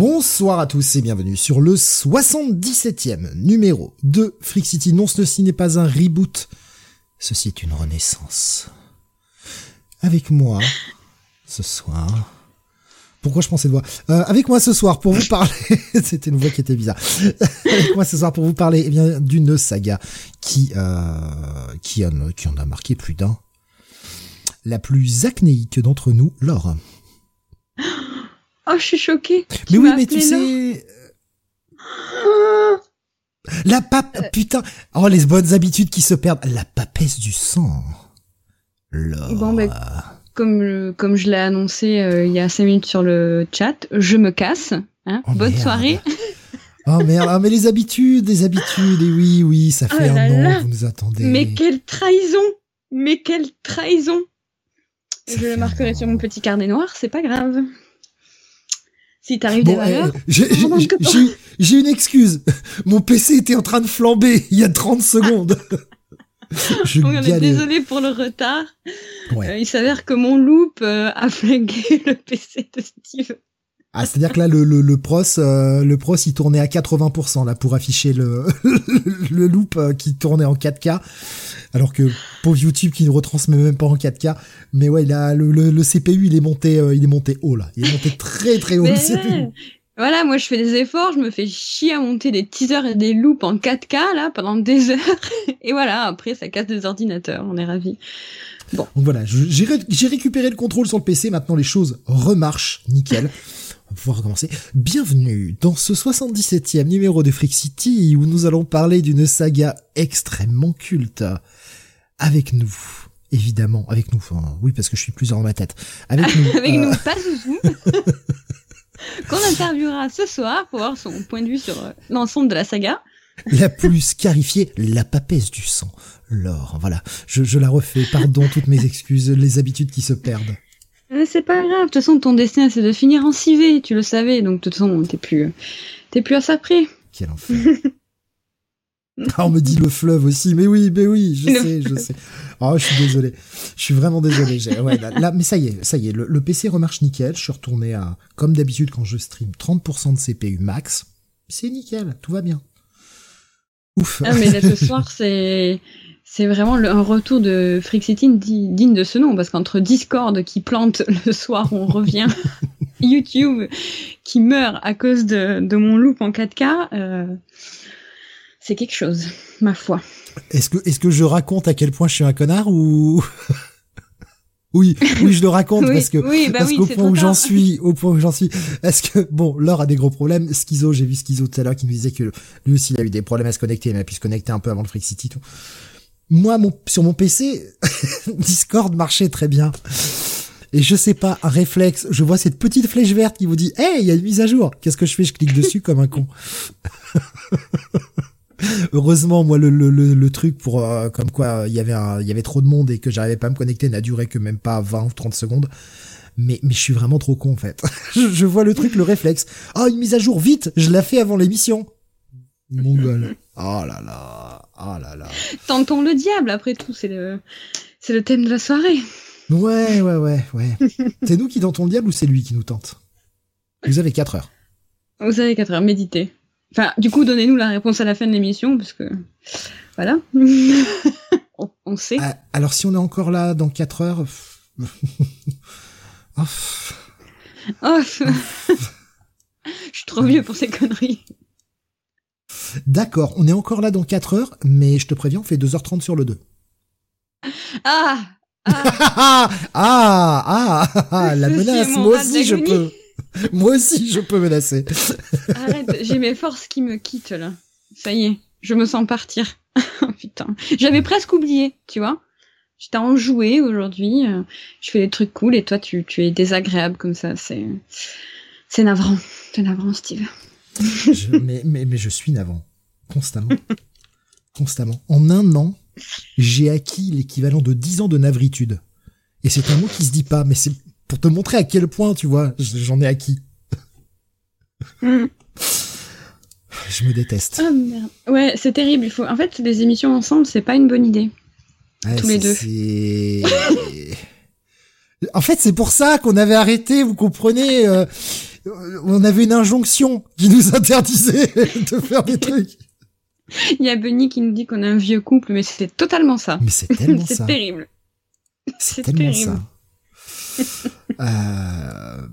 Bonsoir à tous et bienvenue sur le 77e numéro de Freak City. Non, ceci n'est pas un reboot, ceci est une renaissance. Avec moi, ce soir... Pourquoi je pensais de voix? Euh, Avec moi ce soir pour vous parler... C'était une voix qui était bizarre. avec moi ce soir pour vous parler eh bien d'une saga qui, euh, qui, en, qui en a marqué plus d'un. La plus acnéique d'entre nous, Laure. Oh, je suis choquée. mais oui, mais tu sais. Euh, la pape, euh. putain. Oh, les bonnes habitudes qui se perdent. La papesse du sang. Bon, ben, comme, comme je l'ai annoncé euh, il y a 5 minutes sur le chat, je me casse. Hein. Oh, Bonne soirée. oh merde, ah, mais les habitudes, les habitudes, et oui, oui, ça fait oh un an que vous nous attendez. Mais quelle trahison Mais quelle trahison Je le marquerai sur mon petit carnet noir, c'est pas grave. Si t'arrives bon, des euh, j'ai une excuse. Mon PC était en train de flamber il y a 30 secondes. Je on est désolé pour le retard. Euh, il s'avère que mon loop euh, a flingué le PC de Steve. Ah, c'est-à-dire que là, le, le, le pros, euh, le pros, il tournait à 80% là pour afficher le, le loop euh, qui tournait en 4K, alors que pour YouTube qui ne retransmet même pas en 4K. Mais ouais, là, le, le, CPU, il est monté, euh, il est monté haut là, il est monté très très haut le CPU. Voilà, moi je fais des efforts, je me fais chier à monter des teasers et des loops en 4K là pendant des heures, et voilà, après ça casse des ordinateurs, on est ravis. Bon. Donc voilà, j'ai récupéré le contrôle sur le PC, maintenant les choses remarchent, nickel. On va pouvoir recommencer. Bienvenue dans ce 77e numéro de Freak City où nous allons parler d'une saga extrêmement culte. Avec nous, évidemment, avec nous, enfin, oui parce que je suis plusieurs dans ma tête. Avec nous. avec nous, euh, pas Zouzou. Qu'on interviewera ce soir pour voir son point de vue sur euh, l'ensemble de la saga. La plus scarifiée, la papesse du sang. L'or, voilà. Je, je la refais, pardon, toutes mes excuses, les habitudes qui se perdent. C'est pas grave, de toute façon ton destin c'est de finir en civet, tu le savais, donc de toute façon t'es plus, t'es plus à ça près. Quel enfer. ah, on me dit le fleuve aussi, mais oui, mais oui, je sais, je sais. Oh, je suis désolé, je suis vraiment désolé. Ouais, là, mais ça y est, ça y est, le, PC remarche nickel. Je suis retourné à, comme d'habitude quand je stream, 30% de CPU max. C'est nickel, tout va bien. Ouf. Ah, mais là, ce soir, c'est, c'est vraiment un retour de City digne de ce nom, parce qu'entre Discord qui plante le soir, on revient, YouTube qui meurt à cause de, mon loop en 4K, euh, c'est quelque chose, ma foi. Est-ce que, est-ce que je raconte à quel point je suis un connard ou Oui, oui, je le raconte parce que bah parce qu'au point où j'en suis, au point où j'en suis, est-ce que bon, Laure a des gros problèmes. Schizo, j'ai vu Schizo tout à l'heure qui me disait que lui aussi il a eu des problèmes à se connecter, mais il a pu se connecter un peu avant le Freak City tout moi, sur mon PC, Discord marchait très bien. Et je sais pas, un réflexe, je vois cette petite flèche verte qui vous dit, hey, il y a une mise à jour. Qu'est-ce que je fais? Je clique dessus comme un con. Heureusement, moi, le, truc pour, euh, comme quoi, il y avait trop de monde et que j'arrivais pas à me connecter n'a duré que même pas 20 ou 30 secondes. Mais, mais je suis vraiment trop con, en fait. je, vois le truc, le réflexe. Oh, une mise à jour, vite! Je la fais avant l'émission. Mongol. Oh là là. Oh là là. Tentons le diable, après tout, c'est le, c'est le thème de la soirée. Ouais, ouais, ouais, ouais. c'est nous qui tentons le diable ou c'est lui qui nous tente? Vous avez 4 heures. Vous avez 4 heures, méditez. Enfin, du coup, donnez-nous la réponse à la fin de l'émission, parce que. Voilà. on, sait. Ah, alors, si on est encore là dans 4 heures. oh. Oh. Je suis trop vieux pour ces conneries. D'accord, on est encore là dans 4 heures, mais je te préviens, on fait 2h30 sur le 2. Ah ah. ah ah, ah, ah, la menace, moi aussi je peux. Moi aussi je peux menacer. Arrête, j'ai mes forces qui me quittent là. Ça y est, je me sens partir. Putain, j'avais presque oublié, tu vois. J'étais enjouée aujourd'hui, euh, je fais des trucs cool et toi tu, tu es désagréable comme ça, c'est c'est navrant. C'est navrant Steve je, mais, mais, mais je suis navrant. Constamment. Constamment. En un an, j'ai acquis l'équivalent de 10 ans de navritude. Et c'est un mot qui se dit pas, mais c'est pour te montrer à quel point, tu vois, j'en ai acquis. je me déteste. Ah merde. Ouais, c'est terrible. Il faut... En fait, des émissions ensemble, c'est pas une bonne idée. Tous les deux. en fait, c'est pour ça qu'on avait arrêté, vous comprenez euh, On avait une injonction qui nous interdisait de faire des trucs. Il y a Benny qui nous dit qu'on a un vieux couple, mais c'est totalement ça. Mais c'est tellement ça. c'est terrible. C'est tellement terrible. ça. euh...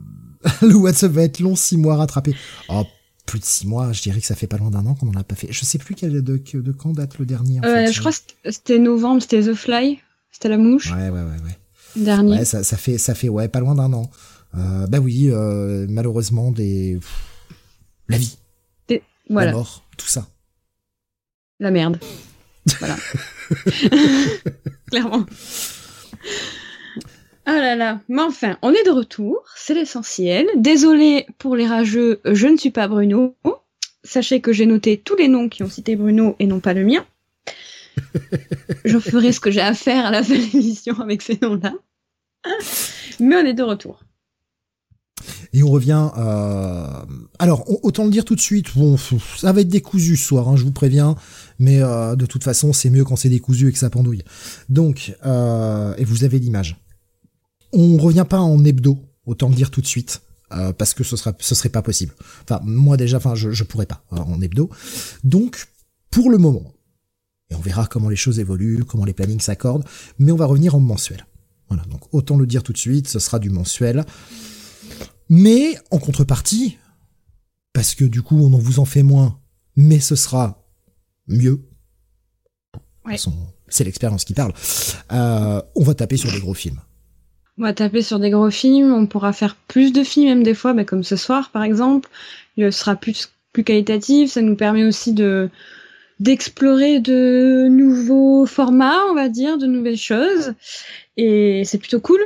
Le WhatsApp va être long, six mois rattrapé. Oh, plus de six mois, je dirais que ça fait pas loin d'un an qu'on en a pas fait. Je sais plus quel, de, de quand date le dernier. En euh, Je crois que c'était novembre, c'était The Fly, c'était la mouche. Ouais, ouais, ouais, ouais. Dernier. Ouais, ça, ça fait, ça fait, ouais, pas loin d'un an. Euh, bah oui, euh, malheureusement, des, la vie, voilà. la mort, tout ça. La merde. Voilà. Clairement. Ah là là, mais enfin, on est de retour, c'est l'essentiel. Désolé pour les rageux, je ne suis pas Bruno. Sachez que j'ai noté tous les noms qui ont cité Bruno et non pas le mien. je ferai ce que j'ai à faire à la fin de l'émission avec ces noms-là. Mais on est de retour. Et on revient. Euh... Alors, autant le dire tout de suite. Bon, ça va être décousu ce soir, hein, je vous préviens. Mais euh, de toute façon, c'est mieux quand c'est décousu et que ça pendouille. Donc, euh... et vous avez l'image. On revient pas en hebdo, autant le dire tout de suite. Euh, parce que ce sera, serait pas possible. Enfin, moi déjà, enfin, je, je pourrais pas euh, en hebdo. Donc, pour le moment, et on verra comment les choses évoluent, comment les plannings s'accordent, mais on va revenir en mensuel. Voilà, donc autant le dire tout de suite, ce sera du mensuel. Mais en contrepartie, parce que du coup on en vous en fait moins, mais ce sera mieux. Ouais. C'est l'expérience qui parle. Euh, on va taper sur des gros films. On va taper sur des gros films, on pourra faire plus de films même des fois, bah, comme ce soir par exemple. Il sera plus, plus qualitatif, ça nous permet aussi de d'explorer de nouveaux formats, on va dire, de nouvelles choses. Et c'est plutôt cool.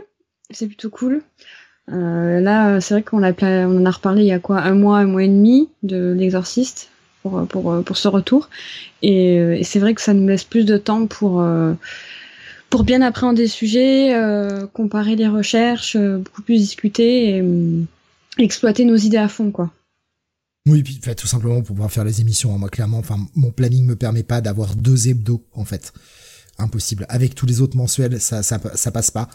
C'est plutôt cool. Euh, là, c'est vrai qu'on en a reparlé il y a quoi, un mois, un mois et demi de l'exorciste pour, pour, pour ce retour. Et, c'est vrai que ça nous laisse plus de temps pour, euh, pour bien appréhender le sujet, euh, comparer les recherches, euh, beaucoup plus discuter et euh, exploiter nos idées à fond, quoi. Oui, tout simplement pour pouvoir faire les émissions. Hein. Moi, clairement, mon planning me permet pas d'avoir deux hebdos, en fait. Impossible. Avec tous les autres mensuels, ça, ça, ça passe pas.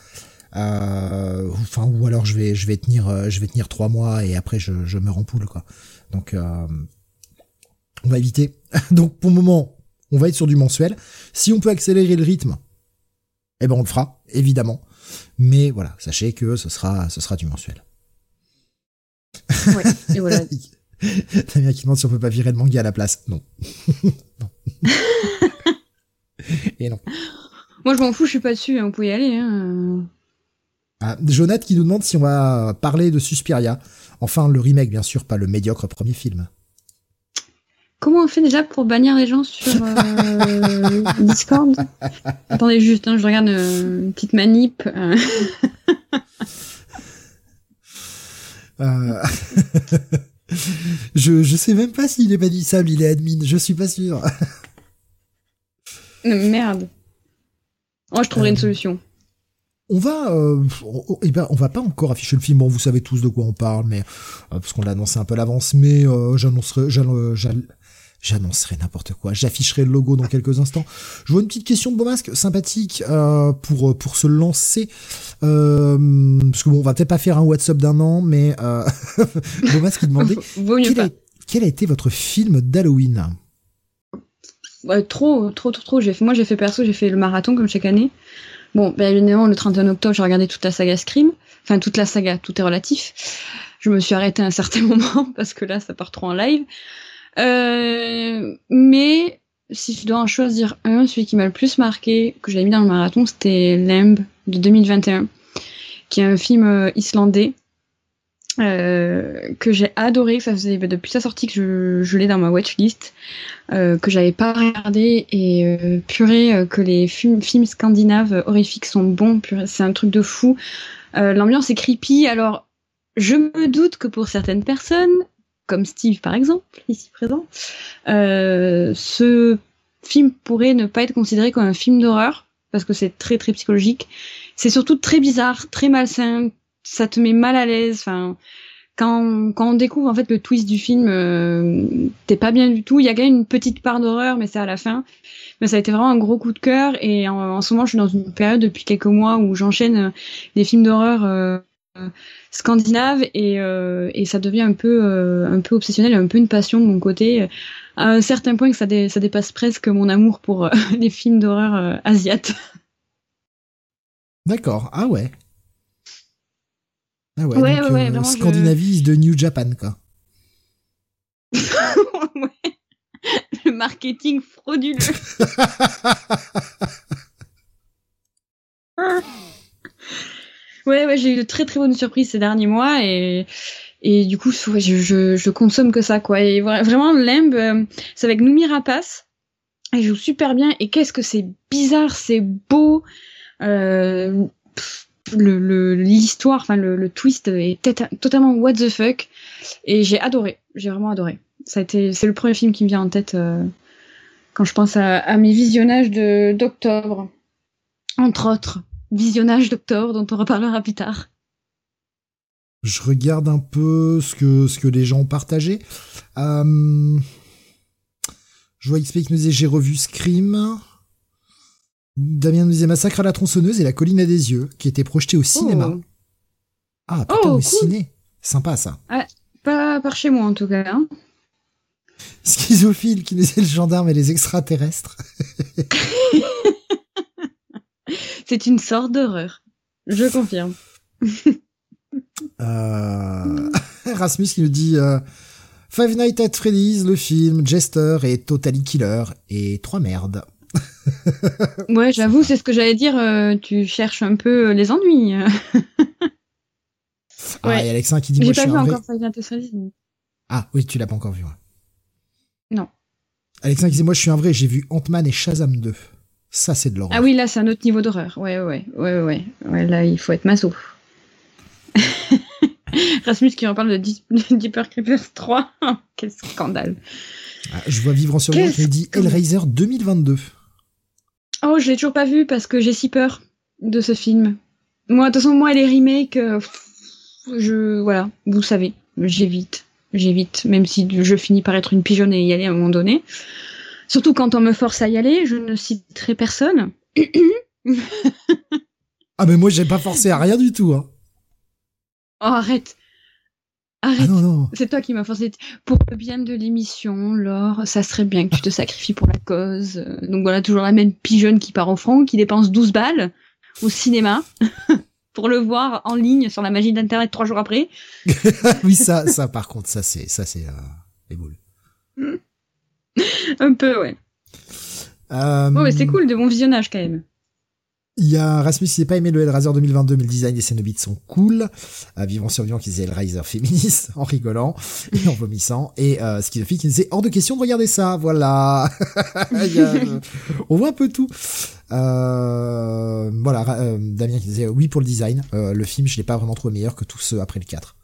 Euh, enfin, ou alors je vais, je vais tenir, je vais tenir trois mois et après je, je me rempoule, quoi. Donc, euh, on va éviter. Donc, pour le moment, on va être sur du mensuel. Si on peut accélérer le rythme, eh ben on le fera, évidemment. Mais voilà, sachez que ce sera, ce sera du mensuel. Ouais, et voilà. Damien qui demande si on peut pas virer le manga à la place. Non. non. et non. Moi je m'en fous, je suis pas dessus, hein, on peut y aller. Hein. Ah, Jonathan qui nous demande si on va parler de Suspiria. Enfin, le remake, bien sûr, pas le médiocre premier film. Comment on fait déjà pour bannir les gens sur euh, Discord? Attendez juste, hein, je regarde euh, une petite manip. Euh. Je, je sais même pas s'il est bannissable, il est admin, je suis pas sûr. Merde. Oh, je trouverai une solution. On va, euh, on, eh ben, on va pas encore afficher le film. Bon, vous savez tous de quoi on parle, mais euh, parce qu'on l'a annoncé un peu à l'avance. Mais euh, j'annoncerai, j'annoncerai n'importe quoi. J'afficherai le logo dans quelques instants. Je vois une petite question de Beaumasque sympathique euh, pour pour se lancer. Euh, parce que bon, on va peut-être pas faire un WhatsApp d'un an, mais euh, Beaumasque qui demandait quel a, quel a été votre film d'Halloween? Ouais, Trop, trop, trop, trop. J'ai fait, moi, j'ai fait perso, j'ai fait le marathon comme chaque année. Bon, bien évidemment, le 31 octobre, j'ai regardé toute la saga Scream. Enfin, toute la saga, tout est relatif. Je me suis arrêtée à un certain moment parce que là, ça part trop en live. Euh, mais si je dois en choisir un, celui qui m'a le plus marqué, que j'avais mis dans le marathon, c'était Lamb de 2021, qui est un film euh, islandais euh, que j'ai adoré. Ça faisait depuis sa sortie que je, je l'ai dans ma watchlist, euh, que j'avais pas regardé et euh, purée euh, que les films, scandinaves horrifiques sont bons. C'est un truc de fou. L'ambiance est creepy. Alors je me doute que pour certaines personnes, comme Steve par exemple, ici présent, ce film pourrait ne pas être considéré comme un film d'horreur parce que c'est très très psychologique. C'est surtout très bizarre, très malsain. Ça te met mal à l'aise. Enfin, quand, quand on découvre en fait le twist du film, euh, t'es pas bien du tout. Il y a quand même une petite part d'horreur, mais c'est à la fin. Mais ça a été vraiment un gros coup de cœur. Et en, ce moment, je suis dans une période depuis quelques mois où j'enchaîne euh, des films d'horreur euh, scandinaves et, euh, et ça devient un peu un peu obsessionnel, un peu une passion de mon côté. À un certain point que ça, ça dépasse presque mon amour pour les films d'horreur asiates. D'accord. Ah ouais. Ah ouais, ouais, ouais, euh, Scandinavie de New Japan, quoi. ouais. Le marketing frauduleux. ouais, ouais, j'ai eu de très très bonnes surprises ces derniers mois et et du coup, je, je, je consomme que ça, quoi. Et vraiment, Limb, euh, c'est avec Noumi Rapace. Elle joue super bien. Et qu'est-ce que c'est bizarre, c'est beau. Euh, le l'histoire, enfin le, le, twist est totalement what the fuck et j'ai adoré, j'ai vraiment adoré. Ça a été, c'est le premier film qui me vient en tête euh, quand je pense à, à mes visionnages de d'octobre, entre autres visionnages d'octobre dont on reparlera plus tard. Je regarde un peu ce que ce que les gens ont partagé. Euh, je vois XP qui nous disait j'ai revu Scream. Damien nous disait Massacre à la tronçonneuse et La colline à des yeux, qui était projeté au cinéma. Oh. Ah, putain, oh, au ciné. Sympa, ça. Ah, pas par chez moi, en tout cas. Hein. Schizophile qui nous disait le gendarme et les extraterrestres. C'est une sorte d'horreur. Je confirme. euh... Rasmus qui nous dit euh, Five Nights at Freddy's, le film, Jester et Totally Killer et trois merdes. ouais, j'avoue, c'est ce que j'allais dire. Euh, tu cherches un peu les ennuis. ah, ouais. et Alexin qui dit J'ai pas vu encore Freddy's. Ah oui, tu l'as pas encore vu. Non. Alexin qui dit Moi, je suis un vrai, j'ai vu Ant-Man et Shazam 2. Ça, c'est de l'horreur. Ah oui, là, c'est un autre niveau d'horreur. Ouais, ouais, ouais, ouais, ouais. Là, il faut être maso. Rasmus qui reparle de Deeper Creepers 3. Quel scandale. Ah, je vois Vivre en survie qui dit Hellraiser 2022. Oh, je l'ai toujours pas vu parce que j'ai si peur de ce film. Moi, de toute façon, moi, les remakes, euh, je, voilà, vous savez, j'évite, j'évite, même si je finis par être une pigeonne et y aller à un moment donné. Surtout quand on me force à y aller, je ne citerai personne. ah, mais moi, j'ai pas forcé à rien du tout, hein. Oh, arrête. Arrête. Ah, c'est toi qui m'as forcé. Pour le bien de l'émission, Laure, ça serait bien que tu te sacrifies pour la cause. Donc voilà, toujours la même pigeonne qui part au front, qui dépense 12 balles au cinéma pour le voir en ligne sur la magie d'internet trois jours après. oui, ça, ça, par contre, ça c'est, ça c'est euh, les boules. Un peu, ouais. Euh... Oh, c'est cool, de bon visionnage quand même. Il y a Rasmus qui n'a pas aimé le Hellraiser 2022, mais le design des Cénobites sont cool. Euh, Vivant Survivant qui disait Hellraiser féministe, en rigolant et en vomissant. Et euh, Schizophile qui disait hors de question de regarder ça, voilà. on voit un peu tout. Euh, voilà, euh, Damien qui disait oui pour le design. Euh, le film, je l'ai pas vraiment trouvé meilleur que tous ceux après le 4.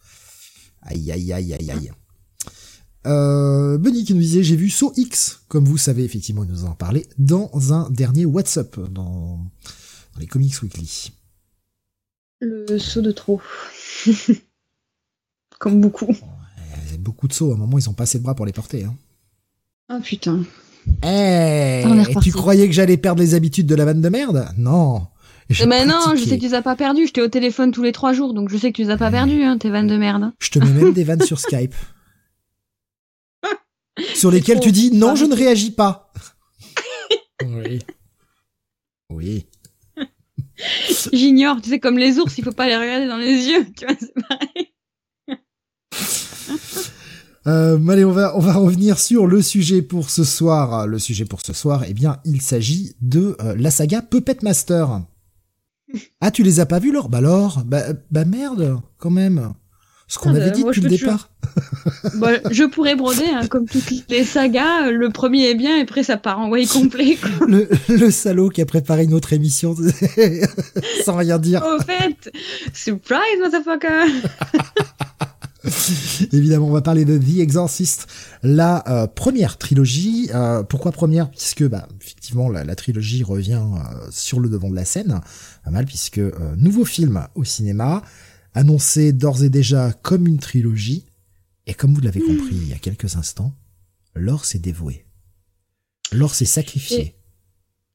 Aïe, aïe, aïe, aïe, aïe. Euh, Bunny qui nous disait j'ai vu So X, comme vous savez effectivement, il nous en parlait dans un dernier WhatsApp, dans dans les Comics Weekly. Le saut de trop. Comme beaucoup. Ouais, beaucoup de sauts. À un moment, ils ont pas assez de bras pour les porter. Hein. Ah putain. Eh, tu croyais que j'allais perdre les habitudes de la vanne de merde? Non. Mais non, je sais que tu les as pas perdus. Je t'ai au téléphone tous les trois jours, donc je sais que tu les as pas perdus, hein, tes vannes de merde. Je te mets même des vannes sur Skype. sur lesquelles tu dis non, je ne réagis pas. oui. Oui. J'ignore, tu sais, comme les ours, il faut pas les regarder dans les yeux, tu vois, c'est pareil. Euh, allez, on va on va revenir sur le sujet pour ce soir. Le sujet pour ce soir, eh bien, il s'agit de euh, la saga Puppet Master. Ah, tu les as pas vus, Laure? Bah alors, bah, bah merde, quand même. Ce qu'on ah, avait bah, dit depuis le départ. Bah, je pourrais broder, hein, comme toutes les sagas. Le premier est bien, et après ça part en way complet. Le, le, salaud qui a préparé une autre émission sans rien dire. Au fait, surprise, motherfucker Évidemment, on va parler de The Exorcist, la euh, première trilogie. Euh, pourquoi première? Puisque, bah, effectivement, la, trilogie revient euh, sur le devant de la scène, pas mal, puisque nouveau film au cinéma, annoncé d'ores et déjà comme une trilogie, et comme vous l'avez compris il y a quelques instants, Laure s'est dévouée. Laure s'est sacrifiée.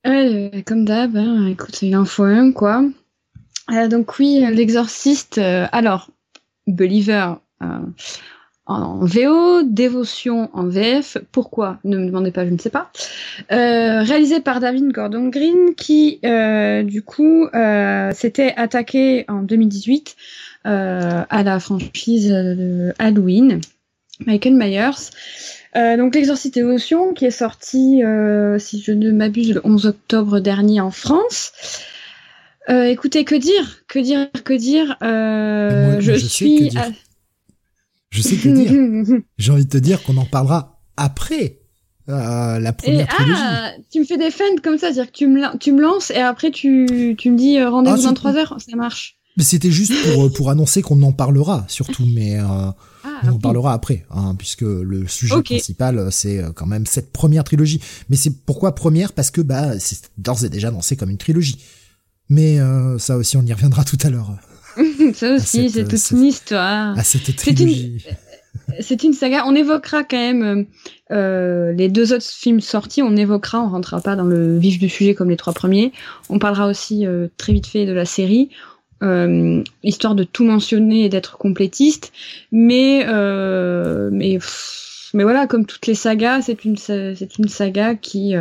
comme d'hab, hein, écoute, il en faut un, quoi. donc oui, l'exorciste, alors, Believer, euh, en VO, Dévotion en VF. Pourquoi Ne me demandez pas, je ne sais pas. Euh, réalisé par David Gordon Green, qui euh, du coup s'était attaqué en 2018 à la franchise de Halloween, Michael Myers. donc l'exorciste Dévotion, qui est sorti, si je ne m'abuse, le 11 octobre dernier en France. écoutez, que dire, que dire, que dire. je, suis. Je sais que dire. J'ai envie de te dire qu'on en parlera après euh, la première et, trilogie. Ah, tu me fais des fans comme ça, c'est-à-dire que tu me, tu me lances et après tu, tu me dis euh, rendez-vous ah, dans 3 heures, ça marche. C'était juste pour, euh, pour annoncer qu'on en parlera, surtout, mais euh, ah, on en parlera après, hein, puisque le sujet principal, c'est quand même cette première trilogie. Mais c'est pourquoi première? Parce que bah c'est d'ores et déjà annoncé comme une trilogie. Mais ça aussi, on y reviendra tout à l'heure. ça aussi, c'est toute une histoire. C'est une... saga. On évoquera quand même euh, euh, les deux autres films sortis. On évoquera, on rentrera pas dans le vif du sujet comme les trois premiers. On parlera aussi euh, très vite fait de la série, histoire de tout mentionner et d'être complétiste. Mais mais mais voilà, comme toutes les sagas, c'est une c'est une saga qui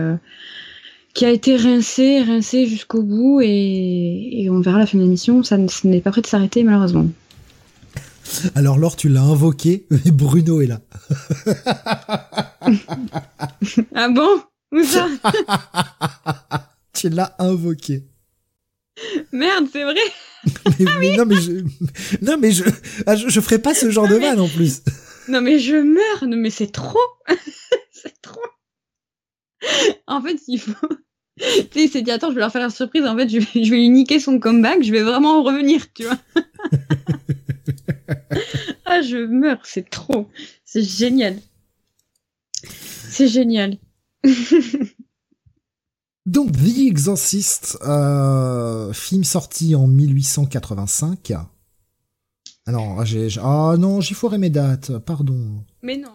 qui a été rincé, rincé jusqu'au bout et, on verra la fin de l'émission. Ça n'est pas prêt de s'arrêter malheureusement. Alors Laure, tu l'as invoqué, mais Bruno est là. ah bon? Où ça? Tu l'as invoqué. Merde, c'est vrai. mais, non mais je, non mais je, ah, je, ferai pas ce genre de vanne en plus. Non mais je meurs, non mais c'est trop, c'est trop. En fait, il faut, tu sais, il s'est dit, attends, je vais leur faire la surprise. En fait, je vais, je vais lui niquer son comeback. Je vais vraiment en revenir, tu vois. ah, je meurs. C'est trop. C'est génial. C'est génial. Donc, The Exorcist, euh, film sorti en 1885. Alors, j'ai, ah non, j'ai foiré mes dates, pardon. Mais non,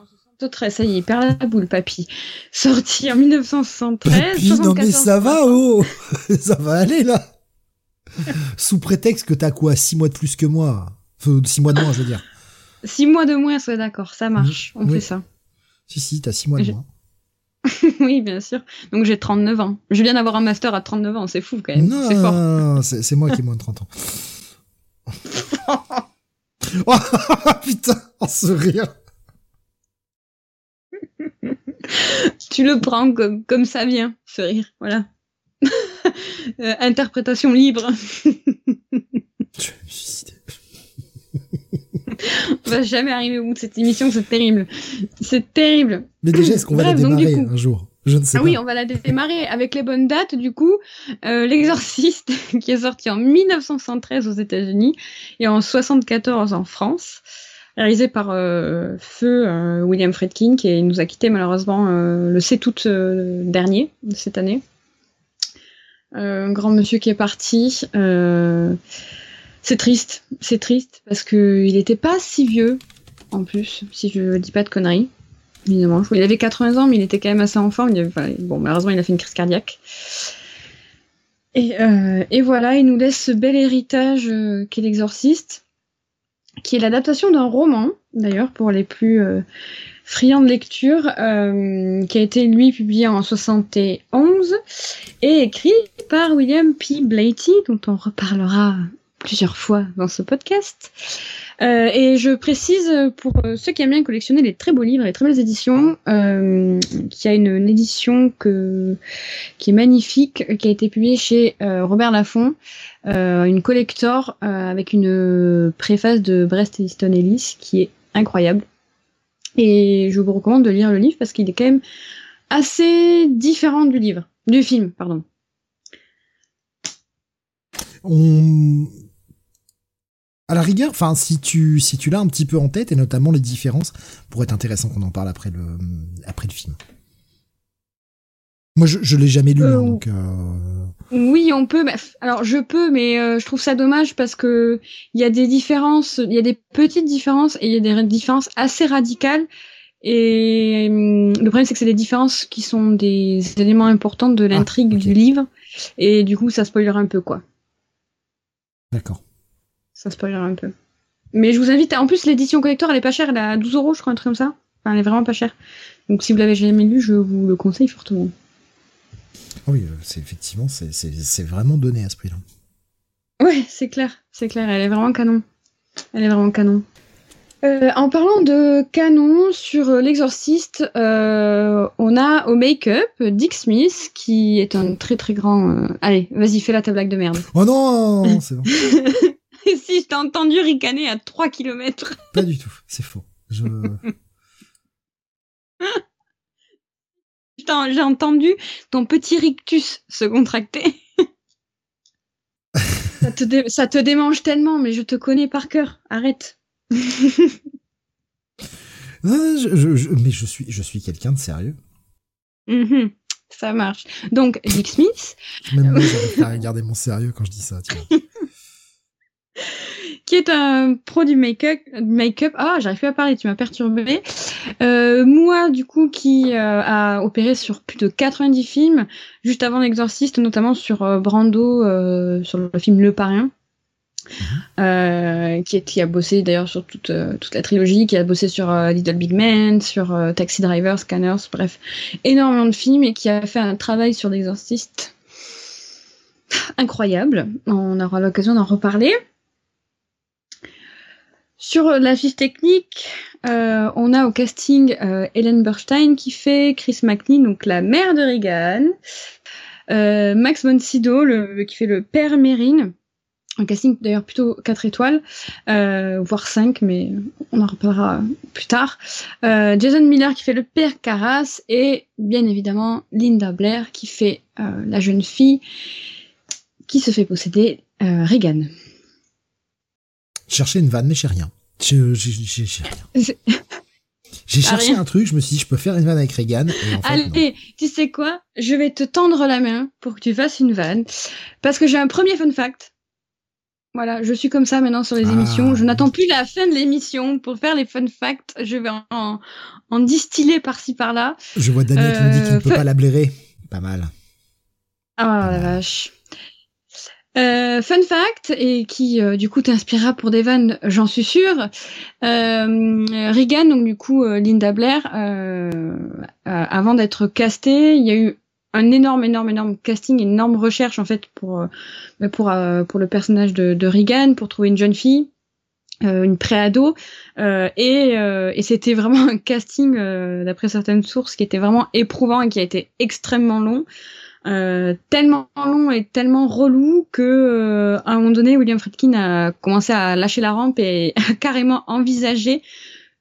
ça y est, perd la boule, papy. Sorti en 1973. Papy, non mais ça va, oh Ça va aller, là Sous prétexte que t'as quoi, six mois de plus que moi? Enfin, six mois de moins, je veux dire. Six mois de moins, soit d'accord, ça marche, on fait ça. Si, si, t'as six mois de moins. oui, bien sûr. Donc j'ai 39 ans. Je viens d'avoir un master à 39 ans, c'est fou quand même. Non, c'est fort. c'est moi qui ai moins de 30 ans. oh, putain, en sourire. tu le prends comme, comme ça vient, ce rire. Voilà. Euh, interprétation libre. on va jamais arriver au bout de cette émission, c'est terrible. C'est terrible. Mais déjà, est-ce qu'on va la démarrer un jour Je ne sais ah oui, on va la démarrer avec les bonnes dates. Du coup, euh, L'Exorciste, qui est sorti en 1973 aux États-Unis et en 74 en France réalisé par euh, feu euh, William Friedkin qui nous a quitté malheureusement euh, le 7 août dernier de cette année. un grand monsieur qui est parti. C'est triste, c'est triste parce que il était pas si vieux en plus, si je dis pas de conneries. Évidemment, il avait 80 ans, mais il était quand même assez enfant. bon, malheureusement, il a fait une crise cardiaque. Et, et voilà, il nous laisse ce bel héritage qu'est l'exorciste qui est l'adaptation d'un roman, d'ailleurs, pour les plus euh, friands de lecture, euh, qui a été, lui, publié en 71 et écrit par William P. Blatty, dont on reparlera plusieurs fois dans ce podcast. Euh, et je précise pour ceux qui aiment bien collectionner les très beaux livres et les très belles éditions, euh, qu'il y a une, édition que, qui est magnifique, qui a été publiée chez Robert Laffont, euh, une collector euh, avec une préface de Brest Easton Ellis qui est incroyable. Et je vous recommande de lire le livre parce qu'il est quand même assez différent du livre, du film, pardon. On... À la rigueur, enfin, si tu, si tu l'as un petit peu en tête, et notamment les différences, pourrait être intéressant qu'on en parle après le, après le film. Moi, je, je l'ai jamais lu, hein, Euh, donc. euh, Oui, on peut. mais- alors, je peux, mais euh, je trouve ça dommage parce que il y a des différences, il y a des petites différences et il y a des différences assez radicales. Et hum, le problème, c'est que c'est des différences qui sont des éléments importants de l'intrigue ok. du livre. Et du coup, ça spoilera un peu, quoi. D'accord. Ça spoilera un peu. Mais je vous invite. à- En plus, l'édition collector, elle est pas chère. Elle est à 12 euros, je crois, un truc comme ça. Enfin, elle est vraiment pas chère. Donc, si vous l'avez jamais lu, je vous le conseille fortement. Ah Oui, euh, c'est effectivement, c'est, vraiment donné à ce prix-là. Ouais, c'est clair, c'est clair, elle est vraiment canon. Elle est vraiment canon. Euh, en parlant de canon sur euh, l'exorciste, euh, on a au make-up Dick Smith qui est un très très grand. euh, Allez, vas-y, fais la ta blague de merde. Oh non, c'est bon. si je t'ai entendu ricaner à 3 km. Pas du tout, c'est faux. Je... J'ai entendu ton petit rictus se contracter. ça, te dé- ça te démange tellement, mais je te connais par cœur. Arrête. Non, non, je, je- je- mais je suis, je suis quelqu'un de sérieux. Mhm, ça marche. Donc, Dick Smith, Même moi, j'arrive à regarder mon sérieux quand je dis ça. Tu vois. qui est un pro du make-up. Make-up. Ah, j'arrive plus à parler, tu m'as perturbé. Euh, moi, du coup, qui euh, a opéré sur plus de 90 films, juste avant l'exorciste, notamment sur euh, Brando, euh, sur le film Le Parrain. Euh, qui, est- qui a bossé d'ailleurs sur toute, euh, toute la trilogie, qui a bossé sur Little Big Man, sur Taxi Driver, Scanners, bref, énormément de films et qui a fait un travail sur l'exorciste incroyable. On aura l'occasion d'en reparler. Sur la fiche technique, euh, on a au casting euh, Helen Burstein qui fait Chris McNeil, donc la mère de Reagan, euh, Max von Sydow qui fait le père Mérine, un casting d'ailleurs plutôt 4 étoiles, euh, voire 5, mais on en reparlera plus tard. Euh, Jason Miller qui fait le père Carras et bien évidemment Linda Blair qui fait euh, la jeune fille qui se fait posséder euh, Reagan. Chercher une vanne, mais j'ai rien. Je- J'ai rien. J'ai T'as cherché rien. un truc, je me suis dit, je peux faire une vanne avec Reagan. Et en fait, non. Allez, tu sais quoi? Je vais te tendre la main pour que tu fasses une vanne. Parce que j'ai un premier fun fact. Voilà, je suis comme ça maintenant sur les Ah. émissions. Je n'attends plus la fin de l'émission pour faire les fun facts. Je vais en, en distiller par-ci par-là. Je vois Daniel qui me dit qu'il ne peut Euh, pas la blairer. Pas mal. Ah la vache. Euh, fun fact, et qui euh, du coup t'inspirera pour des vannes, j'en suis sûre. Euh, Regan, donc du coup euh, Linda Blair, euh, euh, avant d'être castée, il y a eu un énorme, énorme, énorme casting, énorme recherche en fait pour euh, pour pour le personnage de, de Regan, pour trouver une jeune fille, euh, une préado, euh, et euh, et c'était vraiment un casting d'après certaines sources qui était vraiment éprouvant et qui a été extrêmement long. Euh, tellement long et tellement relou que euh, à un moment donné William Friedkin a commencé à lâcher la rampe et a carrément envisagé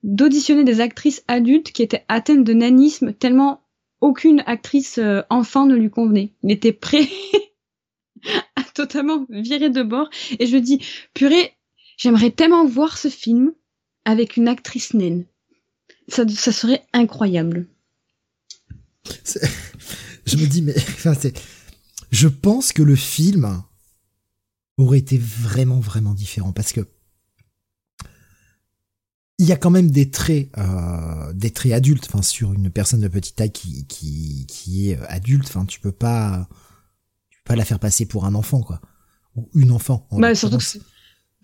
d'auditionner des actrices adultes qui étaient atteintes de nanisme tellement aucune actrice euh, enfant ne lui convenait. Il était prêt à totalement virer de bord et je dis purée, j'aimerais tellement voir ce film avec une actrice naine. Ça serait incroyable. Je me dis, mais enfin. Je pense que le film aurait été vraiment, vraiment différent parce que il y a quand même des traits, euh, des traits adultes. Enfin, sur une personne de petite taille qui qui qui est adulte, enfin, tu peux pas, tu peux pas la faire passer pour un enfant, quoi, ou une enfant. en Bah, surtout que l'occurrence. c'est-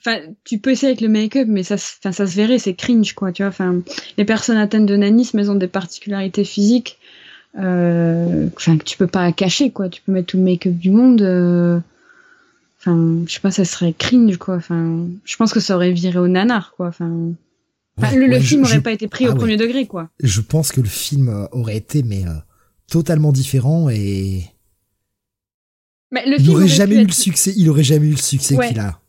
Enfin, tu peux essayer avec le make-up, mais ça, ça se verrait, c'est cringe, quoi, tu vois. Enfin, les personnes atteintes de nanisme, elles ont des particularités physiques, enfin, que tu peux pas cacher, quoi. Tu peux mettre tout le make-up du monde, euh, enfin, je sais pas, ça serait cringe, quoi. Enfin, je pense que ça aurait viré au nanar, quoi. Enfin, Ouais, le, le ouais, je- film aurait je- pas été pris ah au ouais. premier degré, quoi. je pense que le film euh, aurait été mais euh, totalement différent et Mais le il film aurait jamais eu être- le succès. Il aurait jamais eu le succès qu'il a.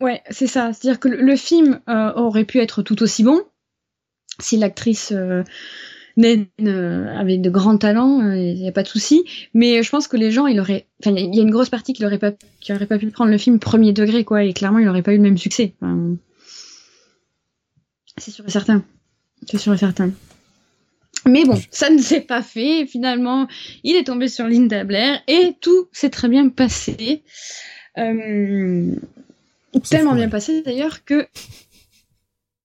Ouais, c'est ça. C'est-à-dire que le, le film euh, aurait pu être tout aussi bon si l'actrice euh, Nen avait de grands talents, il n'y a pas de souci. Mais je pense que les gens, il aurait, enfin, il y a une grosse partie qui n'aurait pas, qui aurait pas pu prendre le film premier degré, quoi. Et clairement, il n'aurait pas eu le même succès. c'est sûr et certain. C'est sûr et certain. Mais bon, ça ne s'est pas fait. Finalement, il est tombé sur Linda Blair et tout s'est très bien passé. Euh, tellement bien passé d'ailleurs que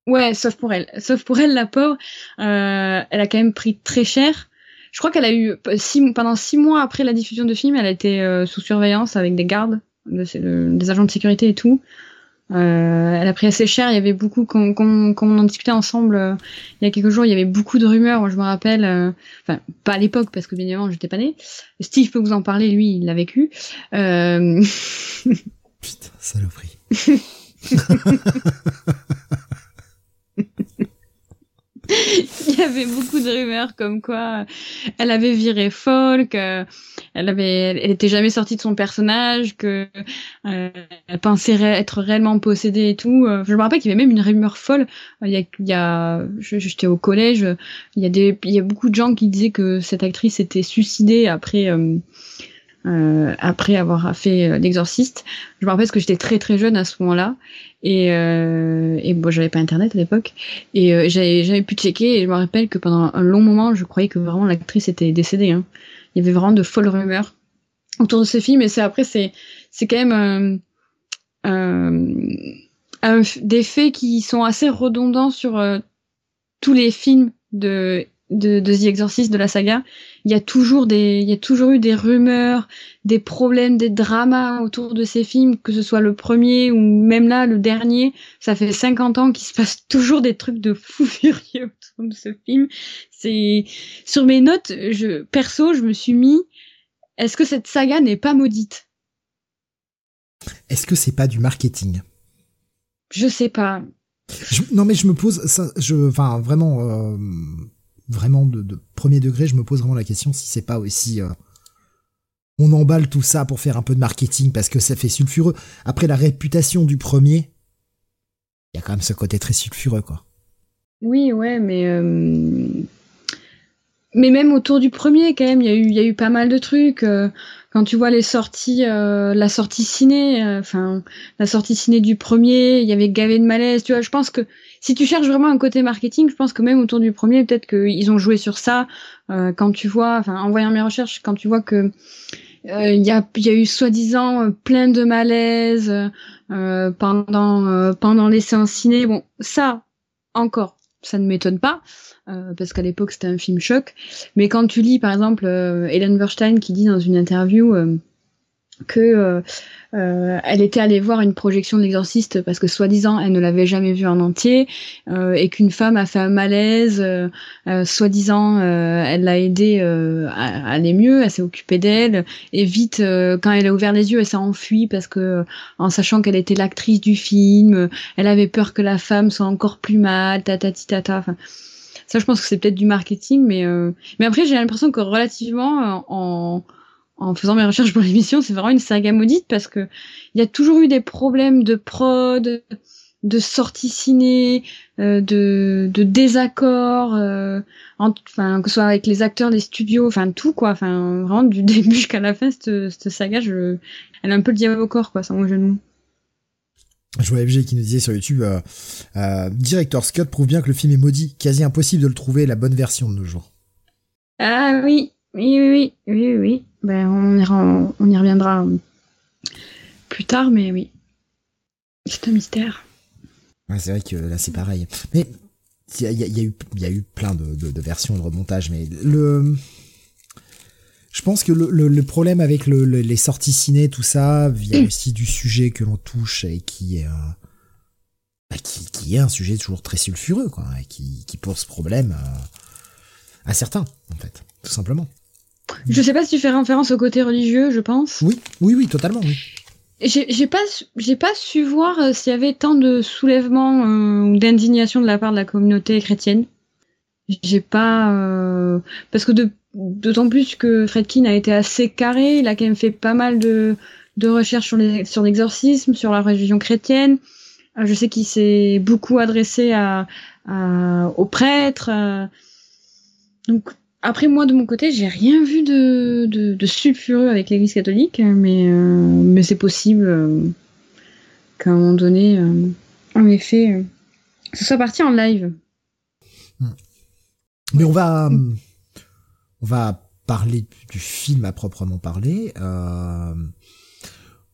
ouais, sauf pour elle, sauf pour elle la pauvre, euh, elle a quand même pris très cher. Je crois qu'elle a eu six, pendant six mois après la diffusion de film, elle a été euh, sous surveillance avec des gardes, des agents de sécurité et tout. Euh, elle a pris assez cher. Il y avait beaucoup, quand, on en discutait ensemble euh, il y a quelques jours, il y avait beaucoup de rumeurs. Moi, je me rappelle, euh, enfin pas à l'époque parce que bien évidemment j'étais pas née. Steve peut vous en parler, lui, il l'a vécu. Putain, saloperie. il y avait beaucoup de rumeurs comme quoi elle avait viré Folk, euh, elle avait, elle était jamais sortie de son personnage, que euh, elle pensait être réellement possédée et tout. Euh, je me rappelle qu'il y avait même une rumeur folle. Il y a, il y a j'étais au collège, il y a des, il y a beaucoup de gens qui disaient que cette actrice était suicidée après. Euh, après avoir fait l'exorciste. Je me rappelle que j'étais très très jeune à ce moment-là et, euh, et bon, j'avais pas internet à l'époque. Et euh, j'avais jamais pu checker. Et je me rappelle que pendant un long moment, je croyais que vraiment l'actrice était décédée. Hein. Il y avait vraiment de folles rumeurs autour de ce film. Et c'est après, c'est c'est quand même euh, des faits qui sont assez redondants sur euh, tous les films de de, de The Exorcist de la saga, il y a toujours des, il y a toujours eu des rumeurs, des problèmes, des dramas autour de ces films, que ce soit le premier ou même là le dernier. Ça fait 50 ans qu'il se passe toujours des trucs de fou furieux autour de ce film. C'est sur mes notes, je perso, je me suis mis, est-ce que cette saga n'est pas maudite? Est-ce que c'est pas du marketing? Je sais pas. non mais je me pose ça, je, enfin vraiment. Euh vraiment de, premier degré, je me pose vraiment la question si c'est pas aussi euh, on emballe tout ça pour faire un peu de marketing parce que ça fait sulfureux. Après la réputation du premier, il y a quand même ce côté très sulfureux quoi. Oui, ouais, mais euh, mais même autour du premier quand même, il y a eu y a eu pas mal de trucs. Euh, quand tu vois les sorties, la sortie ciné, enfin la sortie ciné du premier, il y avait gavé de malaise. Tu vois, je pense que si tu cherches vraiment un côté marketing, je pense que même autour du premier, peut-être qu'ils ont joué sur ça. Euh, quand tu vois, enfin, en voyant mes recherches, quand tu vois que euh, il y, a, eu soi-disant euh, plein de malaise pendant pendant les séances ciné. Bon, ça encore, ça ne m'étonne pas. parce qu'à l'époque c'était un film choc, mais quand tu lis par exemple Hélène Burstein qui dit dans une interview que euh, euh, elle était allée voir une projection de l'exorciste parce que soi-disant elle ne l'avait jamais vu en entier euh, et qu'une femme a fait un malaise, soi-disant elle l'a aidé à, aller mieux, elle s'est occupée d'elle et vite quand elle a ouvert les yeux elle s'est enfuie parce que en sachant qu'elle était l'actrice du film, elle avait peur que la femme soit encore plus mal, tatati tata. Enfin, ça je pense que c'est peut-être du marketing, mais mais après j'ai l'impression que relativement en en faisant mes recherches pour l'émission, c'est vraiment une saga maudite parce que il y a toujours eu des problèmes de prod, de sortie ciné, euh, de, de désaccords, euh, enfin que ce soit avec les acteurs, les studios, enfin tout quoi, enfin vraiment du début jusqu'à la fin cette, cette saga, je, elle a un peu le diable au corps quoi, sans mon genou. Je vois FG qui nous disait sur YouTube, euh, euh, Director Scott prouve bien que le film est maudit, quasi impossible de le trouver la bonne version de nos jours. Ah oui, oui, oui, oui, oui, oui. Ben, on, on y reviendra plus tard, mais oui. C'est un mystère. c'est vrai que là, c'est pareil. Mais il y, a, eu, y a eu plein de, versions de remontage, mais le. Je pense que le, problème avec les sorties ciné, tout ça, vient mm. aussi du sujet que l'on touche et qui est, euh, bah, qui, est un sujet toujours très sulfureux, quoi, et qui, pose problème à certains, en fait, tout simplement. Je sais pas si tu fais référence au côté religieux, je pense. Oui, oui, oui, totalement, oui. J'ai pas, j'ai pas su voir euh, s'il y avait tant de soulèvement euh, ou d'indignation de la part de la communauté chrétienne. J'ai pas, euh, parce que d'autant plus que Fredkin a été assez carré, il a quand même fait pas mal de, de recherches sur les, sur l'exorcisme, sur la religion chrétienne. Je sais qu'il s'est beaucoup adressé à, à aux prêtres donc après moi de mon côté, j'ai rien vu de, de, sulfureux avec l'Église catholique, mais euh, mais c'est possible euh, qu'à un moment donné, euh, en effet, ce soit parti en live. Mais on va, on va parler du film à proprement parler.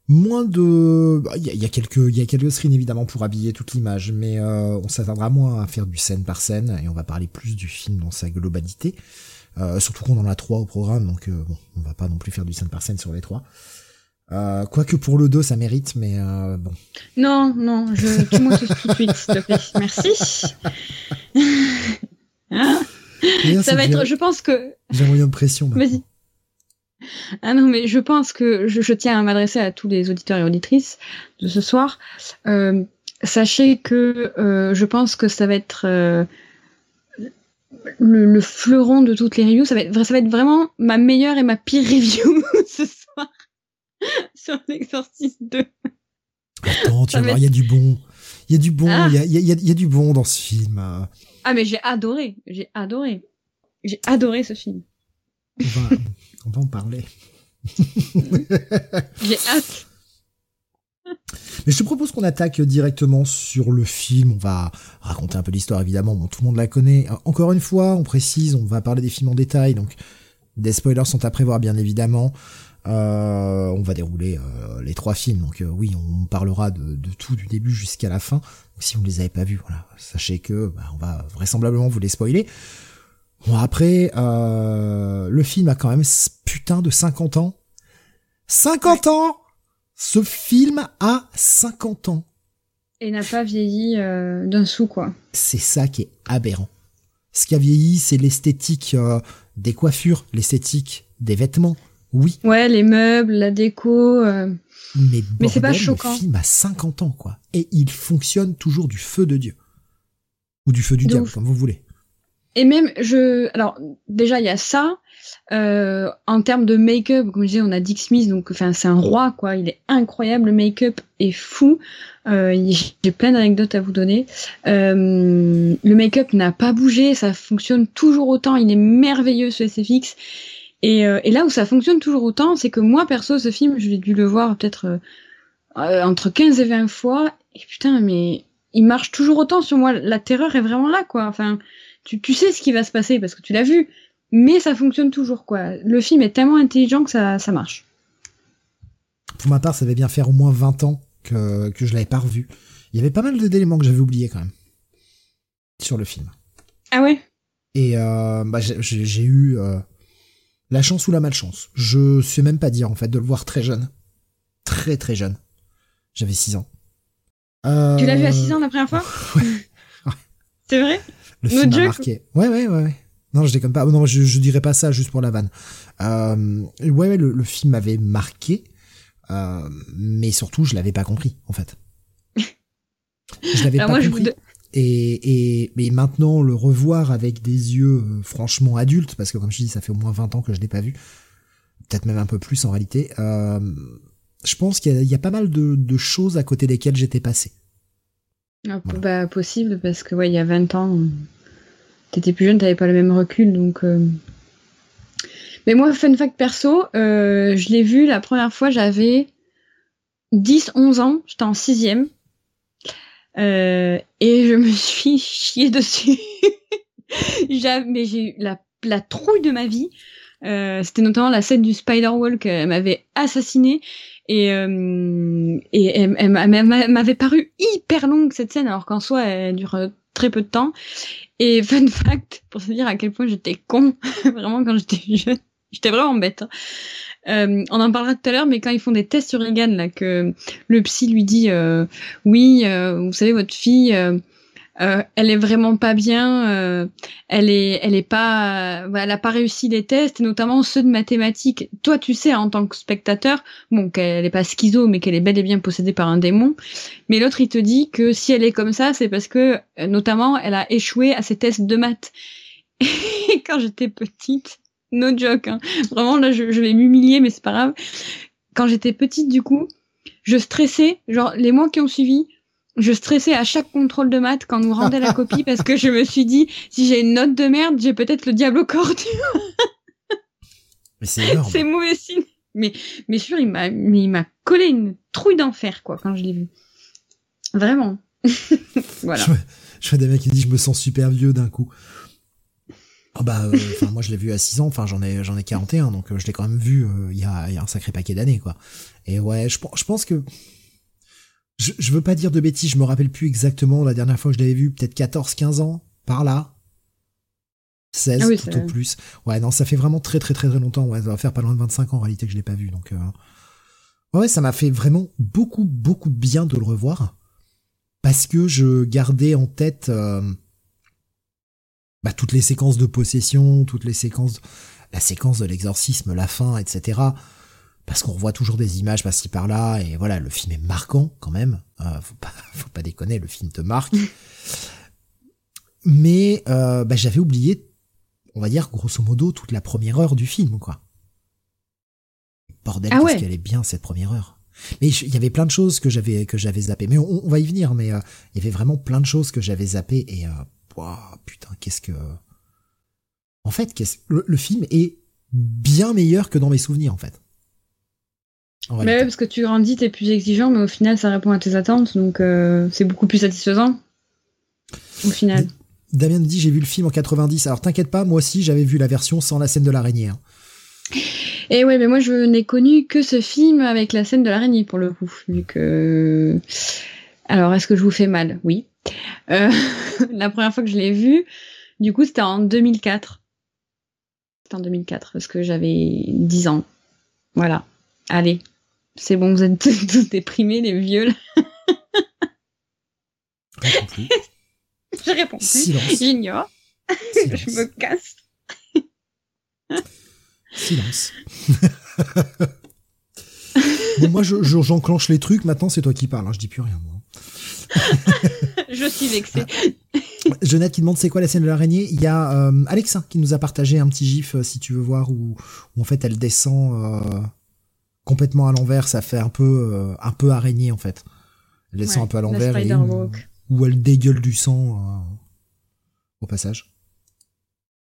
Moins de, il y, a- il y a quelques, il y a quelques screens évidemment pour habiller toute l'image, mais on s'attendra moins à faire du scène par scène et on va parler plus du film dans sa globalité. Euh, surtout qu'on en a trois au programme, donc euh, bon, on va pas non plus faire du scène par scène sur les trois. Euh, quoique pour le 2 ça mérite, mais euh, bon. Non, non, je tue-moi tout tout de suite, s'il te plaît. Merci. Hein ça va être, je pense que J'ai un moyen de pression. Vas-y. Ah non, mais je pense que je, je tiens à m'adresser à tous les auditeurs et auditrices de ce soir. Euh, sachez que euh, je pense que ça va être euh, le, le fleuron de toutes les reviews. Ça va, être, ça va être vraiment ma meilleure et ma pire review ce soir sur l'Exorcist 2. Attends, tu Ça vas va voir, il y a du bon. Il y a du bon, il Ah. y, a, il y, a, il y a- y a du bon dans ce film. Ah mais j'ai adoré, j'ai adoré. J'ai adoré ce film. On va, on va en parler. J'ai hâte. Mais je te propose qu'on attaque directement sur le film. On va raconter un peu l'histoire, évidemment. Bon, tout le monde la connaît. Euh, Encore une fois, on précise, on va parler des films en détail. Donc, des spoilers sont à prévoir, bien évidemment. Euh, on va dérouler euh, les trois films. Donc, euh, oui, on parlera de, de tout du début jusqu'à la fin. Donc, si vous ne les avez pas vus, voilà, sachez que bah, on va vraisemblablement vous les spoiler. Bon, après, le film a quand même ce putain de 50 ans. 50 ans Ce film a 50 ans. Et n'a pas vieilli euh, d'un sou quoi. C'est ça qui est aberrant. Ce qui a vieilli, c'est l'esthétique euh, des coiffures, l'esthétique des vêtements. Oui, Ouais, les meubles, la déco. euh, mais, Mais c'est pas choquant. Le film a 50 ans, quoi. Et il fonctionne toujours du feu de Dieu. Ou du feu du De diable, ouf. comme vous voulez. Et même, je, alors déjà il y a ça. Euh, en termes de make-up, comme je disais, on a Dick Smith, donc enfin c'est un roi quoi. Il est incroyable, le make-up est fou. Euh, J'ai plein d'anecdotes à vous donner. Euh, le make-up n'a pas bougé, ça fonctionne toujours autant. Il est merveilleux ce SFX. Et, euh, et là où ça fonctionne toujours autant, c'est que moi perso, ce film, je l'ai dû le voir peut-être euh, euh, entre 15 et 20 fois. Et putain, mais il marche toujours autant sur moi. La terreur est vraiment là quoi. Enfin tu, tu sais ce qui va se passer parce que tu l'as vu, mais ça fonctionne toujours quoi. Le film est tellement intelligent que ça, ça marche. Pour ma part, ça devait bien faire au moins 20 ans que, que je l'avais pas revu. Il y avait pas mal d'éléments que j'avais oubliés quand même. Sur le film. Ah ouais? Et euh, bah, j'ai- eu euh, la chance ou la malchance. Je sais même pas dire en fait de le voir très jeune, très très jeune. J'avais 6 ans. Euh, Tu l'as vu à 6 ans la première fois? Ouais. C'est vrai? Le film m'a joke marqué. Ouais ouais ouais. ouais. Non, je déconne pas. Non, je, je dirais pas ça juste pour la vanne. Euh, ouais, ouais, le, le film m'avait marqué, euh, mais surtout je l'avais pas compris en fait. Je l'avais pas moi, je vous compris. Et, et, mais maintenant, le revoir avec des yeux euh, franchement adultes, parce que comme je dis, ça fait au moins 20 ans que je l'ai pas vu, peut-être même un peu plus en réalité, euh, je pense qu'il y, a- y a pas mal de, de choses à côté desquelles j'étais passé. Ah, Voilà. Bah possible parce que ouais, il y a 20 ans, t'étais plus jeune, t'avais pas le même recul donc. euh. Mais moi, fun fact perso, euh, je l'ai vu la première fois, j'avais 10-11 ans, j'étais en sixième. Euh, et je me suis chié dessus. Mais j'ai eu la, la trouille de ma vie. Euh, C'était notamment la scène du Spider-Walk, elle m'avait assassiné et, et elle, elle m'a- elle m'a- m'avait paru hyper longue cette scène alors qu'en soi elle dure très peu de temps. Et fun fact, pour se dire à quel point j'étais con, vraiment quand j'étais jeune, j'étais vraiment bête. hein. Euh, on en parlera tout à l'heure, mais quand ils font des tests sur Egan, là, que le psy lui dit euh, oui, euh, vous savez votre fille, euh, euh, elle est vraiment pas bien, euh, elle est, elle est pas, voilà, elle a pas réussi les tests, notamment ceux de mathématiques. Toi, tu sais en tant que spectateur, bon qu'elle est pas schizo, mais qu'elle est bel et bien possédée par un démon. Mais l'autre, il te dit que si elle est comme ça, c'est parce que euh, notamment elle a échoué à ses tests de maths. Et quand j'étais petite, no joke, hein, vraiment là, je, je vais m'humilier, mais c'est pas grave. Quand j'étais petite, du coup, je stressais, genre les mois qui ont suivi, je stressais à chaque contrôle de maths quand on nous rendait la copie parce que je me suis dit, si j'ai une note de merde, j'ai peut-être le diable au corps. Mais c'est énorme. c'est mauvais signe. Mais, mais sûr, il m'a, il m'a collé une trouille d'enfer, quoi, quand je l'ai vu. Vraiment. voilà. Je, fais des mecs qui disent, je me sens super vieux d'un coup. Oh bah, euh, enfin moi je l'ai vu à 6 ans, enfin j'en ai j'en ai 41, donc euh, je l'ai quand même vu euh, il y, a, y a un sacré paquet d'années quoi. Et ouais, je, je pense que je, je veux pas dire de bêtises, je me rappelle plus exactement la dernière fois que je l'avais vu, peut-être 14, 15 ans, par là. 16 ah tout au plus. Ouais, non, ça fait vraiment très très très très longtemps. Ouais, ça va faire pas loin de 25 ans en réalité que je l'ai pas vu. Donc, euh... ouais, ça m'a fait vraiment beaucoup beaucoup de bien de le revoir parce que je gardais en tête euh... bah, toutes les séquences de possession, toutes les séquences, la séquence de l'exorcisme, la fin, etc. Parce qu'on revoit toujours des images par-ci par-là et voilà, le film est marquant quand même. Euh, faut pas faut pas déconner, le film te marque. Mais euh, bah, j'avais oublié on va dire grosso modo toute la première heure du film, quoi. Bordel, ah qu'elle est bien cette première heure. Mais il y avait plein de choses que j'avais que j'avais zappé. Mais on, va y venir. Mais euh, il y avait vraiment plein de choses que j'avais zappé et euh, putain, qu'est-ce que. En fait, qu'est-ce le, film est bien meilleur que dans mes souvenirs, en fait. Mais ouais, parce que tu grandis, t'es plus exigeant, mais au final, ça répond à tes attentes, donc euh, c'est beaucoup plus satisfaisant. Au final. Damien me dit j'ai vu le film en 90. Alors t'inquiète pas, moi aussi j'avais vu la version sans la scène de l'araignée. Hein. Et ouais, mais moi je n'ai connu que ce film avec la scène de l'araignée pour le coup, vu que. Alors est-ce que je vous fais mal? Oui. Euh, la première fois que je l'ai vu, du coup c'était en 2004. C'était en 2004 parce que j'avais 10 ans. Voilà. Allez, c'est bon, vous êtes tous déprimés les vieux. Je réponds Silence. J'ignore. je me casse. Silence. bon, moi, j'enclenche je, les trucs. Maintenant, c'est toi qui parles. Hein. Je dis plus rien, moi. je suis vexée. Jonathan qui demande c'est quoi la scène de l'araignée? Il y a euh, Alexa qui nous a partagé un petit gif euh, si tu veux voir où, en fait elle descend euh, complètement à l'envers. Ça fait un peu un peu araignée en fait. Elle descend un peu à l'envers et où elle dégueule du sang euh, au passage.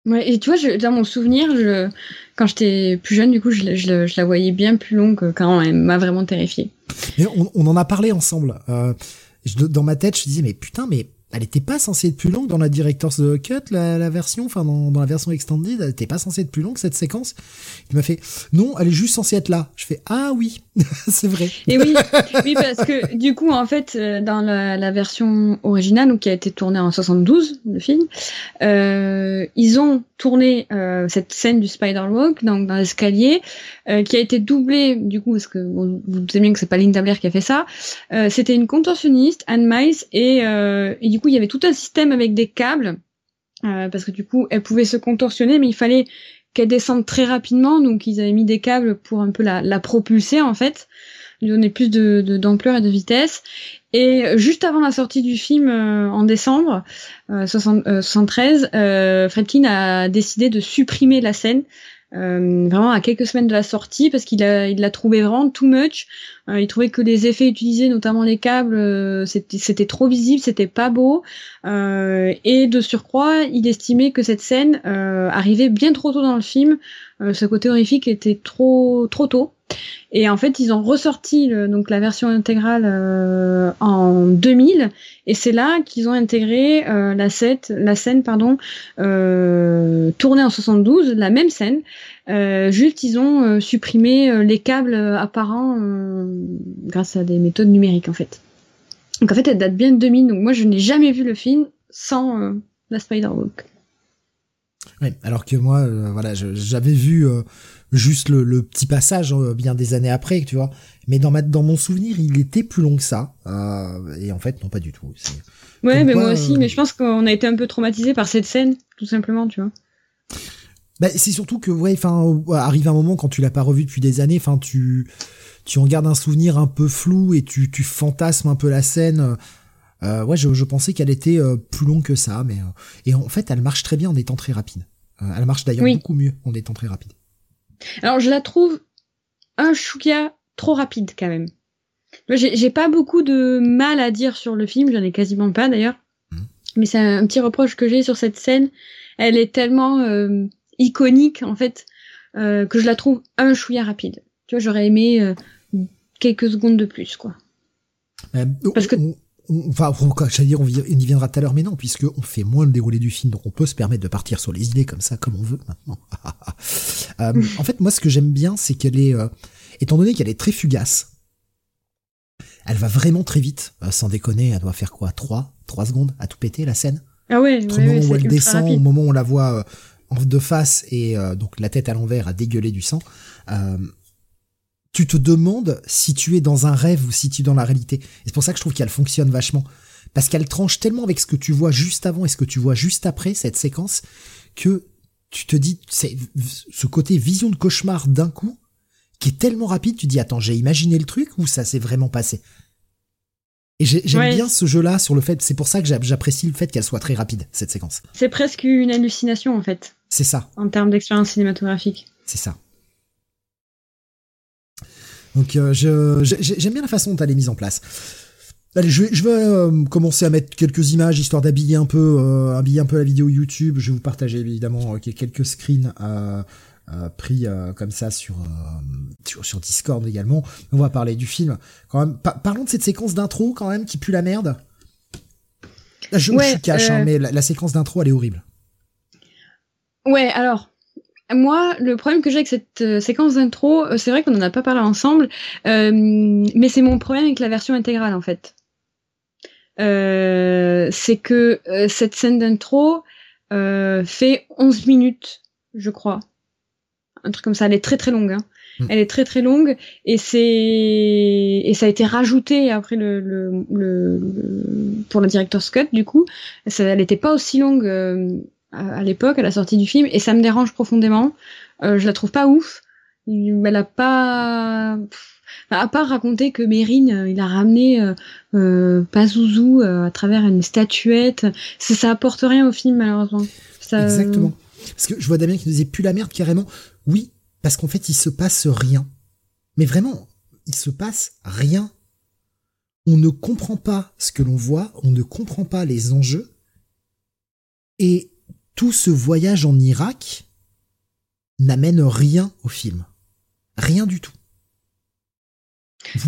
Ouais, et tu vois, je, dans mon souvenir, je, quand j'étais plus jeune, du coup, je, je, la voyais bien plus longue quand elle m'a vraiment terrifiée. On, on, en a parlé ensemble. Euh, dans ma tête, je disais, mais putain, mais elle était pas censée être plus longue dans la Director's Cut, la, la version, enfin dans, dans, la version extended, elle était pas censée être plus longue cette séquence. Il m'a fait non, elle est juste censée être là. Je fais ah oui, c'est vrai. Et oui, oui parce que du coup en fait euh, dans la, la version originale, donc qui a été tournée en 72, le film, euh, ils ont tourné euh, cette scène du Spider Walk donc dans l'escalier, euh, qui a été doublée du coup parce que bon, vous savez bien que c'est pas Linda Blair qui a fait ça. Euh, C'était une contorsionniste, Anne Mice, et, euh, et du coup il y avait tout un système avec des câbles parce que du coup elle pouvait se contorsionner, mais il fallait qu'elle descende très rapidement, donc ils avaient mis des câbles pour un peu la, la propulser en fait, lui donner plus de d'ampleur et de vitesse. Et juste avant la sortie du film euh, en décembre euh, 73, euh, euh, Fredkin a décidé de supprimer la scène. Vraiment à quelques semaines de la sortie parce qu'il a il l'a trouvé vraiment too much il trouvait que les effets utilisés notamment les câbles c'était c'était trop visible c'était pas beau. Et de surcroît il estimait que cette scène arrivait bien trop tôt dans le film. Ce côté horrifique était trop trop tôt. Et en fait, ils ont ressorti donc la version intégrale euh, en 2000, et c'est là qu'ils ont intégré euh, la, scène euh, tournée en 72, la même scène. Juste, ils ont supprimé les câbles apparents grâce à des méthodes numériques en fait. Donc en fait, elle date bien de 2000. Donc moi, je n'ai jamais vu le film sans la Spider-Walk. Oui, alors que moi, voilà, j'avais vu juste le, petit passage euh, bien des années après, tu vois. Mais dans ma dans mon souvenir, il était plus long que ça. Euh, et en fait, non, pas du tout. Ouais, mais moi aussi. Euh, mais je pense qu'on a été un peu traumatisé par cette scène, tout simplement, tu vois. Bah, c'est surtout que, ouais, enfin, arrive un moment quand tu l'as pas revu depuis des années, enfin, tu tu en gardes un souvenir un peu flou et tu tu fantasmes un peu la scène. Euh, ouais, je, je pensais qu'elle était plus longue que ça, mais et en fait, elle marche très bien en étant très rapide. elle marche d'ailleurs beaucoup mieux en étant très rapide. Alors je la trouve un chouïa trop rapide quand même. J'ai pas beaucoup de mal à dire sur le film, j'en ai quasiment pas d'ailleurs. Mmh. Mais c'est un petit reproche que j'ai sur cette scène. Elle est tellement euh, iconique en fait euh, que je la trouve un chouïa rapide. Tu vois, j'aurais aimé euh, quelques secondes de plus, quoi. Parce que enfin, dire, on y viendra tout à l'heure, mais non, puisque on fait moins le déroulé du film, donc on peut se permettre de partir sur les idées comme ça, comme on veut maintenant. en fait, moi, ce que j'aime bien, c'est qu'elle est, étant donné qu'elle est très fugace, elle va vraiment très vite, sans déconner, elle doit faire quoi, 3, 3 secondes à tout péter la scène? Ah ouais, Entre le moment où elle descend, au moment où on la voit de face et donc la tête à l'envers à dégueuler du sang, euh, tu te demandes si tu es dans un rêve ou si tu es dans la réalité. c'est pour ça que je trouve qu'elle fonctionne vachement. Parce qu'elle tranche tellement avec ce que tu vois juste avant et ce que tu vois juste après, cette séquence, que tu te dis, c'est ce côté vision de cauchemar d'un coup, qui est tellement rapide, tu dis, attends, j'ai imaginé le truc ou ça s'est vraiment passé? Et j'aime bien ce jeu-là sur le fait, c'est pour ça que j'apprécie le fait qu'elle soit très rapide, cette séquence. C'est presque une hallucination, en fait. C'est ça. En termes d'expérience cinématographique. C'est ça. Donc euh, j'aime bien la façon dont elle est mise en place. Allez, je vais, je vais euh, commencer à mettre quelques images histoire d'habiller un peu, euh, habiller un peu la vidéo YouTube. Je vais vous partager évidemment quelques screens pris comme ça sur, sur, Discord également. On va parler du film. Quand même, parlons de cette séquence d'intro quand même qui pue la merde. je, suis cache, hein, mais la séquence d'intro elle est horrible. Ouais, alors moi, le problème que j'ai avec cette euh, séquence d'intro, euh, c'est vrai qu'on en a pas parlé ensemble, euh, mais c'est mon problème avec la version intégrale en fait. c'est que cette scène d'intro fait 11 minutes, je crois. Un truc comme ça, elle est très très longue. Hein. Hmm. Elle est très très longue et c'est et ça a été rajouté après le, le, le, pour le director's cut du coup. Ça, elle n'était pas aussi longue à, l'époque, à la sortie du film, et ça me dérange profondément. Euh, je la trouve pas ouf. Elle a pas, à part raconter que Mérine, euh, il a ramené euh, euh Pazuzu à travers une statuette, ça, ça apporte rien au film malheureusement. Exactement. Parce que je vois Damien qui nous disait plus la merde carrément. Oui, parce qu'en fait il se passe rien. Mais vraiment, il se passe rien. On ne comprend pas ce que l'on voit, on ne comprend pas les enjeux. Et tout ce voyage en Irak n'amène rien au film. Rien du tout.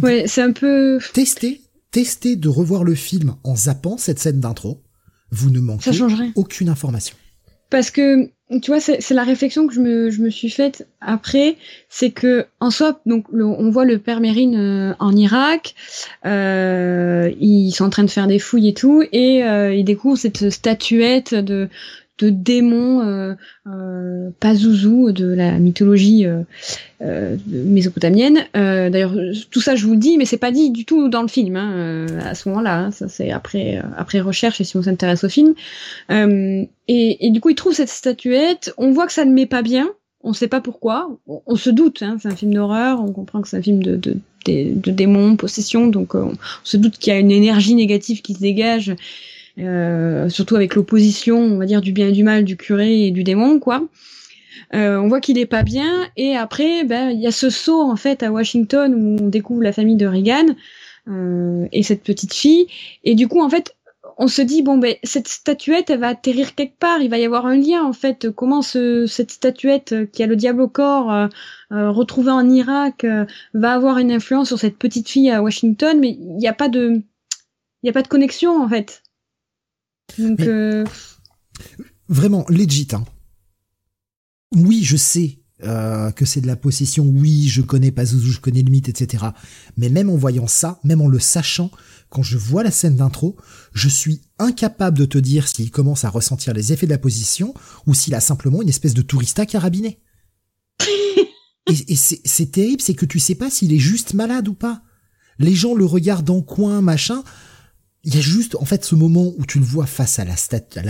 ouais, c'est un peu. Testez, testez de revoir le film en zappant cette scène d'intro. Vous ne manquez aucune information. Parce que, tu vois, c'est la réflexion que je me, je me suis faite après, c'est que, en soi, donc, on voit le père Mérine euh, en Irak, euh, ils sont en train de faire des fouilles et tout, et euh, ils découvrent cette statuette de, de démons euh, euh, Pazuzu de la mythologie euh, euh mésopotamienne. Euh, d'ailleurs, tout ça je vous le dis, mais c'est pas dit du tout dans le film hein, à ce moment-là. Hein, ça c'est après après recherche et si on s'intéresse au film. Et, et, du coup, il trouve cette statuette. On voit que ça ne met pas bien. On sait pas pourquoi. On, se doute. Hein, c'est un film d'horreur. On comprend que c'est un film de, de, de, de démons, possession. Donc on se doute qu'il y a une énergie négative qui se dégage euh, surtout avec l'opposition, on va dire, du bien et du mal du curé et du démon, quoi. Euh, on voit qu'il est pas bien, et après, ben, il y a ce saut en fait à Washington où on découvre la famille de Reagan euh, et cette petite fille, et du coup, en fait, on se dit bon ben cette statuette elle va atterrir quelque part, il va y avoir un lien en fait. Comment ce, cette statuette qui a le diable au corps euh, retrouvée en Irak va avoir une influence sur cette petite fille à Washington, mais il n'y a pas de il y a pas de connexion en fait. Euh, vraiment, legit. Hein. Oui, je sais euh, que c'est de la possession. Oui, je connais Pazuzu, je connais le mythe, etc. Mais même en voyant ça, même en le sachant, quand je vois la scène d'intro, je suis incapable de te dire s'il commence à ressentir les effets de la position ou s'il a simplement une espèce de tourista carabiné. et, et c'est terrible, c'est que tu sais pas s'il est juste malade ou pas. Les gens le regardent en coin, machin il y a juste en fait ce moment où tu le vois face à la,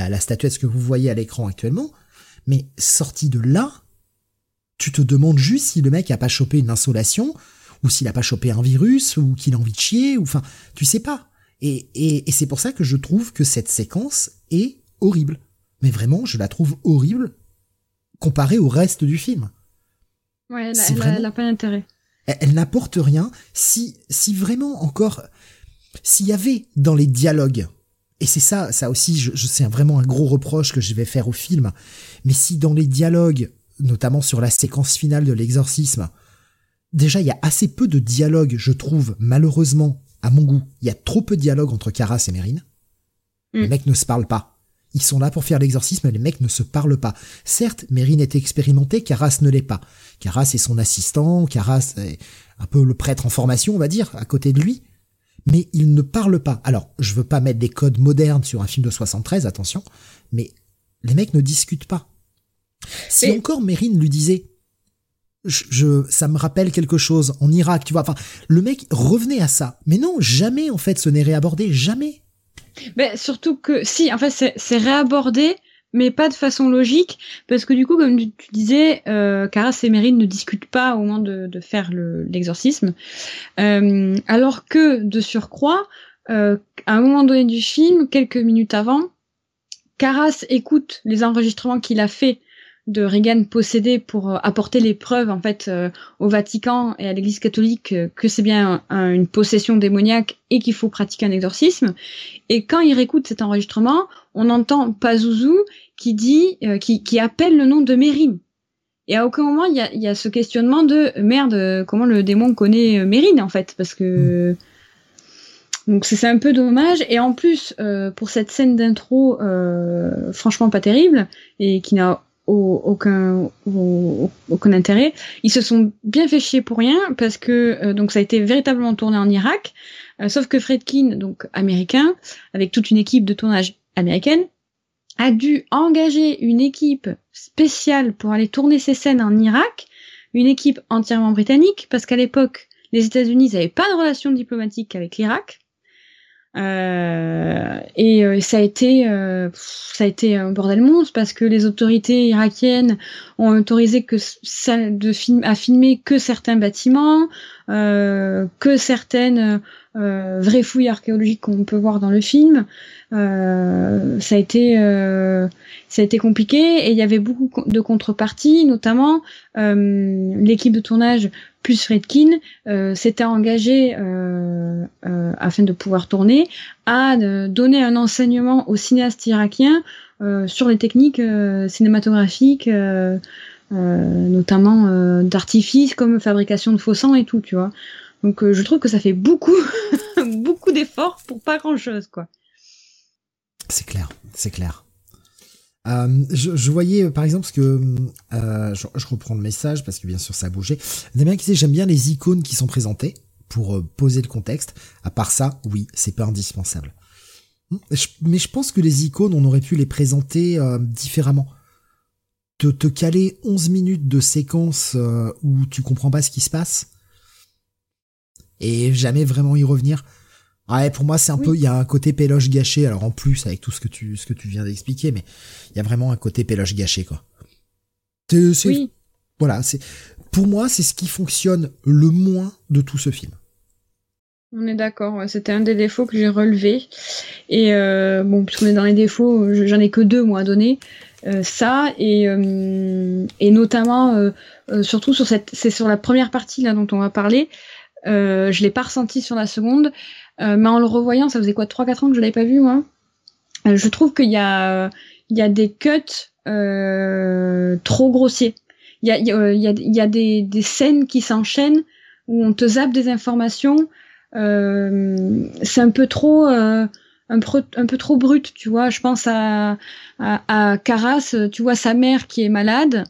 la, statuette, ce que vous voyez à l'écran actuellement, mais sorti de là, tu te demandes juste si le mec a pas chopé une insolation, ou s'il a pas chopé un virus, ou qu'il a envie de chier, ou enfin, tu sais pas. Et, et, et c'est pour ça que je trouve que cette séquence est horrible. Mais vraiment, je la trouve horrible comparée au reste du film. Ouais, elle, a, pas d'intérêt. Elle, n'apporte rien. Si, si vraiment encore, s'il y avait dans les dialogues, et c'est ça, ça aussi, je, je c'est vraiment un gros reproche que je vais faire au film, mais si dans les dialogues, notamment sur la séquence finale de l'exorcisme, déjà il y a assez peu de dialogues, je trouve, malheureusement, à mon goût, il y a trop peu de dialogues entre Caras et Mérine. Les mm. mecs ne se parlent pas. Ils sont là pour faire l'exorcisme, les mecs ne se parlent pas. Certes, Mérine est expérimentée, Caras ne l'est pas. Caras est son assistant, Caras est un peu le prêtre en formation, on va dire, à côté de lui. Mais ils ne parlent pas. Alors, je veux pas mettre des codes modernes sur un film de 73, attention, mais les mecs ne discutent pas. Si encore Mérine lui disait, je, ça me rappelle quelque chose en Irak, tu vois, enfin, le mec revenait à ça. Mais non, jamais, en fait, ce n'est réabordé, jamais. Ben, surtout que, si, en fait, c'est réabordé, mais pas de façon logique, parce que du coup, comme tu disais, euh, Caras et Mérine ne discutent pas au moment de, faire l'exorcisme, euh, alors que, de surcroît, euh, à un moment donné du film, quelques minutes avant, Caras écoute les enregistrements qu'il a fait de Reagan posséder pour euh, apporter les preuves en fait euh, au Vatican et à l'Église catholique euh, que c'est bien une possession démoniaque et qu'il faut pratiquer un exorcisme. Et quand il réécoute cet enregistrement, on entend Pazuzu qui dit, qui, qui appelle le nom de Mérine. Et à aucun moment il y a, y a, ce questionnement de merde, comment le démon connaît Mérine en fait, parce que mm. donc c'est un peu dommage. Et en plus, pour cette scène d'intro, franchement pas terrible et qui n'a aucun, aucun intérêt. Ils se sont bien fait chier pour rien parce que euh, donc ça a été véritablement tourné en Irak, euh, sauf que Fredkin, donc américain, avec toute une équipe de tournage américaine, a dû engager une équipe spéciale pour aller tourner ces scènes en Irak, une équipe entièrement britannique parce qu'à l'époque les États-Unis n'avaient pas de relation diplomatique avec l'Irak. Euh, et euh, ça a été euh, ça a été un bordel monstre parce que les autorités irakiennes ont autorisé que de film à filmer que certains bâtiments, que certaines vraies fouilles archéologiques qu'on peut voir dans le film. ça a été ça a été compliqué et il y avait beaucoup de contreparties, notamment l'équipe de tournage plus Fredkin euh, s'était engagé euh, euh, afin de pouvoir tourner à donner un enseignement aux cinéastes irakiens sur les techniques cinématographiques, notamment d'artifice comme fabrication de faux sang et tout, tu vois. Donc je trouve que ça fait beaucoup, beaucoup d'efforts pour pas grand chose, quoi. C'est clair, c'est clair. Euh, je, voyais par exemple ce que euh, je, reprends le message parce que bien sûr ça a bougé. A qui disait j'aime bien les icônes qui sont présentées pour euh, poser le contexte. À part ça, oui, c'est pas indispensable. mais je pense que les icônes, on aurait pu les présenter euh, différemment. Te, te, caler 11 minutes de séquence euh, où tu comprends pas ce qui se passe et jamais vraiment y revenir. Ouais, pour moi, c'est un peu, il y a un côté péloche gâché. Alors en plus, avec tout ce que tu, ce que tu viens d'expliquer, mais il y a vraiment un côté péloche gâché, quoi. oui. Voilà, c'est, pour moi, c'est ce qui fonctionne le moins de tout ce film. On est d'accord, c'était un des défauts que j'ai relevé. Et euh, bon, puisqu'on est dans les défauts, j'en ai que deux moi à donner. Euh, ça et euh, et notamment euh, euh, surtout sur cette, c'est sur la première partie là dont on va parler. je l'ai pas ressenti sur la seconde. Euh, mais en le revoyant, ça faisait quoi 3-4 ans que je l'avais pas vu moi? Euh, je trouve qu'il y a il y a des cuts euh, trop grossiers. Il y a il y a, il y a des, des scènes qui s'enchaînent où on te zappe des informations. Euh, c'est un peu trop euh, un, peu, trop brut, tu vois. Je pense à, à, à Caras, tu vois sa mère qui est malade,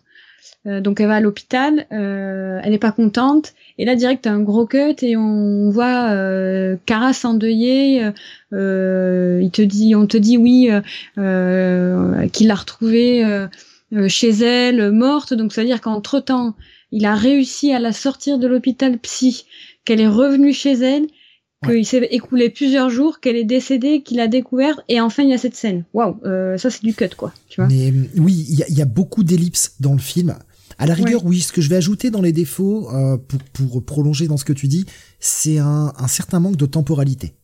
euh, donc elle va à l'hôpital, euh, elle est pas contente, et là direct un gros cut et on voit euh, Caras endeuillé, euh, euh, il te dit, on te dit oui qu'il l'a retrouvée chez elle morte, donc ça veut dire qu'entre temps il a réussi à la sortir de l'hôpital psy, qu'elle est revenue chez elle, qu'il s'est écoulé plusieurs jours, qu'elle est décédée, qu'il a découvert, et enfin il y a cette scène. Waouh, ça c'est du cut quoi. Tu vois Mais oui, il y y a, beaucoup d'ellipses dans le film. À la rigueur, oui, ce que je vais ajouter dans les défauts, euh, pour, pour, prolonger dans ce que tu dis, c'est un, un, certain manque de temporalité.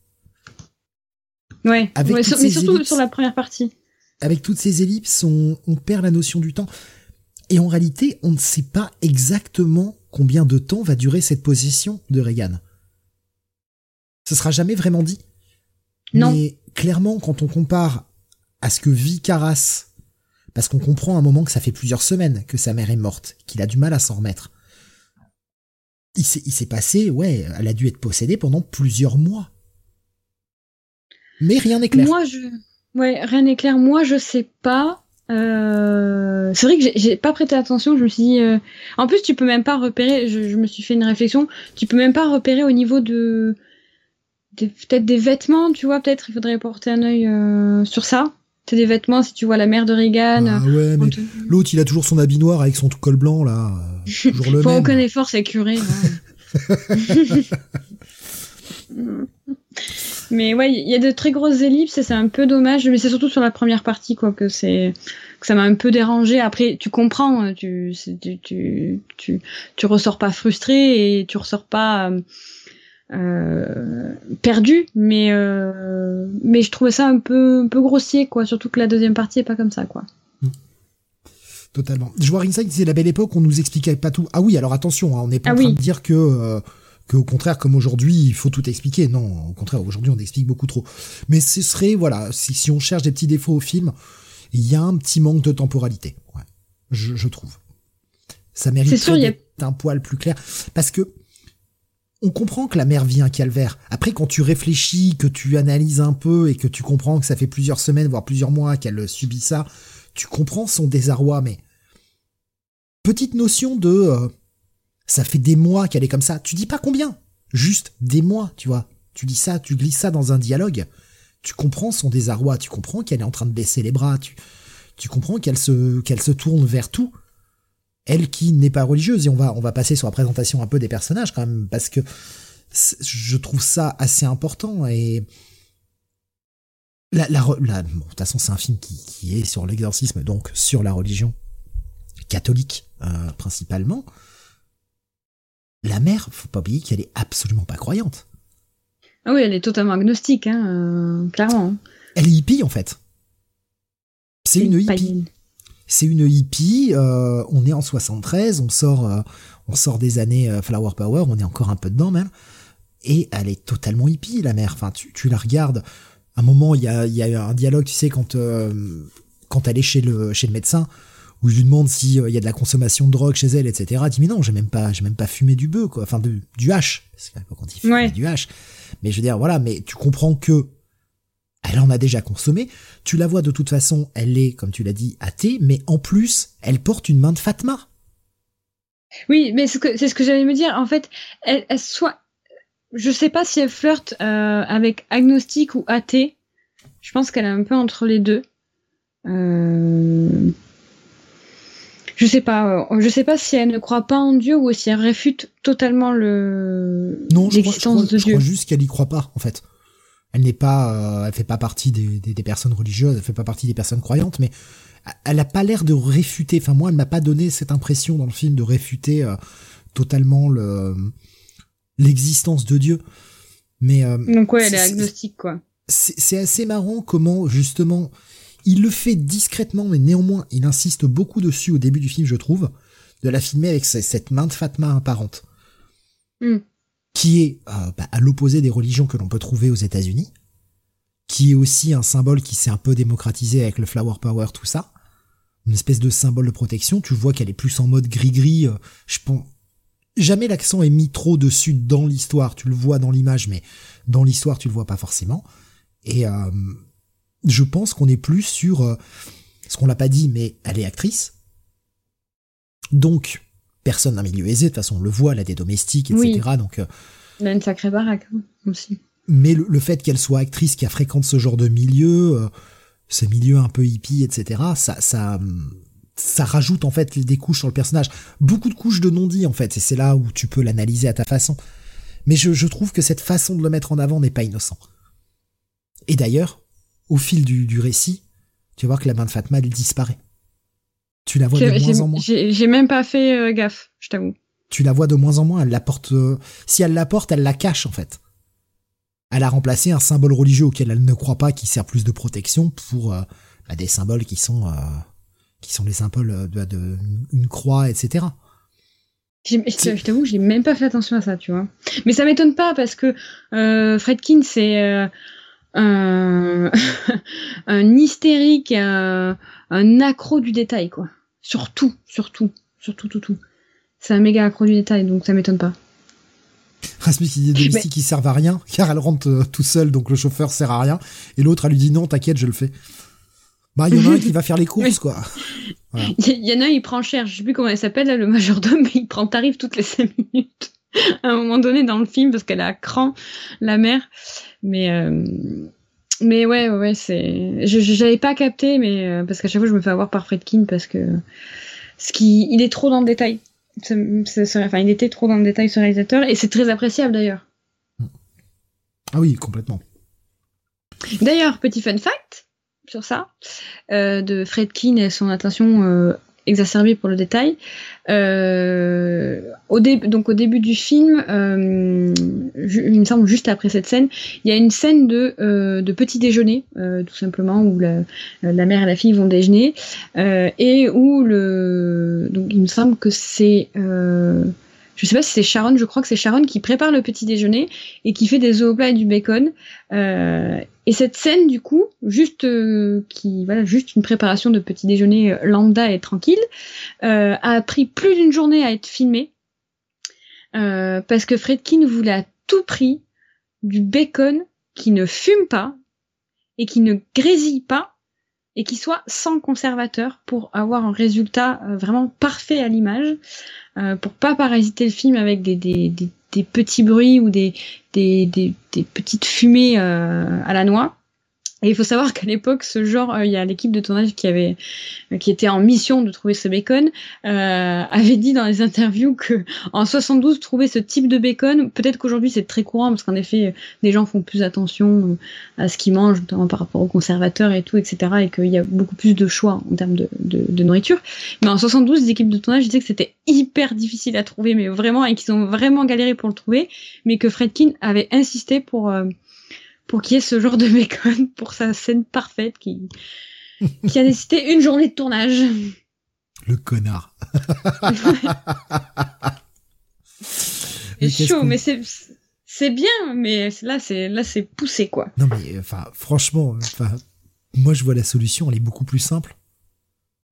Ouais, mais surtout sur la première partie. Avec toutes ces ellipses, on, on perd la notion du temps. Et en réalité, on ne sait pas exactement combien de temps va durer cette possession de Reagan. Ce sera jamais vraiment dit. Non. Mais clairement, quand on compare à ce que vit Caras, parce qu'on comprend à un moment que ça fait plusieurs semaines que sa mère est morte, qu'il a du mal à s'en remettre. Il s'est passé, ouais, elle a dû être possédée pendant plusieurs mois. Mais rien n'est clair. Moi, je, ouais, rien n'est clair. Moi, je sais pas. Euh... C'est vrai que j'ai pas prêté attention. Je me suis dit. Euh... En plus, tu peux même pas repérer. Je, je, me suis fait une réflexion. Tu peux même pas repérer au niveau de, peut-être des vêtements. Tu vois, peut-être il faudrait porter un œil euh, sur ça. C'est des vêtements. Si tu vois la mère de Reagan. Ah ouais, mais l'autre, il a toujours son habit noir avec son col blanc là. Toujours le Faut même. aucun effort, c'est curé. Mais ouais, il y a de très grosses ellipses et c'est un peu dommage. Mais c'est surtout sur la première partie quoi que c'est que ça m'a un peu dérangé. Après, tu comprends, hein, tu tu tu tu, tu ressors pas frustré et tu ressors pas euh, euh, perdu. Mais euh, mais je trouvais ça un peu un peu grossier quoi. Surtout que la deuxième partie est pas comme ça quoi. Totalement. Je vois Ringside, c'est la belle époque, on nous expliquait pas tout. Ah oui, alors attention, hein, on n'est pas ah en train de dire que euh, qu'au contraire, comme aujourd'hui, il faut tout expliquer. Non, au contraire, aujourd'hui, on explique beaucoup trop. Mais ce serait, voilà, si, si on cherche des petits défauts au film, il y a un petit manque de temporalité. Ouais, je, je trouve. Ça mérite d'être un poil plus clair. Parce que, on comprend que la mère vit un calvaire. Après, quand tu réfléchis, que tu analyses un peu et que tu comprends que ça fait plusieurs semaines, voire plusieurs mois qu'elle subit ça, tu comprends son désarroi, mais petite notion de euh, ça fait des mois qu'elle est comme ça. Tu dis pas combien, juste des mois, tu vois. Tu dis ça, tu glisses ça dans un dialogue. Tu comprends son désarroi, tu comprends qu'elle est en train de baisser les bras, tu, tu comprends qu'elle se, qu'elle se tourne vers tout. Elle qui n'est pas religieuse, et on va, on va passer sur la présentation un peu des personnages quand même, parce que je trouve ça assez important et la, la, la bon, de toute façon c'est un film qui, qui est sur l'exorcisme, donc sur la religion catholique euh, principalement la mère, faut pas oublier qu'elle est absolument pas croyante. Ah oui, elle est totalement agnostique, hein, euh, clairement. Elle est hippie en fait. C'est une hippie. C'est une hippie. Euh, on est en 73, on sort, euh, on sort des années Flower Power, on est encore un peu dedans même. Et elle est totalement hippie, la mère. Enfin, tu, la regardes. À un moment, il y a, y a un dialogue, tu sais, quand quand elle est chez le chez le médecin où je lui demande s'il euh, y a de la consommation de drogue chez elle, etc. Elle dit mais non, j'ai même pas, j'ai même pas fumé du bœuf, quoi. Enfin, de, du hache. Parce qu'à quand il fume du hache. Mais je veux dire, voilà, mais tu comprends que elle en a déjà consommé. Tu la vois de toute façon, elle est, comme tu l'as dit, athée, mais en plus, elle porte une main de Fatma. Oui, mais c'est ce que j'allais me dire. En fait, elle, elle, soit, je sais pas si elle flirte euh, avec agnostique ou athée. Je pense qu'elle est un peu entre les deux. Euh, je sais pas, euh, je sais pas si elle ne croit pas en Dieu ou si elle réfute totalement le non, l'existence de Dieu. Je crois juste qu'elle y croit pas, en fait. Elle n'est pas, euh, elle fait pas partie des, des, personnes religieuses, elle fait pas partie des personnes croyantes, mais elle a pas l'air de réfuter. Enfin, moi, elle m'a pas donné cette impression dans le film de réfuter euh, totalement le l'existence de Dieu. Mais donc ouais, elle est agnostique, quoi. C'est assez marrant comment justement il le fait discrètement, mais néanmoins, il insiste beaucoup dessus au début du film, je trouve, de la filmer avec cette main de Fatma apparente. Hmm. Qui est euh, bah, à l'opposé des religions que l'on peut trouver aux États-Unis, qui est aussi un symbole qui s'est un peu démocratisé avec le flower power, tout ça. Une espèce de symbole de protection. Tu vois qu'elle est plus en mode gris-gris. Euh, je pense, jamais l'accent est mis trop dessus dans l'histoire. Tu le vois dans l'image, mais dans l'histoire, tu le vois pas forcément. Et euh, je pense qu'on est plus sur euh, ce qu'on l'a pas dit, mais elle est actrice. Donc, personne d'un milieu aisé, de toute façon, on le voit, elle a des domestiques, etc. Donc, euh, elle a une sacrée baraque hein, aussi. Mais le, fait qu'elle soit actrice qui a fréquente ce genre de milieu, euh, ce milieu un peu hippie, etc., ça, ça, ça rajoute en fait des couches sur le personnage. Beaucoup de couches de non-dit en fait, et c'est là où tu peux l'analyser à ta façon. Mais je, je trouve que cette façon de le mettre en avant n'est pas innocent. Et d'ailleurs, au fil du, récit, tu vas voir que la main de Fatma, elle disparaît. Tu la vois de moins en moins. J'ai même pas fait euh, gaffe, je t'avoue. Tu la vois de moins en moins, elle la porte... Euh, si elle la porte, elle la cache, en fait. Elle a remplacé un symbole religieux auquel elle ne croit pas, qui sert plus de protection pour euh, bah, des symboles qui sont qui sont les symboles de, de, une croix, etc. Je t'avoue, j'ai même pas fait attention à ça, tu vois. Mais ça m'étonne pas parce que Fredkin, c'est un, un, hystérique, un, un, accro du détail, quoi. Surtout, surtout, surtout, tout, tout. C'est un méga accro du détail, donc ça m'étonne pas. Rasmus il dit des domestiques qui servent à rien, car elle rentre euh, tout seul, donc le chauffeur sert à rien. Et l'autre, elle lui dit non, t'inquiète, je le fais. Bah, il y en a un qui va faire les courses, quoi. Il y en a un, il prend cher, je sais plus comment elle s'appelle, le majordome, mais il prend tarif toutes les 5 minutes. à un moment donné dans le film, parce qu'elle a cran, la mère. Mais, euh, mais ouais, ouais, c'est, je, j'avais pas capté, mais, euh, parce qu'à chaque fois, je me fais avoir par Fredkin, parce que, ce qui, il est trop dans le détail. enfin, il était trop dans le détail, ce réalisateur, et c'est très appréciable d'ailleurs. Ah oui, complètement. D'ailleurs, petit fun fact, sur ça, euh, de Fredkin et son attention euh, exacerbée pour le détail. Euh, au donc au début du film, euh, il me semble juste après cette scène, il y a une scène de, euh, de petit déjeuner, euh, tout simplement, où la, la, mère et la fille vont déjeuner, et où le, donc il me semble que c'est je sais pas si c'est Sharon, je crois que c'est Sharon qui prépare le petit déjeuner et qui fait des œufs au plat et du bacon. Euh, et cette scène, du coup, juste euh, qui voilà, juste une préparation de petit déjeuner euh, lambda et tranquille, a pris plus d'une journée à être filmée parce que Fredkin voulait à tout prix du bacon qui ne fume pas et qui ne grésille pas et qui soit sans conservateur pour avoir un résultat vraiment parfait à l'image. Euh, pour pas parasiter le film avec des, des, des, des petits bruits ou des, des, petites fumées euh, à la noix. Et il faut savoir qu'à l'époque, ce genre, euh, il y a l'équipe de tournage qui avait, euh, qui était en mission de trouver ce bacon, euh, avait dit dans les interviews que en 72 trouver ce type de bacon, peut-être qu'aujourd'hui c'est très courant parce qu'en effet, des gens font plus attention à ce qu'ils mangent, notamment par rapport aux conservateurs et tout, etc. Et qu'il y a beaucoup plus de choix en termes de nourriture. Mais en 72, les équipes de tournage disaient que c'était hyper difficile à trouver, mais vraiment, et qu'ils ont vraiment galéré pour le trouver, mais que Fredkin avait insisté pour pour qu'il y ait ce genre de bacon pour sa scène parfaite qui, qui a nécessité une journée de tournage. Le connard. c'est chaud, mais c'est c'est bien, mais là c'est là c'est poussé quoi. Non mais enfin franchement, enfin moi je vois la solution, elle est beaucoup plus simple.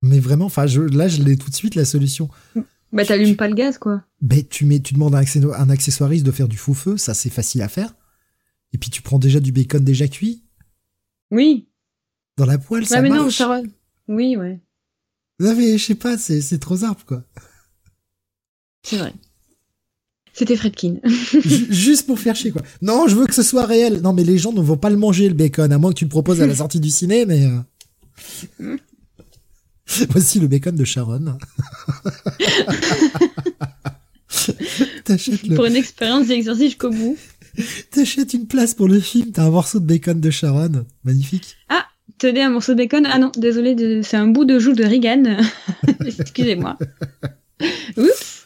Mais vraiment, enfin je, là je l'ai tout de suite la solution. Bah t'allumes pas le gaz quoi. Ben tu mets, tu demandes à un accessoiriste de faire du faux feu, ça c'est facile à faire. Et puis tu prends déjà du bacon déjà cuit? Oui. Dans la poêle, ça mais marche? Non, Oui, ouais. Non mais je sais pas, c'est, c'est trop zarp, quoi. C'est vrai. C'était Fredkin. Juste pour faire chier, quoi. Non, je veux que ce soit réel. Non, mais les gens ne vont pas le manger, le bacon, à moins que tu le proposes à la sortie du ciné, mais... Euh. Voici le bacon de Sharon. Pour une expérience d'exercice jusqu'au bout. T'achètes une place pour le film, t'as un morceau de bacon de Sharon. Magnifique. Ah, tenez un morceau de bacon? Ah non, désolé, c'est un bout de joue de Regan. Excusez-moi. Oups.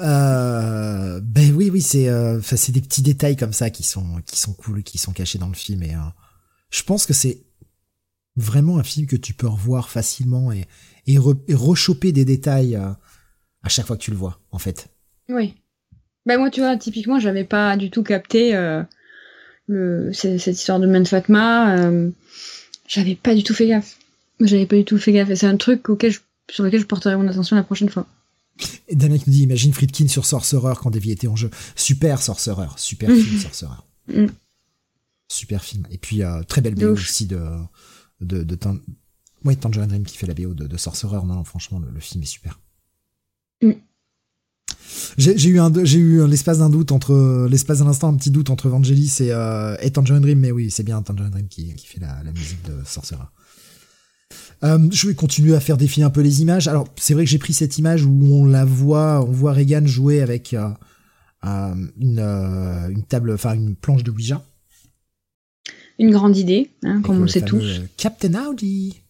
euh, ben oui, oui, c'est, euh, c'est des petits détails comme ça qui sont, qui sont cool, qui sont cachés dans le film. Et euh, je pense que c'est vraiment un film que tu peux revoir facilement et, et, rechoper des détails euh, à chaque fois que tu le vois, en fait. Oui. Ben moi, tu vois, typiquement, j'avais pas du tout capté euh, le, cette histoire de Man Fatma. Euh, j'avais pas du tout fait gaffe. J'avais pas du tout fait gaffe. Et c'est un truc auquel sur lequel je porterai mon attention la prochaine fois. Et Daniel nous dit, imagine Friedkin sur Sorcerer quand Davy était en jeu. Super Sorcerer, super film Sorcerer. Mm. Super film. Et puis, euh, très belle BO aussi de, de, de, ouais, Tangerine Dream qui fait la BO de, de Sorcerer. Non, franchement, le, film est super. Mm. J'ai eu un, j'ai eu l'espace d'un doute entre, l'espace d'un instant, un petit doute entre Vangelis et, euh, et Tangerine Dream, mais oui, c'est bien Tangerine Dream qui, qui fait la, la musique de Sorcerer. Euh, je vais continuer à faire défiler un peu les images. Alors, c'est vrai que j'ai pris cette image où on la voit, on voit Reagan jouer avec euh, euh une, une table, enfin une planche de Ouija. Une grande idée, hein, comme on le sait tous. Captain Audi.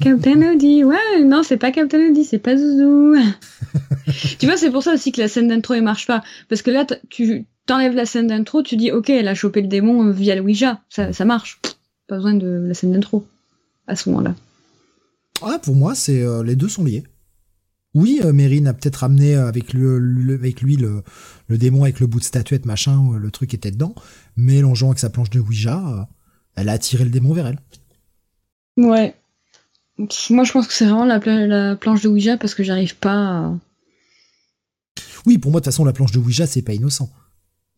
Captain Audi, ouais, non, c'est pas Captain Audi, c'est pas Zouzou. tu vois, c'est pour ça aussi que la scène d'intro, elle marche pas. Parce que là, tu t'enlèves la scène d'intro, tu dis, ok, elle a chopé le démon via le Ouija, ça, ça marche. Pas besoin de la scène d'intro. à ce moment-là. Ah, pour moi, c'est les deux sont liés. Oui, Mérine a peut-être amené avec, le, avec lui le, le, démon avec le bout de statuette, machin, le truc était dedans, mélangeant avec sa planche de Ouija, elle a attiré le démon vers elle. Ouais. Moi, je pense que c'est vraiment la, la, planche de Ouija parce que j'arrive pas à... Oui, pour moi, de toute façon, la planche de Ouija, c'est pas innocent.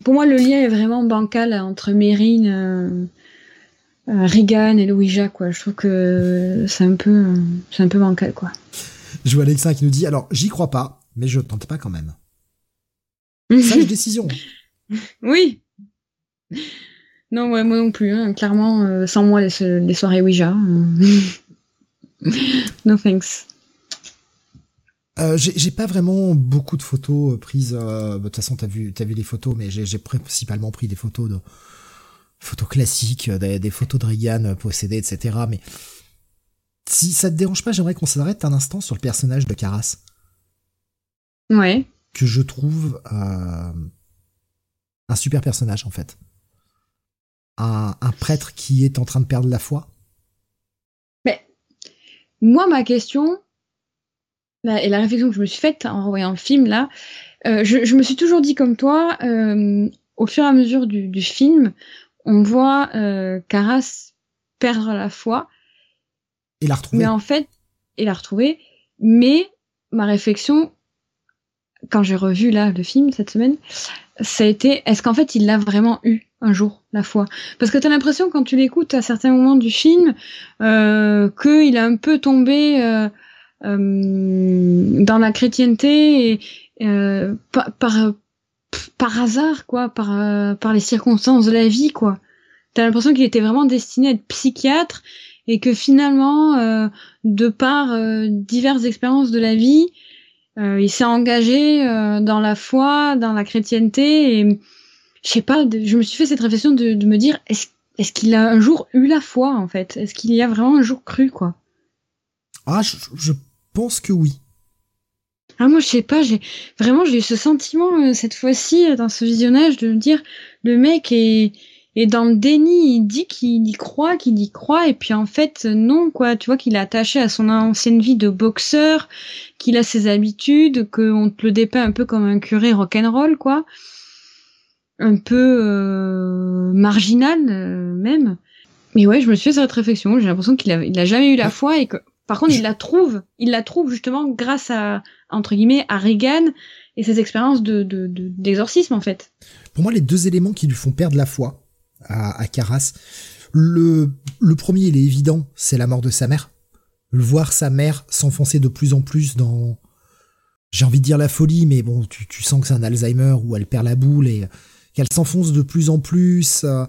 Pour moi, le lien est vraiment bancal entre Mérine, euh, euh, Regan et le Ouija, quoi. Je trouve que c'est un peu, c'est un peu bancal, quoi. Je vois Alexa qui nous dit, alors, j'y crois pas, mais je tente pas quand même. Sage décision. Oui. Non, moi non plus. Hein. Clairement, euh, sans moi, les, soirées Ouija. no thanks. Euh, j'ai pas vraiment beaucoup de photos euh, prises. de toute façon, t'as vu, as vu les photos, mais j'ai principalement pris des photos de photos classiques, des, photos de Reagan possédées, etc. Mais si ça te dérange pas, j'aimerais qu'on s'arrête un instant sur le personnage de Caras. Ouais. Que je trouve un super personnage en fait un, prêtre qui est en train de perdre la foi moi, ma question, et la réflexion que je me suis faite en voyant le film là, euh, je, me suis toujours dit comme toi, euh, au fur et à mesure du, film, on voit euh, Caras perdre la foi. Et la retrouver. Mais en fait, et la retrouver. Mais ma réflexion, quand j'ai revu là le film cette semaine, ça a été est-ce qu'en fait il l'a vraiment eu un jour la foi? Parce que tu as l'impression quand tu l'écoutes à certains moments du film euh, qu'il a un peu tombé euh, euh, dans la chrétienté euh, par, par, hasard quoi par euh, par les circonstances de la vie quoi. Tu as l'impression qu'il était vraiment destiné à être psychiatre et que finalement euh, de par diverses expériences de la vie euh, il s'est engagé euh, dans la foi, dans la chrétienté, et je sais pas, je me suis fait cette réflexion de, de me dire est-ce qu'il a un jour eu la foi en fait? Est-ce qu'il y a vraiment un jour cru quoi? Ah, je, je, pense que oui. Ah moi je sais pas, j'ai vraiment j'ai eu ce sentiment euh, cette fois-ci dans ce visionnage de me dire le mec est et dans le déni, il dit qu'il y croit, qu'il y croit, et puis en fait, non, quoi. Tu vois qu'il est attaché à son ancienne vie de boxeur, qu'il a ses habitudes, qu'on te le dépeint un peu comme un curé rock'n'roll, quoi. Un peu euh, marginal, euh, même. Mais ouais, je me suis fait cette réflexion. J'ai l'impression qu'il a, il a jamais eu la foi et que, par contre, il la trouve. Il la trouve justement grâce à, entre guillemets, à Reagan et ses expériences de, de, d'exorcisme, en fait. Pour moi, les deux éléments qui lui font perdre la foi, à, à Caras. Le, le premier, il est évident, c'est la mort de sa mère. Le voir sa mère s'enfoncer de plus en plus dans, j'ai envie de dire la folie, mais bon, tu, tu sens que c'est un Alzheimer où elle perd la boule et qu'elle s'enfonce de plus en plus. Euh,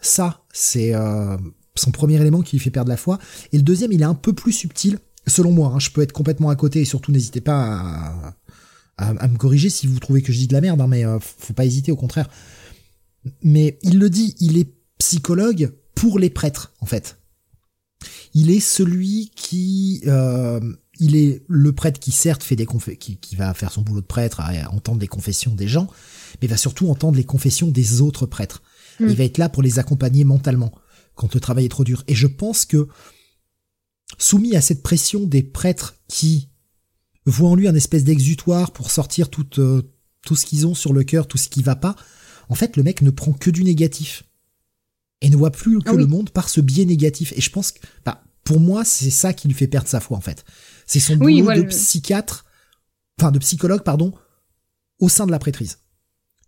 ça, c'est euh, son premier élément qui lui fait perdre la foi. Et le deuxième, il est un peu plus subtil, selon moi. Hein, je peux être complètement à côté et surtout n'hésitez pas à, à, me corriger si vous trouvez que je dis de la merde, hein, mais euh, faut pas hésiter, au contraire. Mais il le dit, il est psychologue pour les prêtres, en fait. Il est celui qui, euh, il est le prêtre qui certes fait des qui, qui, va faire son boulot de prêtre, à entendre les confessions des gens, mais va surtout entendre les confessions des autres prêtres. Mm. Il va être là pour les accompagner mentalement quand le travail est trop dur. Et je pense que soumis à cette pression des prêtres qui voient en lui un espèce d'exutoire pour sortir tout, euh, tout ce qu'ils ont sur le cœur, tout ce qui va pas, en fait, le mec ne prend que du négatif et ne voit plus que ah le monde par ce biais négatif. Et je pense que, bah, pour moi, c'est ça qui lui fait perdre sa foi, en fait. C'est son boulot de psychiatre, enfin de psychologue, pardon, au sein de la prêtrise,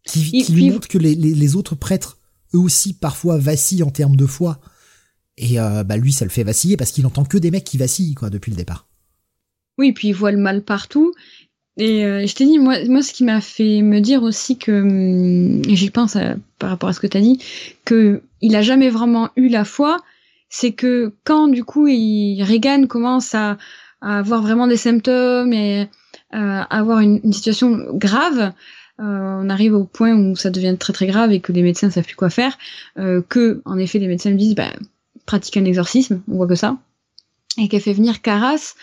qui, lui montre que les, autres prêtres, eux aussi, parfois vacillent en termes de foi. Et euh, bah lui, ça le fait vaciller parce qu'il entend que des mecs qui vacillent, quoi, depuis le départ. Oui, puis il voit le mal partout. Et euh, je t'ai dit, moi, moi, ce qui m'a fait me dire aussi que, hum, j'y pense par rapport à ce que tu as dit, que il a jamais vraiment eu la foi, c'est que quand du coup il, Reagan commence à, à avoir vraiment des symptômes et à avoir une, situation grave, euh, on arrive au point où ça devient très très grave et que les médecins savent plus quoi faire, euh, que en effet les médecins disent bah, pratique un exorcisme, on voit que ça, et qu'elle fait venir Caras.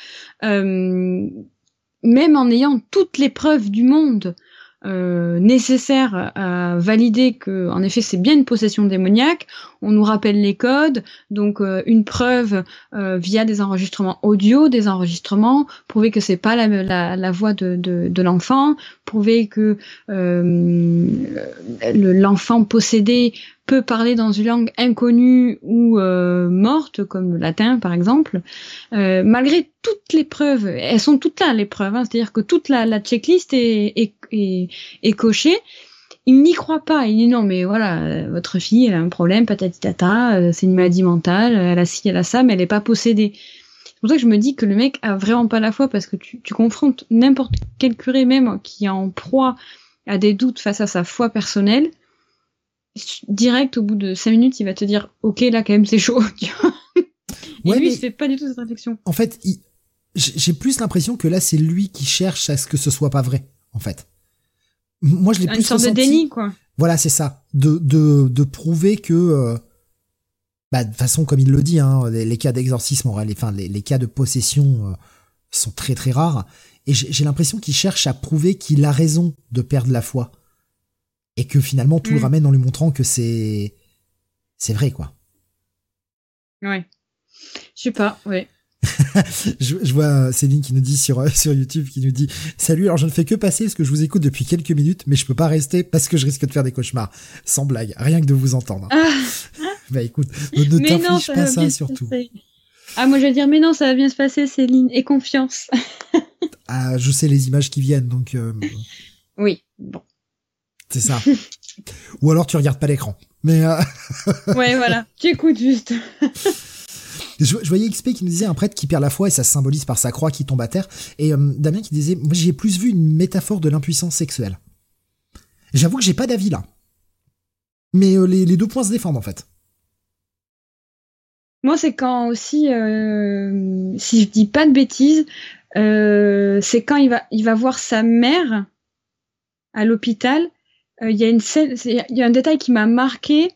Euh, même en ayant toutes les preuves du monde euh, nécessaire à valider que, en effet, c'est bien une possession démoniaque. On nous rappelle les codes, donc euh, une preuve euh, via des enregistrements audio, des enregistrements, prouver que c'est pas la, la, la, voix de, de, de l'enfant, prouver que l'enfant possédé peut parler dans une langue inconnue ou euh, morte, comme le latin par exemple, euh, malgré toutes les preuves, elles sont toutes là les preuves, hein, c'est-à-dire que toute la, la checklist est, est, est, est cochée, il n'y croit pas. Il dit non, mais voilà, votre fille, elle a un problème, patati tata, euh, c'est une maladie mentale, elle a ci, elle a ça, mais elle n'est pas possédée. C'est pour ça que je me dis que le mec a vraiment pas la foi parce que tu, tu confrontes n'importe quel curé même qui est en proie à des doutes face à sa foi personnelle direct au bout de 5 minutes, il va te dire OK, là quand même c'est chaud. Tu vois Et lui, il fait pas du tout cette réflexion. En fait, j'ai plus l'impression que là, c'est lui qui cherche à ce que ce soit pas vrai, en fait. Moi, je l'ai plus Une sorte de déni, quoi. Voilà, c'est ça. De, de, de prouver que, euh, bah, de façon, comme il le dit, hein, les, cas d'exorcisme, enfin, les, les, cas de possession euh, sont très très rares. Et j'ai l'impression qu'il cherche à prouver qu'il a raison de perdre la foi et que finalement tout le mm. ramène en lui montrant que c'est c'est vrai quoi. Ouais. Je sais pas, ouais. je, vois Céline qui nous dit sur sur YouTube qui nous dit salut alors je ne fais que passer parce que je vous écoute depuis quelques minutes mais je peux pas rester parce que je risque de faire des cauchemars sans blague rien que de vous entendre ah. bah écoute ne, t'inflige pas ça surtout ah moi je vais dire mais non ça va bien se passer Céline et confiance ah je sais les images qui viennent donc euh, oui bon c'est ça. Ou alors tu regardes pas l'écran. Mais euh... ouais, voilà. Tu écoutes juste. Je, voyais XP qui nous disait un prêtre qui perd la foi et ça se symbolise par sa croix qui tombe à terre. Et euh, Damien qui disait, moi j'ai plus vu une métaphore de l'impuissance sexuelle. J'avoue que j'ai pas d'avis là. Mais euh, les, les, deux points se défendent en fait. Moi c'est quand aussi, euh, si je dis pas de bêtises, c'est quand il va, il va voir sa mère à l'hôpital il y a une il y a un détail qui m'a marqué.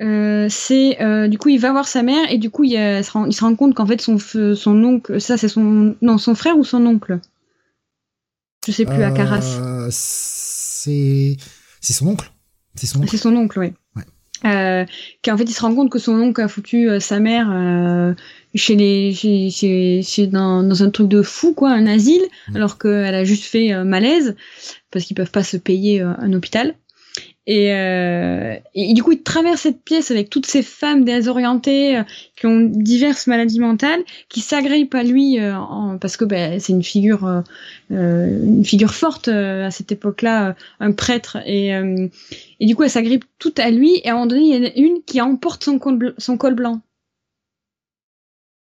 Euh, c'est euh, du coup il va voir sa mère et du coup il, se, rend, il se rend compte qu'en fait son son oncle ça c'est son non son frère ou son oncle? Je sais plus à Caras c'est c'est son oncle c'est son oncle c'est son oncle oui ouais. qu'en fait il se rend compte que son oncle a foutu sa mère chez les chez, chez, chez dans, dans, un truc de fou quoi un asile mm. alors qu'elle a juste fait malaise parce qu'ils peuvent pas se payer euh, un hôpital. Et, euh, et, du coup, il traverse cette pièce avec toutes ces femmes désorientées euh, qui ont diverses maladies mentales, qui s'agrippent à lui en, parce que ben, c'est une figure, une figure forte à cette époque-là, un prêtre. Et, et du coup, elle s'agrippe tout à lui. Et à un moment donné, il y en a une qui emporte son col, son col blanc.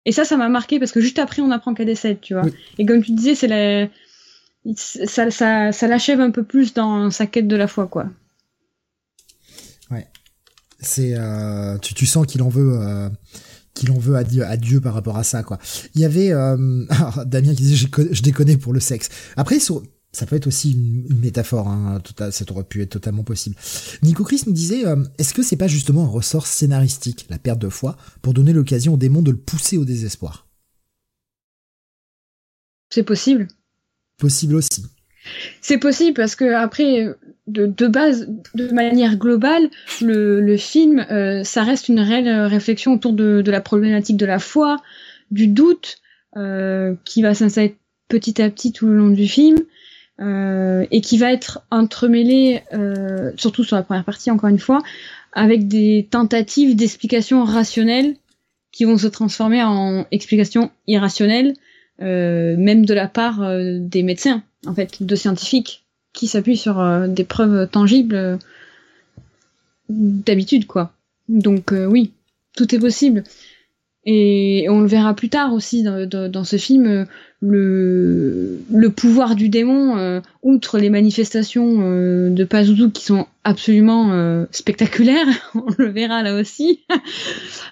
Et ça, ça m'a marqué parce que juste après, on apprend qu'elle décède, tu vois. Et comme tu disais, c'est la ça, ça, ça l'achève un peu plus dans sa quête de la foi, quoi. Ouais. C'est, euh, tu, tu sens qu'il en veut, euh, qu'il en veut à Dieu, à Dieu par rapport à ça, quoi. Il y avait euh, Damien qui disait je, je déconne pour le sexe. Après, ça peut être aussi une, métaphore, hein, ça aurait pu être totalement possible. Nico Chris nous disait, euh, est-ce que c'est pas justement un ressort scénaristique, la perte de foi, pour donner l'occasion au démon de le pousser au désespoir? C'est possible possible aussi. C'est possible parce que après, de, de, base, de manière globale, le, le film, euh, ça reste une réelle réflexion autour de, de, la problématique de la foi, du doute, euh, qui va s'installer petit à petit tout le long du film, euh, et qui va être entremêlé, euh, surtout sur la première partie, encore une fois, avec des tentatives d'explications rationnelles qui vont se transformer en explications irrationnelles euh, même de la part euh, des médecins, en fait, de scientifiques, qui s'appuient sur des preuves tangibles d'habitude, quoi. Donc oui, tout est possible. Et on le verra plus tard aussi dans, ce film, le, le pouvoir du démon, outre les manifestations de Pazuzu qui sont absolument spectaculaires, on le verra là aussi,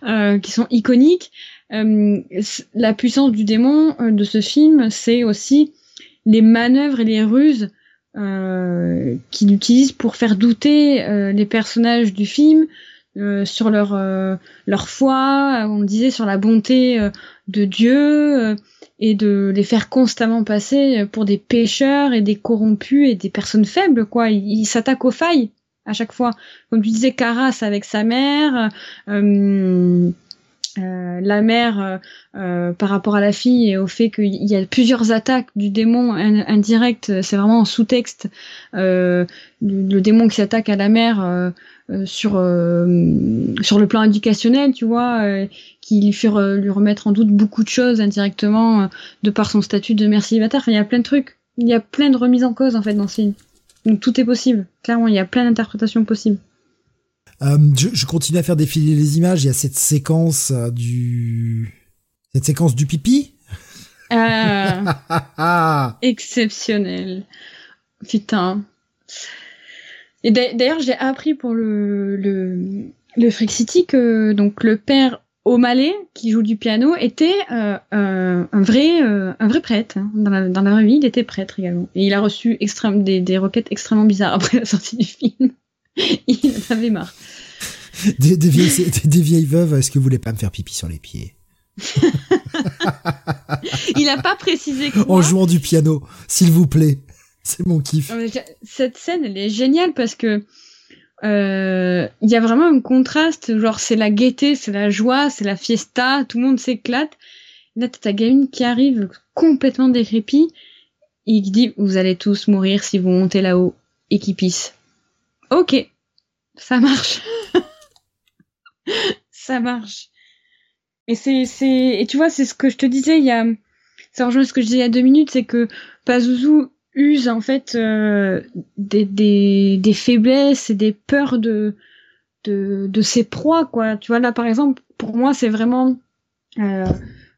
qui sont iconiques, euh, la puissance du démon euh, de ce film, c'est aussi les manœuvres et les ruses euh, qu'il utilise pour faire douter les personnages du film sur leur leur foi, on disait sur la bonté de Dieu et de les faire constamment passer pour des pécheurs et des corrompus et des personnes faibles quoi. Ils s'attaquent aux failles à chaque fois. Comme tu disais, Caras avec sa mère. Euh, euh, la mère euh, euh, par rapport à la fille et au fait qu'il y a plusieurs attaques du démon indirect, c'est vraiment en sous-texte le, démon qui s'attaque à la mère sur sur le plan éducationnel, tu vois, qui lui fait lui remettre en doute beaucoup de choses indirectement de par son statut de mère célibataire. il y a plein de trucs, il y a plein de remises en cause en fait dans ce film. Donc tout est possible. Clairement, il y a plein d'interprétations possibles. Euh, je, continue à faire défiler les images. Il y a cette séquence euh, du cette séquence du pipi. Ah, exceptionnel. Putain. Et d'ailleurs, j'ai appris pour le le le Freak City que donc le père O'Malley qui joue du piano était euh, un vrai un vrai prêtre hein. dans, la, dans la vraie vie il était prêtre également et il a reçu extrême des, des requêtes extrêmement bizarres après la sortie du film il en avait marre. Des, vieilles, veuves, est-ce que vous voulez pas me faire pipi sur les pieds? Il a pas précisé quoi. En jouant du piano, s'il vous plaît. C'est mon kiff. Cette scène, elle est géniale parce que euh, il y a vraiment un contraste. Genre, c'est la gaieté, c'est la joie, c'est la fiesta, tout le monde s'éclate. Là, t'as ta gamine qui arrive complètement décrépie et qui dit Vous allez tous mourir si vous montez là-haut et qui pisse. Ok, ça marche. ça marche. Et c'est, c'est, et tu vois, c'est ce que je te disais il y a, ça rejoint ce que je disais il y a deux minutes, c'est que Pazuzu use en fait euh, des, des, des faiblesses et des peurs de, de, de ses proies, quoi. Tu vois, là, par exemple, pour moi, c'est vraiment euh,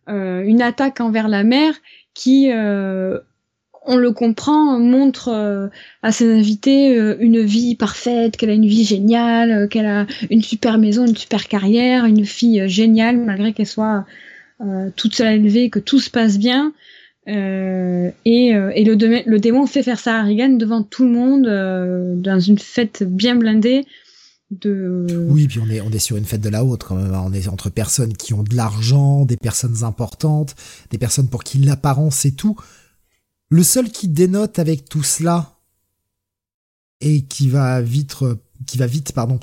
euh, une attaque envers la mère qui on le comprend, montre à ses invités une vie parfaite, qu'elle a une vie géniale, qu'elle a une super maison, une super carrière, une fille géniale malgré qu'elle soit toute seule élevée, que tout se passe bien. Et, et le, le, démon fait faire ça à Regan devant tout le monde dans une fête bien blindée. De... Oui, puis on est, on est sur une fête de la haute quand même. On est entre personnes qui ont de l'argent, des personnes importantes, des personnes pour qui l'apparence est tout. Le seul qui dénote avec tout cela et qui va vite, qui va vite, pardon,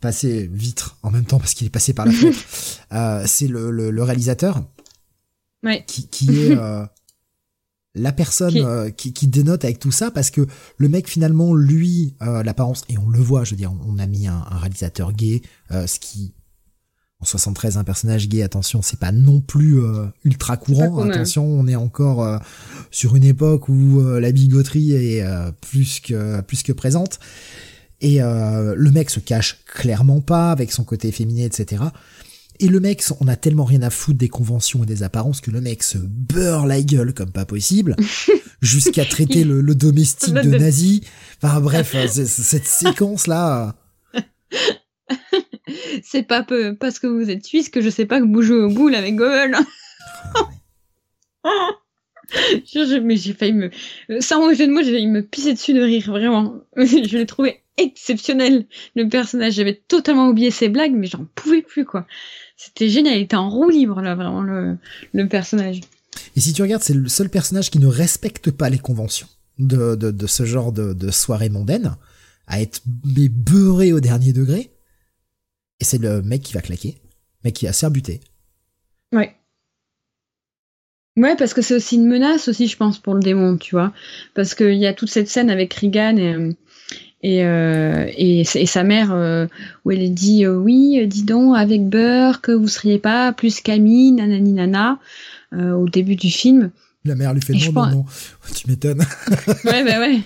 passer vite en même temps parce qu'il est passé par la fenêtre, euh, c'est le, réalisateur qui, est euh, la personne euh, qui... qui, dénote avec tout ça parce que le mec finalement lui l'apparence et on le voit je veux dire on a mis un, un réalisateur gay ce qui en 73 un personnage gay attention c'est pas non plus euh, ultra courant. attention on est encore euh, sur une époque où euh, la bigoterie est plus que plus que présente. Et le mec se cache clairement pas avec son côté féminin etc et le mec on a tellement rien à foutre des conventions et des apparences que le mec se beurre la gueule comme pas possible jusqu'à traiter le, le, domestique de nazi enfin bref cette séquence là c'est pas peu, parce que vous êtes suisse que je sais pas que vous jouez au boule avec Goebel. mais j'ai failli me, sans jeu de mots, j'ai failli me pisser dessus de rire, vraiment. je l'ai trouvé exceptionnel, le personnage. J'avais totalement oublié ses blagues, mais j'en pouvais plus, quoi. C'était génial. Il était en roue libre, là, vraiment, le, le personnage. Et si tu regardes, c'est le seul personnage qui ne respecte pas les conventions de, de, de ce genre de, de soirée mondaine, à être beurré au dernier degré. Et c'est le mec qui va claquer, mec qui a serbuté. Ouais. Ouais, parce que c'est aussi une menace aussi, je pense, pour le démon, tu vois. Parce qu'il y a toute cette scène avec Regan et, et, euh, et, sa mère euh, où elle dit euh, oui, dis donc, avec beurre, que vous seriez pas plus qu'amis, nanani nana, au début du film. La mère lui fait non, non, non, tu m'étonnes. ouais, bah ouais.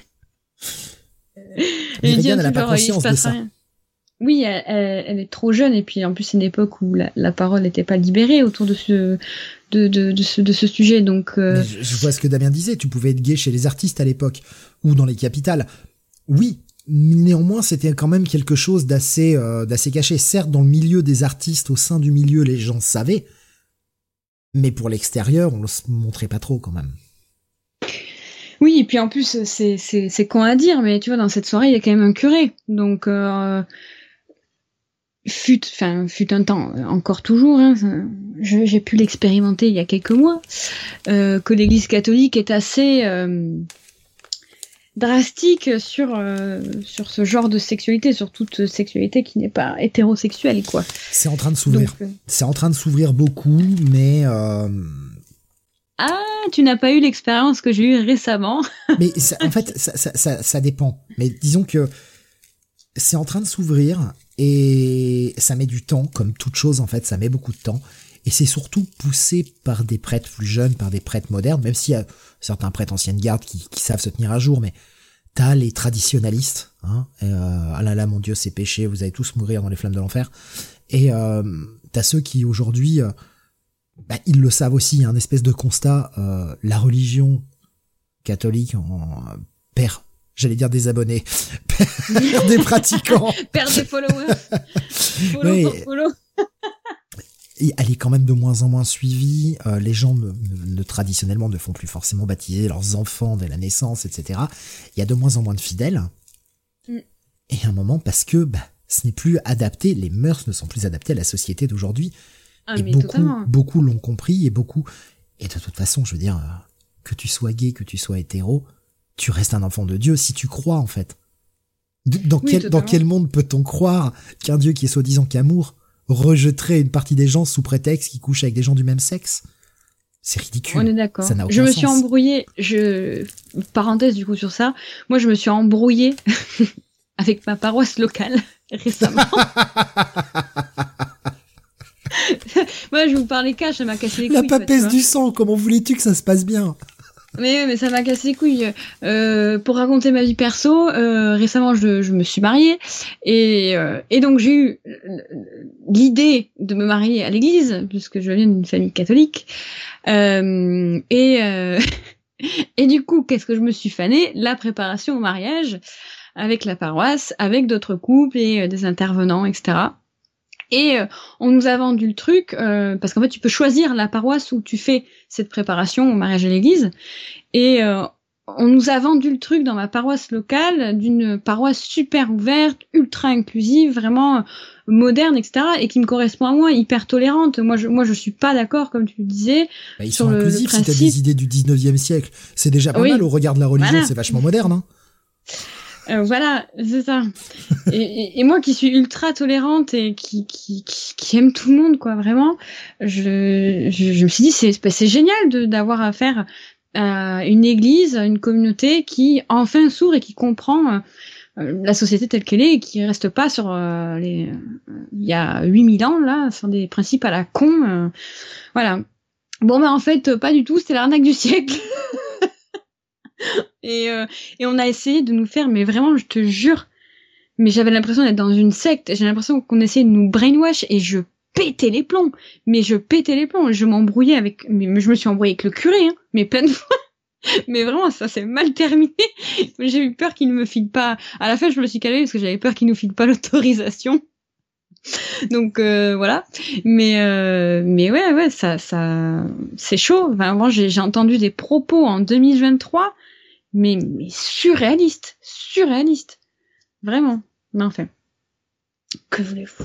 Regan, elle a pas conscience de ça oui, elle, est trop jeune et puis en plus c'est une époque où la, parole n'était pas libérée autour de ce de, de, de, ce, de ce sujet. Donc euh, je, vois ce que Damien disait. Tu pouvais être gay chez les artistes à l'époque ou dans les capitales. Oui, néanmoins c'était quand même quelque chose d'assez euh, d'assez caché. Certes, dans le milieu des artistes, au sein du milieu, les gens savaient, mais pour l'extérieur, on le montrait pas trop quand même. Oui, et puis en plus, c'est, con à dire, mais tu vois, dans cette soirée, il y a quand même un curé. Donc, euh, fut, enfin, fut un temps, encore toujours, hein, j'ai pu l'expérimenter il y a quelques mois, euh, que l'Église catholique est assez euh, drastique sur euh, sur ce genre de sexualité, sur toute sexualité qui n'est pas hétérosexuelle, quoi. C'est en train de s'ouvrir. C'est en train de s'ouvrir beaucoup, mais. Ah, tu n'as pas eu l'expérience que j'ai eue récemment. mais en fait, ça, ça, ça, ça dépend. Mais disons que c'est en train de s'ouvrir et ça met du temps, comme toute chose en fait, ça met beaucoup de temps. Et c'est surtout poussé par des prêtres plus jeunes, par des prêtres modernes, même s'il y a certains prêtres anciennes garde qui, qui, savent se tenir à jour, mais t'as les traditionnalistes, hein, euh, ah là là mon dieu c'est péché, vous allez tous mourir dans les flammes de l'enfer, et euh, t'as ceux qui aujourd'hui, euh, bah, ils le savent aussi, il y a un espèce de constat, euh, la religion catholique en, perd j'allais dire des abonnés, des pratiquants, perdre des followers, follow follow. Elle est quand même de moins en moins suivie. Euh, les gens ne, traditionnellement ne font plus forcément baptiser leurs enfants dès la naissance, etc. Il y a de moins en moins de fidèles. Mm. Et à un moment, parce que bah, ce n'est plus adapté, les mœurs ne sont plus adaptées à la société d'aujourd'hui. Ah, et beaucoup, beaucoup l'ont compris et beaucoup. Et de toute façon, je veux dire, euh, que tu sois gay, que tu sois hétéro, tu restes un enfant de Dieu si tu crois en fait. Dans, quel, dans quel monde peut-on croire qu'un Dieu qui est soi-disant qu'amour rejetterait une partie des gens sous prétexte qu'ils couchent avec des gens du même sexe c'est ridicule. On est d'accord. Je me suis embrouillée. Je parenthèse du coup sur ça. Moi, je me suis embrouillée avec ma paroisse locale récemment. Moi, je vous parlais cash, ça m'a cassé les couilles. La papesse du sang. Comment voulais-tu que ça se passe bien? Mais, mais ça m'a cassé les couilles. Euh, pour raconter ma vie perso, euh, récemment je, je, me suis mariée et, euh, et donc j'ai eu l'idée de me marier à l'église puisque je viens d'une famille catholique. Et, et du coup, qu'est-ce que je me suis fanée? La préparation au mariage avec la paroisse, avec d'autres couples et des intervenants, etc. Et euh, on nous a vendu le truc euh, parce qu'en fait tu peux choisir la paroisse où tu fais cette préparation au mariage à l'église. Et euh, on nous a vendu le truc dans ma paroisse locale d'une paroisse super ouverte, ultra inclusive, vraiment moderne, etc. et qui me correspond à moi, hyper tolérante. Moi, je, moi, je suis pas d'accord, comme tu le disais. Bah, ils sont inclusifs si t'as des idées du 19e siècle. C'est déjà pas mal au regard de la religion, c'est vachement moderne. Hein. Euh, voilà, c'est ça. et, et, moi qui suis ultra tolérante et qui, qui, qui, aime tout le monde, quoi, vraiment, je, je, je me suis dit, c'est, c'est génial d'avoir affaire à une église, une communauté qui enfin s'ouvre et qui comprend euh, la société telle qu'elle est et qui reste pas sur euh, les il y a 8000 ans là sur des principes à la con voilà bon mais en fait pas du tout c'était l'arnaque du siècle et, euh, et on a essayé de nous faire, mais vraiment, je te jure, mais j'avais l'impression d'être dans une secte. J'ai l'impression qu'on essayait de nous brainwash et je pétais les plombs. Mais je pétais les plombs. Je m'embrouillais avec, mais je me suis embrouillée avec le curé, hein, mais plein de fois. Mais vraiment, ça s'est mal terminé. J'ai eu peur qu'il ne me file pas. À la fin, je me suis calmée parce que j'avais peur qu'il nous file pas l'autorisation. Donc euh, voilà. Mais euh, mais ouais ouais ça ça c'est chaud. Enfin, j'ai entendu des propos en 2023 mais, mais surréaliste, surréaliste. Vraiment. Mais enfin, que voulez-vous?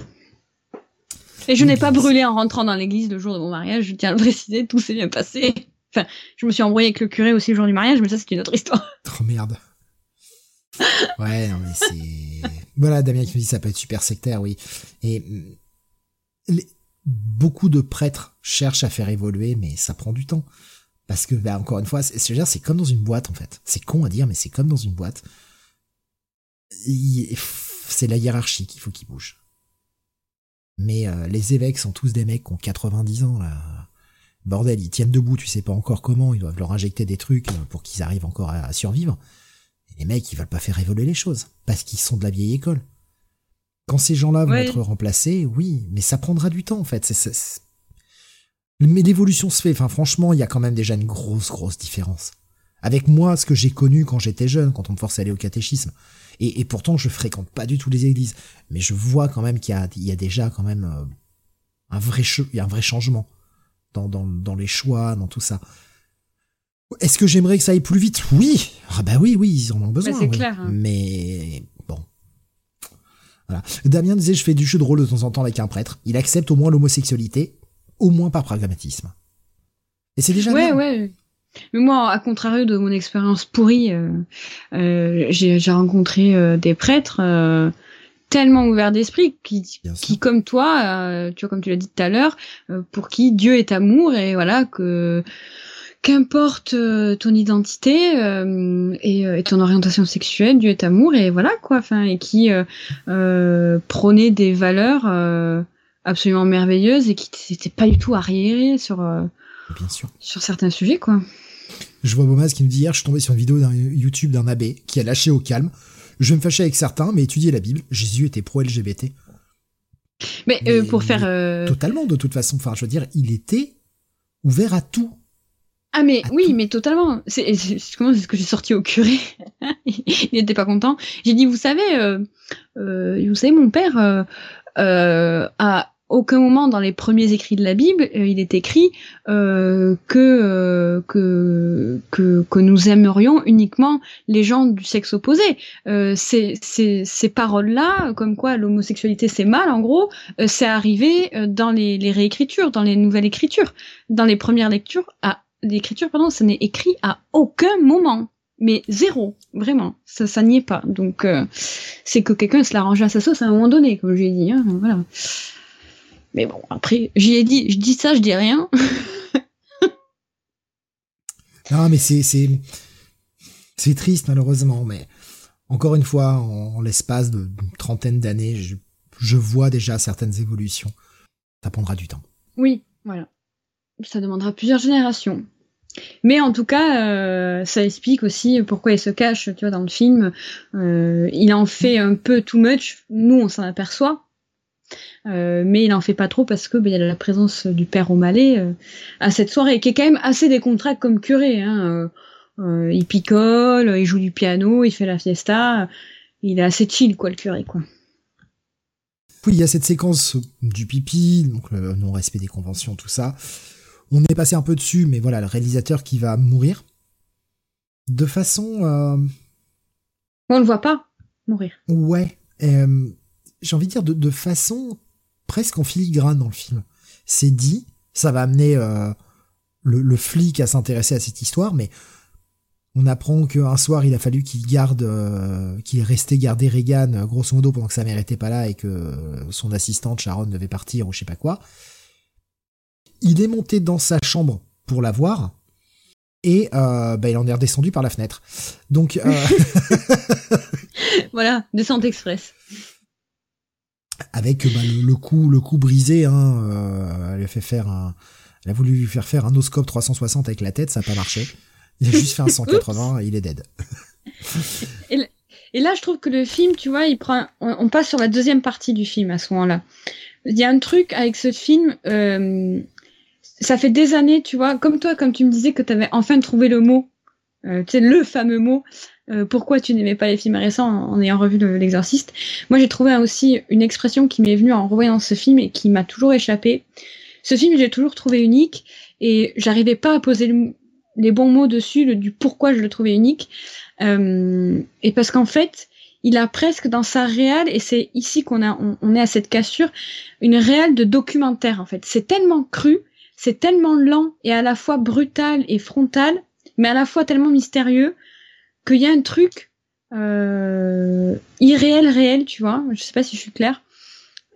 Et je n'ai pas brûlé en rentrant dans l'église le jour de mon mariage, je tiens à le préciser, tout s'est bien passé. Enfin, je me suis embrouillée avec le curé aussi le jour du mariage, mais ça c'est une autre histoire. Oh merde. Ouais, non mais c'est... Voilà, Damien qui me dit ça peut être super sectaire, oui. Et beaucoup de prêtres cherchent à faire évoluer, mais ça prend du temps. Parce que, bah, encore une fois, c'est comme dans une boîte, en fait. C'est con à dire, mais c'est comme dans une boîte. C'est la hiérarchie qu'il faut qu'il bouge. Mais euh, les évêques sont tous des mecs qui ont 90 ans, là. Bordel, ils tiennent debout, tu sais pas encore comment, ils doivent leur injecter des trucs euh, pour qu'ils arrivent encore à, survivre. Et les mecs, ils veulent pas faire évoluer les choses, parce qu'ils sont de la vieille école. Quand ces gens-là vont être remplacés, oui, mais ça prendra du temps, en fait. C'est mais l'évolution se fait. Enfin, franchement, il y a quand même déjà une grosse, grosse différence. Avec moi, ce que j'ai connu quand j'étais jeune, quand on me forçait à aller au catéchisme. Et, pourtant, je fréquente pas du tout les églises. Mais je vois quand même qu'il y a, déjà quand même euh, un vrai, il y a un vrai changement dans, dans, dans les choix, dans tout ça. Est-ce que j'aimerais que ça aille plus vite? Oui. Ah bah oui, oui, ils en ont besoin. c'est clair. Hein. Mais bon. Voilà. Damien disait, je fais du jeu de rôle de temps en temps avec un prêtre. Il accepte au moins l'homosexualité, au moins par pragmatisme. Et c'est déjà Ouais, ouais. Mais moi, à contrario de mon expérience pourrie, euh, euh, j'ai rencontré euh, des prêtres euh, tellement ouverts d'esprit qui, qui, comme toi, euh, tu vois, comme tu l'as dit tout à l'heure, pour qui Dieu est amour et voilà que qu'importe ton identité et, et, ton orientation sexuelle, Dieu est amour et voilà quoi, enfin et qui prônait des valeurs absolument merveilleuses et qui n'était pas du tout arriéré sur Bien sûr. sur certains sujets quoi. Je vois Bomas qui me dit hier, je suis tombé sur une vidéo d'un YouTube d'un abbé qui a lâché au calme. Je vais me fâcher avec certains, mais étudier la Bible, Jésus était pro-LGBT. Mais, euh, pour faire... Euh, totalement, de toute façon. Enfin, je veux dire, il était ouvert à tout. Ah mais oui, mais totalement. C'est comment c'est ce que j'ai sorti au curé? il n'était pas content. J'ai dit, vous savez, euh, euh, vous savez, mon père euh, a aucun moment dans les premiers écrits de la Bible, euh, il est écrit euh, que, euh, que, que que nous aimerions uniquement les gens du sexe opposé. Euh, ces, ces, ces paroles-là, comme quoi l'homosexualité c'est mal, en gros, euh, c'est arrivé dans les, les réécritures, dans les nouvelles écritures, dans les premières lectures. À l'écriture, pardon, ça n'est écrit à aucun moment mais zéro, vraiment, ça, ça n'y est pas. Donc, c'est que quelqu'un se l'arrange à sa sauce à un moment donné, comme j'ai dit. Hein, voilà. Mais bon, après, j'y ai dit, je dis ça, je dis rien. non, mais c'est, c'est, c'est triste, malheureusement, mais encore une fois, en, l'espace d'une trentaine d'années, je, je vois déjà certaines évolutions. Ça prendra du temps. Oui, voilà. Ça demandera plusieurs générations. Mais en tout cas, euh, ça explique aussi pourquoi il se cache, tu vois, dans le film. Euh, il en fait un peu too much. Nous, on s'en aperçoit. Euh, mais il en fait pas trop parce que ben, il y a la présence du père O'Malley euh, à cette soirée, qui est quand même assez décontracté comme curé. Hein. Euh, il picole, il joue du piano, il fait la fiesta. Il est assez chill, quoi, le curé, quoi. Oui, il y a cette séquence du pipi, donc le non-respect des conventions, tout ça. On est passé un peu dessus, mais voilà, le réalisateur qui va mourir de façon. On le voit pas mourir. Ouais. J'ai envie de dire de, de façon presque en filigrane dans le film. C'est dit, ça va amener euh, le, flic à s'intéresser à cette histoire, mais on apprend qu'un soir il a fallu qu'il garde, euh, qu'il est resté garder Reagan euh, grosso modo pendant que sa mère était pas là et que son assistante Sharon devait partir ou je sais pas quoi. Il est monté dans sa chambre pour la voir et bah, il en est redescendu par la fenêtre. Donc voilà, descente express avec bah, le, coup le coup brisé hein, euh, elle a fait faire un elle a voulu lui faire faire un oscope 360 avec la tête ça n'a pas marché. Il a juste fait un 180 et il est dead. Et, là je trouve que le film tu vois il prend on, passe sur la deuxième partie du film à ce moment-là. Il y a un truc avec ce film euh, ça fait des années tu vois comme toi comme tu me disais que tu avais enfin trouvé le mot euh, le fameux mot euh, pourquoi tu n'aimais pas les films récents? en ayant revu l'exorciste. Moi, j'ai trouvé aussi une expression qui m'est venue en revoyant ce film et qui m'a toujours échappé. Ce film, j'ai toujours trouvé unique et j'arrivais pas à poser les bons mots dessus, du pourquoi je le trouvais unique. Euh, et parce qu'en fait, il a presque dans sa réelle, et c'est ici qu'on a, on, est à cette cassure, une réelle de documentaire en fait. C'est tellement cru, c'est tellement lent et à la fois brutal et frontal, mais à la fois tellement mystérieux qu'il y a un truc euh, irréel, réel, tu vois, je sais pas si je suis claire,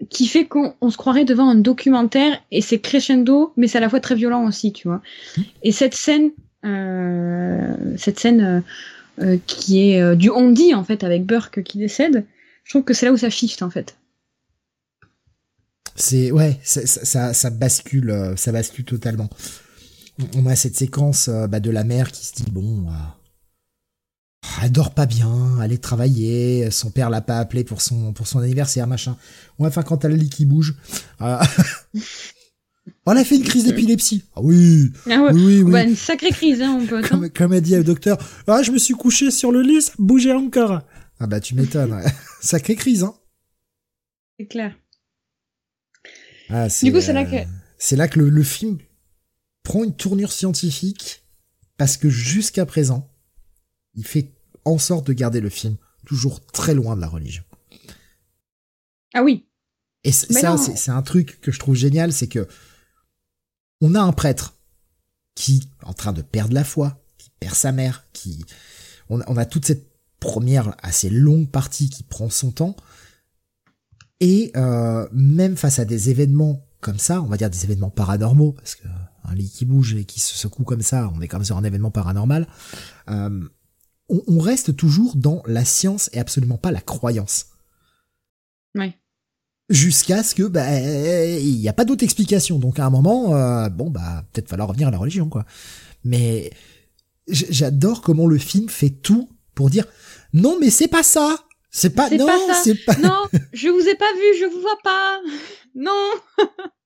qui fait qu'on se croirait devant un documentaire et c'est crescendo, mais c'est à la fois très violent aussi, tu vois. Et cette scène, euh, cette scène euh, qui est du on dit en fait avec Burke qui décède, je trouve que c'est là où ça shift en fait. C'est ouais, ça, ça, ça, bascule, ça bascule totalement. On a cette séquence bah, de la mère qui se dit bon elle dort pas bien, elle est travailler, son père l'a pas appelé pour son pour son anniversaire, machin. Ouais, enfin quand elle lit qui bouge. Euh... elle a fait une crise d'épilepsie. Ah oui. Ah ouais. Oui, oui, Bah, une sacrée crise, hein, mon pote. Comme, hein. comme elle dit au docteur, ah, je me suis couché sur le lit, ça bougeait encore. Ah bah, tu m'étonnes. Ouais. sacrée crise, hein. C'est clair. Ah, du coup, c'est là que... Euh, c'est là que le, le film prend une tournure scientifique parce que jusqu'à présent, il fait en sorte de garder le film toujours très loin de la religion. Ah oui. Et ça, c'est un truc que je trouve génial, c'est que on a un prêtre qui est en train de perdre la foi, qui perd sa mère, qui on, on a toute cette première assez longue partie qui prend son temps. Et euh, même face à des événements comme ça, on va dire des événements paranormaux, parce que un lit qui bouge et qui se secoue comme ça, on est quand même sur un événement paranormal. Euh, on, reste toujours dans la science et absolument pas la croyance. Ouais. Jusqu'à ce que bah il n'y a pas d'autre explication. Donc à un moment, euh, bon bah peut-être falloir revenir à la religion quoi. Mais j'adore comment le film fait tout pour dire non mais c'est pas ça. C'est pas non, c'est pas Non, je vous ai pas vu, je vous vois pas. Non.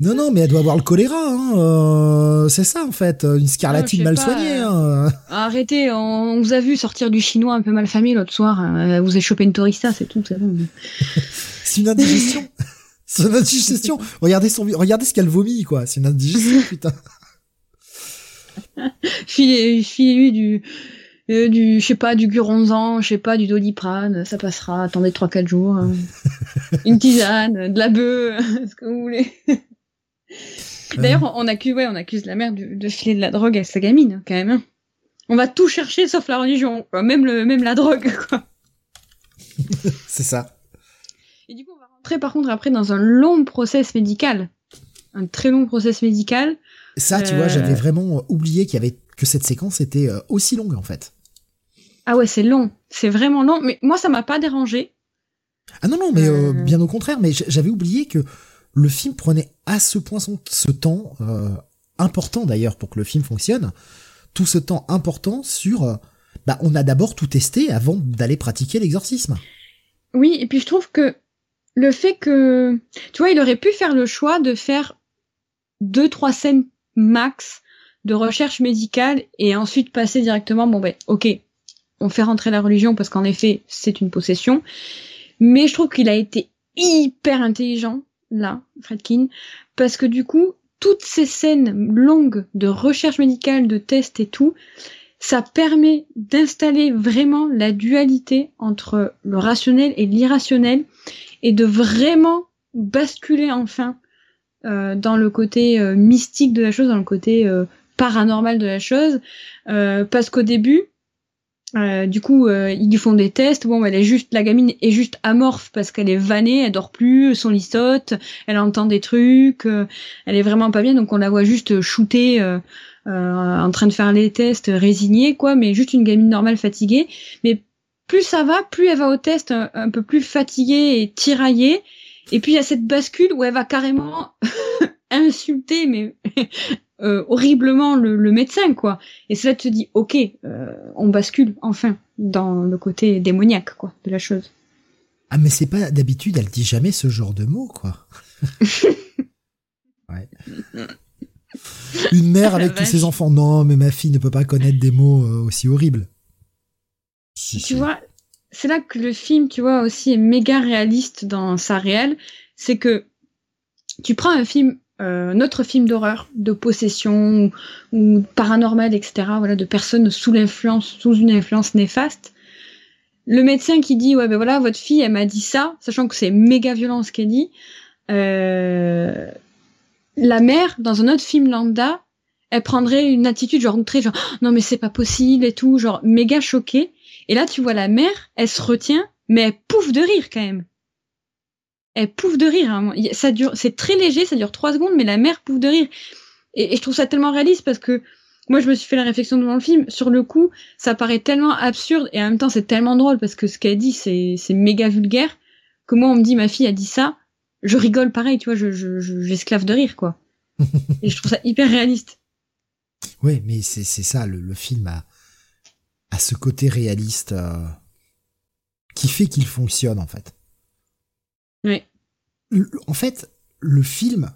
Non, non, mais elle doit avoir le choléra, hein. Euh, c'est ça en fait, une scarlatine mal soignée. Euh. Hein. Arrêtez, on, vous a vu sortir du chinois un peu mal famille l'autre soir. Euh, vous avez chopé une tourista, c'est tout. C'est une indigestion. c'est une indigestion. Regardez son, regardez ce qu'elle vomit, quoi. C'est une indigestion, putain. Filez-lui du, du, je sais pas, du guronzan, je sais pas, du doliprane, ça passera. Attendez 3-4 jours. Hein. une tisane, de la bœuf, ce que vous voulez. D'ailleurs, on accuse, ouais, on accuse la mère de, filer de la drogue à sa gamine, quand même. Hein. On va tout chercher sauf la religion, Même le, même la drogue, quoi. C'est ça. Et du coup, on va rentrer par contre après dans un long process médical. Un très long process médical. Ça, tu vois, j'avais euh, vraiment oublié qu'il y avait que cette séquence était euh, aussi longue en fait. Ah ouais, c'est long. C'est vraiment long. Mais moi, ça m'a pas dérangé. Ah non, non, mais euh, bien au contraire. Mais j'avais oublié que le film prenait à ce point son, ce temps euh, important d'ailleurs pour que le film fonctionne, tout ce temps important sur, euh, bah on a d'abord tout testé avant d'aller pratiquer l'exorcisme. Oui, et puis je trouve que le fait que, tu vois, il aurait pu faire le choix de faire deux trois scènes max de recherche médicale et ensuite passer directement, bon ben, ok, on fait rentrer la religion parce qu'en effet c'est une possession, mais je trouve qu'il a été hyper intelligent là, Fredkin, parce que du coup, toutes ces scènes longues de recherche médicale, de tests et tout, ça permet d'installer vraiment la dualité entre le rationnel et l'irrationnel et de vraiment basculer enfin euh, dans le côté euh, mystique de la chose, dans le côté euh, paranormal de la chose, parce qu'au début, euh, du coup, euh, ils lui font des tests. Bon, elle est juste, la gamine est juste amorphe parce qu'elle est vannée, elle dort plus, son listote, elle entend des trucs, euh, elle est vraiment pas bien. Donc on la voit juste shooter, en train de faire les tests, résignée, quoi. Mais juste une gamine normale, fatiguée. Mais plus ça va, plus elle va au test un, un peu plus fatiguée et tiraillée. Et puis il y a cette bascule où elle va carrément insulter, mais euh, horriblement le, médecin, quoi. Et cela te dit, ok, euh, on bascule enfin dans le côté démoniaque, quoi, de la chose. Ah, mais c'est pas d'habitude, elle dit jamais ce genre de mots, quoi. ouais. Une mère avec tous ses enfants, non, mais ma fille ne peut pas connaître des mots euh, aussi horribles. tu vois, c'est là que le film, tu vois, aussi est méga réaliste dans sa réelle. C'est que tu prends un film euh, notre film d'horreur, de possession ou, paranormal, etc. Voilà, de personnes sous l'influence, sous une influence néfaste. Le médecin qui dit ouais ben voilà votre fille elle m'a dit ça, sachant que c'est méga violent ce qu'elle dit. Euh, la mère dans un autre film lambda, elle prendrait une attitude genre très genre non mais c'est pas possible et tout genre méga choquée. Et là tu vois la mère, elle se retient mais elle pouffe de rire quand même elle pouffe de rire. Hein. Ça dure, c'est très léger, ça dure trois secondes, mais la mère pouffe de rire. Et, je trouve ça tellement réaliste parce que moi, je me suis fait la réflexion devant le film. Sur le coup, ça paraît tellement absurde et en même temps, c'est tellement drôle parce que ce qu'elle dit, c'est, c'est méga vulgaire que moi, on me dit ma fille a dit ça, je rigole pareil, tu vois, je, je, j'esclave de rire, quoi. et je trouve ça hyper réaliste. Ouais, mais c'est, c'est ça, le, le film a, a ce côté réaliste euh, qui fait qu'il fonctionne, en fait. En fait, le film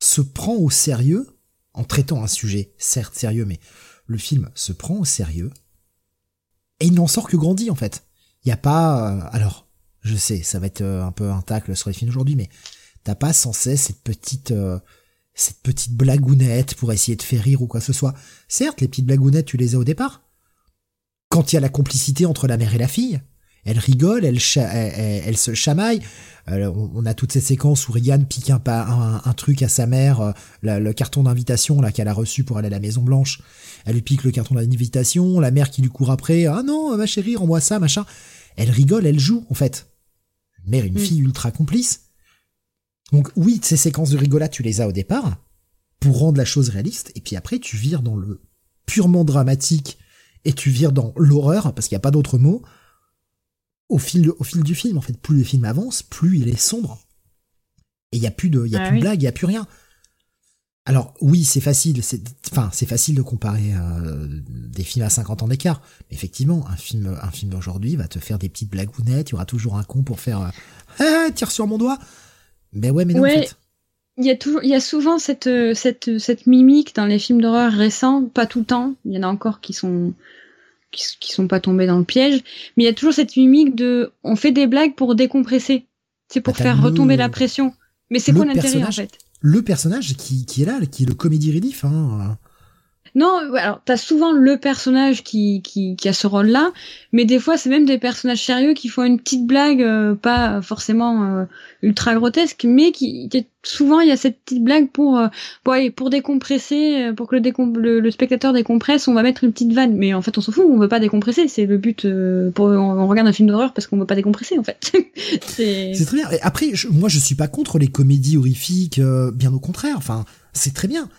se prend au sérieux en traitant un sujet certes sérieux, mais le film se prend au sérieux et il n'en sort que grandi en fait. Il n'y a pas, euh, alors je sais, ça va être euh, un peu un sur les films aujourd'hui, mais t'as pas sans cesse cette petite euh, cette petite blagounette pour essayer de faire rire ou quoi que ce soit. Certes, les petites blagounettes, tu les as au départ. Quand il y a la complicité entre la mère et la fille, elle rigole, elle, elle, se chamaille. on, a toutes ces séquences où Regan pique un, un, truc à sa mère, le carton d'invitation là qu'elle a reçu pour aller à la Maison Blanche. Elle lui pique le carton d'invitation, la mère qui lui court après. Ah non, ma chérie, rends-moi ça, machin. Elle rigole, elle joue en fait. mère, une mm. fille ultra complice. Donc oui, ces séquences de rigolade, tu les as au départ pour rendre la chose réaliste, et puis après tu vires dans le purement dramatique et tu vires dans l'horreur parce qu'il n'y a pas d'autre mot au fil, au fil du film. En fait, plus le film avance, plus il est sombre. Et il n'y a plus de, y a ah plus de blague, il n'y a plus rien. Alors oui, c'est facile, c'est, enfin c'est facile de comparer euh, des films à 50 ans d'écart. Mais effectivement, un film, un film d'aujourd'hui va te faire des petites blagounettes. Il y aura toujours un con pour faire, euh, ah, tire sur mon doigt. Mais ouais, mais non. En fait. Il y a toujours, il y a souvent cette, cette, cette mimique dans les films d'horreur récents, pas tout le temps. Il y en a encore qui sont, qui, sont pas tombés dans le piège. Mais il y a toujours cette mimique de, on fait des blagues pour décompresser. C'est pour bah, faire retomber la pression. Mais c'est quoi l'intérêt en fait? Le personnage qui, qui est là, qui est le comédie relief, hein. Non, alors t'as souvent le personnage qui, qui, qui a ce rôle-là, mais des fois c'est même des personnages sérieux qui font une petite blague, euh, pas forcément euh, ultra grotesque, mais qui, qui, souvent il y a cette petite blague pour euh, pour, pour décompresser, pour que le, le, spectateur décompresse, on va mettre une petite vanne, mais en fait on s'en fout, on veut pas décompresser, c'est le but. pour on, regarde un film d'horreur parce qu'on veut pas décompresser en fait. c'est très bien. après, moi je suis pas contre les comédies horrifiques, bien au contraire. Enfin, c'est très bien.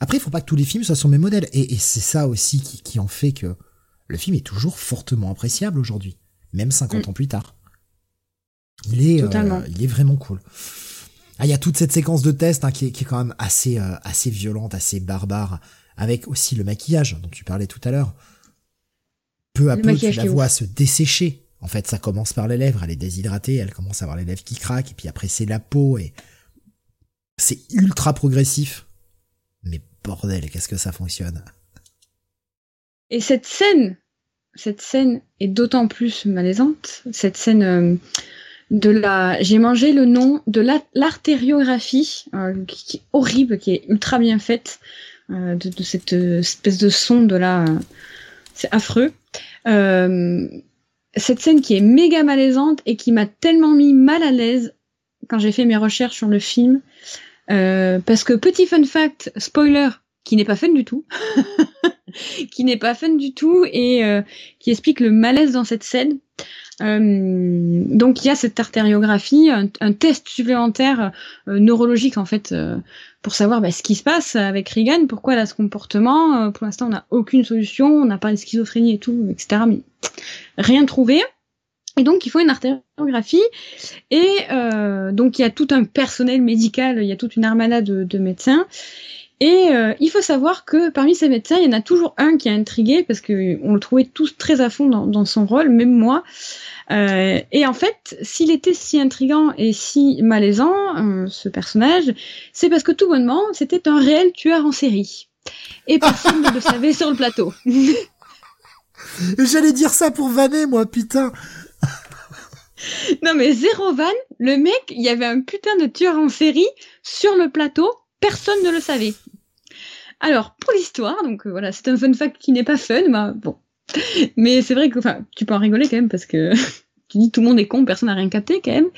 Après, il faut pas que tous les films soient sur mes modèles. Et, c'est ça aussi qui, en fait que le film est toujours fortement appréciable aujourd'hui, même 50 mm. ans plus tard. Il est, euh, il est vraiment cool. Ah, il y a toute cette séquence de test hein, qui, est, qui, est, quand même assez, euh, assez violente, assez barbare, avec aussi le maquillage dont tu parlais tout à l'heure. Peu à peu, tu la vois se dessécher. En fait, ça commence par les lèvres, elle est déshydratée, elle commence à avoir les lèvres qui craquent, et puis après c'est la peau, et c'est ultra progressif. Bordel, qu'est-ce que ça fonctionne? Et cette scène, cette scène est d'autant plus malaisante, cette scène euh, de la, j'ai mangé le nom de l'artériographie, euh, qui, est horrible, qui est ultra bien faite, euh, de, cette espèce de sonde là, c'est affreux. cette scène qui est méga malaisante et qui m'a tellement mis mal à l'aise quand j'ai fait mes recherches sur le film. Euh, parce que petit fun fact, spoiler, qui n'est pas fun du tout, qui n'est pas fun du tout et euh, qui explique le malaise dans cette scène. Euh, donc il y a cette artériographie, un, test supplémentaire neurologique en fait pour savoir bah, ce qui se passe avec Regan, pourquoi elle a ce comportement. pour l'instant on n'a aucune solution, on n'a pas de schizophrénie et tout, etc. Mais rien trouvé. Et donc, il faut une artériographie. Et euh, donc, il y a tout un personnel médical, il y a toute une armada de, médecins. Et euh, il faut savoir que parmi ces médecins, il y en a toujours un qui a intrigué parce que on le trouvait tous très à fond dans, son rôle, même moi. Euh, et en fait, s'il était si intrigant et si malaisant, ce personnage, c'est parce que tout bonnement, c'était un réel tueur en série. Et personne ne le savait sur le plateau. J'allais dire ça pour vanner, moi, putain. non mais zéro van, le mec, il y avait un putain de tueur en série sur le plateau, personne ne le savait. Alors pour l'histoire, donc euh, voilà, c'est un fun fact qui n'est pas fun, bah bon. Mais c'est vrai que, enfin, tu peux en rigoler quand même parce que tu dis tout le monde est con, personne n'a rien capté quand même.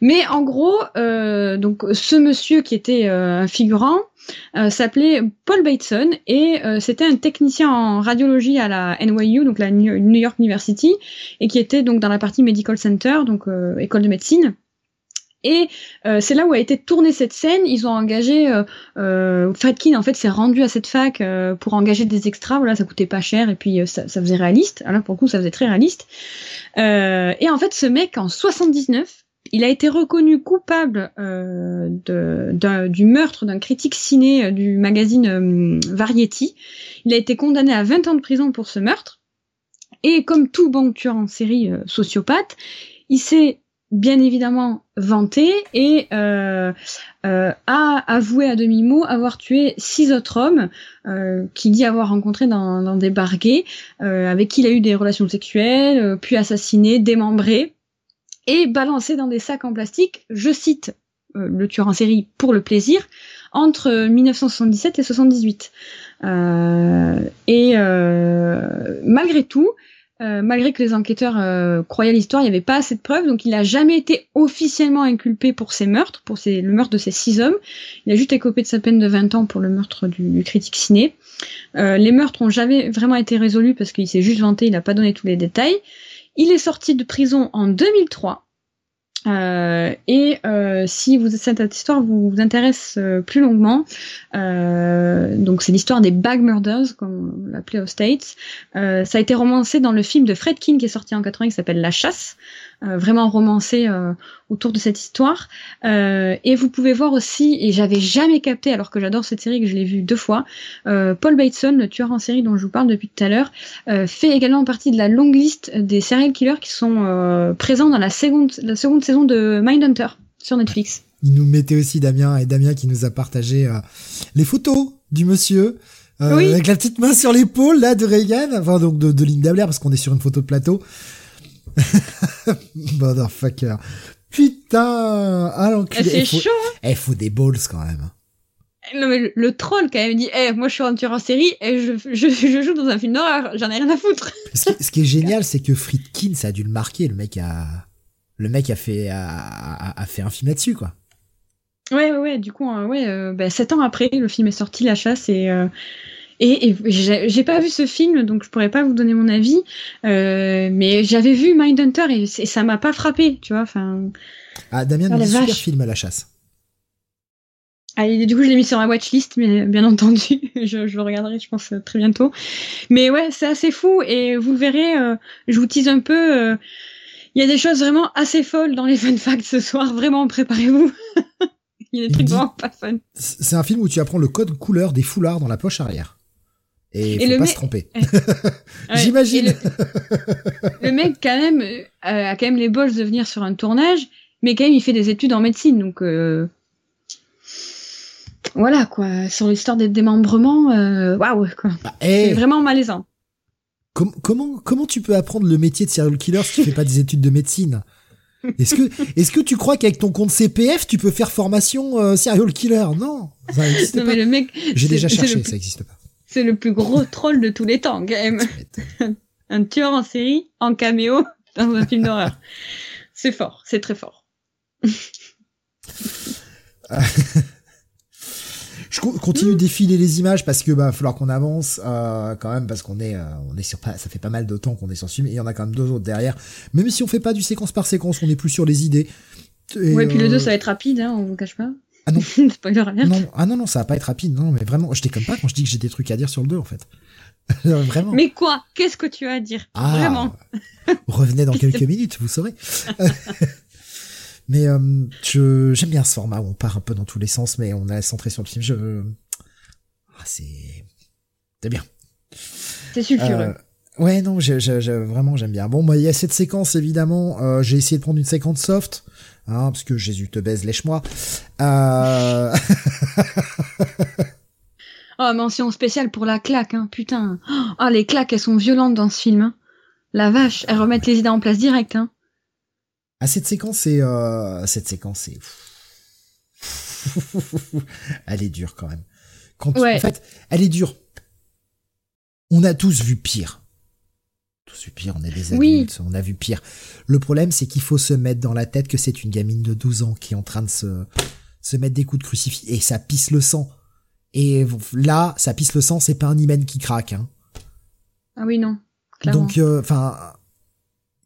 Mais en gros, euh, donc ce monsieur qui était euh, un figurant euh, s'appelait Paul Bateson et c'était un technicien en radiologie à la NYU, donc la New York University, et qui était donc dans la partie Medical Center, donc école de médecine. Et c'est là où a été tournée cette scène. Ils ont engagé euh, Fatkin en fait s'est rendu à cette fac pour engager des extras. Voilà, ça coûtait pas cher et puis ça, ça, faisait réaliste. Alors pour le coup, ça faisait très réaliste. et en fait, ce mec en 79, il a été reconnu coupable euh, du meurtre d'un critique ciné euh, du magazine euh, Variety. Il a été condamné à 20 ans de prison pour ce meurtre. Et comme tout bon tueur en série sociopathe, il s'est bien évidemment vanté et a avoué à demi-mot avoir tué six autres hommes qu'il dit avoir rencontrés dans, des bars avec qui il a eu des relations sexuelles, puis assassiné, démembré et balancé dans des sacs en plastique, je cite euh, le tueur en série pour le plaisir, entre 1977 et 78. Euh, et euh, malgré tout, malgré que les enquêteurs croyaient l'histoire, il n'y avait pas assez de preuves, donc il n'a jamais été officiellement inculpé pour ces meurtres, pour le meurtre de ces six hommes. Il a juste écopé de sa peine de 20 ans pour le meurtre du, du critique ciné. les meurtres ont jamais vraiment été résolus parce qu'il s'est juste vanté, il n'a pas donné tous les détails. Il est sorti de prison en 2003 euh, et euh, si vous, cette histoire vous, intéresse euh, plus longuement, donc c'est l'histoire des Bag Murders, comme on l'appelait aux States. Ça a été romancé dans le film de Fred King qui est sorti en 80 qui s'appelle La Chasse. Euh, vraiment romancé euh, autour de cette histoire. Euh, et vous pouvez voir aussi, et j'avais jamais capté, alors que j'adore cette série, que je l'ai vue deux fois, Paul Bateson, le tueur en série dont je vous parle depuis tout à l'heure, fait également partie de la longue liste des serial killers qui sont présents dans la seconde, la seconde saison de Mindhunter sur Netflix. Il nous mettait aussi Damien, et Damien qui nous a partagé les photos du monsieur. avec la petite main sur l'épaule là de Reagan, enfin donc de, de Linda Blair parce qu'on est sur une photo de plateau. Motherfucker. Putain, ah l'enculé. C'est chaud. Hein eh, faut des balls quand même. Non mais le, troll quand même dit, eh, moi je suis un tueur en série et je, je, je joue dans un film d'horreur, j'en ai rien à foutre. Ce qui, ce qui est génial, c'est que Friedkin, ça a dû le marquer. Le mec a, le mec a fait, a, a, fait un film là-dessus quoi. Ouais ouais ouais. Du coup, euh, ouais, euh, bah, sept ans après, le film est sorti, La Chasse et. Euh, et, j'ai pas vu ce film, donc je pourrais pas vous donner mon avis. Euh, mais j'avais vu Mindhunter et, et ça m'a pas frappé, tu vois. Enfin. Ah, Damien, oh, super film à la chasse. Ah, du coup, je l'ai mis sur ma watchlist, mais bien entendu, je, je, le regarderai, je pense, très bientôt. Mais ouais, c'est assez fou et vous le verrez, euh, je vous tease un peu. Euh, il y a des choses vraiment assez folles dans les fun facts ce soir. Vraiment, préparez-vous. il y a des trucs vraiment pas fun. C'est un film où tu apprends le code couleur des foulards dans la poche arrière. Et il faut pas se tromper. J'imagine. Le... mec, quand même, euh, a quand même les bols de venir sur un tournage, mais quand même, il fait des études en médecine, donc euh... voilà quoi. Sur l'histoire des démembrements, euh, waouh wow, quoi. Bah, C'est vraiment malaisant. comment comment tu peux apprendre le métier de serial killer si tu fais pas des études de médecine? Est-ce que est-ce que tu crois qu'avec ton compte CPF tu peux faire formation euh, serial killer? Non, ça n'existe pas. le mec, J'ai déjà cherché, ça n'existe pas. C'est le plus gros troll de tous les temps, quand même. un tueur en série, en caméo, dans un film d'horreur. C'est fort, c'est très fort. Je continue de défiler les images parce que bah va falloir qu'on avance euh, quand même parce qu'on est euh, on est sur pas ça fait pas mal de temps qu'on est sur ce film et il y en a quand même deux autres derrière. Même si on fait pas du séquence par séquence, on est plus sur les idées. Et, ouais, puis le 2 euh, ça va être rapide, hein, on vous cache pas. Ah non. non. Ah non, non, ça va pas être rapide. Non, mais vraiment, je déconne pas quand je dis que j'ai des trucs à dire sur le 2, en fait. vraiment. Mais quoi? Qu'est-ce que tu as à dire? Ah, Vraiment. revenez dans quelques minutes, vous saurez. mais euh, je j'aime bien ce format où on part un peu dans tous les sens, mais on est centré sur le film. Je... Ah, c'est... C'est bien. C'est sulfureux. Euh, ouais, non, je, vraiment, j'aime bien. Bon, moi, il y a cette séquence, évidemment. Euh, j'ai essayé de prendre une séquence soft hein, parce que Jésus te baise, lèche-moi. Euh... oh, mention spéciale pour la claque, hein, putain. Oh, les claques, elles sont violentes dans ce film. Hein. La vache, elles remettent les idées en place direct. Hein. Ah, cette séquence, c'est... Euh... Cette séquence, c'est... elle est dure quand même. Quand, En fait, elle est dure. On a tous vu pire tout pire, on est des adultes, on a vu pire. Le problème, c'est qu'il faut se mettre dans la tête que c'est une gamine de 12 ans qui est en train de se, se mettre des coups de crucifix et ça pisse le sang. Et là, ça pisse le sang, c'est pas un hymen qui craque. Hein. Ah oui, non. Donc, euh, enfin,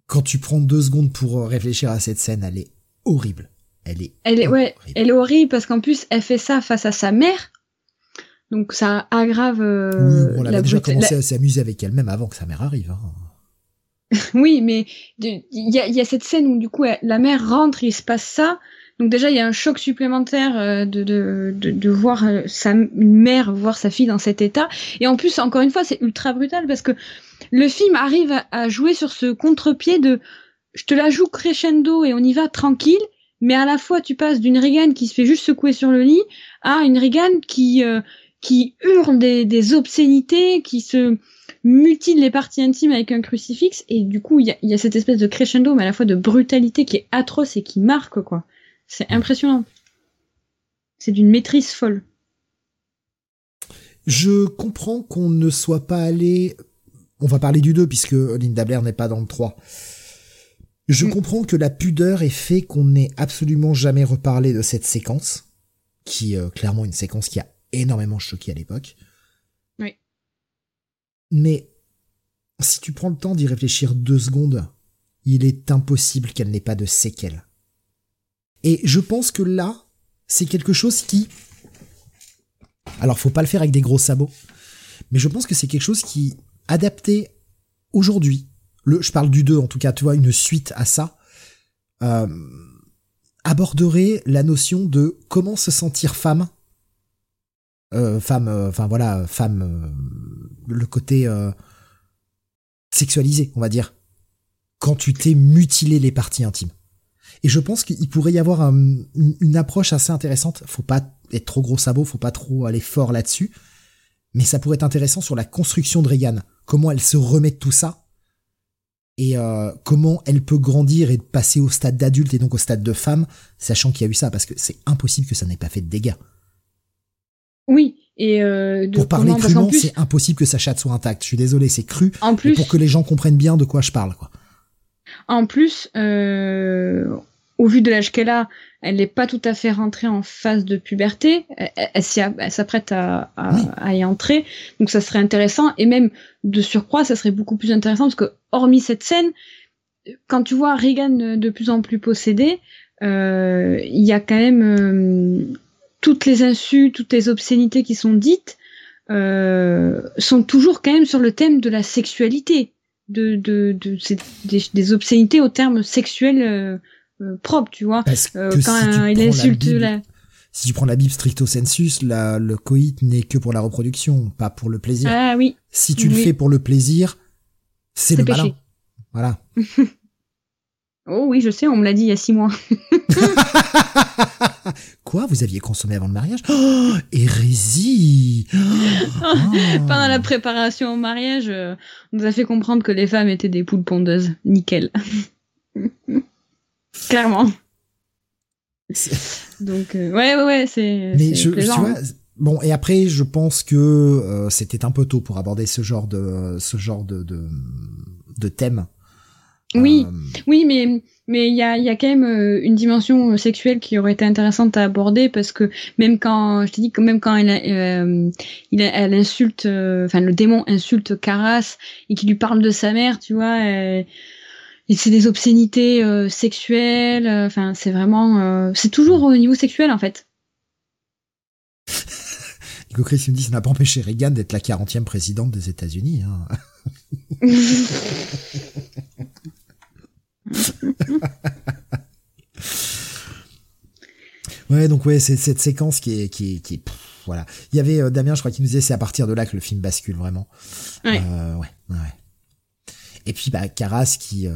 quand tu prends deux secondes pour euh, réfléchir à cette scène, elle est horrible. Elle est. Elle est, ouais, elle est horrible parce qu'en plus, elle fait ça face à sa mère. Donc ça aggrave. Euh, oui, on avait déjà commencé à s'amuser avec elle-même avant que sa mère arrive. Hein. oui, mais il y a, y a, cette scène où du coup la mère rentre, il se passe ça. Donc déjà il y a un choc supplémentaire euh, de, de, de, de voir euh, sa une mère voir sa fille dans cet état. Et en plus encore une fois c'est ultra brutal parce que le film arrive à, jouer sur ce contre-pied de je te la joue crescendo et on y va tranquille, mais à la fois tu passes d'une Regan qui se fait juste secouer sur le lit à une Regan qui euh, qui hurle des, des obscénités, qui se mutile les parties intimes avec un crucifix et du coup il y a, y a, cette espèce de crescendo mais à la fois de brutalité qui est atroce et qui marque quoi. C'est impressionnant. C'est d'une maîtrise folle. Je comprends qu'on ne soit pas allé on va parler du 2 puisque Linda Blair n'est pas dans le 3. Je mm. comprends que la pudeur ait fait qu'on n'ait absolument jamais reparlé de cette séquence, qui est euh, clairement une séquence qui a énormément choqué à l'époque. Mais si tu prends le temps d'y réfléchir deux secondes, il est impossible qu'elle n'ait pas de séquelles. Et je pense que là, c'est quelque chose qui... Alors, faut pas le faire avec des gros sabots, mais je pense que c'est quelque chose qui, adapté aujourd'hui, le, je parle du 2 en tout cas, tu vois, une suite à ça, euh, aborderait la notion de comment se sentir femme. Euh, femme, euh, enfin voilà, femme, euh, le côté sexualisé, on va dire, quand tu t'es mutilé les parties intimes. Et je pense qu'il pourrait y avoir une, approche assez intéressante. Faut pas être trop gros sabot, faut pas trop aller fort là-dessus. Mais ça pourrait être intéressant sur la construction de Reagan. Comment elle se remet de tout ça. Et euh, comment elle peut grandir et passer au stade d'adulte et donc au stade de femme, sachant qu'il y a eu ça, parce que c'est impossible que ça n'ait pas fait de dégâts. Oui, et euh, pour parler crûment, c'est impossible que sa chatte soit intacte. Je suis désolé, c'est cru. En plus, pour que les gens comprennent bien de quoi je parle, quoi. En plus, euh, au vu de l'âge qu'elle a, elle n'est pas tout à fait rentrée en phase de puberté. Elle, s'apprête à, y entrer, donc ça serait intéressant. Et même de surcroît, ça serait beaucoup plus intéressant parce que hormis cette scène, quand tu vois Regan de plus en plus possédée, euh, il y a quand même euh, toutes les insultes, toutes les obscénités qui sont dites euh, sont toujours quand même sur le thème de la sexualité, de, de, de, des, obscénités au terme sexuel euh, propre, tu vois. Parce euh, que quand il insulte la, Si tu prends la Bible stricto sensus, la, le coït n'est que pour la reproduction, pas pour le plaisir. Ah oui. Si tu le fais pour le plaisir, c'est le malin. Voilà. oh oui, je sais, on me l'a dit il y a six mois. Quoi Vous aviez consommé avant le mariage? Oh, Hérésie Pendant la préparation au mariage, euh, on nous a fait comprendre que les femmes étaient des poules pondeuses. Nickel. Clairement. Donc, euh, ouais, ouais, ouais, c'est. Mais je, tu vois, bon, et après, je pense que euh, c'était un peu tôt pour aborder ce genre de, ce genre de, de, de thème. Oui, euh, oui, mais mais il y a, y a quand même une dimension sexuelle qui aurait été intéressante à aborder parce que même quand je te dis que même quand elle, il, elle insulte, enfin le démon insulte Caras et qui lui parle de sa mère, tu vois. Elle, c'est des obscénités euh, sexuelles. Euh, enfin, c'est vraiment, euh, c'est toujours au niveau sexuel en fait. Nico Chris me dit, ça n'a pas empêché Reagan d'être la 40e présidente des États-Unis. Hein. ouais, donc ouais, c'est cette séquence qui est, qui qui voilà. Il y avait Damien, je crois, qui nous disait, c'est à partir de là que le film bascule vraiment. Ouais. ouais, ouais. Et puis bah Caras qui euh,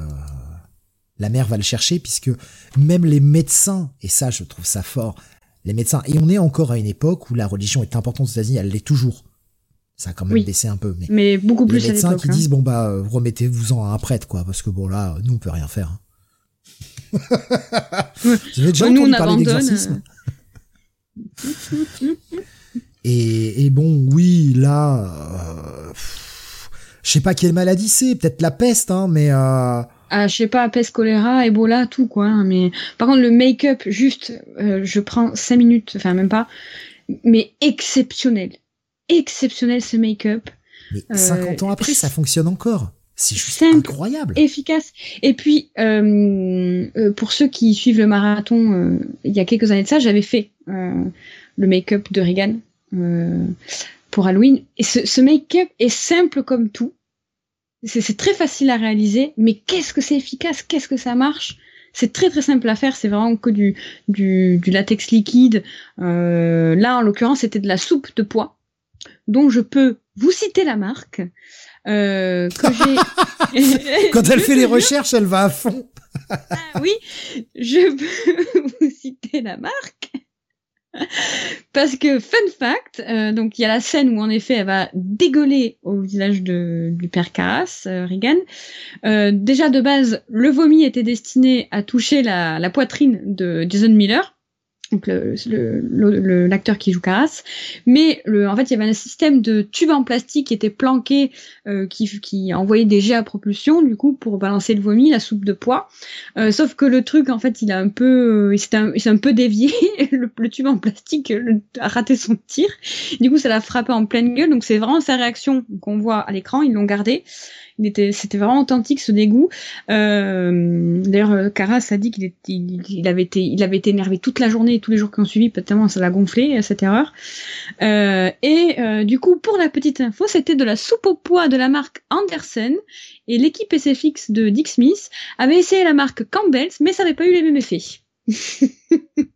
la mère va le chercher puisque même les médecins et ça je trouve ça fort les médecins et on est encore à une époque où la religion est importante aux États-Unis elle l'est toujours ça a quand même baissé un peu mais, mais beaucoup plus les médecins qui hein. disent bon bah euh, remettez-vous-en à un prêtre quoi parce que bon là nous on peut rien faire hein. avez déjà entendu parler d'exorcisme et, et bon oui là euh, je sais pas quelle maladie c'est, peut-être la peste, hein, mais. Euh... Ah, je sais pas, peste, choléra, Ebola, tout quoi. Hein, mais par contre, le make-up, juste, euh, je prends cinq minutes, enfin même pas, mais exceptionnel, exceptionnel ce make-up. Mais 50 ans après, ça fonctionne encore. C'est juste incroyable. Efficace. Et puis, euh, euh, pour ceux qui suivent le marathon, il y a quelques années de ça, j'avais fait le make-up de Regan pour Halloween. Et ce, ce make-up est simple comme tout. C'est très facile à réaliser, mais qu'est-ce que c'est efficace, qu'est-ce que ça marche? C'est très très simple à faire, c'est vraiment que du, du, du latex liquide. Euh, là, en l'occurrence, c'était de la soupe de pois, dont je peux vous citer la marque. Euh, Quand elle fait les recherches, elle va à fond. ah, oui, je peux vous citer la marque. Parce que fun fact, euh, donc il y a la scène où en effet elle va dégueuler au visage de, du père Caras, euh, Regan. Euh, déjà de base, le vomi était destiné à toucher la, la poitrine de Jason Miller. Donc le, l'acteur qui joue Caras. Mais le, en fait, il y avait un système de tubes en plastique qui était planqué, euh, qui, qui envoyait des jets à propulsion, du coup, pour balancer le vomi, la soupe de pois. Euh, sauf que le truc, en fait, il a un peu, il s'est un, un, peu dévié. le, tube en plastique a raté son tir. Du coup, ça l'a frappé en pleine gueule. Donc, c'est vraiment sa réaction qu'on voit à l'écran. Ils l'ont gardé était, c'était vraiment authentique ce dégoût. Euh, d'ailleurs, Caras a dit qu'il il, avait été, énervé toute la journée et tous les jours qui ont suivi, tellement ça l'a gonflé cette erreur. Euh, et euh, du coup, pour la petite info, c'était de la soupe au pois de la marque Andersen et l'équipe SFX de Dick Smith avait essayé la marque Campbell's, mais ça n'avait pas eu les mêmes effets.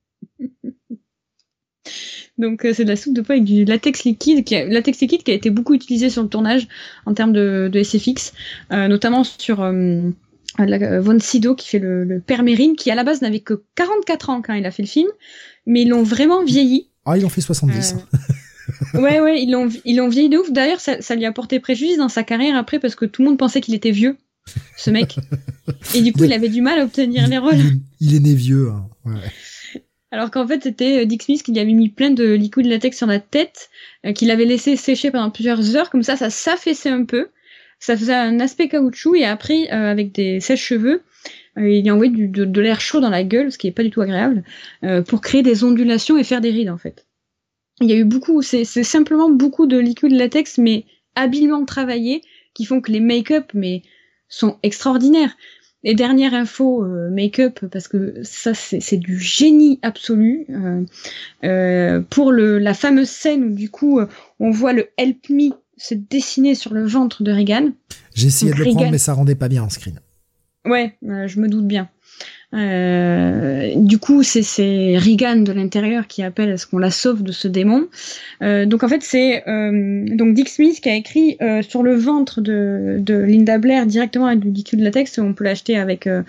Donc euh, c'est de la soupe de pois avec du latex liquide, qui a, latex liquide qui a été beaucoup utilisé sur le tournage en termes de, de SFX, euh, notamment sur euh, Von Sido qui fait le, le père Mérine, qui à la base n'avait que 44 ans quand il a fait le film, mais ils l'ont vraiment vieilli. Ah, ils l'ont fait 70. ouais, ouais, ils l'ont, ils l'ont vieilli de ouf. D'ailleurs, ça, ça lui a porté préjudice dans sa carrière après parce que tout le monde pensait qu'il était vieux, ce mec. Et du coup, il avait du mal à obtenir les rôles. Il, est né vieux. Hein. Ouais. Alors qu'en fait, c'était euh, Dick Smith qui lui avait mis plein de liquide latex sur la tête, euh, qu'il avait laissé sécher pendant plusieurs heures, comme ça, ça s'affaissait un peu. Ça faisait un aspect caoutchouc, et après, euh, avec des sèches-cheveux, il a envoyé du, de, l'air chaud dans la gueule, ce qui est pas du tout agréable, pour créer des ondulations et faire des rides, en fait. Il y a eu beaucoup, c'est simplement beaucoup de liquide latex, mais habilement travaillé, qui font que les make-up, mais sont extraordinaires les dernières infos euh, make-up parce que ça c'est du génie absolu euh, euh, pour le, la fameuse scène où du coup on voit le Help Me se dessiner sur le ventre de Regan. J'ai essayé de le prendre mais ça rendait pas bien en screen. Ouais, je me doute bien. Euh, du coup, c'est Regan de l'intérieur qui appelle à ce qu'on la sauve de ce démon. Euh, donc en fait, c'est euh, donc Dick Smith qui a écrit euh, sur le ventre de, de Linda Blair directement avec du liquide latex. On peut l'acheter avec euh,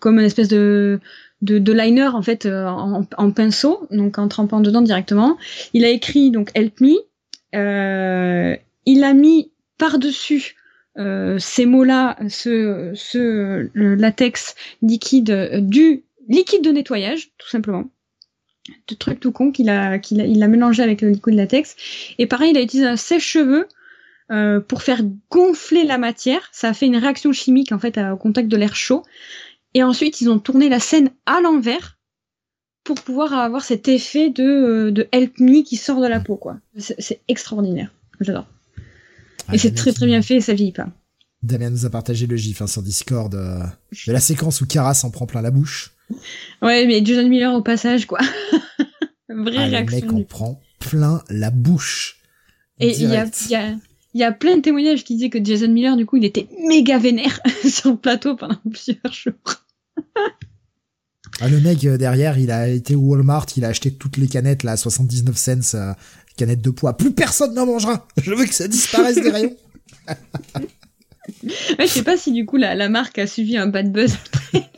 comme une espèce de de, de liner en fait en, en, pinceau, donc en trempant dedans directement. Il a écrit donc Help Me. il a mis par dessus euh, ces mots-là, ce, ce le latex liquide, euh, du liquide de nettoyage, tout simplement. De truc tout con qu'il a, qu'il a, il a mélangé avec le liquide latex. Et pareil, il a utilisé un sèche-cheveux euh, pour faire gonfler la matière. Ça a fait une réaction chimique en fait au contact de l'air chaud. Et ensuite, ils ont tourné la scène à l'envers pour pouvoir avoir cet effet de, de help me qui sort de la peau, quoi. C'est extraordinaire. J'adore. Et c'est très très bien fait, ça vieillit pas. Damien nous a partagé le gif hein, sur Discord euh, de la séquence où Kara s'en prend plein la bouche. Ouais, mais Jason Miller au passage, quoi. Vraie ah, réaction. Le mec en prend plein la bouche. Et il y a, y, a, y a plein de témoignages qui disaient que Jason Miller, du coup, il était méga vénère sur le plateau pendant plusieurs jours. ah, le mec euh, derrière, il a été au Walmart, il a acheté toutes les canettes là, 79 cents, euh, canettes de poids. Plus personne n'en mangera. Je veux que ça disparaisse des rayons. je sais pas si du coup la, la marque a suivi un bad buzz après.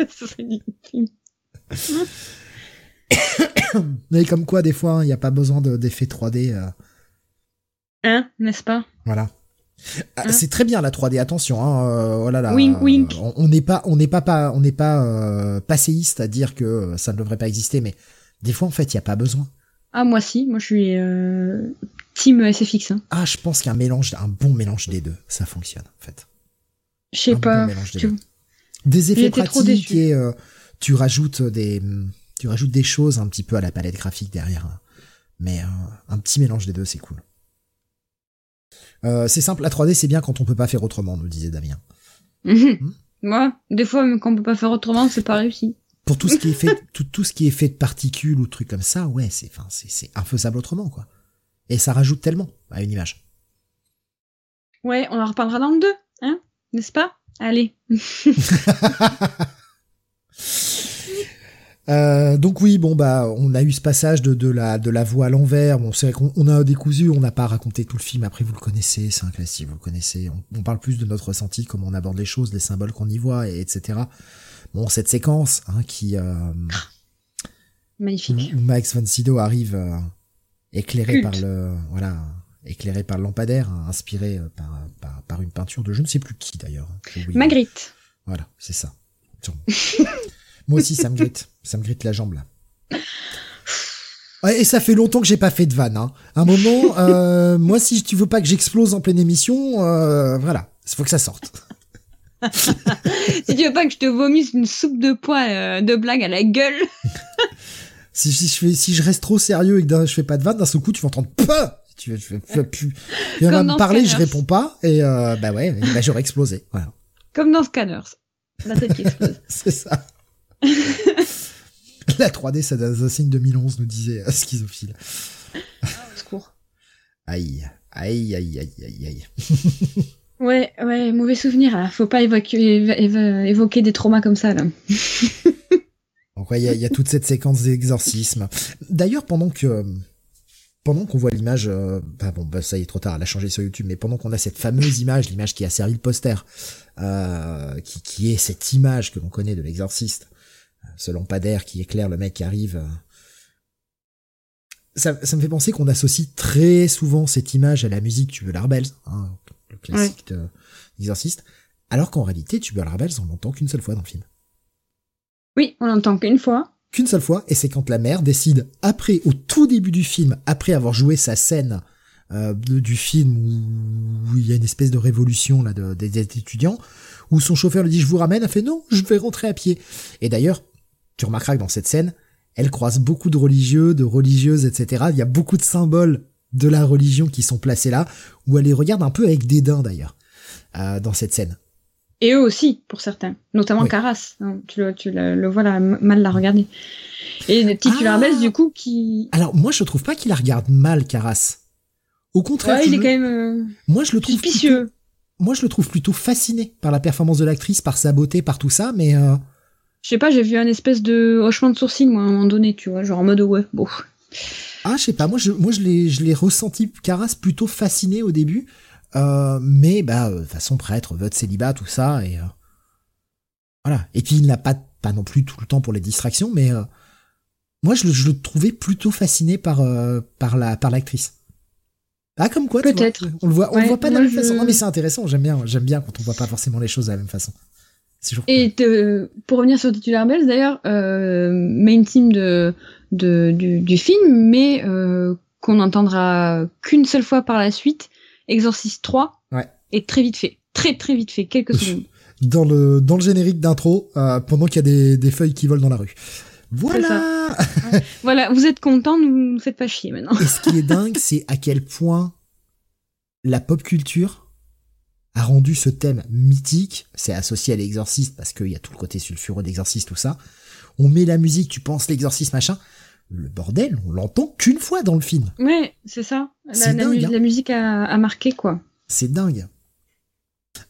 Mais comme quoi, des fois, il n'y a pas besoin d'effets 3D. Euh. Hein, n'est-ce pas? Voilà. Ah, hein? c'est très bien la 3D, attention. Hein, euh, oh là wink, wink. On n'est pas, on n'est pas, pas, on n'est pas euh, passéiste à dire que ça ne devrait pas exister, mais des fois, en fait, il n'y a pas besoin. Ah moi si, moi je suis euh, team SFX. Hein. Ah je pense qu'un mélange, un bon mélange des deux, ça fonctionne en fait. Je sais pas. des, effets pratiques et euh, tu rajoutes des, tu rajoutes des choses un petit peu à la palette graphique derrière. Hein. Mais euh, un petit mélange des deux, c'est cool. c'est simple, la 3D c'est bien quand on peut pas faire autrement, nous disait Damien. Mhm. Moi, des fois, quand on peut pas faire autrement, c'est pas réussi pour tout ce qui est fait, tout, tout ce qui est fait de particules ou trucs comme ça, ouais, c'est, enfin, c'est, c'est infaisable autrement, quoi. Et ça rajoute tellement à une image. Ouais, on en reparlera dans le 2, hein, n'est-ce pas? Allez. Euh, donc oui, bon bah on a eu ce passage de, de la de la voix à l'envers. Bon, c'est vrai qu'on a décousu, on n'a pas raconté tout le film. Après vous le connaissez, c'est un classique, vous le connaissez. On, parle plus de notre ressenti, comment on aborde les choses, les symboles qu'on y voit, et etc. Bon, cette séquence hein, qui euh, magnifique où, Max von Sydow arrive euh, éclairé par le voilà éclairé par le lampadaire, hein, inspiré euh, par, par, par une peinture de je ne sais plus qui d'ailleurs. Magritte. Voilà, c'est ça. Moi aussi, ça me gritte, ça me gritte la jambe là. et ça fait longtemps que j'ai pas fait de vanne. Hein. Un moment, euh, moi, si tu veux pas que j'explose en pleine émission, euh, voilà, il faut que ça sorte. Si tu veux pas que je te vomisse une soupe de pois euh, de blague à la gueule. si, si, je fais, si je reste trop sérieux et que je fais pas de vanne, d'un seul coup, tu vas entendre pas. Tu vas, tu vas, tu vas me parler, je réponds pas, et euh, bah ouais, bah j'aurais explosé. Voilà. Comme dans Scanners, la tête qui explose. C'est ça. La 3D, ça signe 2011, nous disait euh, Schizophile. Ah, au secours. Aïe, aïe, aïe, aïe, aïe, aïe. Ouais, ouais, mauvais souvenir. Là. Faut pas évoquer, évoquer des traumas comme ça, là. Donc, il y, a toute cette séquence d'exorcisme. D'ailleurs, pendant que. Pendant qu'on voit l'image, euh, bah bon, bah ça y est trop tard, elle a changé sur YouTube, mais pendant qu'on a cette fameuse image, l'image qui a servi le poster, euh, qui, qui est cette image que l'on connaît de l'exorciste, ce lampadaire qui éclaire le mec qui arrive. Euh. Ça, ça me fait penser qu'on associe très souvent cette image à la musique Tubular Bells, hein, le classique ouais. d'exorciste, alors qu'en réalité Tubular Bells on l'entend qu'une seule fois dans le film. Oui, on l'entend qu'une fois. Qu'une seule fois, et c'est quand la mère décide, après, au tout début du film, après avoir joué sa scène euh, du film où, il y a une espèce de révolution là de, des étudiants, où son chauffeur lui dit je vous ramène, elle fait non, je vais rentrer à pied. Et d'ailleurs, tu remarqueras que dans cette scène, elle croise beaucoup de religieux, de religieuses, etc. Il y a beaucoup de symboles de la religion qui sont placés là, où elle les regarde un peu avec dédain d'ailleurs, euh, dans cette scène. Et eux aussi, pour certains, notamment Caras. Hein, tu, le, tu le, vois là, mal la regarder. Et petites ah du coup, qui... Alors, moi, je trouve pas qu'il la regarde mal, Caras. Au contraire, ouais, il est quand même... Euh, moi, je le trouve suspicieux. Moi, je le trouve plutôt fasciné par la performance de l'actrice, par sa beauté, par tout ça, mais... Euh, je sais pas, j'ai vu un espèce de hochement de sourcil, moi, à un moment donné, tu vois, genre en mode ouais, bon. Ah, je sais pas, moi, je, moi, je l'ai, je l'ai ressenti, Caras, plutôt fasciné au début, euh, mais, bah, euh, façon prêtre, vote célibat, tout ça, et, euh, voilà. Et puis, il n'a pas, pas non plus tout le temps pour les distractions, mais, euh, moi, je, je, le trouvais plutôt fasciné par, par la, par l'actrice. Ah, comme quoi, Peut-être. On le voit, on le voit pas de la même façon. Non, mais c'est intéressant, j'aime bien, j'aime bien quand on voit pas forcément les choses de la même façon. Et pour revenir sur Titular Bells, d'ailleurs, euh, main team de, de du, du, film, mais euh, qu'on n'entendra qu'une seule fois par la suite, Exorcist 3, ouais. est très vite fait, très très vite fait, quelques secondes. Dans le dans le générique d'intro, euh, pendant qu'il y a des, des feuilles qui volent dans la rue. Voilà. voilà, vous êtes content, ne nous faites pas chier maintenant. Et ce qui est dingue, c'est à quel point la pop culture a rendu ce thème mythique. C'est associé à l'exorciste parce qu'il y a tout le côté sulfureux d'exorciste, tout ça. On met la musique, tu penses l'exorciste, machin. Le bordel, on l'entend qu'une fois dans le film. Ouais, c'est ça. La, la, hein. la, musique a, a, marqué, quoi. C'est dingue.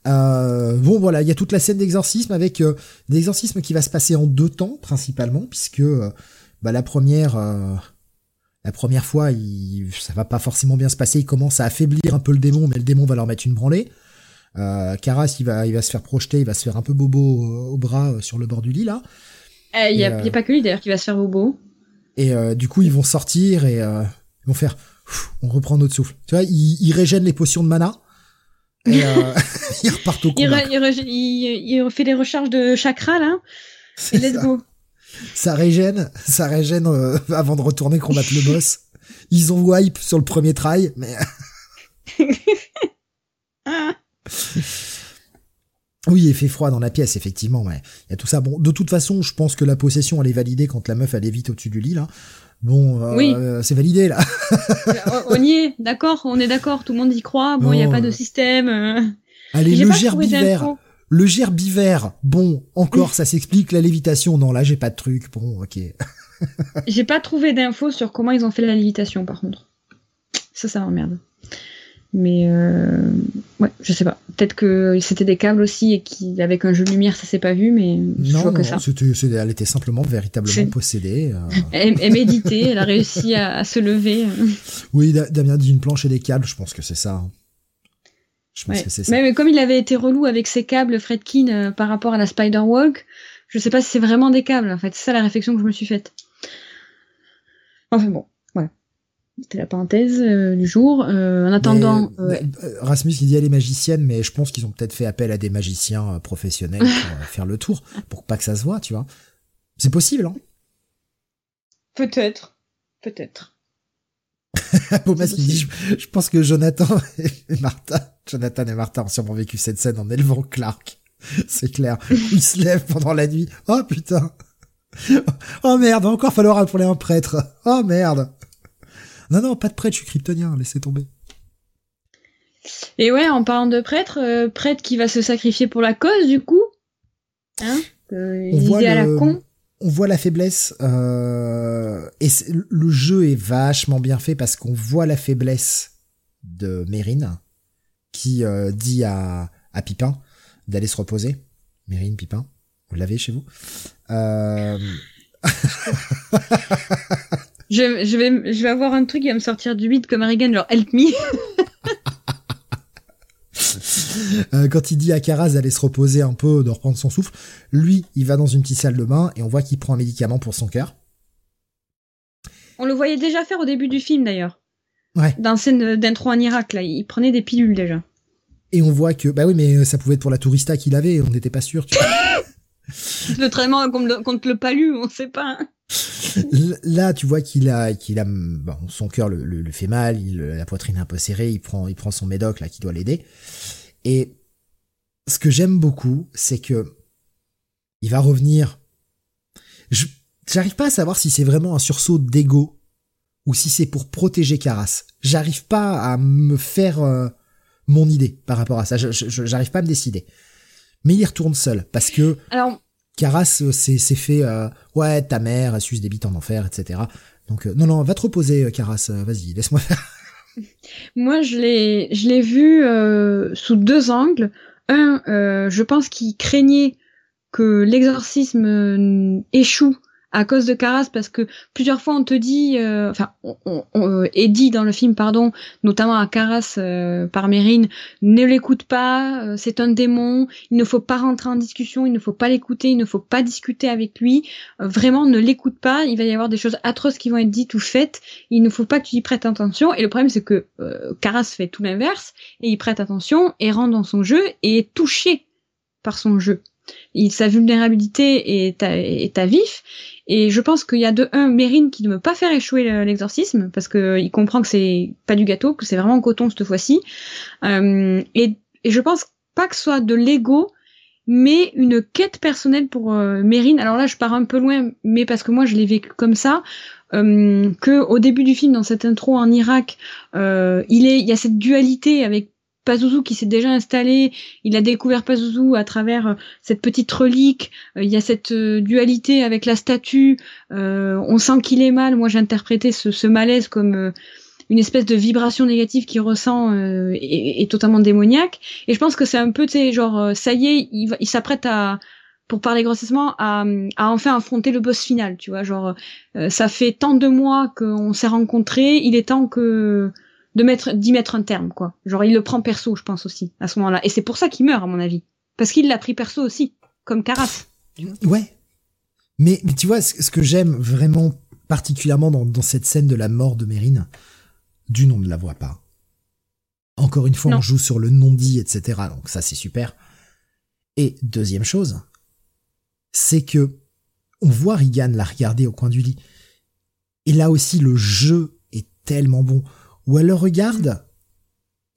Euh, bon voilà, il y a toute la scène d'exorcisme avec euh, l'exorcisme qui va se passer en deux temps principalement, puisque euh, bah, la première, la première fois, il, ça va pas forcément bien se passer. Il commence à affaiblir un peu le démon, mais le démon va leur mettre une branlée. Euh, Caras, il va, il va se faire projeter, il va se faire un peu bobo au, bras euh, sur le bord du lit là. Il n'y a, a, pas que lui d'ailleurs qui va se faire bobo. Et euh, du coup, ils vont sortir et euh, ils vont faire. on reprend notre souffle. Tu vois, ils, ils régènent les potions de mana. Et euh, ils repartent au combat. Il, re, il, il, refait les recharges de chakra là. Et let's ça. go. Ça régène, ça régène euh, avant de retourner combattre le boss. Ils ont wipe sur le premier try, mais. Oui, il fait froid dans la pièce, effectivement. Ouais. Il y a tout ça. Bon, de toute façon, je pense que la possession, elle est validée quand la meuf, elle est vite au-dessus du lit, là. Bon, euh, oui. c'est validé, là. on y est, d'accord, on est d'accord, tout le monde y croit. Bon, il n'y a pas de système. Euh... Allez, le gerbivore. Le gerbivore, bon, encore, ça s'explique. La lévitation, non, là, j'ai pas de truc. Bon, ok. j'ai pas trouvé d'infos sur comment ils ont fait la lévitation, par contre. Ça, ça m'emmerde. Mais euh, ouais, je sais pas. Peut-être que c'était des câbles aussi et qu'avec un jeu de lumière ça s'est pas vu, mais je non, vois que non, ça. C'était, elle était simplement véritablement possédée. Euh... Elle, elle méditait, elle a réussi à, à, se lever. Oui, Damien dit une planche et des câbles, je pense que c'est ça. Hein. Je pense ouais. que c'est ça. Mais, mais, comme il avait été relou avec ses câbles Fredkin euh, par rapport à la Spider Walk, je sais pas si c'est vraiment des câbles en fait. C'est ça la réflexion que je me suis faite. Enfin bon. C'était la parenthèse euh, du jour. Euh, en attendant, mais, euh, Rasmus il dit elle est magicienne, mais je pense qu'ils ont peut-être fait appel à des magiciens professionnels pour faire le tour, pour pas que ça se voit, tu vois. C'est possible, hein Peut-être. Peut-être. Qui dit, je, pense que Jonathan et Martha, Jonathan et Martha ont sûrement vécu cette scène en élevant Clark. C'est clair. Il se lève pendant la nuit. Oh putain. Oh merde, encore falloir appeler un prêtre. Oh merde. Non, non, pas de prêtre, je suis kryptonien, laissez tomber. Et ouais, en parlant de prêtre, euh, prêtre qui va se sacrifier pour la cause, du coup. Hein on voit à la con. On voit la faiblesse, euh, et le jeu est vachement bien fait parce qu'on voit la faiblesse de Mérine, qui euh, dit à, à Pipin d'aller se reposer. Mérine, Pipin, vous l'avez chez vous euh... je, je, vais, je vais avoir un truc qui va me sortir du vide comme Reagan, genre help me. Euh, quand il dit à Karaz d'aller se reposer un peu, de reprendre son souffle, lui, il va dans une petite salle de bain et on voit qu'il prend un médicament pour son cœur. On le voyait déjà faire au début du film d'ailleurs. Ouais. Dans scène d'intro en Irak, là, il prenait des pilules déjà. Et on voit que, bah oui, mais ça pouvait être pour la tourista qu'il avait, on n'était pas sûr. Tu le traitement contre le, palu, on sait pas. Là, tu vois qu'il a, qu'il a, bon, son cœur le, fait mal, la poitrine un peu serrée, il prend, il prend son médoc là qui doit l'aider. Et ce que j'aime beaucoup, c'est que il va revenir. J'arrive pas à savoir si c'est vraiment un sursaut d'ego ou si c'est pour protéger Caras. J'arrive pas à me faire euh, mon idée par rapport à ça. J'arrive pas à me décider. Mais il y retourne seul parce que Alors... Caras euh, s'est, fait euh, ouais ta mère elle suce des bites en enfer etc. Donc non non va te reposer Caras vas-y laisse-moi faire. Moi, je l'ai, je l'ai vu euh, sous deux angles. Un, euh, je pense qu'il craignait que l'exorcisme euh, échoue à cause de Caras parce que plusieurs fois on te dit, euh, enfin, on, est dit dans le film, pardon, notamment à Caras euh, par Mérine, ne l'écoute pas, euh, c'est un démon, il ne faut pas rentrer en discussion, il ne faut pas l'écouter, il ne faut pas discuter avec lui, vraiment ne l'écoute pas, il va y avoir des choses atroces qui vont être dites ou faites, il ne faut pas que tu y prêtes attention, et le problème c'est que Caras fait tout l'inverse, et il prête attention, et rentre dans son jeu, et est touché par son jeu. Il, sa vulnérabilité est à, est à vif et je pense qu'il y a de un Mérine qui ne veut pas faire échouer l'exorcisme parce que il comprend que c'est pas du gâteau, que c'est vraiment coton cette fois-ci. Euh, et, je pense pas que ce soit de l'ego, mais une quête personnelle pour euh, Mérine. Alors là, je pars un peu loin, mais parce que moi je l'ai vécu comme ça. Euh, que au début du film, dans cette intro en Irak, euh, il y a cette dualité avec Pazuzu qui s'est déjà installé, il a découvert Pazuzu à travers euh, cette petite relique, euh, il y a cette euh, dualité avec la statue, on sent qu'il est mal, moi j'ai interprété ce, malaise comme une espèce de vibration négative qu'il ressent et, totalement démoniaque, et je pense que c'est un peu, tu sais, genre, ça y est, il, il s'apprête à, pour parler grossissement, à, à, enfin affronter le boss final, tu vois, genre, ça fait tant de mois qu'on s'est rencontrés, il est temps que de mettre d'y mettre un terme quoi. Genre il le prend perso, je pense aussi à ce moment-là et c'est pour ça qu'il meurt à mon avis parce qu'il l'a pris perso aussi comme Caras. Ouais. Mais, mais tu vois ce, que j'aime vraiment particulièrement dans, dans, cette scène de la mort de Mérine, d'une on ne la voit pas. Encore une fois, on joue sur le non-dit, etc. Donc ça, c'est super. Et deuxième chose, c'est que on voit Regan la regarder au coin du lit. Et là aussi, le jeu est tellement bon où elle le regarde.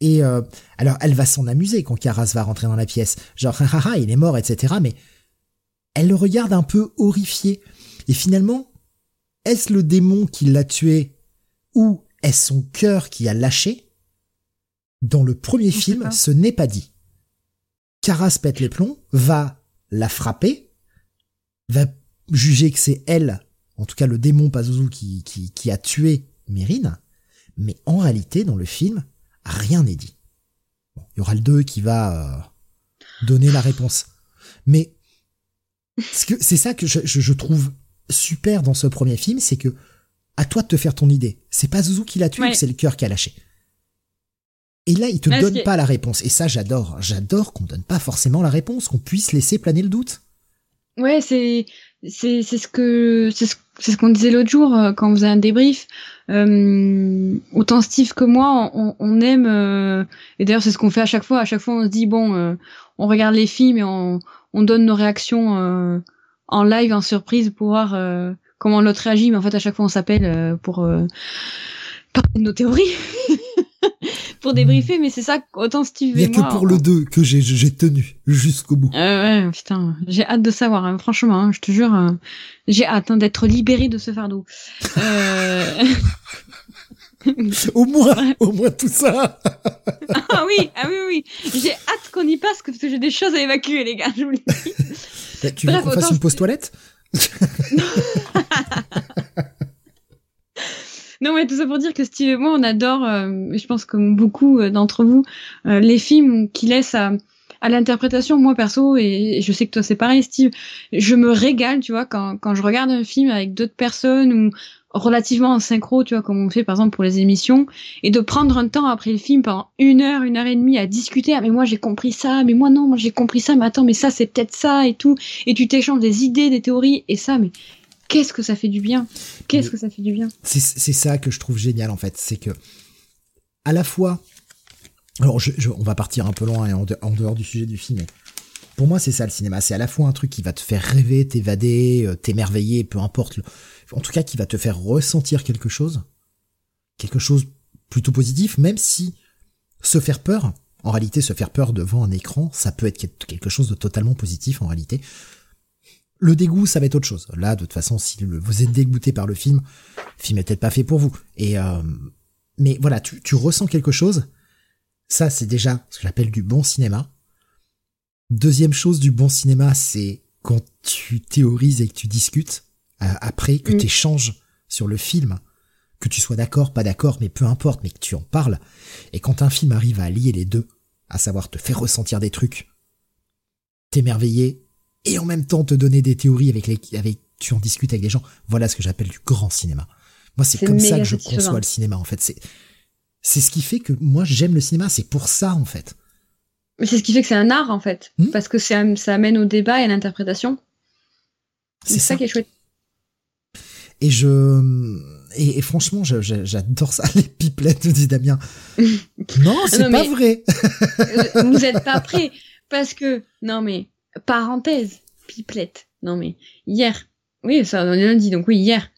Et euh, alors elle va s'en amuser quand Caras va rentrer dans la pièce, genre haha il est mort etc. Mais elle le regarde un peu horrifiée et finalement est-ce le démon qui l'a tué ou est-ce son cœur qui a lâché? Dans le premier film, ce n'est pas dit. Caras pète les plombs, va la frapper, va juger que c'est elle, en tout cas le démon Pazuzu qui, qui, qui a tué Mérine, mais en réalité, dans le film, rien n'est dit. il y aura le 2 qui va euh, donner la réponse. Mais c'est ça que je, trouve super dans ce premier film, c'est que à toi de te faire ton idée. C'est pas Zouzou qui l'a tué, c'est le cœur qui a lâché. Et là, il te donne pas la réponse. Et ça, j'adore. J'adore qu'on donne pas forcément la réponse, qu'on puisse laisser planer le doute. Ouais, c'est c'est c'est ce que c'est ce, ce qu'on disait l'autre jour euh, quand on faisait un débrief. Euh, autant Steve que moi, on, on aime euh, et d'ailleurs c'est ce qu'on fait à chaque fois. À chaque fois, on se dit bon, euh, on regarde les films et on on donne nos réactions en live, en surprise pour voir comment l'autre réagit, mais en fait à chaque fois on s'appelle pour parler de nos théories. pour débriefer, mais c'est ça, autant Steve et moi... Il n'y a que pour le 2 que j'ai tenu jusqu'au bout. Euh, ouais, putain, j'ai hâte de savoir, hein, franchement, hein, je te jure, j'ai hâte hein, d'être libéré de ce fardeau. Euh... au moins, au moins tout ça. ah oui, ah oui, oui, j'ai hâte qu'on y passe parce que j'ai des choses à évacuer, les gars, je vous le dis. Bah, tu veux qu'on fasse une pause toilette? Non, mais tout ça pour dire que Steve et moi, on adore, euh, je pense comme beaucoup euh, d'entre vous, euh, les films qui laissent à, l'interprétation. Moi, perso, et, je sais que toi, c'est pareil, Steve, je me régale, tu vois, quand, quand je regarde un film avec d'autres personnes ou relativement en synchro, tu vois, comme on fait par exemple pour les émissions, et de prendre un temps après le film pendant une heure, une heure et demie à discuter. Ah mais moi j'ai compris ça, mais moi non, moi j'ai compris ça, mais attends, mais ça c'est peut-être ça et tout. Et tu t'échanges des idées, des théories et ça, mais qu'est-ce que ça fait du bien? Qu'est-ce que ça fait du bien? C'est ça que je trouve génial en fait, c'est que à la fois, alors on va partir un peu loin et en, dehors du sujet du film, mais pour moi c'est ça le cinéma, c'est à la fois un truc qui va te faire rêver, t'évader, euh, t'émerveiller, peu importe, en tout cas qui va te faire ressentir quelque chose, quelque chose plutôt positif, même si se faire peur, en réalité se faire peur devant un écran, ça peut être quelque chose de totalement positif en réalité. Le dégoût, ça va être autre chose. Là, de toute façon, si vous êtes dégoûté par le film, le film est peut-être pas fait pour vous. Et euh, mais voilà, tu, tu ressens quelque chose. Ça, c'est déjà ce que j'appelle du bon cinéma. Deuxième chose du bon cinéma, c'est quand tu théorises et que tu discutes euh, après, que mm. tu échanges sur le film, que tu sois d'accord, pas d'accord, mais peu importe, mais que tu en parles. Et quand un film arrive à lier les deux, à savoir te faire ressentir des trucs, t'émerveiller et en même temps te donner des théories avec les, avec, tu en discutes avec des gens. Voilà ce que j'appelle du grand cinéma. Moi, c'est comme ça que je conçois le cinéma, en fait. C'est, c'est ce qui fait que moi, j'aime le cinéma. C'est pour ça, en fait. Mais c'est ce qui fait que c'est un art, en fait. Hmm? Parce que ça, ça amène au débat et à l'interprétation. C'est ça. qui est chouette. Et je, et, franchement, j'adore ça, les pipelettes, dit Damien. non, c'est pas vrai. vous êtes pas prêts. Parce que, non mais, parenthèse, pipelette. Non mais hier, oui, ça on est lundi, donc oui, hier.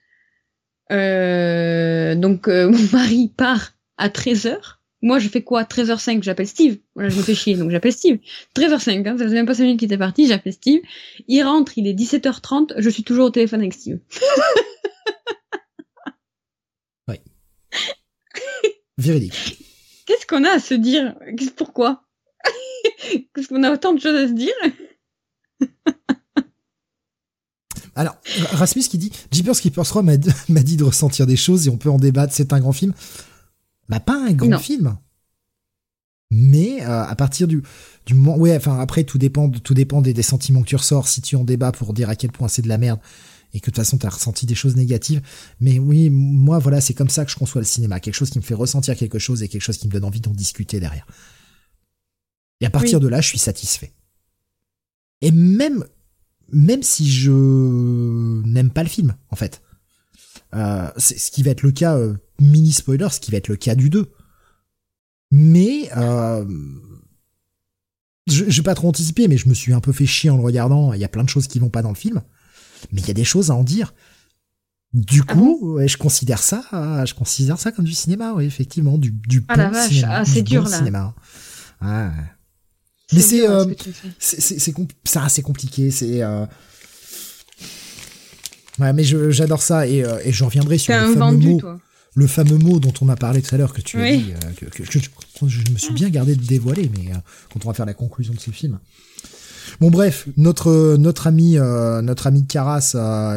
Euh, donc euh, mon mari part à 13h. Moi, je fais quoi? 13h05, j'appelle Steve. Voilà, je me fais chier, donc j'appelle Steve. 13h05, hein, ça faisait même pas 5 minutes qu'il était parti, j'appelle Steve. Il rentre, il est 17h30, je suis toujours au téléphone avec Steve. oui. Véridique. Qu'est-ce qu'on a à se dire? Pourquoi? Qu'est-ce qu'on a autant de choses à se dire? Alors, Rasmus qui dit, Jeepers Keepers 3 m'a dit de ressentir des choses et on peut en débattre, c'est un grand film. Bah, pas un grand film. Mais euh, à partir du, du moment, ouais, enfin après tout dépend, tout dépend des, sentiments que tu ressors. Si tu en débat pour dire à quel point c'est de la merde et que de toute façon t'as ressenti des choses négatives. Mais oui, moi voilà, c'est comme ça que je conçois le cinéma, quelque chose qui me fait ressentir quelque chose et quelque chose qui me donne envie d'en discuter derrière. Et à partir de là, je suis satisfait. Et même, même si je n'aime pas le film, en fait. Euh, c'est ce qui va être le cas, euh, mini spoiler, ce qui va être le cas du 2. Mais, euh, vais pas trop anticiper, mais je me suis un peu fait chier en le regardant. Il y a plein de choses qui vont pas dans le film. Mais il y a des choses à en dire. Du ah coup, je considère ça, je considère ça comme du cinéma, oui, effectivement, du, du ah la vache, ah, c'est dur là. Cinéma. Ouais. Mais c'est euh, c'est assez compliqué. C'est euh... ouais, mais j'adore ça et, euh, et je reviendrai sur le fameux mot, le fameux mot dont on a parlé tout à l'heure que tu as dit, euh, que, que, je, me suis bien gardé de dévoiler, mais euh, quand on va faire la conclusion de ce film. Bon bref, notre notre ami notre ami Caras,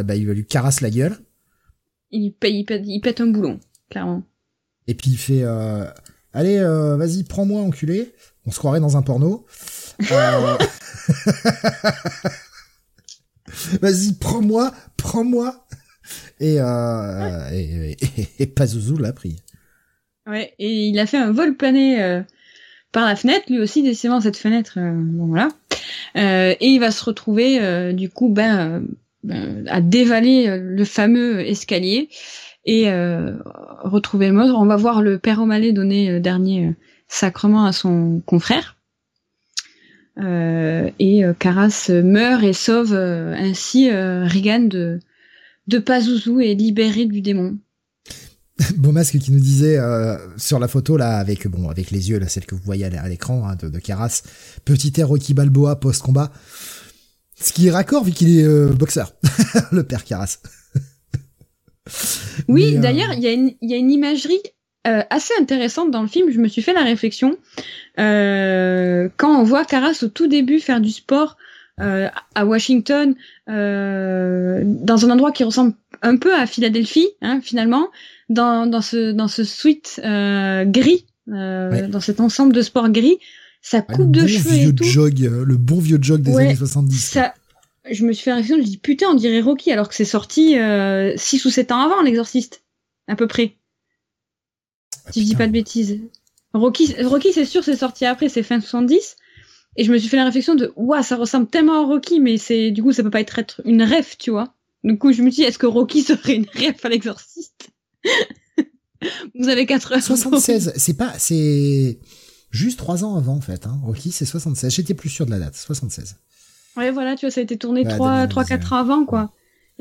bah, il va lui carasse la gueule. Il, il, pète, il pète un boulon, clairement. Et puis il fait allez vas-y prends-moi enculé on se croirait dans un porno. Euh, Vas-y, prends-moi, prends-moi. Et, euh, Pazuzu l'a pris. Ouais, et il a fait un vol plané euh, par la fenêtre, lui aussi décidément cette fenêtre, bon voilà. et il va se retrouver du coup ben, ben, à dévaler le fameux escalier et retrouver le mode. On va voir le père O'Malley donner dernier sacrement à son confrère. Euh, et euh, Caras meurt et sauve euh, ainsi Regan de, de Pazuzu est libéré du démon. Beau masque qui nous disait euh, sur la photo là avec bon avec les yeux là celle que vous voyez à l'écran hein, de, de Caras petit air Rocky Balboa post combat ce qui est raccord vu qu'il est euh, boxeur le père Caras oui d'ailleurs y il y a une imagerie assez intéressante dans le film je me suis fait la réflexion quand on voit Caras au tout début faire du sport à Washington dans un endroit qui ressemble un peu à Philadelphie hein, finalement dans, dans ce dans ce suite euh, gris, euh, dans cet ensemble de sport gris, sa coupe de cheveux et tout. Jog, euh, le bon vieux jog des années 70. Ça, je me suis fait réflexion, je dis putain, on dirait Rocky alors que c'est sorti euh, 6 ou 7 ans avant l'exorciste, à peu près. Ah, si je dis pas de bêtises. Rocky, Rocky c'est sûr, c'est sorti après, c'est fin 70. Et je me suis fait la réflexion de, ouah, ça ressemble tellement à Rocky, mais c'est, du coup, ça peut pas être, être une rêve, tu vois. Du coup, je me dis, est-ce que Rocky serait une rêve à l'exorciste? Vous avez 4 heures. 76, c'est pas, c'est juste 3 ans avant en fait. Hein. Rocky, c'est 76. J'étais plus sûr de la date, 76. Ouais, voilà, tu vois, ça a été tourné 3, 3 4 ans avant, quoi.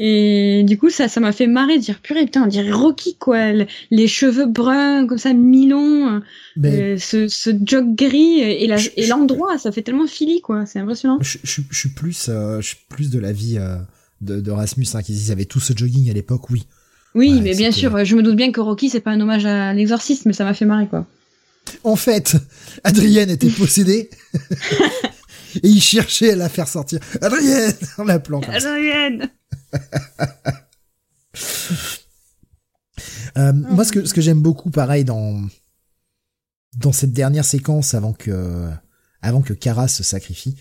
Et du coup, ça, ça m'a fait marrer de dire, purée, putain, on dirait Rocky, quoi. Les cheveux bruns, comme ça, mi-longs, euh, ce, ce jog gris et, l'endroit, ça fait tellement fili, quoi. C'est impressionnant. Je, je, je, suis plus, euh, je suis plus de la vie euh, de, de Rasmus, hein, avaient tout ce jogging à l'époque, oui. Oui, mais bien sûr, je me doute bien que Rocky, c'est pas un hommage à l'exorciste, mais ça m'a fait marrer, quoi. En fait, Adrienne était possédée. et il cherchait à la faire sortir. Adrienne En l'appelant Adrienne euh, Moi, ce que, ce que j'aime beaucoup, pareil, dans, dans cette dernière séquence avant que, avant que Kara se sacrifie,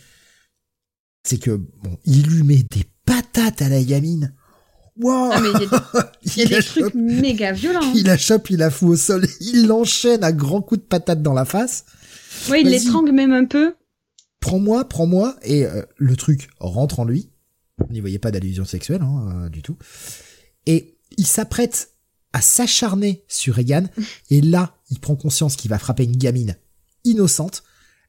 c'est que, bon, il lui met des patates à la gamine. Wow ah, il y a des, trucs méga violents. Hein. Il la chope, il la fout au sol, il l'enchaîne à grands coups de patate dans la face. Ouais, il l'étrangle même un peu. Prends-moi, prends-moi, et euh, le truc rentre en lui. On n'y voyait pas d'allusion sexuelle hein, euh, du tout. Et il s'apprête à s'acharner sur Regan, et là, il prend conscience qu'il va frapper une gamine innocente.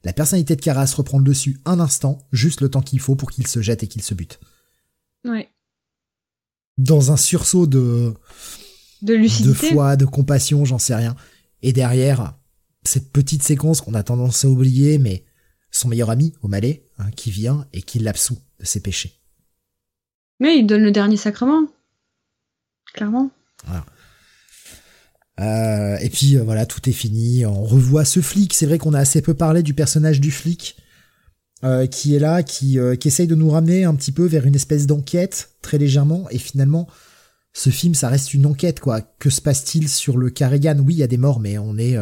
La personnalité de Kara se reprend le dessus un instant, juste le temps qu'il faut pour qu'il se jette et qu'il se bute. Ouais dans un sursaut de de lucidité, de foi, de compassion, j'en sais rien. Et derrière cette petite séquence qu'on a tendance à oublier, mais son meilleur ami, O'Malley, hein, qui vient et qui l'absout de ses péchés. Mais il donne le dernier sacrement, clairement. Voilà. Euh, et puis euh, voilà, tout est fini. On revoit ce flic. C'est vrai qu'on a assez peu parlé du personnage du flic. Euh, qui est là, qui, qui essaye de nous ramener un petit peu vers une espèce d'enquête, très légèrement, et finalement, ce film, ça reste une enquête, quoi. Que se passe-t-il sur le Carrigan? Oui, il y a des morts, mais on est,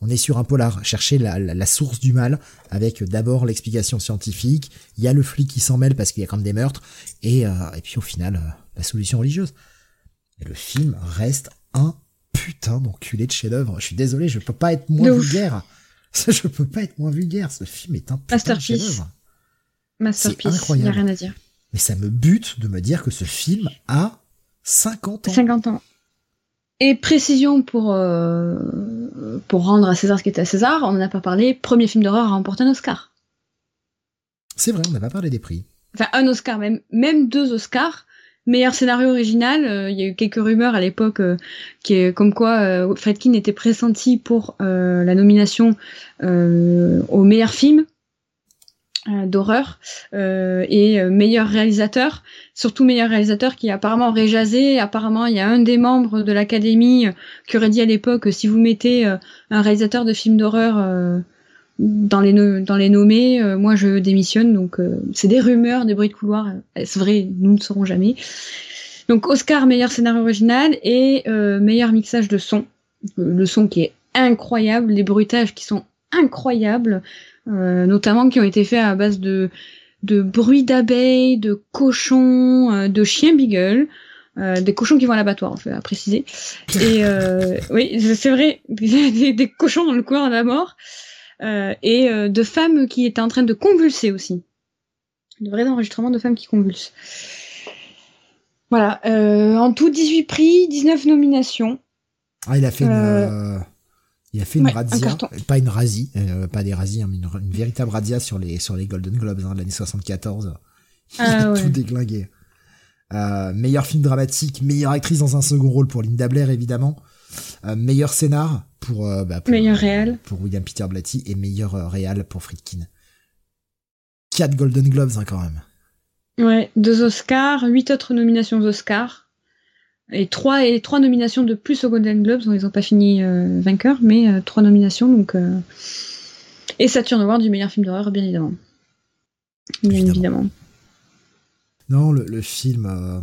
on est sur un polar. Chercher la, la, source du mal, avec d'abord l'explication scientifique, il y a le flic qui s'en mêle parce qu'il y a quand même des meurtres, et, et puis au final, la solution religieuse. Et le film reste un putain d'enculé de chef-d'œuvre. Je suis désolé, je peux pas être moins vulgaire. Ça, je peux pas être moins vulgaire. Ce film est un masterpiece. Masterpiece. Incroyable. Y a rien à dire. Mais ça me bute de me dire que ce film a 50 ans. 50 ans. Et précision pour euh, pour rendre à César ce qui était à César, on n'en a pas parlé. Premier film d'horreur à remporter un Oscar. C'est vrai, on n'a pas parlé des prix. Enfin, un Oscar, même, même deux Oscars. Meilleur scénario original, euh, il y a eu quelques rumeurs à l'époque euh, qui est comme quoi Fredkin était pressenti pour la nomination au meilleur film d'horreur et meilleur réalisateur, surtout meilleur réalisateur qui apparemment aurait jasé. Apparemment, il y a un des membres de l'académie qui aurait dit à l'époque si vous mettez un réalisateur de film d'horreur dans les dans les nommés, euh, moi je démissionne. Donc euh, c'est des rumeurs, des bruits de couloir. C'est vrai, nous ne saurons jamais. Donc Oscar meilleur scénario original et euh, meilleur mixage de son. Le son qui est incroyable, les bruitages qui sont incroyables, notamment qui ont été faits à base de de bruits d'abeilles, de cochons, de chiens beagle. des cochons qui vont à l'abattoir, à préciser. Et oui, c'est vrai, des, des, cochons dans le couloir de la mort. Euh, et euh, de femmes qui étaient en train de convulser aussi. De vrais enregistrements de femmes qui convulsent. Voilà, euh, en tout 18 prix, 19 nominations. Ah, il a fait une, il a fait une razzia, pas une razie, pas des razzies, hein, mais une, véritable razzia sur les sur les Golden Globes hein, de l'année 74. Il ah, a tout déglingué. meilleur film dramatique, meilleure actrice dans un second rôle pour Linda Blair évidemment, meilleur scénar pour, bah, meilleur réal pour William Peter Blatty et meilleur réal pour Friedkin. Quatre Golden Globes hein, quand même. Ouais, deux Oscars, huit autres nominations Oscars. Et trois, et trois nominations de plus aux Golden Globes. ils n'ont pas fini euh, vainqueurs, mais euh, trois nominations. Donc, euh... Et Saturn Award du meilleur film d'horreur, bien évidemment. Bien évidemment. Non, le, le film. Euh,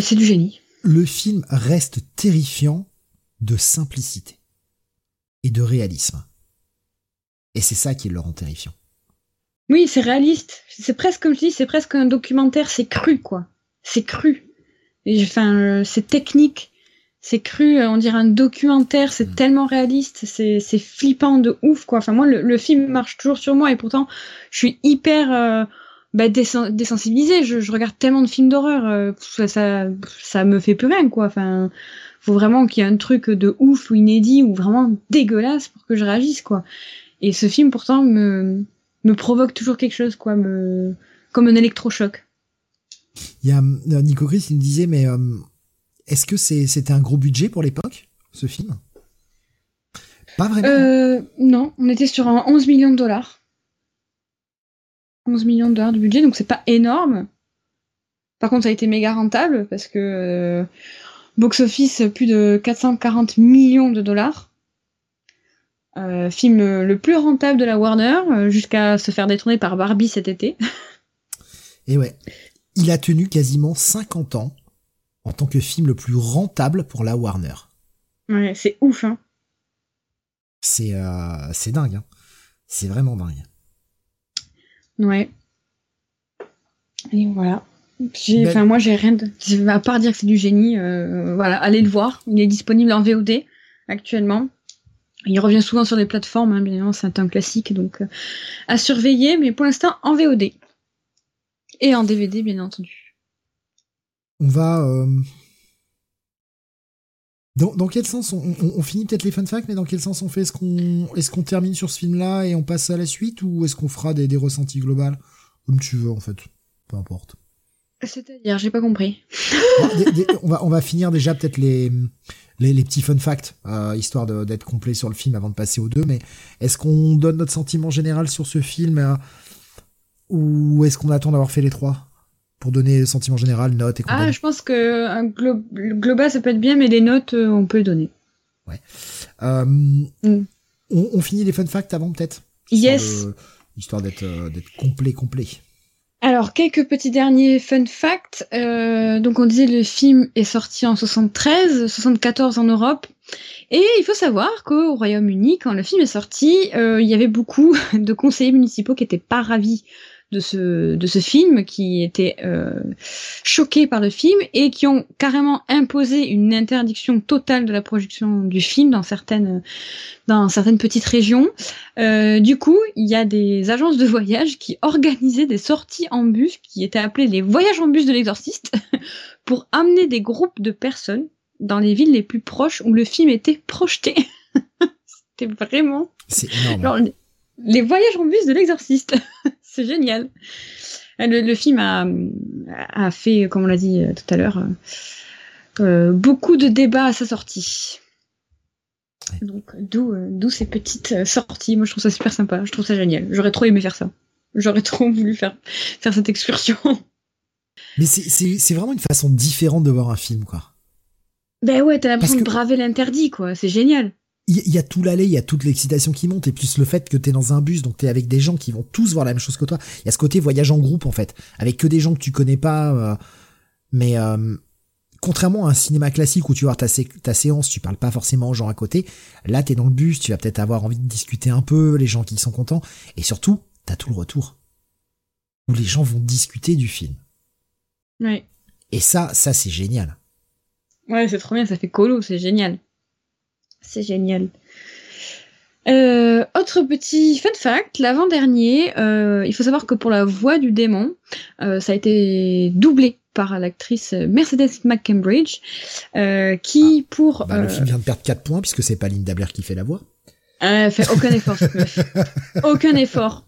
c'est du génie. Le film reste terrifiant de simplicité et de réalisme. Et c'est ça qui le rend terrifiant. Oui, c'est réaliste. C'est presque comme je dis, c'est presque un documentaire. C'est cru, quoi. C'est cru. Enfin, euh, c'est technique. C'est cru. Euh, on dirait un documentaire. C'est mm. tellement réaliste. C'est c'est flippant de ouf, quoi. Enfin, moi, le, film marche toujours sur moi et pourtant, je suis hyper euh, bah, désensibilisée. Je, je, regarde tellement de films d'horreur. ça, ça, ça me fait plus rien, quoi. Enfin, faut vraiment qu'il y ait un truc de ouf ou inédit ou vraiment dégueulasse pour que je réagisse, quoi. Et ce film, pourtant, me me provoque toujours quelque chose, quoi, me comme un électrochoc. Il y a euh, Nico Chris, il me disait, mais euh, est-ce que c'était un gros budget pour l'époque, ce film? Pas vraiment. Euh, non, on était sur un 11 millions de dollars. 11 millions de dollars de budget, donc c'est pas énorme. Par contre, ça a été méga rentable parce que box office plus de 440 millions de dollars. Euh, film le plus rentable de la Warner, jusqu'à se faire détourner par Barbie cet été. Et ouais, il a tenu quasiment 50 ans en tant que film le plus rentable pour la Warner. Ouais, c'est ouf, hein. C'est euh, c'est dingue, hein. C'est vraiment dingue. Ouais. Et voilà. Ben enfin, moi, j'ai rien de. À part dire que c'est du génie, voilà, allez le voir. Il est disponible en VOD actuellement. Il revient souvent sur les plateformes, hein, bien évidemment, c'est un classique, donc euh, à surveiller, mais pour l'instant en VOD. Et en DVD, bien entendu. On va... Euh, dans, quel sens on, finit peut-être les fun facts, mais dans quel sens on fait? Est-ce qu'on est qu'on termine sur ce film-là et on passe à la suite, ou est-ce qu'on fera des, des ressentis globales Comme tu veux, en fait? Peu importe. C'est-à-dire, j'ai pas compris. on, va, on va finir déjà peut-être les, les, petits fun facts, euh, histoire d'être complet sur le film avant de passer aux deux. Mais est-ce qu'on donne notre sentiment général sur ce film euh, ou est-ce qu'on attend d'avoir fait les trois pour donner le sentiment général, notes et Ah, je pense que un global ça peut être bien, mais les notes euh, on peut le donner. Ouais. Mm. On, finit les fun facts avant peut-être. Yes. histoire d'être complet, complet. Alors, quelques petits derniers fun facts. Euh, donc, on disait le film est sorti en 73, 74 en Europe. Et il faut savoir qu'au Royaume-Uni, quand le film est sorti, euh, il y avait beaucoup de conseillers municipaux qui étaient pas ravis de ce, de ce film, qui étaient euh, choqués par le film et qui ont carrément imposé une interdiction totale de la projection du film dans certaines, dans certaines petites régions. Euh, du coup, il y a des agences de voyage qui organisaient des sorties en bus qui étaient appelées les voyages en bus de l'exorciste pour amener des groupes de personnes dans les villes les plus proches où le film était projeté. C'était vraiment. C'est énorme. Les voyages en bus de l'exorciste. c'est génial. Euh, le, film a, a, fait, comme on l'a dit euh, tout à l'heure, euh, beaucoup de débats à sa sortie. Donc d'où ces petites sorties. Moi je trouve ça super sympa. Je trouve ça génial. J'aurais trop aimé faire ça. J'aurais trop voulu faire faire cette excursion. Mais c'est vraiment une façon différente de voir un film quoi. Ben ouais, t'as l'impression de braver l'interdit quoi. C'est génial il y, a tout l'aller, il y a toute l'excitation qui monte, et plus le fait que t'es dans un bus, donc t'es avec des gens qui vont tous voir la même chose que toi. Il y a ce côté voyage en groupe en fait, avec que des gens que tu connais pas. Euh, mais euh, contrairement à un cinéma classique où tu vois ta, ta séance, tu parles pas forcément aux gens à côté. Là, t'es dans le bus, tu vas peut-être avoir envie de discuter un peu, les gens qui sont contents, et surtout, t'as tout le retour où les gens vont discuter du film. Ouais. Et ça, ça c'est génial. Ouais, c'est trop bien, ça fait colo, c'est génial. C'est génial. Euh, autre petit fun fact, l'avant-dernier, euh, il faut savoir que pour la voix du démon, euh, ça a été doublé par l'actrice Mercedes McCambridge, qui ah, pour... Bah, le film vient de perdre 4 points puisque c'est pas Linda Blair qui fait la voix. Elle fait aucun effort, aucun effort.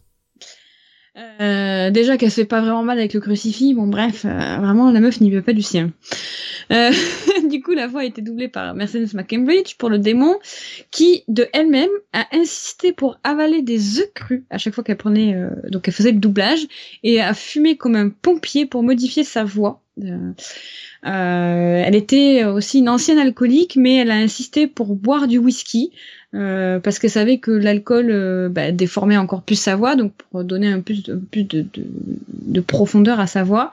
Euh, déjà qu'elle se fait pas vraiment mal avec le crucifix. Bon, bref, euh, vraiment, la meuf n'y veut pas du sien. Euh, du coup, la voix a été doublée par Mercedes McCambridge pour le démon, qui, de elle-même, a insisté pour avaler des œufs crus à chaque fois qu'elle prenait, donc elle faisait le doublage, et a fumé comme un pompier pour modifier sa voix. elle était aussi une ancienne alcoolique, mais elle a insisté pour boire du whisky euh, parce qu'elle savait que l'alcool euh, bah, déformait encore plus sa voix, donc pour donner un plus de, plus de, de, de profondeur à sa voix.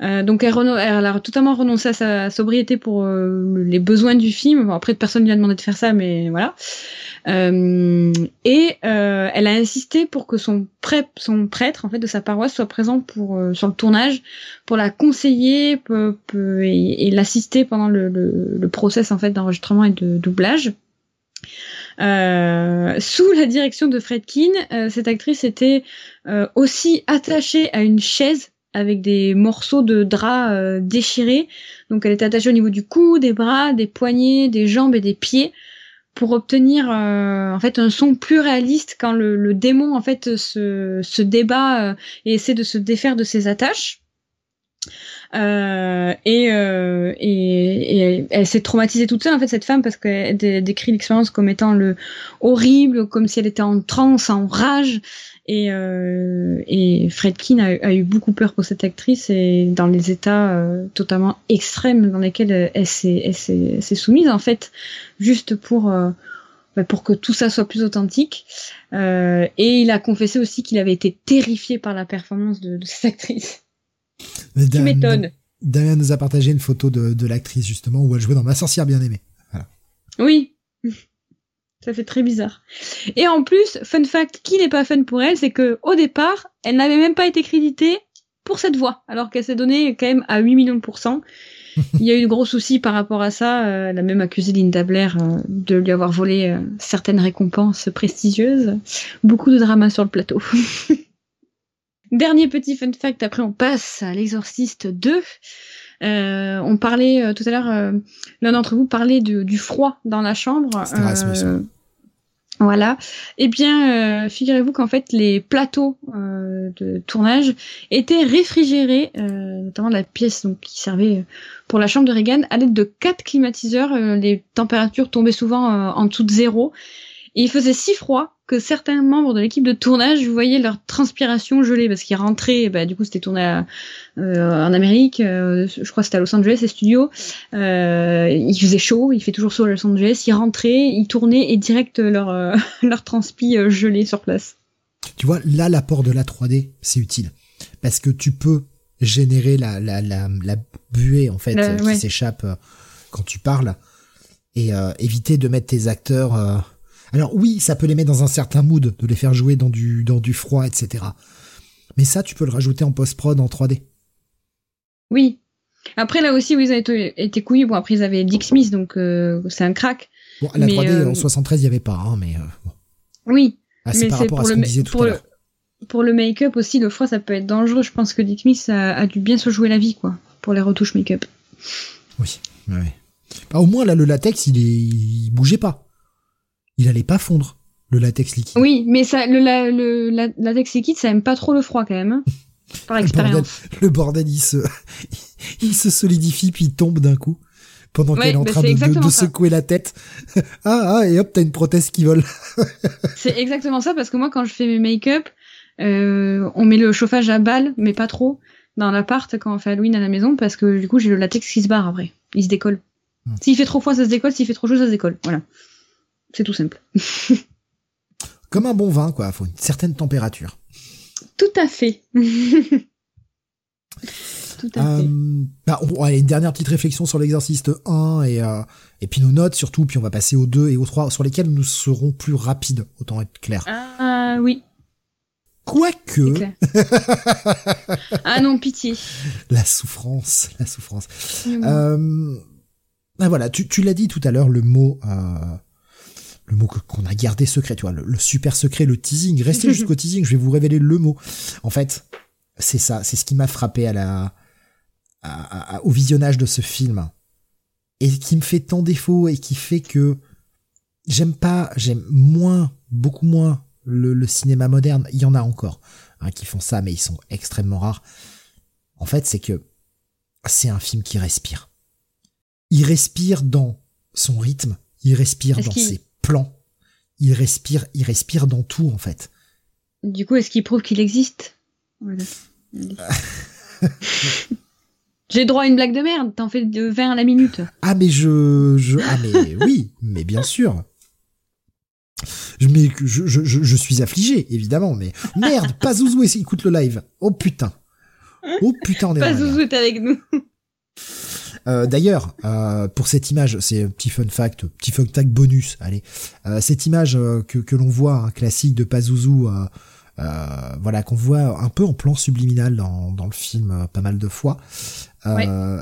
Euh, donc elle, a totalement renoncé à sa sobriété pour euh, les besoins du film. Bon, après, personne lui a demandé de faire ça, mais voilà. Et elle a insisté pour que son, prêtre, en fait de sa paroisse soit présent pour sur le tournage, pour la conseiller et, et l'assister pendant le, le, le process en fait d'enregistrement et de doublage. Euh, sous la direction de Fredkin, euh, cette actrice était euh, aussi attachée à une chaise avec des morceaux de drap déchirés. Donc elle était attachée au niveau du cou, des bras, des poignets, des jambes et des pieds pour obtenir en fait un son plus réaliste quand le, démon en fait se débat et essaie de se défaire de ses attaches. Euh, et, euh, et, et, elle s'est traumatisée toute seule en fait cette femme parce qu'elle décrit l'expérience comme étant le horrible, comme si elle était en transe, en rage. Et, euh, et Fredkin a, eu beaucoup peur pour cette actrice et dans les états euh, totalement extrêmes dans lesquels elle s'est soumise en fait, juste pour bah, pour que tout ça soit plus authentique. Euh, et il a confessé aussi qu'il avait été terrifié par la performance de cette actrice. Tu m'étonnes. Damien nous a partagé une photo de, de l'actrice justement où elle jouait dans Ma sorcière bien aimée. Voilà. Oui. Ça fait très bizarre. Et en plus, fun fact qui n'est pas fun pour elle, c'est que au départ, elle n'avait même pas été créditée pour cette voix, alors qu'elle s'est donnée quand même à 8 millions de pourcents. Il y a eu de gros soucis par rapport à ça. Euh, elle a même accusé Linda Blair euh, de lui avoir volé euh, certaines récompenses prestigieuses. Beaucoup de drama sur le plateau. Dernier petit fun fact, après on passe à l'exorciste 2. Euh, on parlait euh, tout à l'heure, euh, l'un d'entre vous parlait du froid dans la chambre. Voilà. Eh bien, figurez-vous qu'en fait, les plateaux de tournage étaient réfrigérés, notamment la pièce donc, qui servait pour la chambre de Reagan, à l'aide de quatre climatiseurs. les températures tombaient souvent en dessous de zéro. Et il faisait si froid que certains membres de l'équipe de tournage voyaient leur transpiration gelée parce qu'ils rentraient, bah, du coup c'était tourné euh, en Amérique, euh, je crois que c'était à Los Angeles, les studios, euh, il faisait chaud, il fait toujours chaud à Los Angeles, ils rentraient, ils tournaient et direct leur, leur transpi gelé sur place. Tu vois, là l'apport de la 3D, c'est utile. Parce que tu peux générer la, la, la, la buée en fait qui s'échappe quand tu parles et éviter de mettre tes acteurs alors oui, ça peut les mettre dans un certain mood, de les faire jouer dans du, dans du froid, etc. Mais ça, tu peux le rajouter en post-prod en 3D. Oui. Après, là aussi, oui, ils avaient été, couillus. Bon, après, ils avaient Dick Smith, donc euh, c'est un crack. Bon, la 3D, euh, en 73, il n'y avait pas, hein, mais... Euh, oui. Ah, c'est par rapport à ce qu'on disait tout à l'heure. Pour le make-up aussi, le froid, ça peut être dangereux. Je pense que Dick Smith a, dû bien se jouer la vie, quoi, pour les retouches make-up. Oui, oui. Bah, au moins, là, le latex, il, est... il bougeait pas il allait pas fondre le latex liquide. Oui, mais ça, le, le, latex liquide, ça aime pas trop le froid quand même. Hein, par expérience. Le bordel, il se, il se solidifie puis il tombe d'un coup pendant qu'elle est en bah, train de, secouer la tête. ah, ah, et hop, t'as une prothèse qui vole. c'est exactement ça parce que moi, quand je fais mes make-up, euh, on met le chauffage à balle, mais pas trop, dans l'appart quand on fait Halloween à la maison parce que du coup, j'ai le latex qui se barre après. Il se décolle. Hmm. S'il fait trop froid, ça se décolle. S'il fait trop chaud, ça se décolle. Voilà. C'est tout simple. Comme un bon vin, quoi. Il faut une certaine température. Tout à fait. tout à fait. Euh, bah, une dernière petite réflexion sur l'exercice 1 et, euh, et puis nos notes surtout, puis on va passer aux 2 et aux 3 sur lesquels nous serons plus rapides, autant être clair. Ah oui. Quoique. ah non, pitié. La souffrance, la souffrance. Euh, ah, voilà, tu, tu l'as dit tout à l'heure, le mot euh, le mot qu'on a gardé secret, tu vois, le, super secret, le teasing. Restez jusqu'au teasing, je vais vous révéler le mot. En fait, c'est ça, c'est ce qui m'a frappé à la, au visionnage de ce film et qui me fait tant défaut et qui fait que j'aime pas, j'aime moins, beaucoup moins le, cinéma moderne. Il y en a encore. hein, qui font ça, mais ils sont extrêmement rares. En fait, c'est que c'est un film qui respire. Il respire dans son rythme, il respire dans ses plans, il respire, il respire dans tout en fait. Du coup, est-ce qu'il prouve qu'il existe? J'ai droit à une blague de merde, t'en fais de 20 à la minute. Ah mais je, je ah mais oui, mais bien sûr. Je, mais je, je, je, suis affligé, évidemment, mais merde, pas Zouzou écoute le live. Oh putain. Oh putain, on est Pas Zouzou est avec nous. Euh, D'ailleurs, euh, pour cette image, c'est un petit fun fact, petit fun fact bonus. Allez, euh, cette image que, que l'on voit, un classique de Pazuzu, voilà, qu'on voit un peu en plan subliminal dans, dans le film pas mal de fois.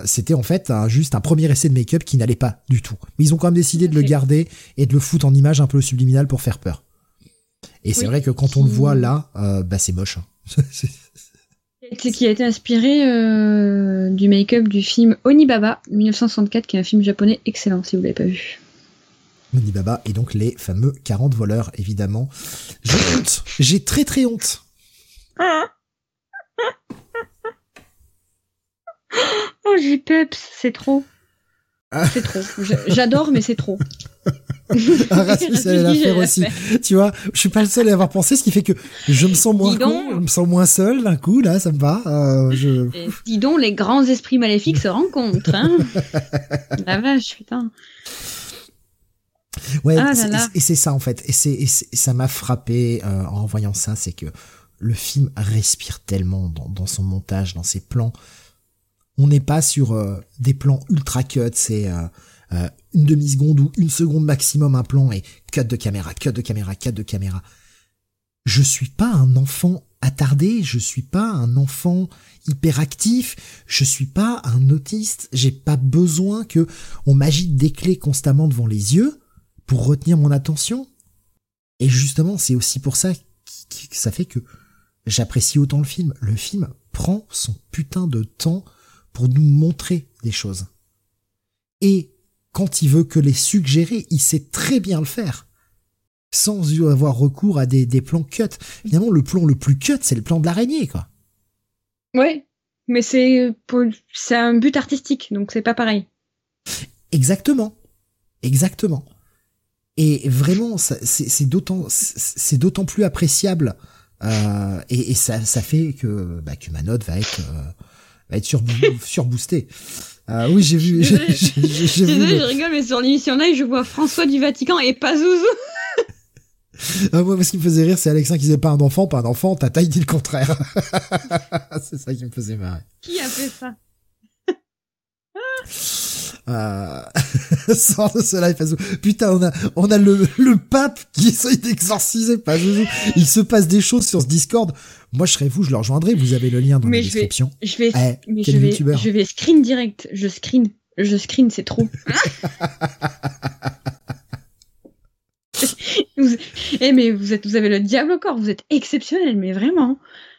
C'était en fait juste un premier essai de make-up qui n'allait pas du tout. Mais ils ont quand même décidé de le garder et de le foutre en image un peu subliminal pour faire peur. Et c'est vrai que quand on le voit là, bah c'est moche. Hein. Qui a été inspiré euh, du make-up du film Onibaba 1964, qui est un film japonais excellent si vous l'avez pas vu. Onibaba et donc les fameux 40 voleurs, évidemment. J'ai honte, j'ai très très honte. oh j'ai peps, c'est trop. C'est trop. J'adore, mais c'est trop. ah, Rasmus, elle l'a faire aussi. Tu vois, je suis pas le seul à avoir pensé, ce qui fait que je me sens moins con, je me sens moins seul d'un coup, là, ça me va. Euh, je... dis donc, les grands esprits maléfiques se rencontrent, hein. La vache, putain. Ouais, ah et c'est ça en fait, et c'est ça m'a frappé euh, en voyant ça, c'est que le film respire tellement dans, dans son montage, dans ses plans. On n'est pas sur euh, des plans ultra cut, c'est euh, une demi-seconde ou une seconde maximum un plan et cut de caméra, cut de caméra, cut de caméra. Je suis pas un enfant attardé, je suis pas un enfant hyperactif, je suis pas un autiste, j'ai pas besoin que on m'agite des clés constamment devant les yeux pour retenir mon attention. Et justement, c'est aussi pour ça que ça fait que j'apprécie autant le film. Le film prend son putain de temps pour nous montrer des choses. Et quand il veut que les suggérer, il sait très bien le faire. Sans avoir recours à des, des plans cut. Finalement, le plan le plus cut, c'est le plan de l'araignée, quoi. Ouais, mais c'est c'est un but artistique, donc c'est pas pareil. Exactement, exactement. Et vraiment, c'est d'autant c'est d'autant plus appréciable euh, et, et ça, ça fait que bah, que ma note va être euh, va être sur, surboosté. Ah oui, j'ai vu. J'ai, vu je rigole, mais sur l'émission là, je vois François du Vatican et pas Zouzou. ah, moi, ce qui me faisait rire, c'est Alexin qui disait pas un enfant, pas un enfant, Tata, il dit le contraire. c'est ça qui me faisait marrer. Qui a fait ça? euh... Sors de ce live, Putain, on a, on a le, le pape qui essaye d'exorciser Pazuzu. Il se passe des choses sur ce Discord. Moi, je serais vous, je le rejoindrai. Vous avez le lien dans la description. je vais, eh, mais je vais, je vais screen direct. Je screen, je screen, c'est trop. eh, mais vous êtes, vous avez le diable au corps. Vous êtes exceptionnel, mais vraiment.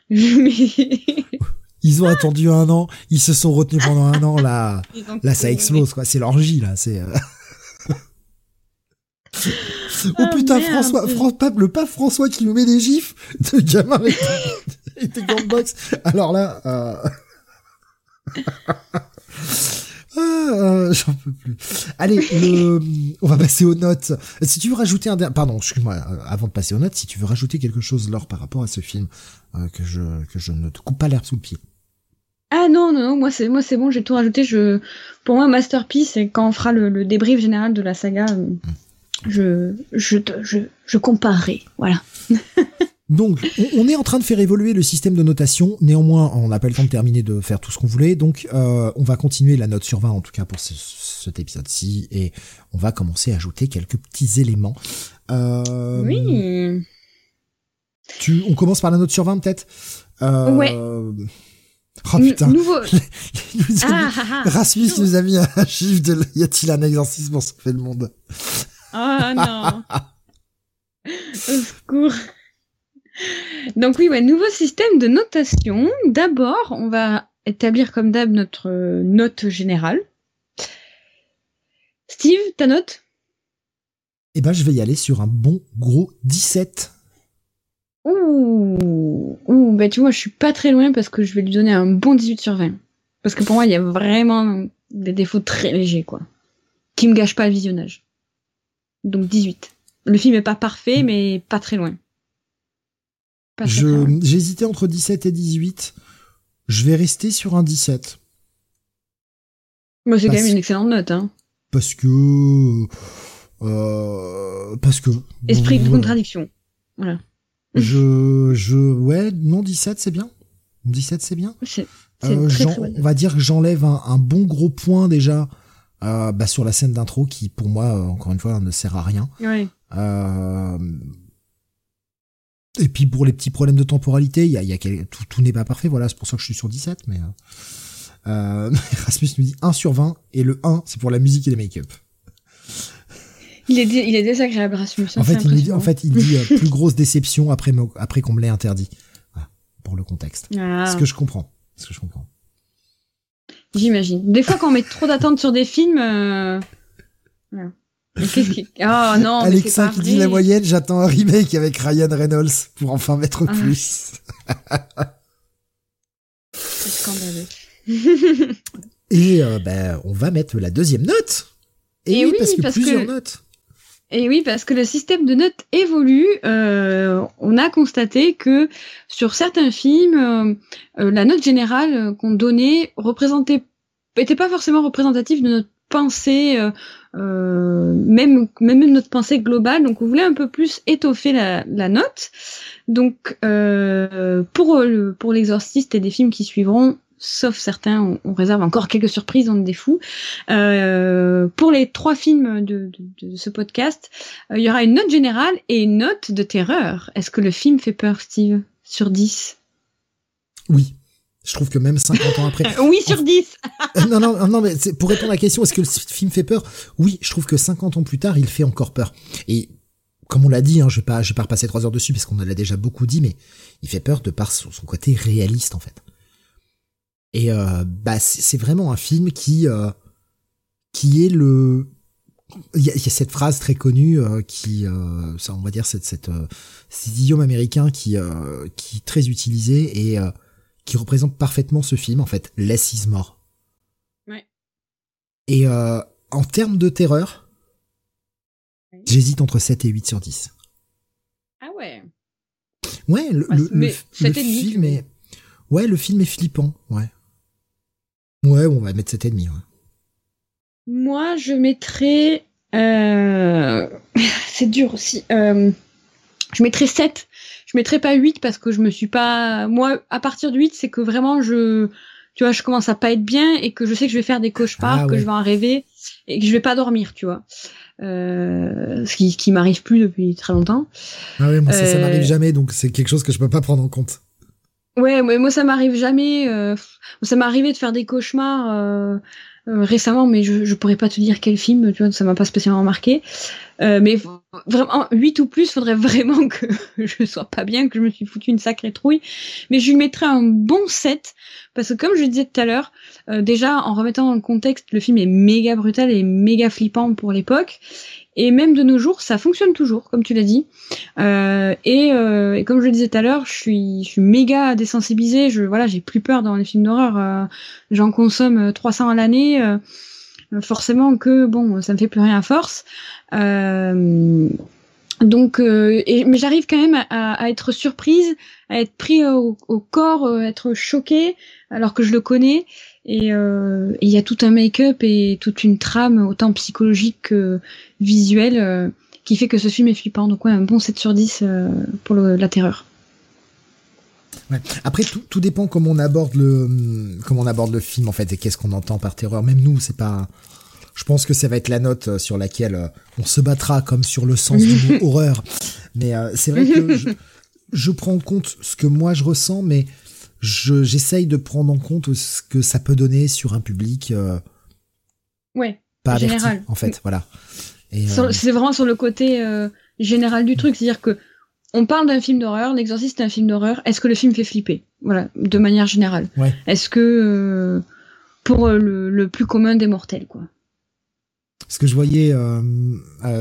Ils ont attendu un an, ils se sont retenus pendant un an, là, là ça explose, quoi. C'est l'orgie, là, c'est. Euh. oh ah, putain, François, le pape François qui nous met des gifs de gamins avec, des gants box. Alors là, euh... ah, euh, j'en peux plus. Allez, on va passer aux notes. Si tu veux rajouter un, pardon, excuse-moi, euh, avant de passer aux notes, si tu veux rajouter quelque chose, Laure, par rapport à ce film, que je que je ne te coupe pas l'herbe sous le pied. Ah non, non, non, moi c'est moi c'est bon, j'ai tout rajouté. Je, pour moi, Masterpiece, et quand on fera le, débrief général de la saga, euh, je, je, je, je comparerai. Voilà. Donc, on est en train de faire évoluer le système de notation. Néanmoins, on n'a pas le temps de terminer de faire tout ce qu'on voulait. Donc, euh, on va continuer la note sur 20, en tout cas pour cet épisode-ci. Et on va commencer à ajouter quelques petits éléments. Euh, oui. Tu, on commence par la note sur 20, peut-être? Euh, Ouais. Oh putain. Nouveau. ah, ah, ah, Rasmus nous a mis un chiffre de y a-t-il un exorcisme pour sauver le monde? Oh non. Au secours. Donc oui, ouais, nouveau système de notation. D'abord, on va établir comme d'hab notre note générale. Steve, ta note? Eh ben, je vais y aller sur un bon gros 17. Ouh, ouh, bah tu vois, je suis pas très loin parce que je vais lui donner un bon 18 sur 20. Parce que pour moi, il y a vraiment des défauts très légers, quoi. Qui me gâchent pas le visionnage. Donc 18. Le film est pas parfait, mais pas très loin. J'hésitais entre 17 et 18. Je vais rester sur un 17. Moi, c'est quand même une excellente note, hein. Parce que... Euh, parce que... Esprit de contradiction. Voilà. Je, je, ouais, non, 17, c'est bien. 17, c'est bien. Euh, on va dire que j'enlève un, bon gros point déjà euh, bah, sur la scène d'intro qui, pour moi, euh, encore une fois, ne sert à rien. et puis pour les petits problèmes de temporalité, il y a, y a tout, tout n'est pas parfait. Voilà, c'est pour ça que je suis sur 17. Mais Erasmus nous dit 1 sur 20 et le 1, c'est pour la musique et les make-up. Il est, il est désagréable, Rasmus. En fait, il dit, en fait, il dit plus grosse déception après, après qu'on me l'ait interdit. pour le contexte. Ah. Ce que je comprends. Ce que je comprends. J'imagine. Des fois, quand on met trop d'attentes sur des films. Euh... Qui... Oh non, Alexa qui dit la moyenne, j'attends un remake avec Ryan Reynolds pour enfin mettre ah. plus. C'est scandaleux. Et euh, ben, on va mettre la deuxième note. Et, oui, parce que plusieurs notes. Et oui, parce que le système de notes évolue. Euh, on a constaté que sur certains films, euh, euh, la note générale qu'on donnait représentait, était pas forcément représentative de notre pensée, même même notre pensée globale. Donc, on voulait un peu plus étoffer la, la note. Donc, pour pour l'exorciste et des films qui suivront, sauf certains, on, réserve encore quelques surprises, on est des fous. Euh, pour les trois films de, ce podcast, euh, il y aura une note générale et une note de terreur. Est-ce que le film fait peur, Steve Sur 10 Oui. Je trouve que même 50 ans après. oui, sur 10 Non, non, non, mais pour répondre à la question, est-ce que le film fait peur? Oui, je trouve que 50 ans plus tard, il fait encore peur. Et comme on l'a dit, hein, je vais pas, je vais pas repasser trois heures dessus parce qu'on l'a déjà beaucoup dit, mais il fait peur de par son côté réaliste en fait. Et euh, bah c'est vraiment un film qui euh, qui est le il y, a, cette phrase très connue euh, qui ça on va dire cette cette cet idiome américain qui qui est très utilisé et qui représente parfaitement ce film en fait less is more. Ouais. Et en termes de terreur, j'hésite entre 7 et 8 sur 10. Ah ouais. Ouais, le, le, le film est Ouais, le film est flippant, ouais. Ouais, on va mettre 7,5. Ouais. Moi, je mettrais. Euh... c'est dur aussi. Euh... Je mettrais 7. Je mettrais pas 8 parce que je me suis pas. Moi, à partir de 8, c'est que vraiment je. Tu vois, je commence à pas être bien et que je sais que je vais faire des cauchemars, ah que je vais en rêver et que je vais pas dormir, tu vois. Euh, ce qui, qui m'arrive plus depuis très longtemps. Ah ouais, moi ça, ça m'arrive jamais, donc c'est quelque chose que je peux pas prendre en compte. Ouais, mais moi ça m'arrive jamais. Euh, ça m'est arrivé de faire des cauchemars euh, euh, récemment, mais je, je pourrais pas te dire quel film. Tu vois, ça m'a pas spécialement marqué. mais vraiment 8 ou plus, faudrait vraiment que je sois pas bien, que je me suis foutu une sacrée trouille. Mais je lui mettrais un bon 7 parce que comme je le disais tout à l'heure, déjà en remettant dans le contexte, le film est méga brutal et méga flippant pour l'époque. Et même de nos jours, ça fonctionne toujours, comme tu l'as dit. Euh, et, euh, et, comme je le disais tout à l'heure, je suis, je suis méga désensibilisée. Je, voilà, j'ai plus peur dans les films d'horreur. Euh, J'en consomme 300 à l'année. Forcément que bon, ça me fait plus rien à force. Euh, donc, et, mais j'arrive quand même à, être surprise, à être pris au, corps, à être choquée, alors que je le connais. Euh, et il y a tout un make-up et toute une trame, autant psychologique que visuelle, euh, qui fait que ce film est flippant. Donc ouais, un bon 7 sur 10 euh, pour la terreur. Ouais. Après, tout, tout, dépend comment on aborde le, comment on aborde le film en fait et qu'est-ce qu'on entend par terreur. Même nous, c'est pas. Je pense que ça va être la note sur laquelle on se battra comme sur le sens du mot horreur. Mais c'est vrai que je, je, prends en compte ce que moi je ressens, mais j'essaye de prendre en compte ce que ça peut donner sur un public euh, ouais pas général. en fait voilà. Euh, c'est vraiment sur le côté euh, général du truc c'est-à-dire que on parle d'un film d'horreur l'exorciste est un film d'horreur est-ce que le film fait flipper? Voilà de manière générale. Ouais. est-ce que pour le, plus commun des mortels quoi? Parce que je voyais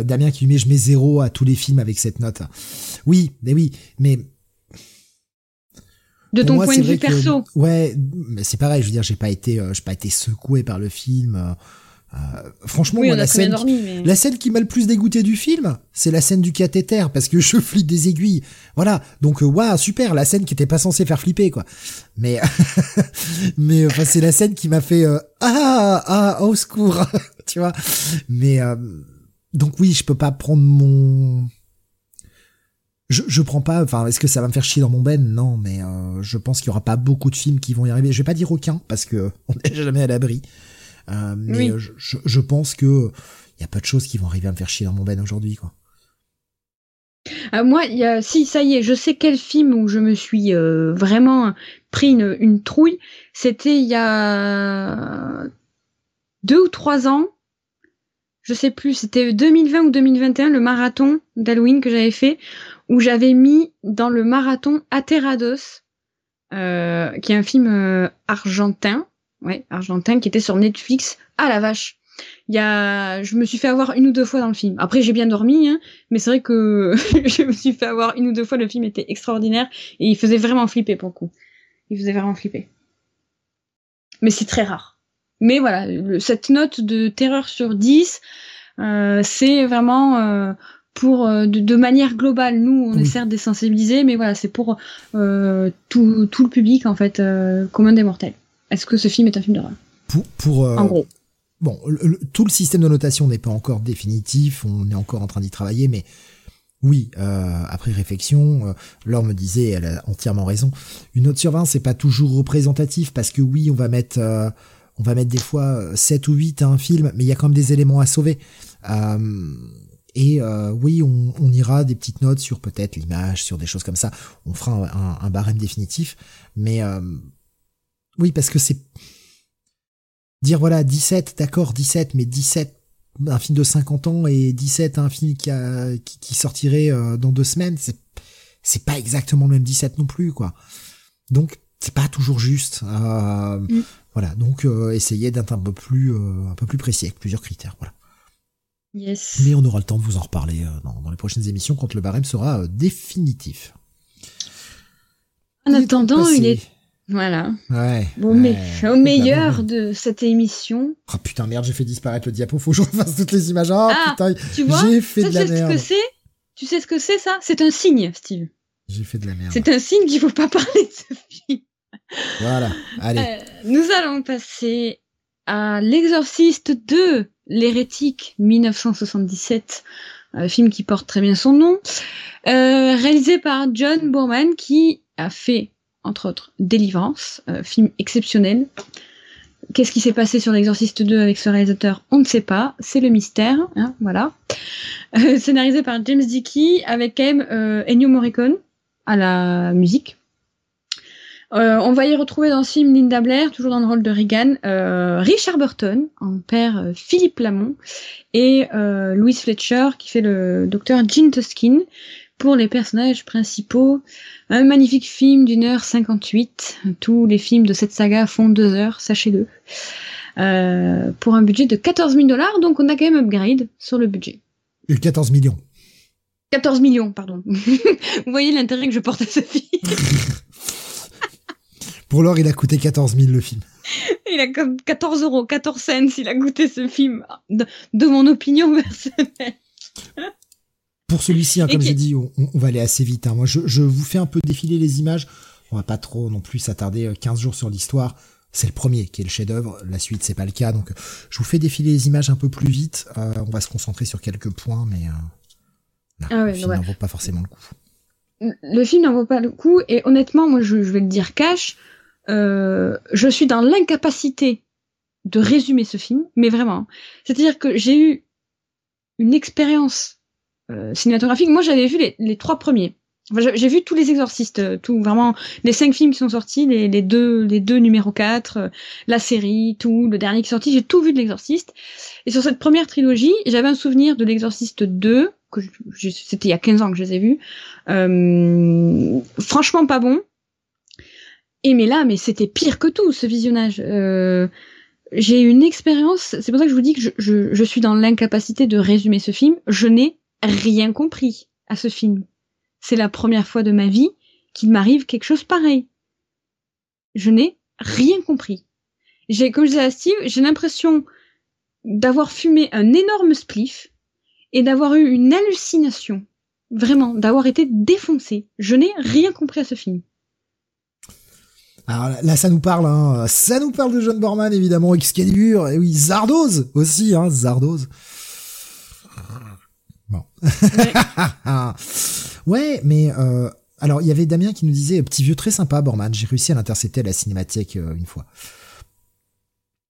Damien qui lui met je mets zéro à tous les films avec cette note oui mais oui mais de ton point de vue perso. ouais, mais c'est pareil. Je veux dire, j'ai pas été, euh, j'ai pas été secoué par le film. Euh, euh, franchement, la, scène, la scène qui m'a le plus dégoûté du film, c'est la scène du cathéter parce que je flippe des aiguilles. Voilà. Donc, waouh, super, la scène qui était pas censée faire flipper, quoi. Mais, mais enfin, c'est la scène qui m'a fait ah ah au secours, tu vois. Mais donc oui, je peux pas prendre mon je, je prends pas, enfin, est-ce que ça va me faire chier dans mon ben? Non, mais euh, je pense qu'il y aura pas beaucoup de films qui vont y arriver. Je vais pas dire aucun parce que on n'est jamais à l'abri. Euh, mais je, je, pense que il y a pas de choses qui vont arriver à me faire chier dans mon ben aujourd'hui, quoi. Euh, moi, y a, si ça y est, je sais quel film où je me suis euh, vraiment pris une, une trouille. C'était il y a deux ou trois ans. Je sais plus, c'était 2020 ou 2021, le marathon d'Halloween que j'avais fait, où j'avais mis dans le marathon Aterados, euh, qui est un film euh, argentin, ouais, argentin, qui était sur Netflix. Ah la vache il y a, je me suis fait avoir une ou deux fois dans le film. Après, j'ai bien dormi, hein, mais c'est vrai que je me suis fait avoir une ou deux fois. Le film était extraordinaire et il faisait vraiment flipper pour le coup. Il faisait vraiment flipper. Mais c'est très rare. Mais voilà, cette note de terreur sur 10, euh, c'est vraiment euh, pour euh, de, manière globale, nous, on essaie de désensibiliser, mais voilà, c'est pour euh, tout, tout, le public en fait, euh, commun des mortels. Est-ce que ce film est un film d'horreur? Pour, pour en gros. Bon, tout le système de notation n'est pas encore définitif, on est encore en train d'y travailler, mais oui, après réflexion, Laure me disait, elle a entièrement raison, une note sur 20, c'est pas toujours représentatif, parce que oui, on va mettre, on va mettre des fois 7 ou 8 à un film, mais il y a quand même des éléments à sauver. Euh, et euh, oui, on, ira des petites notes sur peut-être l'image, sur des choses comme ça. On fera un, barème définitif. Mais euh, oui, parce que c'est... Dire voilà, 17, d'accord, 17, mais 17, un film de 50 ans et 17, un film qui, sortirait euh, dans deux semaines, c'est, c'est pas exactement le même 17 non plus, quoi. Donc, c'est pas toujours juste. Euh, mm. Voilà, donc euh, essayez d'être un peu plus, un peu plus précis avec plusieurs critères, voilà. Mais on aura le temps de vous en reparler euh, dans, les prochaines émissions quand le barème sera euh, définitif. En attendant, il est voilà. Ouais. Bon, mais au meilleur de cette émission. Ah putain merde, j'ai fait disparaître le diapo. Faut que je refasse toutes les images. Oh, ah putain, tu vois, j'ai fait de la merde. Ce que c'est? Tu sais ce que c'est ça? C'est un signe, Steve. J'ai fait de la merde. C'est un signe qu'il faut pas parler de ce film. Voilà. Allez. Euh, nous allons passer à L'Exorciste 2 L'hérétique 1977, un film qui porte très bien son nom, euh, réalisé par John Boorman qui a fait entre autres Délivrance, euh, film exceptionnel. Qu'est-ce qui s'est passé sur l'Exorciste 2 avec ce réalisateur On ne sait pas, c'est le mystère, hein, voilà. Euh, scénarisé par James Dickey avec quand même euh, Ennio Morricone à la musique. Euh, on va y retrouver dans ce film Linda Blair, toujours dans le rôle de Regan, euh, Richard Burton, en père euh, Philippe Lamont, et Louise Fletcher qui fait le docteur Jean Tuskin pour les personnages principaux. Un magnifique film d'une heure 58. Tous les films de cette saga font deux heures, sachez-le. pour un budget de 14 000 dollars, donc on a quand même upgrade sur le budget. Et 14 millions. 14 millions, pardon. Vous voyez l'intérêt que je porte à ce film. Pour l'or, il a coûté 14 000 le film. Il a 14 euros, 14 cents, il a goûté ce film. De, mon opinion personnelle. Pour celui-ci, hein, comme j'ai dit, on, va aller assez vite. Hein. Moi, je, vous fais un peu défiler les images. On va pas trop non plus s'attarder 15 euh, jours sur l'histoire. C'est le premier qui est le chef-d'œuvre. La suite, c'est pas le cas. Donc, je vous fais défiler les images un peu plus vite. Euh, on va se concentrer sur quelques points, mais euh, ah le film n'en vaut pas forcément le coup. Le film n'en vaut pas le coup. Et honnêtement, moi, je, je vais le dire cash. Euh, je suis dans l'incapacité de résumer ce film, mais vraiment. C'est-à-dire que j'ai eu une expérience euh, cinématographique. Moi, j'avais vu les, trois premiers. j'ai vu tous les exorcistes, euh, tout vraiment les cinq films qui sont sortis, les, deux les deux numéro 4, la série, tout, le dernier qui est sorti, j'ai tout vu de l'exorciste. Et sur cette première trilogie, j'avais un souvenir de l'exorciste 2, que c'était il y a 15 ans que je les ai vus. franchement pas bon. Et mais là, mais c'était pire que tout ce visionnage. Euh, j'ai une expérience. C'est pour ça que je vous dis que je, je, je suis dans l'incapacité de résumer ce film. Je n'ai rien compris à ce film. C'est la première fois de ma vie qu'il m'arrive quelque chose pareil. je n'ai rien compris. J'ai, comme je disais à Steve, j'ai l'impression d'avoir fumé un énorme spliff et d'avoir eu une hallucination. Vraiment, d'avoir été défoncé. Je n'ai rien compris à ce film. Alors là, ça nous parle, hein. ça nous parle de John Borman, évidemment, Excalibur, et oui, Zardoz aussi, hein, Zardoz. Bon. Ouais, ouais mais euh, alors il y avait Damien qui nous disait petit vieux très sympa, Borman. J'ai réussi à l'intercepter à la cinémathèque euh, une fois.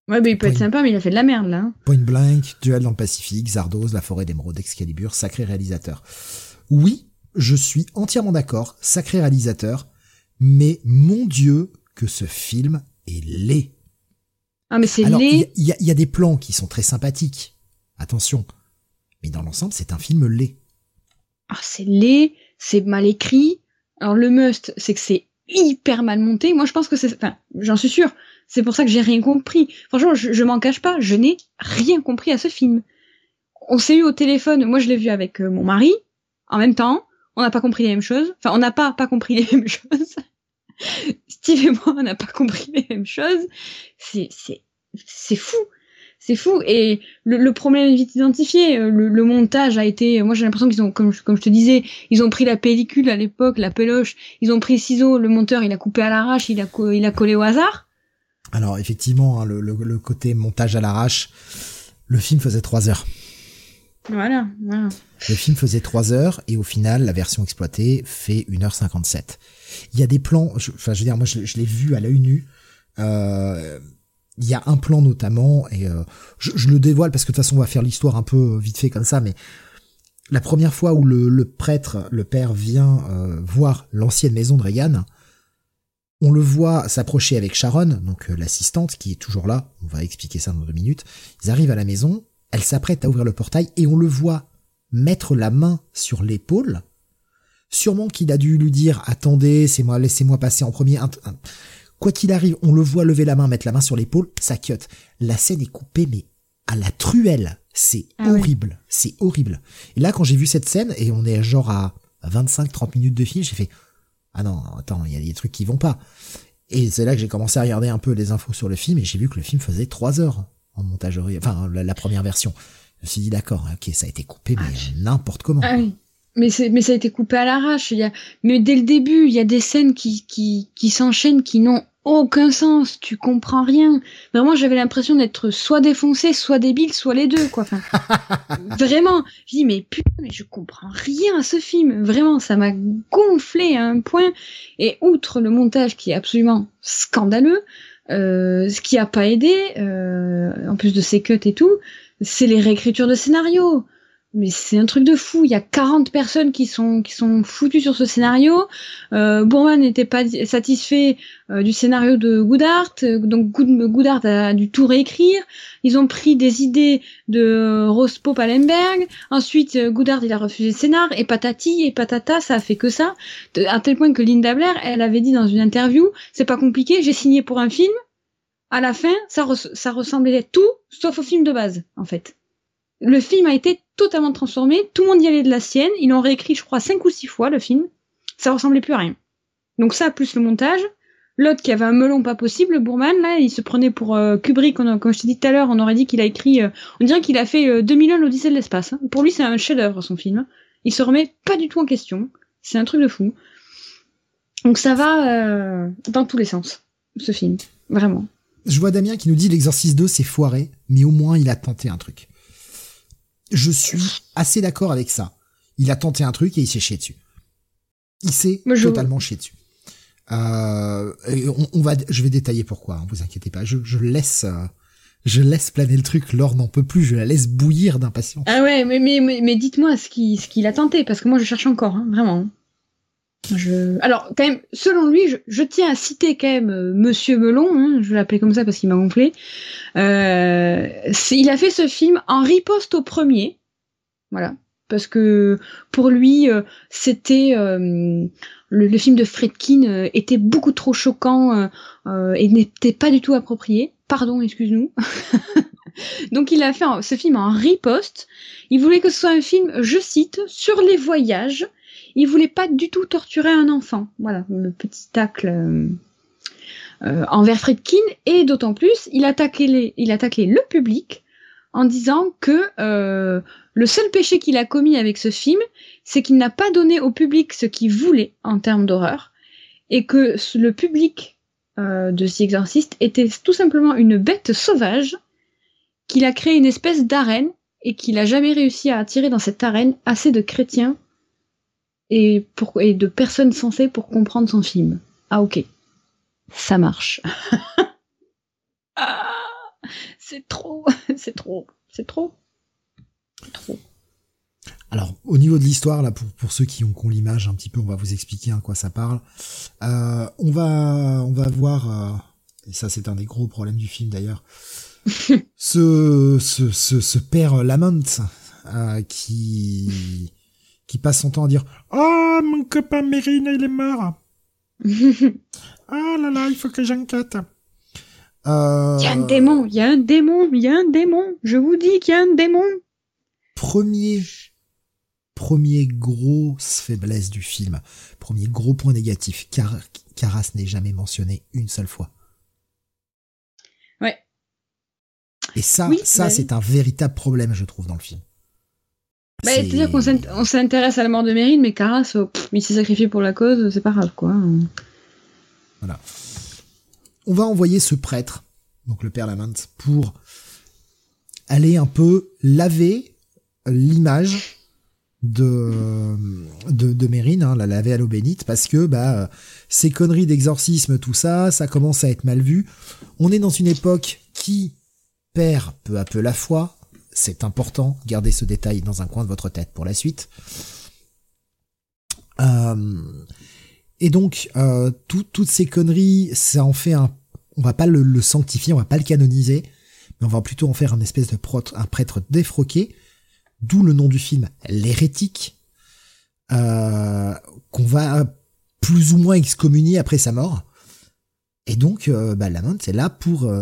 Ouais, mais il peut être sympa, mais il a fait de la merde là. Hein. Point Blank, Duel dans le Pacifique, Zardoz, La Forêt d'émeraude, Excalibur, sacré réalisateur. Oui, je suis entièrement d'accord, sacré réalisateur, mais mon Dieu, que ce film est laid. Ah, mais c'est laid. Il y, a des plans qui sont très sympathiques. Attention. Mais dans l'ensemble, c'est un film laid. Ah, c'est laid, c'est mal écrit. Alors, le must, c'est que c'est hyper mal monté. Moi, je pense que c'est, enfin, j'en suis sûr. C'est pour ça que j'ai rien compris. Franchement, je, je m'en cache pas. Je n'ai rien compris à ce film. On s'est eu au téléphone. Moi, je l'ai vu avec euh, mon mari. En même temps, on n'a pas compris les mêmes choses. Enfin, on n'a pas pas compris les mêmes choses. Steve et moi, on n'a pas compris les mêmes choses. C'est, c'est, c'est fou. C'est fou. Et le, problème est vite identifié. Le, montage a été, moi j'ai l'impression qu'ils ont, comme, comme je te disais, ils ont pris la pellicule à l'époque, la peloche, ils ont pris le ciseau, le monteur il a coupé à l'arrache, il a, il a collé au hasard. Alors effectivement, hein, le, le, côté montage à l'arrache, le film faisait trois heures. Voilà. Le film faisait 3 heures et au final, la version exploitée fait 1h57. Il y a des plans, enfin, je veux dire, moi, je, l'ai vu à l'œil nu. Euh, il y a un plan notamment, et euh, je, le dévoile parce que de toute façon, on va faire l'histoire un peu vite fait comme ça, mais la première fois où le, prêtre, le père, vient euh, voir l'ancienne maison de Reagan, on le voit s'approcher avec Sharon, donc l'assistante qui est toujours là. On va expliquer ça dans deux minutes. Ils arrivent à la maison, elle s'apprête à ouvrir le portail et on le voit mettre la main sur l'épaule. Sûrement qu'il a dû lui dire attendez, c'est moi, laissez-moi passer en premier. Quoi qu'il arrive, on le voit lever la main, mettre la main sur l'épaule, ça cut. La scène est coupée, mais à la truelle. C'est ah horrible. C'est horrible. Et là, quand j'ai vu cette scène, et on est genre à 25-30 minutes de film, j'ai fait, ah non, attends, il y a des trucs qui vont pas. Et c'est là que j'ai commencé à regarder un peu les infos sur le film, et j'ai vu que le film faisait 3 heures en montagerie, enfin, la première version. Je me suis dit d'accord, ok, ça a été coupé, mais ah, n'importe comment. Ah oui. Mais, mais ça a été coupé à l'arrache. Il y a, mais dès le début, il y a des scènes qui, qui, qui s'enchaînent, qui n'ont aucun sens. Tu comprends rien. Vraiment, j'avais l'impression d'être soit défoncé, soit débile, soit les deux, quoi. Enfin, vraiment. Je dis, mais putain, mais je comprends rien à ce film. Vraiment, ça m'a gonflé à un point. Et outre le montage qui est absolument scandaleux, euh, ce qui a pas aidé, euh, en plus de ces cuts et tout, c'est les réécritures de scénario. Mais c'est un truc de fou. Il y a 40 personnes qui sont qui sont foutues sur ce scénario. Euh, n'était pas satisfait euh, du scénario de Goodart, donc Goodart a dû tout réécrire. Ils ont pris des idées de Rospo Palenberg. Ensuite, Goodart il a refusé le scénar et patati et patata, ça a fait que ça. À tel point que Linda Blair, elle avait dit dans une interview, c'est pas compliqué, j'ai signé pour un film. À la fin, ça, ça ressemblait tout sauf au film de base, en fait. Le film a été totalement transformé, tout le monde y allait de la sienne, ils l'ont réécrit, je crois, cinq ou six fois, le film. Ça ressemblait plus à rien. Donc ça, plus le montage. L'autre qui avait un melon pas possible, Bourman, là, il se prenait pour euh, Kubrick, comme je t'ai dit tout à l'heure, on aurait dit qu'il a écrit, euh, on dirait qu'il a fait euh, 2001 l'Odyssée de l'espace. Hein. Pour lui, c'est un chef-d'œuvre, son film. Il se remet pas du tout en question. C'est un truc de fou. Donc ça va euh, dans tous les sens, ce film. Vraiment. Je vois Damien qui nous dit l'exorciste 2 c'est foiré, mais au moins il a tenté un truc je suis assez d'accord avec ça. Il a tenté un truc et il s'est chié dessus. Il s'est totalement chié dessus. Euh, on, va, je vais détailler pourquoi. Hein, vous inquiétez pas. Je, laisse, euh, je laisse planer le truc. Laure n'en peut plus. Je la laisse bouillir d'impatience. Ah ouais, mais mais mais, dites-moi ce qu'il ce qu'il a tenté parce que moi je cherche encore, hein, vraiment. Je... Alors, quand même, selon lui, je, tiens à citer quand même euh, Monsieur Melon, hein, je vais l'appeler comme ça parce qu'il m'a gonflé. Euh, il a fait ce film en riposte au premier, voilà, parce que pour lui, euh, c'était euh, le, film de Fredkin était beaucoup trop choquant et n'était pas du tout approprié. Pardon, excuse-nous. Donc il a fait ce film en riposte. Il voulait que ce soit un film, je cite, sur les voyages il voulait pas du tout torturer un enfant. Voilà, le petit tacle. Euh, envers Friedkin et d'autant plus, il attaquait, les, il attaquait le public en disant que le seul péché qu'il a commis avec ce film, c'est qu'il n'a pas donné au public ce qu'il voulait en termes d'horreur et que le public euh, de The Exorcist était tout simplement une bête sauvage qu'il a créé une espèce d'arène et qu'il a jamais réussi à attirer dans cette arène assez de chrétiens et, pour, et de personnes sensées pour comprendre son film. Ah ok, ça marche. ah, c'est trop, c'est trop, c'est trop, trop. Alors, au niveau de l'histoire, là, pour, pour ceux qui ont, qui l'image un petit peu, on va vous expliquer à hein, quoi ça parle. Euh, on va, on va voir, euh, et ça c'est un des gros problèmes du film d'ailleurs, ce, ce, ce, ce, père Lamont euh, qui, qui passe son temps à dire « Oh, mon copain Mérine, il est mort Ah là là, il faut que j'enquête !» euh, Il y a un démon, il y a un démon, il y a un démon, je vous dis qu'il y a un démon Premier premier grosse faiblesse du film, premier gros point négatif, car Caras n'est jamais mentionné une seule fois. Ouais. Et ça, ça bah c'est un véritable problème, je trouve, dans le film. Bah, C'est-à-dire qu'on s'intéresse à la mort de Mérine, mais Caras, oh, il s'est sacrifié pour la cause, c'est pas grave, quoi. Voilà. On va envoyer ce prêtre, donc le père Lamont, pour aller un peu laver l'image de de, de Mérine, hein, la laver à l'eau bénite, parce que bah ces conneries d'exorcisme, tout ça, ça commence à être mal vu. On est dans une époque qui perd peu à peu la foi. C'est important, gardez ce détail dans un coin de votre tête pour la suite. Euh, et donc, euh, toutes ces conneries, ça en fait un... On va pas le, sanctifier, on va pas le canoniser, mais on va plutôt en faire un espèce de prêtre, défroqué, d'où le nom du film, l'hérétique, euh, qu'on va plus ou moins excommunier après sa mort. Et donc, bah, Lamont est là pour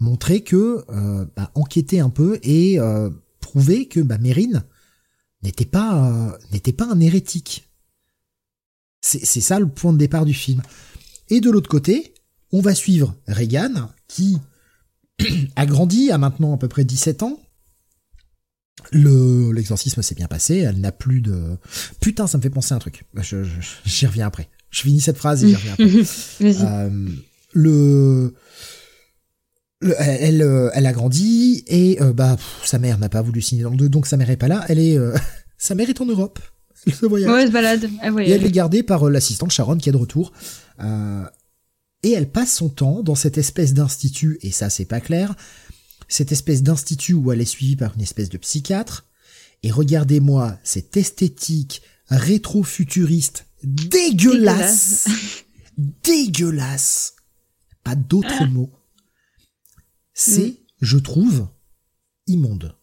montrer que, euh, bah, enquêter un peu et euh, prouver que bah, Mérine n'était pas n'était pas un hérétique. C'est ça le point de départ du film. Et de l'autre côté, on va suivre Reagan, qui a grandi à maintenant à peu près 17 ans, le l'exorcisme s'est bien passé, elle n'a plus de putain, ça me fait penser à un truc. Bah, je j'y reviens après. Je finis cette phrase et j'y reviens après. euh, le, elle, euh, elle a grandi et euh, bah sa mère n'a pas voulu signer dans le donc sa mère est pas là. Elle est euh, sa mère est en Europe. Elle se voyage. Ouais, elle se balade. et elle est gardée par l'assistante Sharon qui est de retour. et elle passe son temps dans cette espèce d'institut et ça c'est pas clair cette espèce d'institut où elle est suivie par une espèce de psychiatre. Et regardez-moi cette esthétique rétro-futuriste dégueulasse. Dégueulasse. Pas d'autre mot. C'est, mm. je trouve, immonde.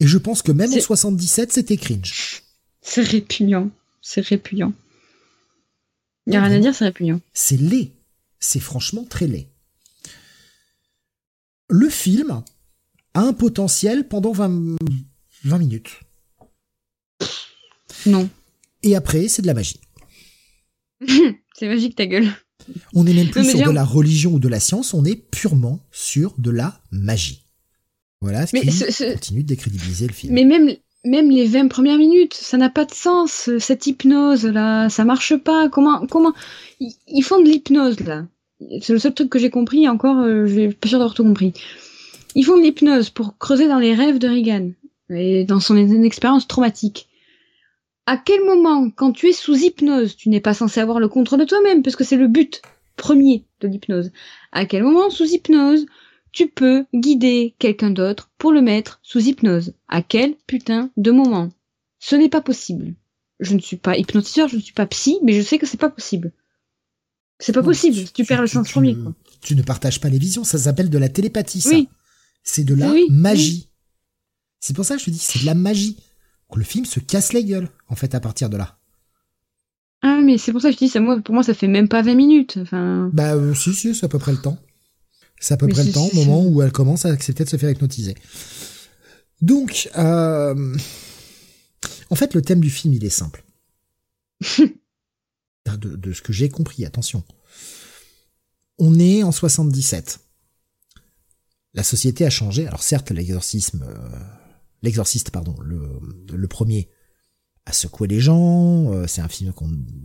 Et je pense que même en 77, c'était cringe. C'est répugnant. C'est répugnant. Il n'y a rien à dire, c'est répugnant. C'est laid. C'est franchement très laid le film a un potentiel pendant 20, 20 minutes. Non. Et après, c'est de la magie. c'est magique ta gueule. On n'est même plus sur de la religion ou de la science, on est purement sur de la magie. Voilà ce qui continue de décrédibiliser le film. Mais même, même les 20 premières minutes, ça n'a pas de sens, cette hypnose là, ça marche pas. Comment, comment, ils font de l'hypnose là c'est le seul truc que j'ai compris, encore, euh, je suis pas sûr d'avoir tout compris. Ils font de l'hypnose pour creuser dans les rêves de Regan et dans son expérience traumatique. À quel moment, quand tu es sous hypnose, tu n'es pas censé avoir le contrôle de toi-même, parce que c'est le but premier de l'hypnose. À quel moment, sous hypnose, tu peux guider quelqu'un d'autre pour le mettre sous hypnose? À quel putain de moment? Ce n'est pas possible. Je ne suis pas hypnotiseur, je ne suis pas psy, mais je sais que c'est pas possible. C'est pas possible, tu, perds le sens premier. Quoi. Tu ne partages pas les visions, ça s'appelle de la télépathie, ça. C'est de la magie. C'est pour ça que je te dis, c'est de la magie. Le film se casse la gueule, en fait, à partir de là. Ah, mais c'est pour ça que je dis, ça, moi, pour moi, ça fait même pas 20 minutes. Enfin... Bah, euh, si, si, c'est à peu près le temps. C'est à peu près le temps, au moment où elle commence à accepter de se faire hypnotiser. Donc, euh... en fait, le thème du film, il est simple. de, ce que j'ai compris, attention. on est en 77. La société a changé. Alors certes, l'exorcisme, euh, l'exorciste, pardon, le, premier a secoué les gens. Euh, c'est un film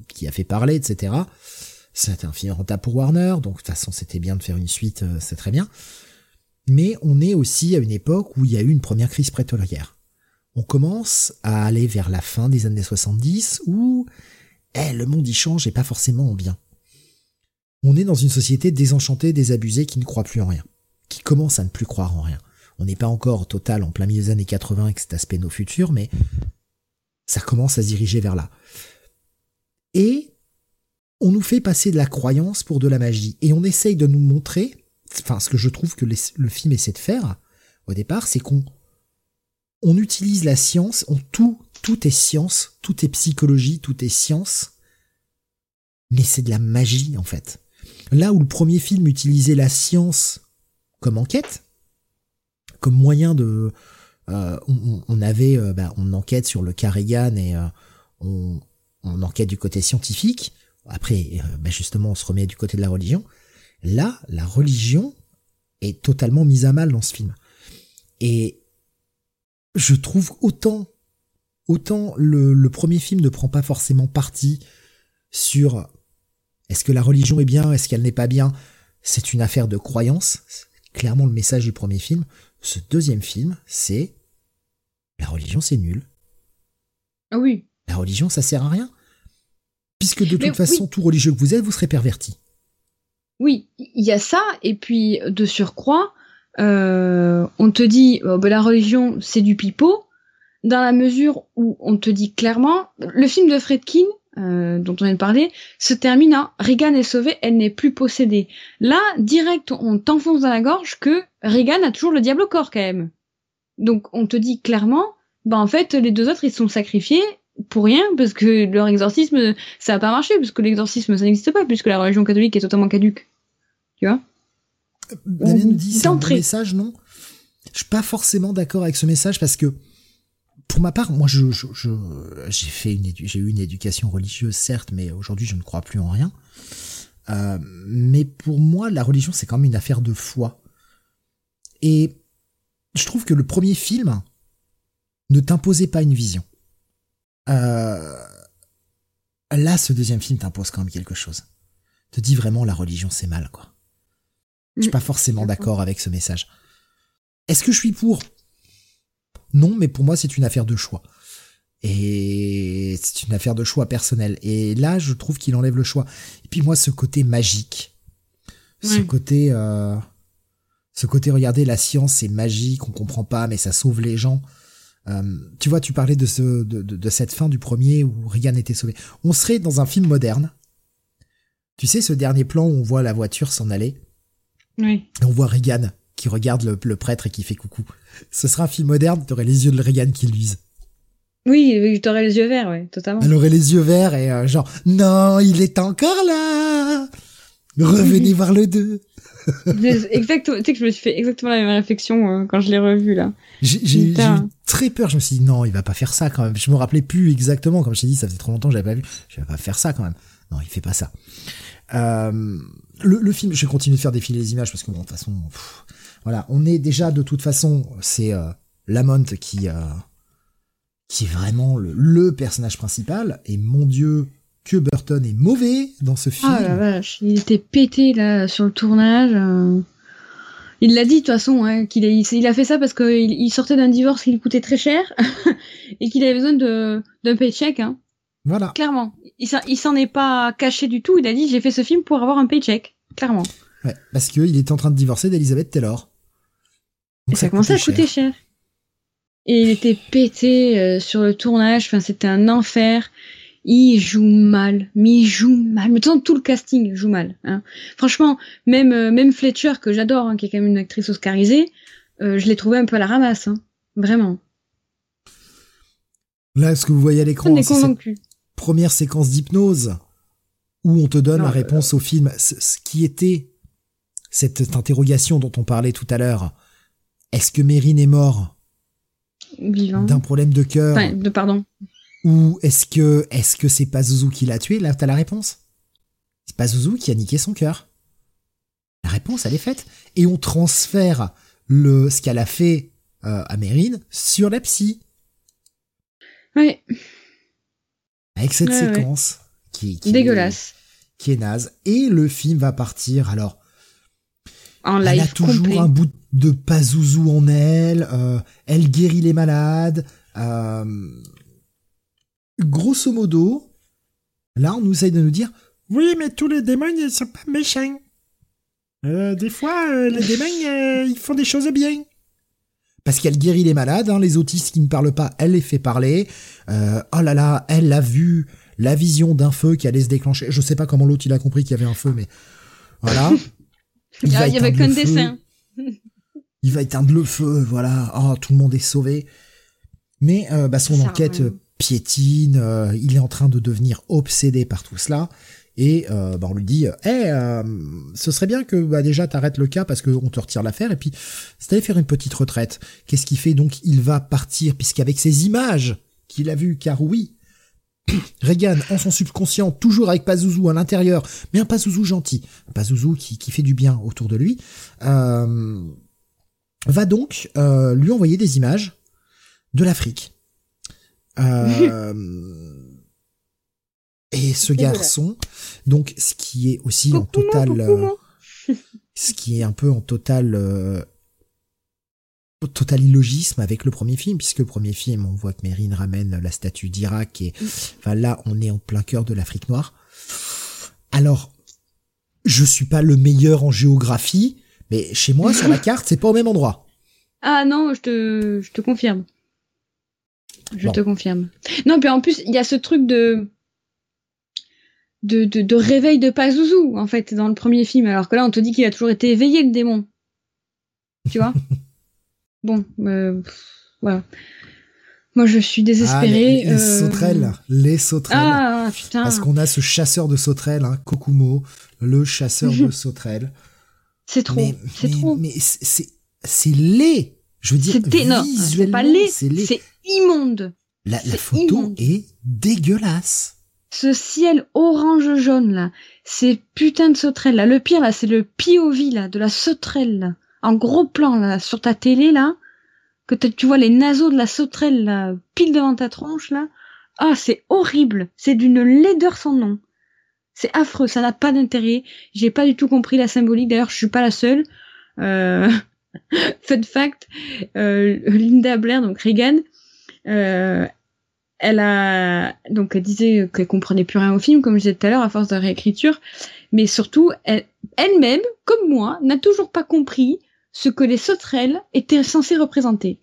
qui a fait parler, etc. C'est un film rentable pour Warner, donc de toute façon c'était bien de faire une suite, euh, c'est très bien. Mais on est aussi à une époque où il y a eu une première crise pétrolière. On commence à aller vers la fin des années 70 où eh, le monde y change et pas forcément en bien. On est dans une société désenchantée, désabusée, qui ne croit plus en rien, qui commence à ne plus croire en rien. On n'est pas encore total en plein milieu des années 80 avec cet aspect nos futurs, mais ça commence à se diriger vers là. Et on nous fait passer de la croyance pour de la magie. Et on essaye de nous montrer, enfin ce que je trouve que le film essaie de faire au départ, c'est qu'on on utilise la science, on, tout, tout est science, tout est psychologie, tout est science, mais c'est de la magie en fait. Là où le premier film utilisait la science comme enquête, comme moyen de, euh, on, avait, euh, bah, on enquête sur le cas Reagan et euh, on, on, enquête du côté scientifique. Après, bah, justement, on se remet du côté de la religion. Là, la religion est totalement mise à mal dans ce film. Et je trouve autant, autant le, le premier film ne prend pas forcément parti sur est-ce que la religion est bien, est-ce qu'elle n'est pas bien? C'est une affaire de croyance. Clairement le message du premier film. Ce deuxième film, c'est la religion, c'est nul. Ah oui. La religion, ça sert à rien. Puisque de toute façon, tout religieux que vous êtes, vous serez perverti. Oui, il y a ça, et puis de surcroît, euh, on te dit oh, ben, la religion, c'est du pipeau, dans la mesure où on te dit clairement, le film de Fredkin, euh, dont on vient de parler, se termine à Regan est sauvée, elle n'est plus possédée. Là, direct, on t'enfonce dans la gorge que Regan a toujours le diable au corps quand même. Donc on te dit clairement, bah en fait les deux autres ils sont sacrifiés pour rien parce que leur exorcisme ça a pas marché parce que l'exorcisme ça n'existe pas puisque la religion catholique est totalement caduque. Tu vois? Daniel dit c'est un message non? Je suis pas forcément d'accord avec ce message parce que pour ma part, moi, je, j'ai fait une, j'ai eu une éducation religieuse, certes, mais aujourd'hui, je ne crois plus en rien. Euh, mais pour moi, la religion, c'est quand même une affaire de foi. Et je trouve que le premier film ne t'imposait pas une vision. Euh, là, ce deuxième film t'impose quand même quelque chose. Te dit vraiment la religion, c'est mal, quoi. Je suis mm. pas forcément d'accord avec ce message. Est-ce que je suis pour? Non, mais pour moi, c'est une affaire de choix. Et c'est une affaire de choix personnel. Et là, je trouve qu'il enlève le choix. Et puis moi, ce côté magique, ce côté, euh, ce côté, regardez, la science, c'est magique, on comprend pas, mais ça sauve les gens. Euh, tu vois, tu parlais de ce, de, de, cette fin du premier où Regan était sauvé. On serait dans un film moderne. Tu sais, ce dernier plan où on voit la voiture s'en aller. Oui. Et on voit Regan qui regarde le, prêtre et qui fait coucou. Ce sera un film moderne, t'aurais les yeux de Regan qui luisent. Oui, t'aurais les yeux verts, oui, totalement. Elle aurait les yeux verts et euh, genre, non, il est encore là Revenez voir le 2 Exactement, tu sais que je me suis fait exactement la même réflexion euh, quand je l'ai revu là. J'ai eu très peur, je me suis dit non, il va pas faire ça quand même. Je me rappelais plus exactement, comme je t'ai dit, ça faisait trop longtemps que j'avais pas vu. Je vais pas faire ça quand même. Non, il fait pas ça. Euh, le, le, film, je vais continuer de faire défiler les images parce que bon, de toute façon, voilà, on est déjà de toute façon, c'est euh, Lamont qui euh, qui est vraiment le, personnage principal. Et mon Dieu, que Burton est mauvais dans ce film. Ah la vache, il était pété là sur le tournage. Euh. Il l'a dit de toute façon, hein, qu'il a, il a fait ça parce qu'il il sortait d'un divorce qui lui coûtait très cher et qu'il avait besoin de d'un paycheck. Hein. Voilà. Clairement, il s'en est pas caché du tout. Il a dit j'ai fait ce film pour avoir un paycheck. Clairement. Ouais, parce qu'il était en train de divorcer d'Elizabeth Taylor et ça, commençait à coûter cher. Et il était pété euh, sur le tournage, enfin c'était un enfer. Il joue mal, mais il joue mal. Mais tout le casting joue mal. Hein. Franchement, même euh, même Fletcher que j'adore, hein, qui est quand même une actrice oscarisée, euh, je l'ai trouvé un peu à la ramasse, hein. vraiment. Là, ce que vous voyez à l'écran, c'est première séquence d'hypnose où on te donne la réponse au film. Ce qui était cette interrogation dont on parlait tout à l'heure est-ce que Mérine est mort Vivant. D'un problème de cœur enfin, de pardon. Ou est-ce que est-ce que c'est pas Zouzou qui l'a tué Là, t'as la réponse. C'est pas Zouzou qui a niqué son cœur. La réponse, elle est faite. Et on transfère le, ce qu'elle a fait euh, à Mérine sur la psy. Oui. Avec cette séquence Qui, qui, dégueulasse, qui est naze. Et le film va partir. Alors, en live elle a toujours un bout de Pazouzou en elle. Euh, elle guérit les malades. Euh, grosso modo, là, on nous essaye de nous dire, oui, mais tous les démons, ils sont pas méchants. Euh, des fois, les démons, ils font des choses bien. Parce qu'elle guérit les malades, hein, les autistes qui ne parlent pas, elle les fait parler. oh là là, elle a vu la vision d'un feu qui allait se déclencher. Je sais pas comment l'autre il a compris qu'il y avait un feu, mais voilà. Il, y avait qu'un dessin. Il va éteindre le feu, voilà. Oh, tout le monde est sauvé. Mais bah, son enquête piétine, il est en train de devenir obsédé par tout cela. Et euh, bah, on lui dit, eh, euh, ce serait bien que bah, déjà t'arrêtes le cas parce qu'on te retire l'affaire. Et puis, c'est allé faire une petite retraite. Qu'est-ce qu'il fait? Donc, il va partir puisqu'avec ces images qu'il a vues, car oui, Reagan, en son subconscient, toujours avec Pazuzu à l'intérieur, mais un Pazuzu gentil, un Pazuzu qui, qui fait du bien autour de lui, euh, va donc euh, lui envoyer des images de l'Afrique. Euh, et ce garçon, donc ce qui est aussi en total, euh, ce qui est un peu en total, euh, total illogisme avec le premier film, puisque le premier film, on voit que Mérine ramène la statue d'Irak et, enfin là, on est en plein cœur de l'Afrique noire. Alors, je suis pas le meilleur en géographie, mais chez moi, sur la carte, c'est pas au même endroit. Ah non, je te, je te confirme. Je te confirme. Non, puis en plus, il y a ce truc de, de, de, de, réveil de Pazuzu, en fait, dans le premier film, alors que là, on te dit qu'il a toujours été éveillé, le démon. Tu vois Bon, euh, voilà. Moi, je suis désespérée. Ah, les, euh, sauterelles, les sauterelles. Ah, putain. Parce qu'on a ce chasseur de sauterelles, hein, Kokumo, le chasseur de sauterelles. C'est trop, c'est trop. Mais c'est, c'est laid. Je veux dire, visuellement, pas laid, c'est immonde. La, la photo est dégueulasse ce ciel orange jaune là, ces putains de sauterelles là. Le pire là, c'est le POV là de la sauterelle là, en gros plan là sur ta télé là, que tu vois les naseaux de la sauterelle là, pile devant ta tronche là. Ah, c'est horrible, c'est d'une laideur sans nom. C'est affreux, ça n'a pas d'intérêt. J'ai pas du tout compris la symbolique. D'ailleurs, je suis pas la seule. Euh... Fun fact, euh, Linda Blair, donc Reagan, euh, elle a donc elle disait qu'elle comprenait plus rien au film, comme je disais tout à l'heure, à force de réécriture, mais surtout elle, elle-même, comme moi, n'a toujours pas compris ce que les sauterelles étaient censées représenter.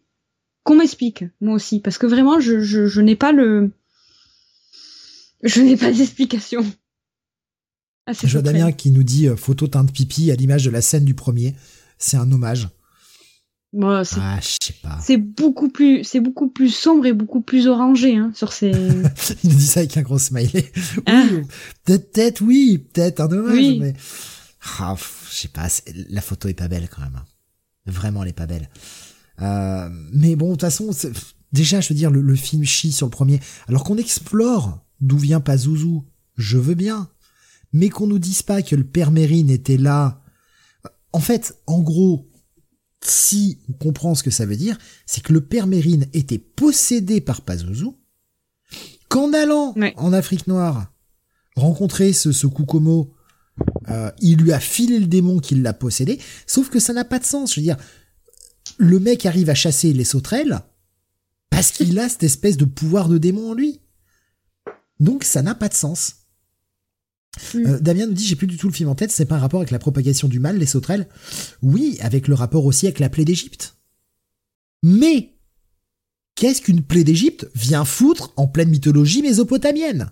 Qu'on m'explique, moi aussi, parce que vraiment, je, je, je n'ai pas le, je n'ai pas d'explication. Je vois Damien qui nous dit euh, photo teinte pipi à l'image de la scène du premier. C'est un hommage. Moi, c'est, ah, je sais pas. C'est beaucoup plus, c'est beaucoup plus sombre et beaucoup plus orangé, hein, sur ces. Il nous dit ça avec un gros smiley. Ah. Peut-être, oui, peut-être un dommage, oui. mais ah, je sais pas. La photo est pas belle quand même. Hein. Vraiment, elle est pas belle. Euh, mais bon, de toute façon, déjà, je veux dire, le, le, film chie sur le premier, alors qu'on explore d'où vient Pazuzu. Je veux bien, mais qu'on nous dise pas que le père Mérine était là. En fait, en gros, si on comprend ce que ça veut dire, c'est que le père Mérine était possédé par Pazuzu, qu'en allant en Afrique noire rencontrer ce, ce Kukomo, euh, il lui a filé le démon qui l'a possédé, sauf que ça n'a pas de sens. Je veux dire, le mec arrive à chasser les sauterelles parce qu'il a cette espèce de pouvoir de démon en lui. Donc ça n'a pas de sens. Mm. Euh, Damien nous dit j'ai plus du tout le film en tête, c'est pas un rapport avec la propagation du mal, les sauterelles Oui, avec le rapport aussi avec la plaie d'Égypte. Mais qu'est-ce qu'une plaie d'Égypte vient foutre en pleine mythologie mésopotamienne?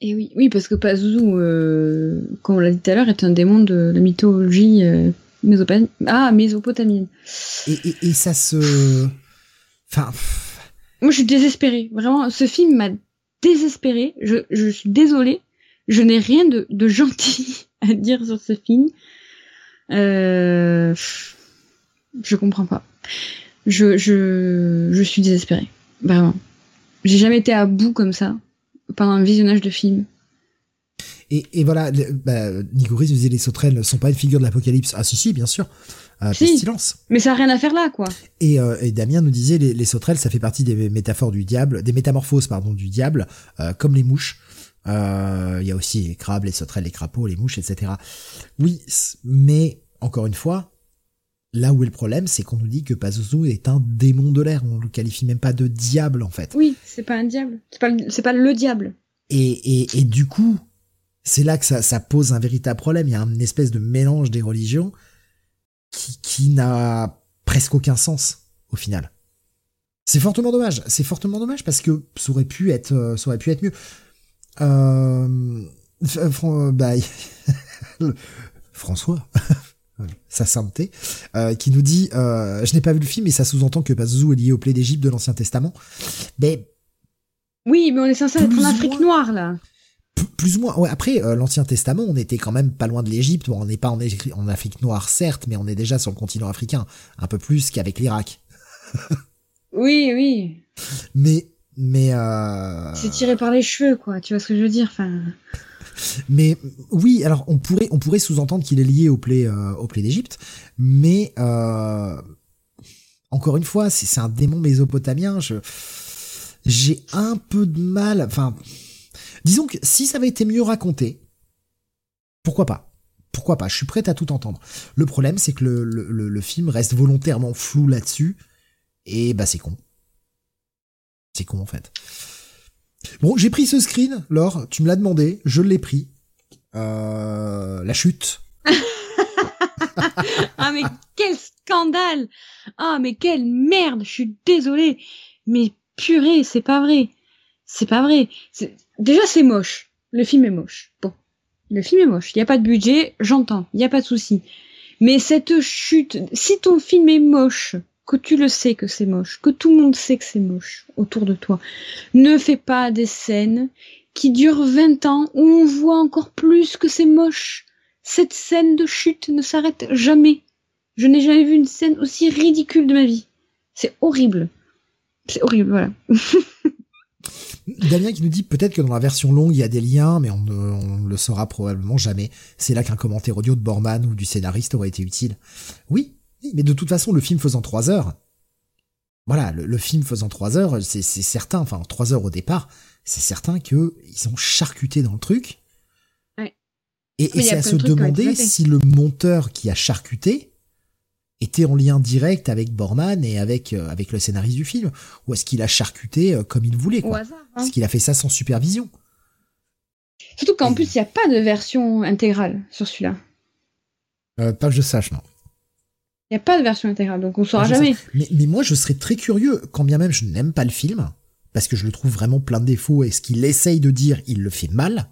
Et oui, oui, parce que Pazuzu, euh, comme on l'a dit tout à l'heure, est un démon de la mythologie euh, mésopotamienne. Ah, mésopotamienne. Et, et, ça se... Enfin... Moi, je suis désespérée. Vraiment, ce film m'a désespérée. Je, je suis désolée je n'ai rien de, de, gentil à dire sur ce film. Euh, je comprends pas. Je, je, je suis désespérée. Vraiment. J'ai jamais été à bout comme ça pendant un visionnage de film. Et, et voilà, bah, Nicoris disait les sauterelles ne sont pas une figure de l'apocalypse. Ah si si, bien sûr. Euh, pestilence. Mais ça n'a rien à faire là, quoi. Et, euh, et Damien nous disait les, les, sauterelles, ça fait partie des métaphores du diable, des métamorphoses pardon du diable, euh, comme les mouches. Euh, il y a aussi les crabes, les sauterelles, les crapauds, les mouches, etc. Oui, mais encore une fois, là où est le problème, c'est qu'on nous dit que Pazuzu est un démon de l'air. On le qualifie même pas de diable en fait. Oui, c'est pas un diable. C'est pas, c'est pas le diable. Et, et, et du coup, c'est là que ça, ça pose un véritable problème. Il y a une espèce de mélange des religions qui, qui n'a presque aucun sens au final. C'est fortement dommage. C'est fortement dommage parce que ça aurait pu être, euh, ça aurait pu être mieux. Euh, euh bah, François, sa sainteté, euh, qui nous dit euh, Je n'ai pas vu le film, mais ça sous-entend que Pazuzu est lié au plaie d'Égypte de l'Ancien Testament. Mais. Oui, mais on est censé être en Afrique noire, là plus ou moins. Ouais, après, euh, l'Ancien Testament, on était quand même pas loin de l'Égypte. on n'est pas en, en, Afrique noire, certes, mais on est déjà sur le continent africain. Un peu plus qu'avec l'Irak. oui, oui. Mais, mais. Euh... C'est tiré par les cheveux, quoi. Tu vois ce que je veux dire enfin... Mais oui, alors on pourrait, on pourrait sous-entendre qu'il est lié au plaies, euh, plaies d'Égypte, mais euh, encore une fois, c'est un démon mésopotamien. Je, j'ai un peu de mal. Enfin, Disons que si ça avait été mieux raconté, pourquoi pas Pourquoi pas Je suis prêt à tout entendre. Le problème, c'est que le, le, le, film reste volontairement flou là-dessus, et bah c'est con. C'est con en fait. Bon, j'ai pris ce screen, Laure, tu me l'as demandé, je l'ai pris. Euh, la chute. ah mais quel scandale Ah mais quelle merde Je suis désolée. Mais purée, c'est pas vrai. C'est pas vrai. Déjà, c'est moche. Le film est moche. Bon. Le film est moche. Il n'y a pas de budget, j'entends. Il n'y a pas de souci. Mais cette chute, si ton film est moche, que tu le sais que c'est moche, que tout le monde sait que c'est moche autour de toi, ne fais pas des scènes qui durent 20 ans où on voit encore plus que c'est moche. Cette scène de chute ne s'arrête jamais. Je n'ai jamais vu une scène aussi ridicule de ma vie. C'est horrible. C'est horrible, voilà. Damien qui nous dit peut-être que dans la version longue il y a des liens, mais on ne le saura probablement jamais. C'est là qu'un commentaire audio de Borman ou du scénariste aurait été utile. Oui, mais de toute façon le film faisant trois heures, voilà, le, film faisant trois heures, c'est certain, enfin trois heures au départ, c'est certain que ils ont charcuté dans le truc. Et, et c'est à se demander si le monteur qui a charcuté était en lien direct avec Borman et avec euh, avec le scénariste du film ou est-ce qu'il a charcuté euh, comme il voulait quoi hein. Est-ce qu'il a fait ça sans supervision Surtout qu'en plus il n'y a pas de version intégrale sur celui-là. Euh, pas que je sache non. Il n'y a pas de version intégrale donc on saura jamais. Mais, mais moi je serais très curieux quand bien même je n'aime pas le film parce que je le trouve vraiment plein de défauts et ce qu'il essaye de dire il le fait mal.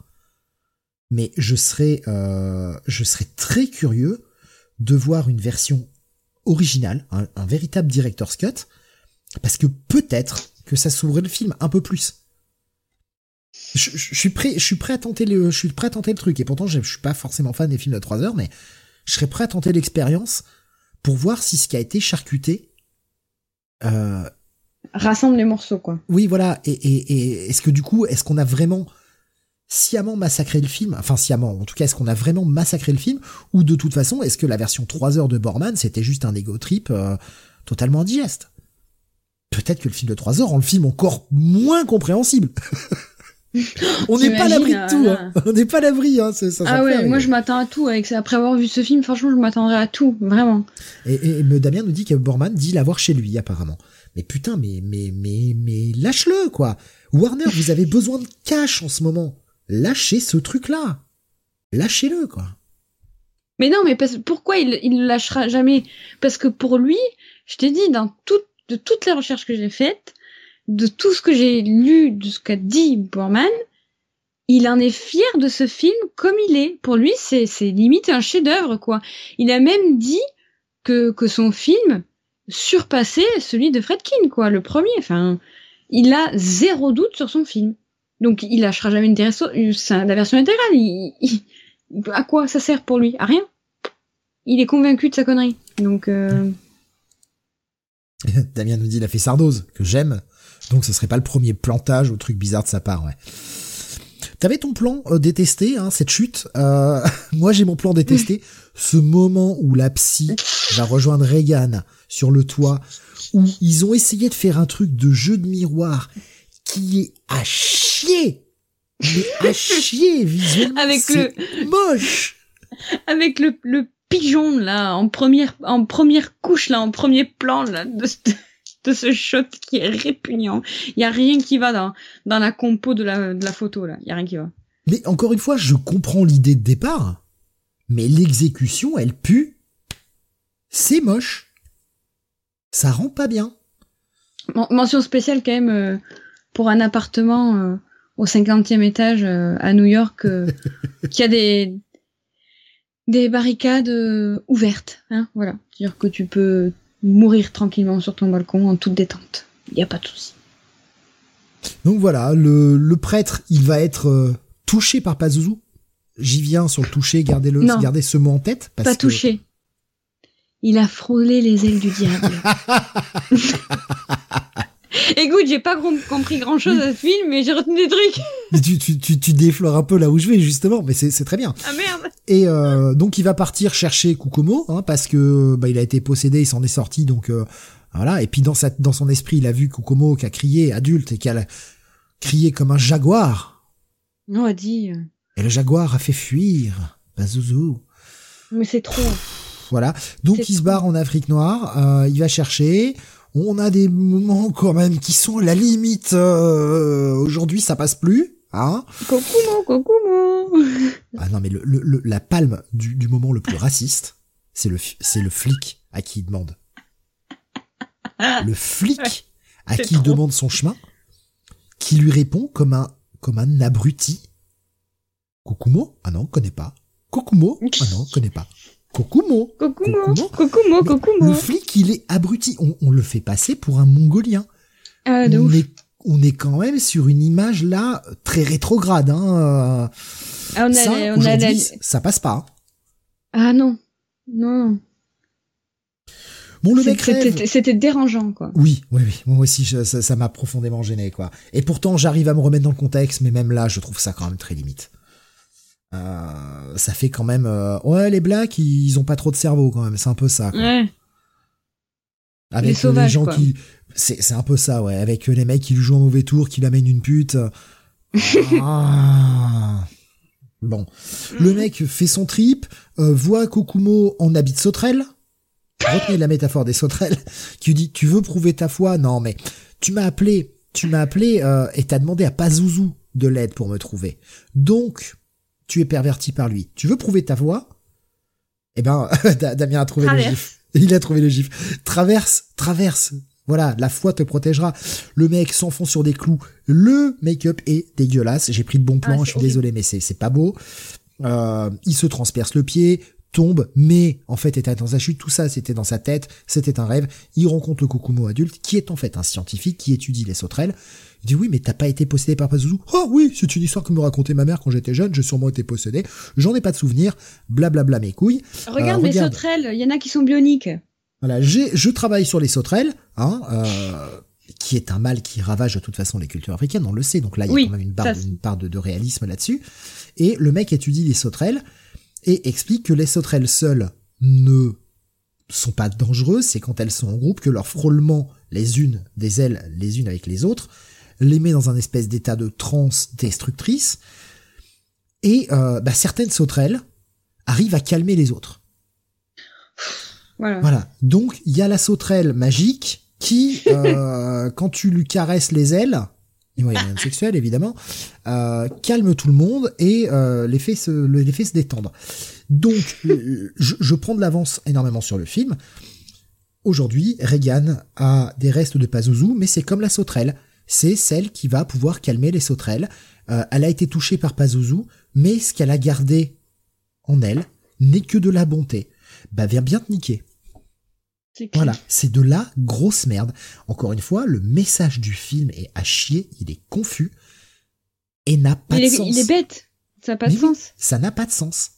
Mais je serais euh, je serais très curieux de voir une version original, un, véritable director's cut, parce que peut-être que ça s'ouvre le film un peu plus. Je, suis prêt, je suis prêt à tenter le, je suis prêt à tenter le truc. Et pourtant, je, suis pas forcément fan des films de 3 heures, mais je serais prêt à tenter l'expérience pour voir si ce qui a été charcuté euh, rassemble les morceaux, quoi. Oui, voilà. Et, et, et est-ce que du coup, est-ce qu'on a vraiment sciemment massacré le film, enfin sciemment, en tout cas est-ce qu'on a vraiment massacré le film, ou de toute façon est-ce que la version 3 heures de Borman c'était juste un ego trip euh, totalement indigeste? Peut-être que le film de 3 heures rend le film encore moins compréhensible. on n'est pas à l'abri de tout, hein. on n'est pas à l'abri. Hein. Ça, ah ouais, moi je m'attends à tout. Avec, après avoir vu ce film, franchement, je m'attendrai à tout, vraiment. Et, et, Damien nous dit que Borman dit l'avoir chez lui, apparemment. Mais putain, mais mais mais mais lâche-le quoi. Warner, vous avez besoin de cash en ce moment lâchez ce truc-là. Lâchez-le, quoi. Mais non, mais pourquoi il, il lâchera jamais? Parce que pour lui, je t'ai dit, dans tout, de toutes les recherches que j'ai faites, de tout ce que j'ai lu, de ce qu'a dit Borman, il en est fier de ce film comme il est. Pour lui, c'est, limite un chef-d'œuvre, quoi. Il a même dit que, que son film surpassait celui de Fredkin, quoi, le premier. Enfin, il a zéro doute sur son film. Donc il lâchera jamais une la version intégrale. à quoi ça sert pour lui? À rien. Il est convaincu de sa connerie. Donc. Euh... Damien nous dit il a fait Sardose que j'aime. Donc ce serait pas le premier plantage ou truc bizarre de sa part, ouais. T'avais ton plan euh, détesté, hein, cette chute. Euh, moi, j'ai mon plan détesté. Ce moment où la psy va rejoindre Reagan sur le toit, où ils ont essayé de faire un truc de jeu de miroir qui est à chier. Mais à chier visuellement. Avec le moche. Avec le, le pigeon là en première en première couche là en premier plan là de, de ce shot qui est répugnant. Il y a rien qui va dans dans la compo de la de la photo là. Il y a rien qui va. Mais encore une fois, je comprends l'idée de départ, mais l'exécution, elle pue. C'est moche. Ça rend pas bien. Mention spéciale quand même euh, pour un appartement euh, au 50e étage euh, à New York qui a des des barricades ouvertes, hein, voilà. C'est-à-dire que tu peux mourir tranquillement sur ton balcon en toute détente. Il n'y a pas de souci. Donc voilà, le, le, prêtre, il va être euh, touché par Pazuzu. J'y viens sur le toucher, gardez-le, gardez ce mot en tête. Parce pas touché. Il a frôlé les ailes du diable. Écoute, j'ai pas compris grand chose à ce film, mais j'ai retenu des trucs. tu, tu, tu, tu, déflores un peu là où je vais, justement, mais c'est très bien. Ah merde Et euh, donc il va partir chercher Kukomo, hein, parce que bah, il a été possédé, il s'en est sorti, donc euh, voilà. Et puis dans, sa, dans son esprit, il a vu Kukomo qui a crié adulte et qui a crié comme un jaguar. On a dit. Euh. Et le jaguar a fait fuir Bazouzou. Mais c'est trop. Voilà. Donc il se barre en Afrique noire, il va chercher on a des moments quand même qui sont à la limite. Euh, aujourd'hui, ça passe plus. Hein Kokumo, Kokumo. Ah non, mais le, le, la palme du, du, moment le plus raciste, c'est le, c'est le flic à qui il demande. Le flic à qui il demande son chemin, qui lui répond comme un, comme un abruti. Kokumo? Ah non, connais pas. Kokumo? Ah non, connais pas. Kokumo. Kokumo. Kokumo. Kokumo. Le flic, il est abruti. On, le fait passer pour un mongolien. Ah, on, est, on est quand même sur une image là très rétrograde. Hein. Ah, on ça, on a ça passe pas. Ah non, non. Bon, le mec C'était dérangeant, quoi. Oui, oui, oui. Moi aussi, ça m'a profondément gêné, quoi. Et pourtant, j'arrive à me remettre dans le contexte, mais même là, je trouve ça quand même très limite. Euh, ça fait quand même euh, ouais les blacks ils ont pas trop de cerveau quand même. C'est un peu ça quoi. Ouais. avec les, gens qui c'est c'est un peu ça ouais. Avec les mecs qui lui jouent un mauvais tour qui l'amènent une pute. Ah. bon. Le mec fait son trip euh, voit Kokumo en habit de sauterelle. Retenez la métaphore des sauterelles. Qui lui dit tu veux prouver ta foi? Non mais tu m'as appelé tu m'as appelé et t'as demandé à Pazuzu de l'aide pour me trouver. Donc tu es perverti par lui. Tu veux prouver ta voix? Eh ben, Damien a trouvé le gif. Il a trouvé le gif. Traverse, traverse. Voilà, la foi te protégera. Le mec s'enfonce sur des clous. Le make-up est dégueulasse. J'ai pris de bons plans, ah, je suis désolé, mais c'est pas beau. Euh, il se transperce le pied, tombe, mais en fait était dans sa chute. Tout ça, c'était dans sa tête. C'était un rêve. Il rencontre le Kokumo adulte, qui est en fait un scientifique qui étudie les sauterelles. Il dit oui, mais t'as pas été possédé par Pazuzu Oh oui, c'est une histoire que me racontait ma mère quand j'étais jeune, j'ai sûrement été possédé, j'en ai pas de souvenir, blablabla mes couilles. Regarde les euh, sauterelles, il y en a qui sont bioniques. Voilà, j'ai, je travaille sur les sauterelles, hein, euh, qui est un mal qui ravage de toute façon les cultures africaines, on le sait, donc là il y a quand même une, part, de, de, réalisme là-dessus. Et le mec étudie les sauterelles et explique que les sauterelles seules ne sont pas dangereuses, c'est quand elles sont en groupe que leur frôlement les unes des ailes les unes avec les autres les met dans un espèce d'état de transe destructrice, et euh, bah, certaines sauterelles arrivent à calmer les autres. Voilà. voilà. Donc il y a la sauterelle magique qui, euh, quand tu lui caresses les ailes, il y a sexuel évidemment, euh, calme tout le monde et euh, les, fait se, les. Donc je, je prends de l'avance énormément sur le film. Aujourd'hui, Regan a des restes de Pazuzu, mais c'est comme la sauterelle c'est celle qui va pouvoir calmer les sauterelles. Euh, elle a été touchée par Pazuzu, mais ce qu'elle a gardé en elle n'est que de la bonté. Bah viens bien te niquer. Voilà, c'est de la grosse merde. Encore une fois, le message du film est à chier, il est confus et n'a pas de sens. Il est bête, ça n'a pas de sens. ça n'a pas de sens.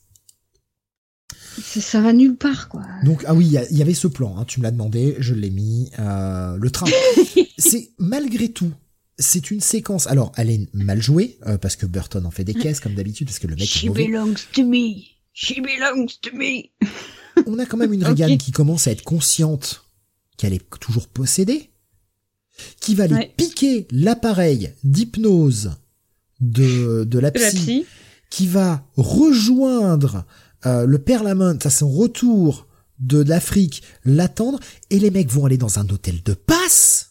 Ça, va nulle part, quoi. Donc, ah oui, il y, avait ce plan, hein, tu me l'as demandé, je l'ai mis. Euh, le train. c'est malgré tout, c'est une séquence. Alors, elle est mal jouée euh, parce que Burton en fait des caisses comme d'habitude parce que le mec She est belongs to me. She belongs to me. On a quand même une Regan qui commence à être consciente qu'elle est toujours possédée, qui va aller piquer l'appareil d'hypnose de de la psy, qui va rejoindre euh, le père Lamont à son retour de l'Afrique, l'attendre, et les mecs vont aller dans un hôtel de passe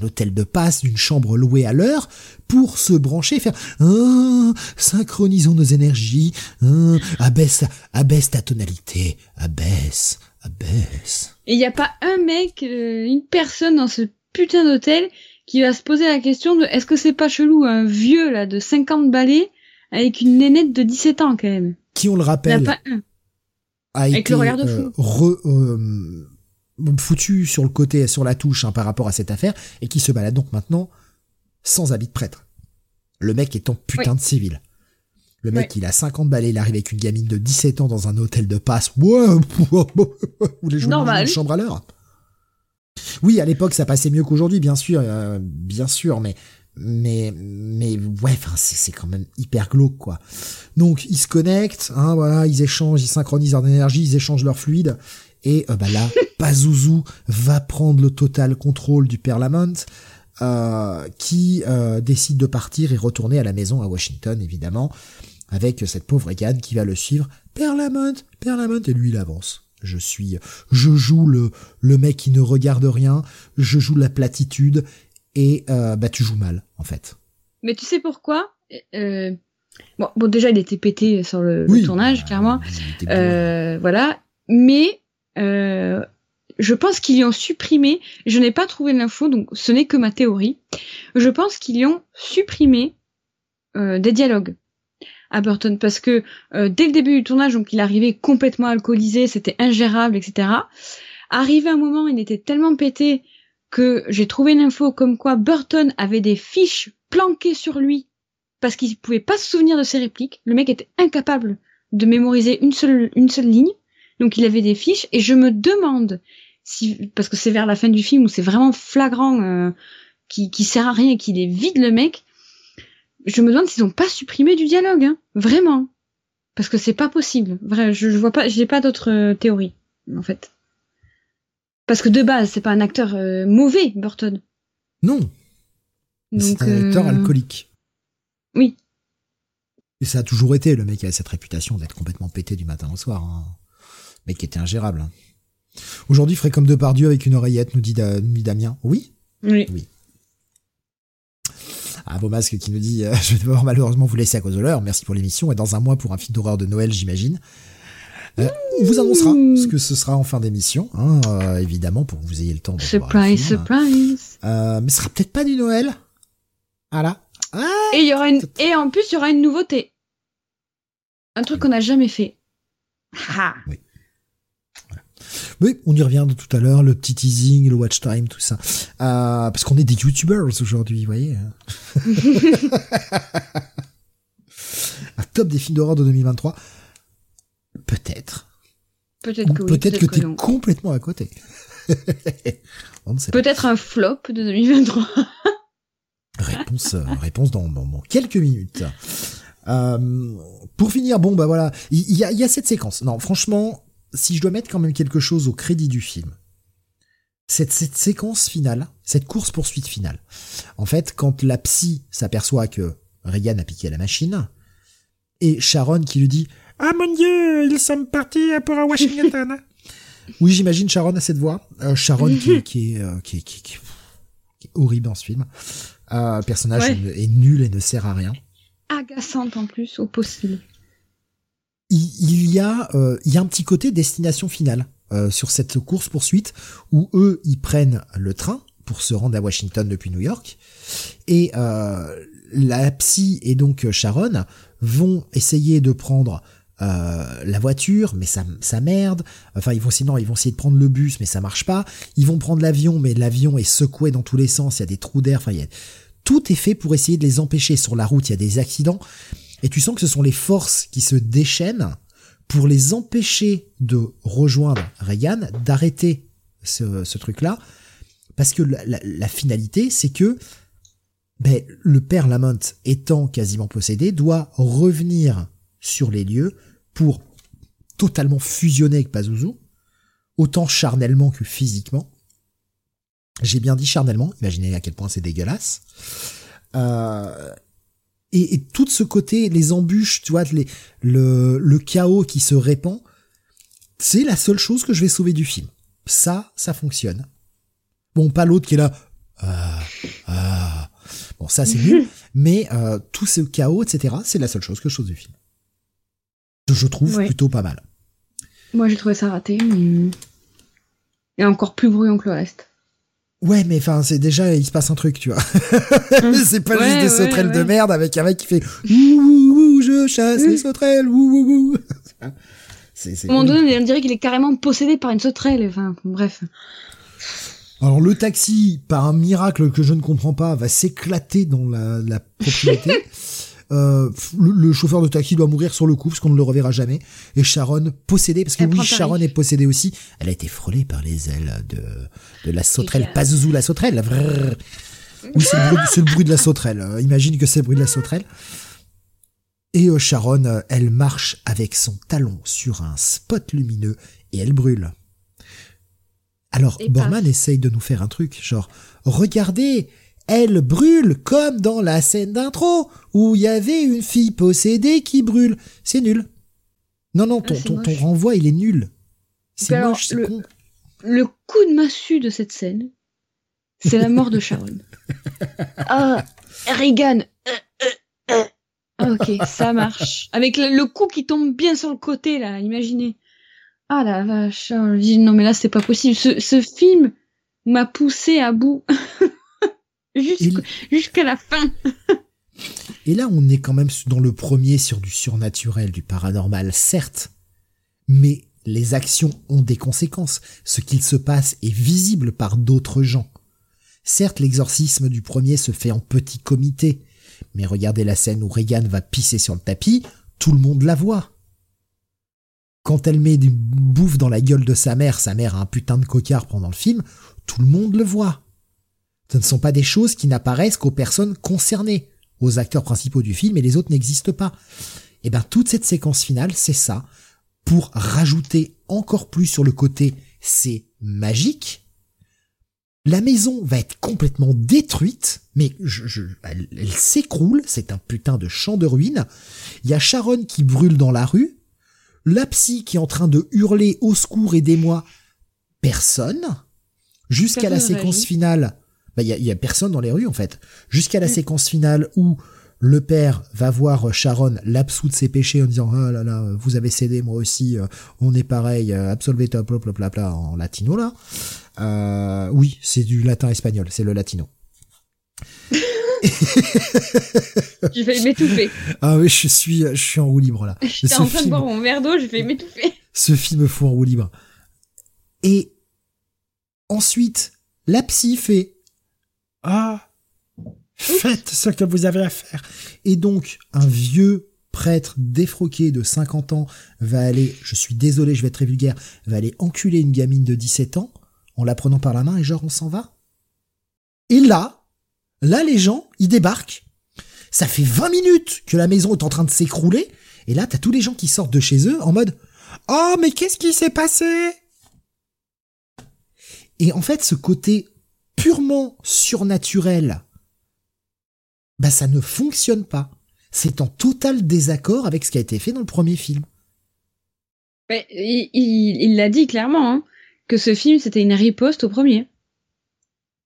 un hôtel de passe d'une chambre louée à l'heure pour se brancher et faire ah, synchronisons nos énergies ah, abaisse abaisse ta tonalité abaisse abaisse et il n'y a pas un mec euh, une personne dans ce putain d'hôtel qui va se poser la question de est-ce que c'est pas chelou un vieux là de 50 balais avec une nénette de 17 ans quand même? Qui on le rappelle pas un. a Avec été le regard de euh, fou. re- euh, foutu sur le côté, sur la touche hein, par rapport à cette affaire, et qui se balade donc maintenant sans habit de prêtre. Le mec est en putain de civil. Le mec, il a 50 balais, il arrive avec une gamine de 17 ans dans un hôtel de passe. Ouais, vous voulez jouer dans chambre à l'heure Oui, à l'époque, ça passait mieux qu'aujourd'hui, bien sûr, euh, bien sûr, mais mais mais ouais, enfin c'est quand même hyper glauque quoi. Donc ils se connectent, hein, voilà, ils échangent, ils synchronisent leur énergie, ils échangent leur fluide. Et euh, bah là, Pazuzu va prendre le total contrôle du Père Lamont, euh, qui euh, décide de partir et retourner à la maison à Washington, évidemment, avec cette pauvre Egan qui va le suivre. Père Lamont, Père Lamont, et lui il avance. Je suis, je joue le le mec qui ne regarde rien, je joue la platitude, et bah tu joues mal en fait. Mais tu sais pourquoi? Bon, bon, déjà, il était pété sur le, le tournage, euh, clairement. Euh, voilà. Mais euh, je pense qu'ils y ont supprimé. Je n'ai pas trouvé l'info, donc ce n'est que ma théorie. Je pense qu'ils y ont supprimé euh, des dialogues à Burton parce que euh, dès le début du tournage, donc il arrivait complètement alcoolisé, c'était ingérable, etc. Arrivé un moment, il était tellement pété que j'ai trouvé une info comme quoi Burton avait des fiches planquées sur lui parce qu'il pouvait pas se souvenir de ses répliques. Le mec était incapable de mémoriser une seule une seule ligne. Donc il avait des fiches et je me demande si parce que c'est vers la fin du film où c'est vraiment flagrant euh, qui qui sert à rien et qu'il est vide le mec. Je me demande s'ils ont pas supprimé du dialogue, hein, vraiment, parce que c'est pas possible. Vrai, je, je vois pas, j'ai pas d'autres euh, théories en fait. Parce que de base, c'est pas un acteur euh, mauvais, Burton. Non, c'est un acteur alcoolique. Oui. Et ça a toujours été, le mec a cette réputation d'être complètement pété du matin au soir. Hein. Le mec était ingérable. hein. Aujourd'hui, il ferait comme Depardieu avec une oreillette, nous dit, Da- nous dit Damien. Oui? Oui. Ah, vos masques qui nous dit euh, Je vais devoir malheureusement vous laisser à cause de l'heure. Merci pour l'émission. Et dans un mois pour un film d'horreur de Noël, j'imagine. Euh, on vous annoncera ce que ce sera en fin d'émission, hein, euh, évidemment, pour que vous ayez le temps de voir le Surprise, film. surprise. Euh, mais ce sera peut-être pas du Noël. Voilà. Ah Et il y aura une et en plus il y aura une nouveauté. Un truc qu'on n'a jamais fait. Ah. Oui, on y revient tout à l'heure, le petit teasing, le watch time, tout ça. Euh, parce qu'on est des youtubers aujourd'hui, vous voyez. Un top des films d'horreur de 2023. Peut-être. Peut-être que oui, peut-être que t'es complètement à côté. Peut-être un flop de 2023. Réponse, euh, réponse dans, dans- dans quelques minutes. Euh, pour finir, bon bah voilà, il il y, a, il y a cette séquence. Non, franchement, si je dois mettre quand même quelque chose au crédit du film, cette, cette séquence finale, cette course poursuite finale. En fait, quand la psy s'aperçoit que Reagan a piqué la machine, et Sharon qui lui dit Ah mon dieu, ils sont partis pour à Washington. oui, j'imagine Sharon à cette voix. Euh, Sharon qui, qui, est, euh, qui, est- qui, qui- qui est horrible dans ce film. Euh, le personnage Ouais. est nul et ne sert à rien. Agaçante en plus au possible. Il, y a euh, il y a un petit côté destination finale euh, sur cette course poursuite où eux ils prennent le train pour se rendre à Washington depuis New York. Et euh, la psy et donc Sharon vont essayer de prendre euh, la voiture mais ça ça merde. Enfin ils vont essayer non, ils vont essayer de prendre le bus mais ça marche pas. Ils vont prendre l'avion mais l'avion est secoué dans tous les sens. Il y a des trous d'air. Enfin a tout est fait pour essayer de les empêcher sur la route. Il y a des accidents et tu sens que ce sont les forces qui se déchaînent pour les empêcher de rejoindre Reagan, d'arrêter ce, truc-là. Parce que la finalité, c'est que ben, le père Lamont, étant quasiment possédé, doit revenir sur les lieux pour totalement fusionner avec Pazuzu, autant charnellement que physiquement. J'ai bien dit charnellement, imaginez à quel point c'est dégueulasse. Euh, et, tout ce côté, les embûches, tu vois, les, le, le chaos qui se répand, c'est la seule chose que je vais sauver du film. Ça, ça fonctionne. Bon, pas l'autre qui est là. Ah, ah. Bon, ça c'est nul. Mais euh, tout ce chaos, etc., c'est la seule chose que je sauve du film. Je trouve plutôt pas mal. Moi, j'ai trouvé ça raté, mais... Et encore plus bruyant que le reste. Ouais, mais enfin, c'est déjà, il se passe un truc, tu vois. c'est pas juste des sauterelles de merde avec un mec qui fait ouh, ouh, je chasse les sauterelles, ouh, ouh, ouh. c'est, À un moment donné, on dirait qu'il est carrément possédé par une sauterelle. Enfin, bref. Alors le taxi, par un miracle que je ne comprends pas, va s'éclater dans la, la propriété. Euh, le, chauffeur de taxi doit mourir sur le coup parce qu'on ne le reverra jamais. Et Sharon possédée, parce que oui, Sharon est possédée aussi. Elle a été frôlée par les ailes de, de la sauterelle, Pazuzu la sauterelle. Oui, c'est le, bruit de la sauterelle. Imagine que c'est le bruit de la sauterelle. Et euh, Sharon, euh, elle marche avec son talon sur un spot lumineux et elle brûle. Alors, Borman essaye de nous faire un truc, genre, regardez, elle brûle comme dans la scène d'intro où il y avait une fille possédée qui brûle. C'est nul. Non, non, ton, ah, ton, renvoi, il est nul. C'est moche, c'est con. Le coup de massue de cette scène, c'est la mort de Sharon. ah, Regan. Euh, euh. ok, ça marche. Avec le, coup qui tombe bien sur le côté, là, imaginez. Ah la vache. Non, mais là, c'est pas possible. Ce, ce film m'a poussé à bout. Jusqu'à la fin. Et là, on est quand même dans le premier sur du surnaturel, du paranormal, certes, mais les actions ont des conséquences. Ce qu'il se passe est visible par d'autres gens. Certes, l'exorcisme du premier se fait en petit comité, mais regardez la scène où Regan va pisser sur le tapis, tout le monde la voit. Quand elle met du bouffe dans la gueule de sa mère, sa mère a un putain de cocard pendant le film, tout le monde le voit. Ce ne sont pas des choses qui n'apparaissent qu'aux personnes concernées, aux acteurs principaux du film et les autres n'existent pas. Et eh bien toute cette séquence finale, c'est ça, pour rajouter encore plus sur le côté c'est magique. La maison va être complètement détruite, mais je, elle, elle s'écroule, c'est un putain de champ de ruines. Il y a Sharon qui brûle dans la rue, la psy qui est en train de hurler au secours aidez-moi, personne. Jusqu'à la séquence finale, bah, il y, a, personne dans les rues en fait. Jusqu'à la mm. séquence finale où le père va voir Sharon l'absous de ses péchés en disant oh là là vous avez cédé moi aussi euh, on est pareil euh, absolvé top en latino là. Euh, oui c'est du latin espagnol c'est le latino. Je vais m'étouffer. Ah oui je suis je suis en roue libre là. J'étais en train de boire mon verre d'eau je vais m'étouffer. Ce film fout en roue libre. Et ensuite la psy fait ah, faites ce que vous avez à faire. Et donc, un vieux prêtre défroqué de 50 ans va aller, je suis désolé, je vais être très vulgaire, va aller enculer une gamine de 17 ans en la prenant par la main et genre on s'en va. Et là, là les gens, ils débarquent. Ça fait 20 minutes que la maison est en train de s'écrouler et là t'as tous les gens qui sortent de chez eux en mode "Oh mais qu'est-ce qui s'est passé? Et en fait ce côté purement surnaturel, bah ça ne fonctionne pas. C'est en total désaccord avec ce qui a été fait dans le premier film. il l'a dit clairement, hein, que ce film c'était une riposte au premier.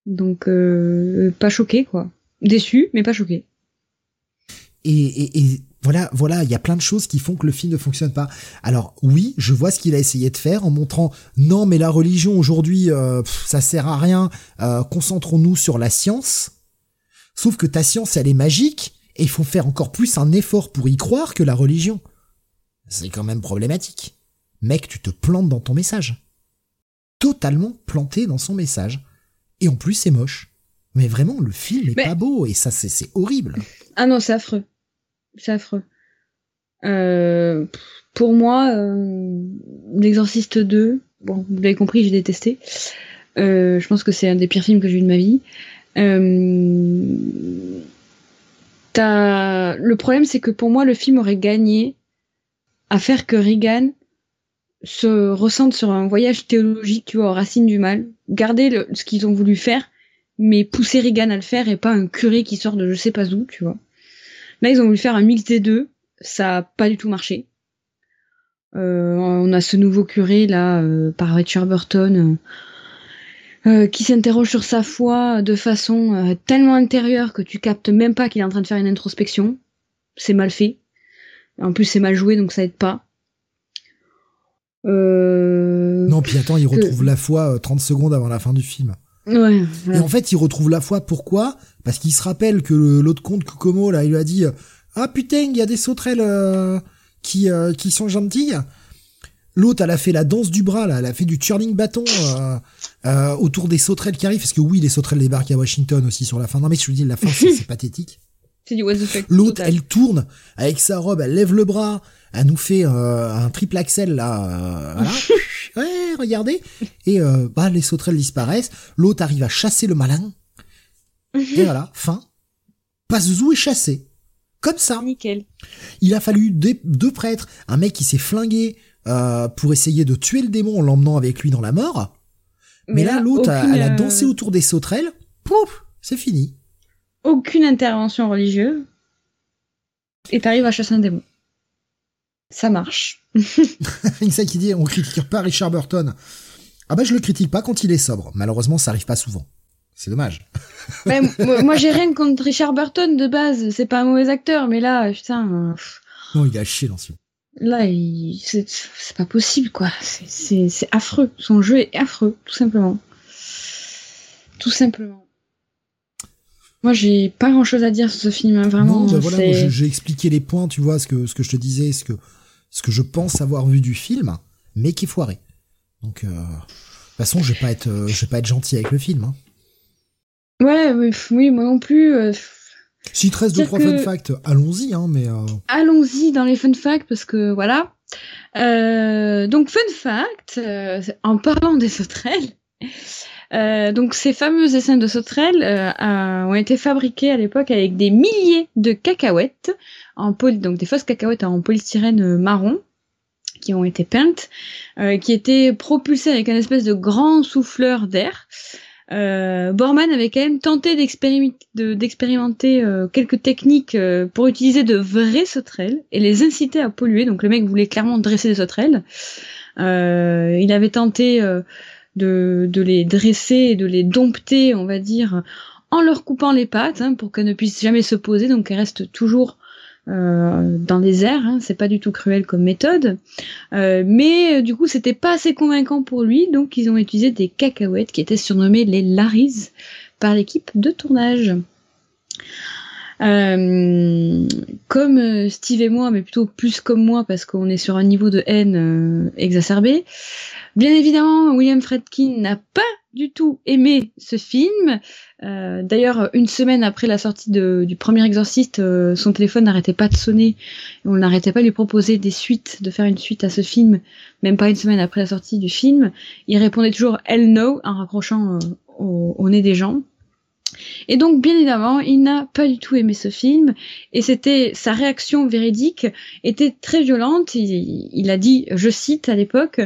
Donc euh, pas choqué quoi. Déçu, mais pas choqué. Et, et voilà, voilà, il y a plein de choses qui font que le film ne fonctionne pas. Alors oui, je vois ce qu'il a essayé de faire en montrant non, mais la religion aujourd'hui, euh, ça sert à rien. Euh, concentrons-nous sur la science. Sauf que ta science, elle est magique et il faut faire encore plus un effort pour y croire que la religion. C'est quand même problématique. Mec, tu te plantes dans ton message. Totalement planté dans son message. Et en plus, c'est moche. Mais vraiment, le film est pas beau et ça, c'est horrible. Ah non, c'est affreux c'est affreux. Euh, pour moi, euh, L'Exorciste 2, bon, vous l'avez compris, j'ai détesté. Euh, je pense que c'est un des pires films que j'ai eu de ma vie. Le problème, c'est que pour moi, le film aurait gagné à faire que Regan se ressente sur un voyage théologique, tu vois, aux racines du mal. Garder ce qu'ils ont voulu faire, mais pousser Regan à le faire et pas un curé qui sort de je sais pas où, tu vois. Là, ils ont voulu faire un mix des deux. Ça a pas du tout marché. Euh, on a ce nouveau curé là euh, par Richard Burton euh, qui s'interroge sur sa foi de façon tellement intérieure que tu captes même pas qu'il est en train de faire une introspection. C'est mal fait. En plus, c'est mal joué, donc ça aide pas. Non, puis attends, il retrouve la foi 30 secondes avant la fin du film. Ouais, Et en fait, il retrouve la foi. Pourquoi? Parce qu'il se rappelle que l'autre comte Kokomo, là, il lui a dit Ah putain, il y a des sauterelles qui, euh, qui sont gentilles. L'autre, elle a fait la danse du bras, là. Elle a fait du turning bâton euh, euh, autour des sauterelles qui arrivent. Parce que oui, les sauterelles débarquent à Washington aussi sur la fin. Non, mais je vous dis, la fin, c'est pathétique. C'est du L'autre, elle tourne avec sa robe, elle lève le bras, elle nous fait un triple axel là. voilà. ouais, regardez. Et bah, les sauterelles disparaissent. L'autre arrive à chasser le malin. Et voilà, fin. Pazuzu est chassé. Comme ça. Nickel. Il a fallu deux prêtres, un mec qui s'est flingué euh, pour essayer de tuer le démon en l'emmenant avec lui dans la mort. Mais, là, l'autre, elle a dansé euh, autour des sauterelles. Pouf, c'est fini. Aucune intervention religieuse. Et t'arrives à chasser un démon. Ça marche. ça qui dit, on critique pas Richard Burton. Ah bah je le critique pas quand il est sobre. Malheureusement, ça arrive pas souvent. C'est dommage. moi, j'ai rien contre Richard Burton de base. C'est pas un mauvais acteur, mais là, putain. Non, il a chier dans ce film. Là, c'est pas possible, quoi. C'est affreux. Son jeu est affreux, tout simplement. Tout simplement. Moi, j'ai pas grand chose à dire sur ce film, hein, vraiment. Non, voilà, j'ai expliqué les points, tu vois, ce que, ce que je te disais, ce que, ce que je pense avoir vu du film, mais qui est foiré. Donc, euh, de toute façon, je vais pas être, euh, je vais pas être gentil avec le film. Hein. Ouais, oui, moi non plus. Euh, si te reste deux trois fun facts, allons-y, hein, mais. Euh... Allons-y dans les fun facts parce que voilà. Donc fun fact, en parlant des sauterelles, euh, donc ces fameux essaims de sauterelles ont été fabriqués à l'époque avec des milliers de cacahuètes en poly, donc des fausses cacahuètes en polystyrène marron qui ont été peintes, qui étaient propulsées avec un espèce de grand souffleur d'air euh, Borman avait quand même tenté d'expérimenter euh, quelques techniques euh, pour utiliser de vraies sauterelles et les inciter à polluer. Donc le mec voulait clairement dresser des sauterelles. Euh, il avait tenté de, les dresser et de les dompter, on va dire, en leur coupant les pattes hein, pour qu'elles ne puissent jamais se poser, donc elles restent toujours euh, dans les airs. Hein, c'est pas du tout cruel comme méthode, euh, mais euh, du coup c'était pas assez convaincant pour lui, donc ils ont utilisé des cacahuètes qui étaient surnommées les Larrys par l'équipe de tournage. Comme Steve et moi, mais plutôt plus comme moi parce qu'on est sur un niveau de haine exacerbé. Bien évidemment, William Fredkin n'a pas du tout aimé ce film. Euh, d'ailleurs, une semaine après la sortie du premier Exorciste, euh, son téléphone n'arrêtait pas de sonner. On n'arrêtait pas de lui proposer des suites, de faire une suite à ce film, même pas une semaine après la sortie du film. Il répondait toujours Hell no en raccrochant euh, au, nez des gens. Et donc, bien évidemment, il n'a pas du tout aimé ce film, et c'était sa réaction véridique était très violente. il a dit, je cite à l'époque,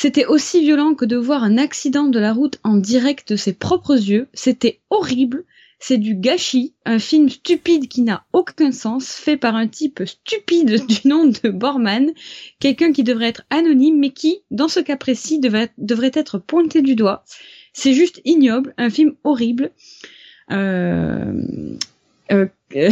c'était aussi violent que de voir un accident de la route en direct de ses propres yeux. C'était horrible. C'est du gâchis, un film stupide qui n'a aucun sens, fait par un type stupide du nom de Borman, quelqu'un qui devrait être anonyme, mais qui, dans ce cas précis, devrait, être pointé du doigt. C'est juste ignoble, un film horrible. Euh, euh,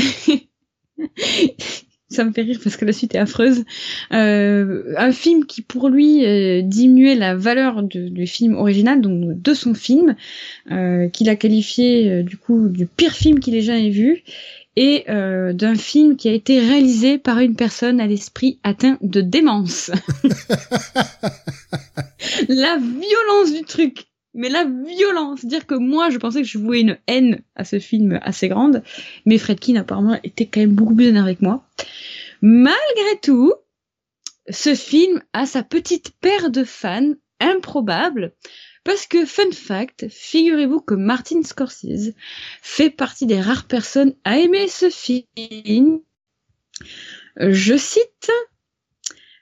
ça me fait rire parce que la suite est affreuse. Euh, un film qui pour lui euh, diminuait la valeur du film original, donc de son film, euh, qu'il a qualifié euh, du coup du pire film qu'il ait jamais vu, et d'un film qui a été réalisé par une personne à l'esprit atteint de démence. la violence du truc mais la violence. Dire que moi, je pensais que je vouais une haine à ce film assez grande, mais Fredkin apparemment était quand même beaucoup plus énervé que moi. Malgré tout, ce film a sa petite paire de fans improbable parce que, fun fact, figurez-vous que Martin Scorsese fait partie des rares personnes à aimer ce film. Je cite,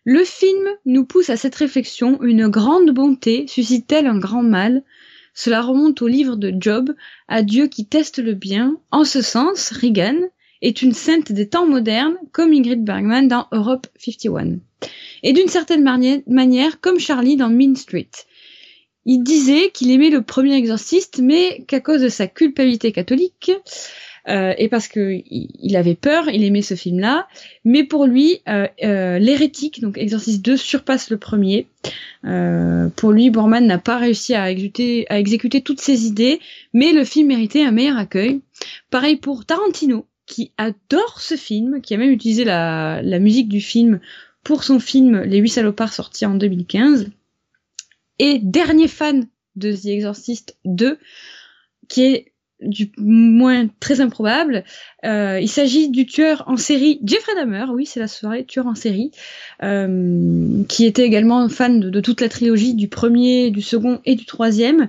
le film nous pousse à cette réflexion, une grande bonté suscite-t-elle un grand mal? Cela remonte au livre de Job, à Dieu qui teste le bien. En ce sens, Reagan est une sainte des temps modernes, comme Ingrid Bergman dans Europe 51. Et d'une certaine manière, comme Charlie dans Mean Street. Il disait qu'il aimait le premier exorciste, mais qu'à cause de sa culpabilité catholique, euh, et parce que il avait peur, il aimait ce film-là, mais pour lui, euh, euh, l'hérétique, donc Exorciste 2, surpasse le premier. pour lui, Borman n'a pas réussi à exécuter, toutes ses idées, mais le film méritait un meilleur accueil. Pareil pour Tarantino, qui adore ce film, qui a même utilisé la, la musique du film pour son film Les Huit Salopards sorti en 2015 et dernier fan de The Exorcist 2, qui est du moins très improbable. Euh, il s'agit du tueur en série Jeffrey Dahmer, oui c'est la soirée tueur en série, euh, qui était également fan de, toute la trilogie du premier, du second et du troisième.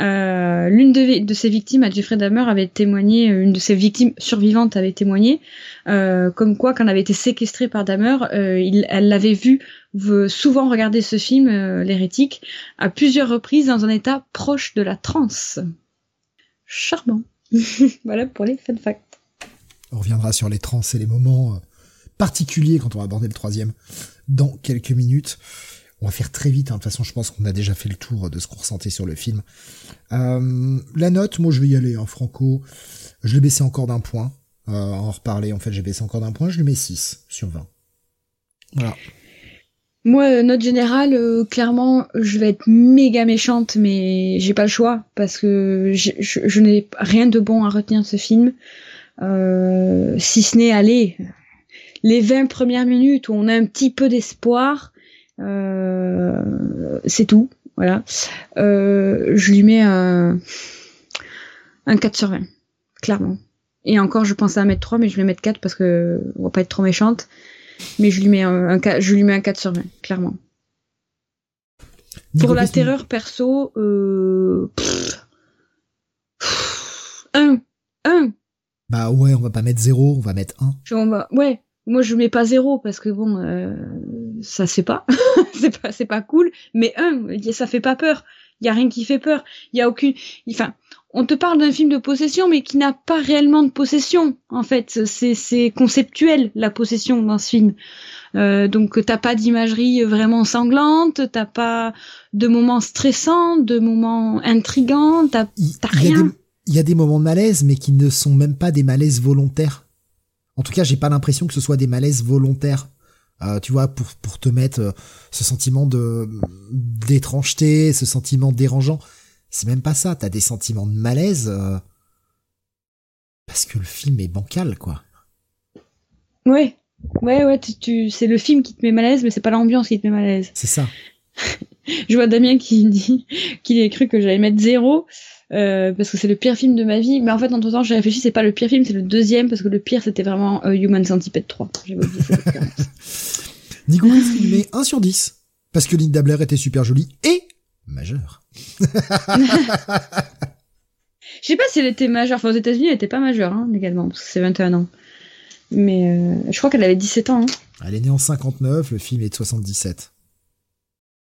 Euh, l'une de, ses victimes à Jeffrey Dahmer avait témoigné, une de ses victimes survivantes avait témoigné, comme quoi quand elle avait été séquestrée par Dahmer, elle l'avait vu souvent regarder ce film, l'hérétique, à plusieurs reprises dans un état proche de la transe charmant. voilà pour les fun facts. On reviendra sur les trans et les moments euh, particuliers quand on va aborder le troisième dans quelques minutes. On va faire très vite, hein. de toute façon je pense qu'on a déjà fait le tour de ce qu'on ressentait sur le film. Euh, la note, moi je vais y aller, hein, Franco. Je l'ai baissé encore d'un point. Euh, en reparler, en fait j'ai baissé encore d'un point, je lui mets 6 sur 20. Voilà. Moi, euh, note générale, euh, clairement, je vais être méga méchante, mais j'ai pas le choix parce que je, n'ai rien de bon à retenir de ce film, euh, si ce n'est aller les 20 premières minutes où on a un petit peu d'espoir, c'est tout. Voilà. je lui mets un, un 4 sur 20, clairement. Et encore, je pensais à mettre 3, mais je vais mettre 4 parce que on va pas être trop méchante mais je lui mets un, je lui mets un 4 sur 20, clairement. Pour la terreur perso, euh, 1, 1. Bah ouais, on va pas mettre 0, on va mettre 1. ouais, moi je mets pas 0 parce que bon, euh, ça c'est pas, c'est pas, c'est pas cool, mais 1, ça fait pas peur. Il y a rien qui fait peur. Il y a aucune, enfin, on te parle d'un film de possession, mais qui n'a pas réellement de possession. En fait, c'est conceptuel la possession dans ce film. Euh, donc t'as pas d'imagerie vraiment sanglante, t'as pas de moments stressants, de moments intrigants, t'as rien. Il y a des moments de malaise, mais qui ne sont même pas des malaises volontaires. En tout cas, j'ai pas l'impression que ce soit des malaises volontaires. Euh, tu vois, pour, pour te mettre euh, ce sentiment de d'étrangeté, ce sentiment dérangeant. C'est même pas ça, t'as des sentiments de malaise euh, parce que le film est bancal, quoi. Ouais, ouais, ouais, tu, c'est le film qui te met malaise, mais c'est pas l'ambiance qui te met malaise. C'est ça. Je vois Damien qui dit qu'il a cru que j'allais mettre zéro. Euh, parce que c'est le pire film de ma vie, mais en fait entre temps j'ai réfléchi c'est pas le pire film c'est le deuxième parce que le pire c'était vraiment euh, Human Centipede 3 j'ai oublié Nico il met 1 sur 10 parce que Linda Blair était super jolie et majeure je sais pas si elle était majeure. Enfin, aux États-Unis, elle était pas majeure, hein, légalement, parce que c'est 21 ans. Mais euh, je crois qu'elle avait 17 ans. Hein. Elle est née en 59, le film est de 77.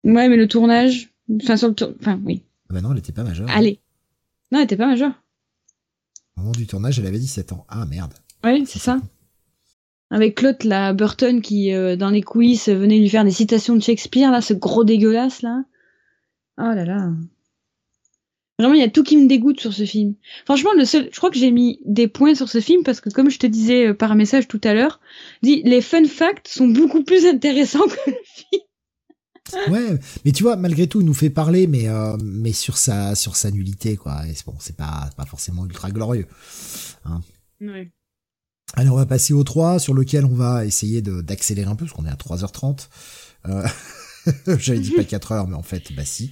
Ouais, mais le tournage. Enfin, sur le tour... Enfin, oui. Ah bah non, elle était pas majeure. Allez. Non, elle était pas majeure. Au moment du tournage, elle avait 17 ans. Ah merde. Ouais, c'est ça. Avec Claude, la Burton, qui, euh, dans les coulisses, venait lui faire des citations de Shakespeare, là, ce gros dégueulasse, là. Oh là là. Vraiment, il y a tout qui me dégoûte sur ce film. Franchement, le seul, je crois que j'ai mis des points sur ce film parce que, comme je te disais euh, par message tout à l'heure, les fun facts sont beaucoup plus intéressants que le film. Ouais, mais tu vois, malgré tout, il nous fait parler, mais euh, mais sur sa sur sa nullité, quoi. Et bon, c'est pas pas forcément ultra glorieux. Hein. Ouais. Allez, on va passer au 3, sur lequel on va essayer d'accélérer un peu, parce qu'on est à 3h30. Euh... J'avais dit pas 4 heures, mais en fait, bah si.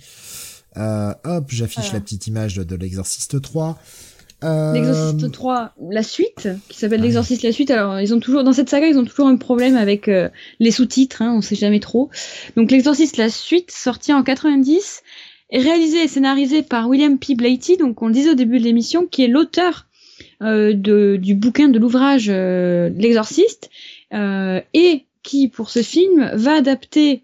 Euh, hop, j'affiche la petite image de, l'Exorciste 3. L'Exorciste 3, la suite, qui s'appelle L'Exorciste la suite. Alors, ils ont toujours, dans cette saga, ils ont toujours un problème avec les sous-titres, hein, on sait jamais trop. Donc, L'Exorciste la suite, sorti en 90, est réalisé et scénarisé par William P. Blatty, donc on le disait au début de l'émission, qui est l'auteur euh, du bouquin de l'ouvrage euh, L'Exorciste, euh, et qui, pour ce film, va adapter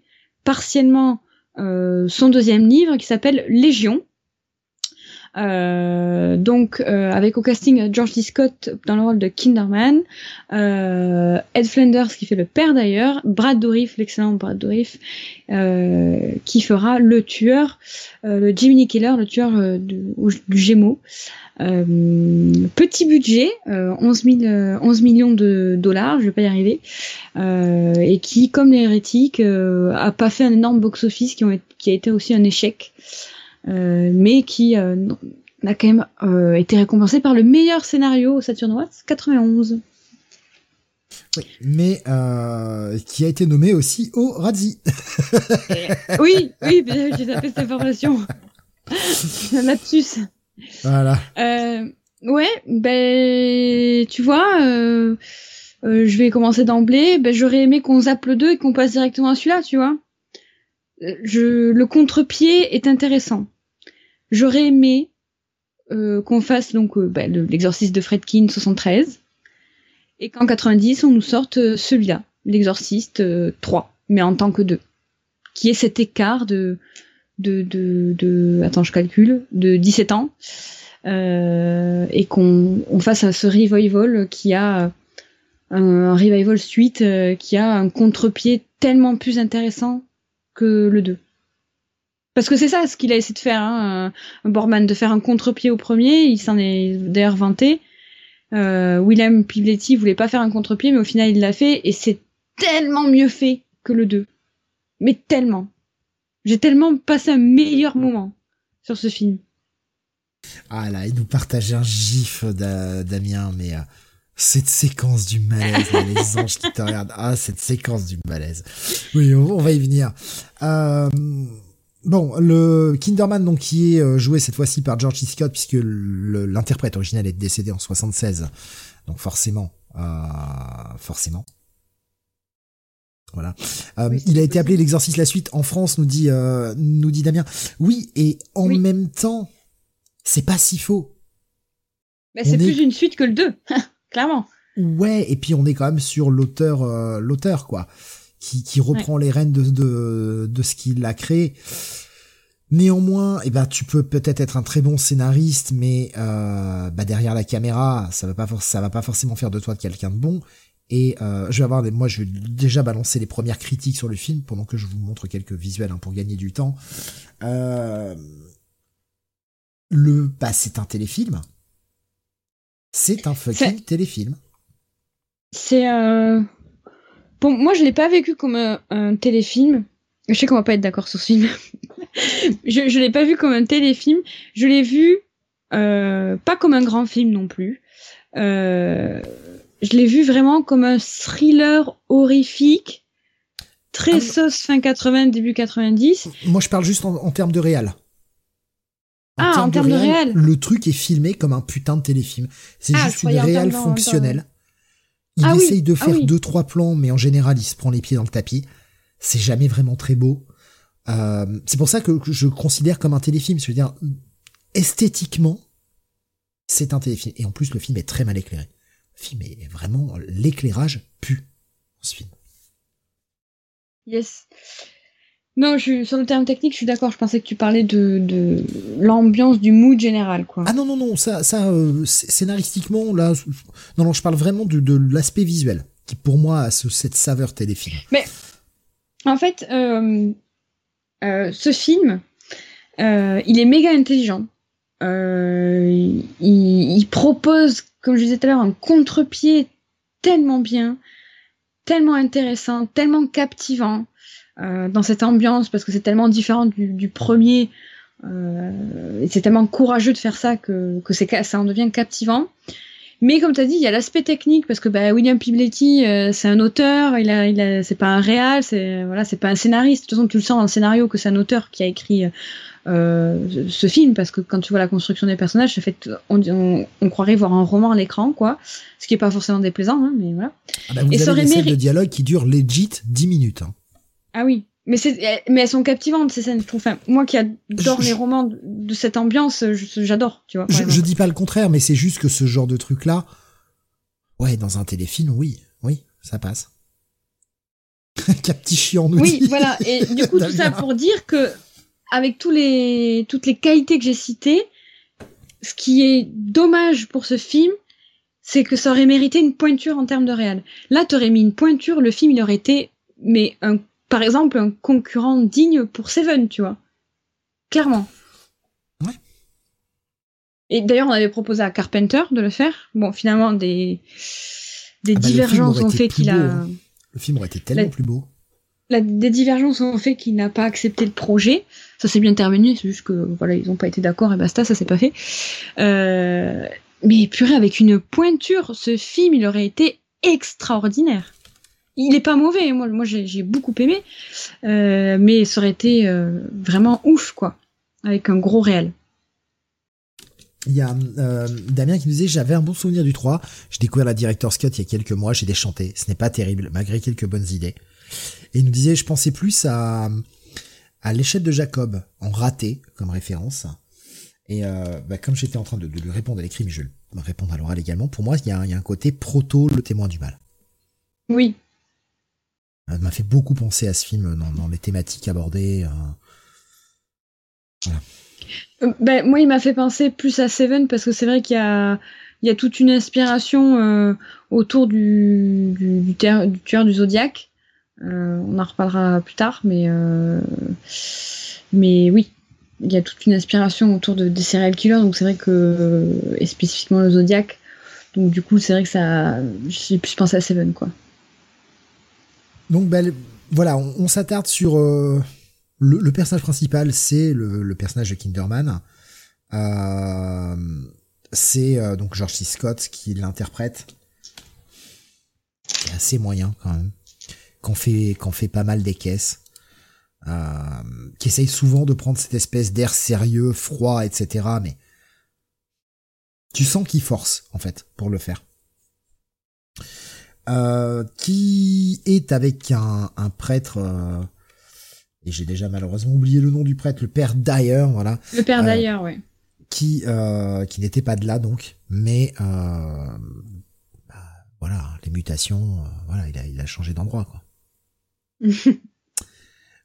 partiellement son deuxième livre qui s'appelle Légion, euh, donc euh, avec au casting George D. Scott dans le rôle de Kinderman, euh, Ed Flanders qui fait le père d'ailleurs, Brad Dourif, l'excellent Brad Dourif, qui fera le tueur, le Jiminy Killer, le tueur du, du Gémeaux. petit budget, 11, 11, millions de dollars, je vais pas y arriver, et qui, comme les hérétiques, a pas fait un énorme box-office, qui, qui a été aussi un échec. Euh, mais qui euh, a quand même euh, été récompensé par le meilleur scénario au Saturn Awards 91. Oui, mais qui a été nommé aussi au Razzie. oui, oui, j'ai tapé cette information. Lapsus. Voilà. ouais, ben, tu vois, je vais commencer d'emblée. Ben, j'aurais aimé qu'on zappe le 2 et qu'on passe directement à celui-là, tu vois je, le contre-pied est intéressant. J'aurais aimé euh, qu'on fasse donc euh, bah, l'exorciste de Fredkin 73 et qu'en 90 on nous sorte euh, celui-là, l'exorciste 3, mais en tant que 2, qui est cet écart de de, de, de attends je calcule de 17 ans et qu'on on fasse à ce revival qui a un, revival suite qui a un contre-pied tellement plus intéressant que le 2. Parce que c'est ça ce qu'il a essayé de faire, hein, euh, Borman, de faire un contre-pied au premier, il s'en est d'ailleurs vanté. Euh, William Pibletti voulait pas faire un contre-pied, mais au final il l'a fait, et c'est tellement mieux fait que le 2. Mais tellement. J'ai tellement passé un meilleur moment sur ce film. Ah là, il nous partageait un gif Damien, mais euh, cette séquence du malaise, les anges qui te regardent. Ah, cette séquence du malaise. Oui, on, va y venir. Euh, bon, le Kinderman, donc, qui est euh, joué cette fois-ci par George C. Scott, puisque l'interprète original est décédé en 76. Donc, forcément, euh, forcément. Voilà. Euh, il a été appelé l'exorciste la suite en France, nous dit, euh, nous dit Damien. Oui, et en même temps, c'est pas si faux. Mais c'est plus une suite que le 2. clairement. Ouais, et puis on est quand même sur l'auteur, euh, l'auteur quoi, qui, qui reprend les rênes de, de, de ce qu'il a créé. Néanmoins, eh ben, tu peux peut-être être un très bon scénariste, mais euh, bah, derrière la caméra, ça va pas ça va pas forcément faire de toi quelqu'un de bon. Et euh, je vais avoir des, moi, je vais déjà balancer les premières critiques sur le film pendant que je vous montre quelques visuels hein, pour gagner du temps. Euh, le, bah, c'est un téléfilm. C'est un fucking téléfilm. C'est. Euh, bon, moi, je l'ai pas vécu comme un, téléfilm. Je sais qu'on va pas être d'accord sur ce film. je, je l'ai pas vu comme un téléfilm. Je l'ai vu euh, pas comme un grand film non plus. Euh, je l'ai vu vraiment comme un thriller horrifique, très ah, sauce fin 80, début 90. Moi, je parle juste en, termes de réal. Ah, en termes de réel, Le truc est filmé comme un putain de téléfilm. C'est ah, juste une réelle fonctionnelle. Il ah essaye de faire deux trois plans, mais en général, il se prend les pieds dans le tapis. C'est jamais vraiment très beau. Euh, c'est pour ça que, je considère comme un téléfilm. Je veux dire, esthétiquement, c'est un téléfilm. Et en plus, le film est très mal éclairé. Le film est vraiment l'éclairage pue ce film. Yes. Non, je suis, sur le terme technique, je suis d'accord. Je pensais que tu parlais de, de l'ambiance, du mood général, quoi. Ah non, non, non, ça, ça euh, scénaristiquement, là, non, non, je parle vraiment de, de l'aspect visuel, qui pour moi a ce, cette saveur téléfilm. Mais, en fait, euh, euh, ce film, il est méga intelligent. Il, il, propose, comme je disais tout à l'heure, un contre-pied tellement bien, tellement intéressant, tellement captivant. Euh, dans cette ambiance parce que c'est tellement différent du, du premier euh, et c'est tellement courageux de faire ça que, que c'est ça en devient captivant. Mais comme tu as dit, il y a l'aspect technique parce que bah, William Pibletti, euh, c'est un auteur, il a, il a, c'est pas un réal, c'est voilà, c'est pas un scénariste. De toute façon, tu le sens dans le scénario que c'est un auteur qui a écrit euh, ce film parce que quand tu vois la construction des personnages, ça fait on, on, croirait voir un roman à l'écran, quoi. Ce qui est pas forcément déplaisant, hein, mais voilà. Ah bah, vous Et avez des scènes de dialogue qui durent legit 10 minutes. Hein. Ah oui. Mais, c'est, mais elles sont captivantes ces scènes, je trouve. Enfin, moi qui adore les romans de, cette ambiance, j'adore, tu vois. Je, je, dis pas le contraire, mais c'est juste que ce genre de truc-là, ouais, dans un téléfilm, oui, oui, ça passe. Cap petit chiant, nous Oui, voilà. Et du coup, tout ça pour dire que, avec tous les, toutes les qualités que j'ai citées, ce qui est dommage pour ce film, c'est que ça aurait mérité une pointure en termes de réel. Là, t'aurais mis une pointure, le film, il aurait été, mais un, par exemple, un concurrent digne pour Seven, tu vois. Clairement. Ouais. Et d'ailleurs, on avait proposé à Carpenter de le faire. Bon, finalement, des, des ah bah, divergences ont fait qu'il a. Hein. Le film aurait été tellement plus beau. La, des divergences ont fait qu'il n'a pas accepté le projet. Ça s'est bien terminé, c'est juste que voilà, ils n'ont pas été d'accord et basta, ça s'est pas fait. Euh, mais purée, avec une pointure, ce film, il aurait été extraordinaire. Il est pas mauvais, moi, moi j'ai beaucoup aimé, euh, mais ça aurait été euh, vraiment ouf, quoi, avec un gros réel. Il y a euh, Damien qui nous disait j'avais un bon souvenir du 3. J'ai découvert la Director's Cut il y a quelques mois, j'ai déchanté. Ce n'est pas terrible, malgré quelques bonnes idées. Et il nous disait je pensais plus à à l'échelle de Jacob en raté comme référence. Et euh, bah, comme j'étais en train de, lui répondre à l'écrit, mais je vais répondre à l'oral également, pour moi, il y, a, il y a un côté proto le témoin du mal. Oui. Ça m'a fait beaucoup penser à ce film dans, les thématiques abordées. Euh, voilà. Euh, ben, moi, il m'a fait penser plus à Seven parce que c'est vrai qu'il y a, toute une inspiration euh, autour du, tueur du Zodiac. Euh, on en reparlera plus tard, mais, euh, mais oui, il y a toute une inspiration autour de, des serial killers, donc c'est vrai que, et spécifiquement le Zodiac. Donc du coup, c'est vrai que ça, j'ai plus pensé à Seven, quoi. Donc, ben, voilà, on, s'attarde sur le, personnage principal, c'est le, personnage de Kinderman. Euh, c'est euh, donc George C. Scott qui l'interprète. C'est assez moyen quand même. Qu'on fait, fait pas mal des caisses. Euh, qui essaye souvent de prendre cette espèce d'air sérieux, froid, etc. Mais tu sens qu'il force en fait pour le faire. Qui est avec un, un prêtre et j'ai déjà malheureusement oublié le nom du prêtre, le père d'ailleurs, voilà. Le père euh, d'ailleurs, oui. Qui euh, qui n'était pas de là donc, mais euh, bah, voilà, les mutations, euh, voilà, il a il a changé d'endroit quoi.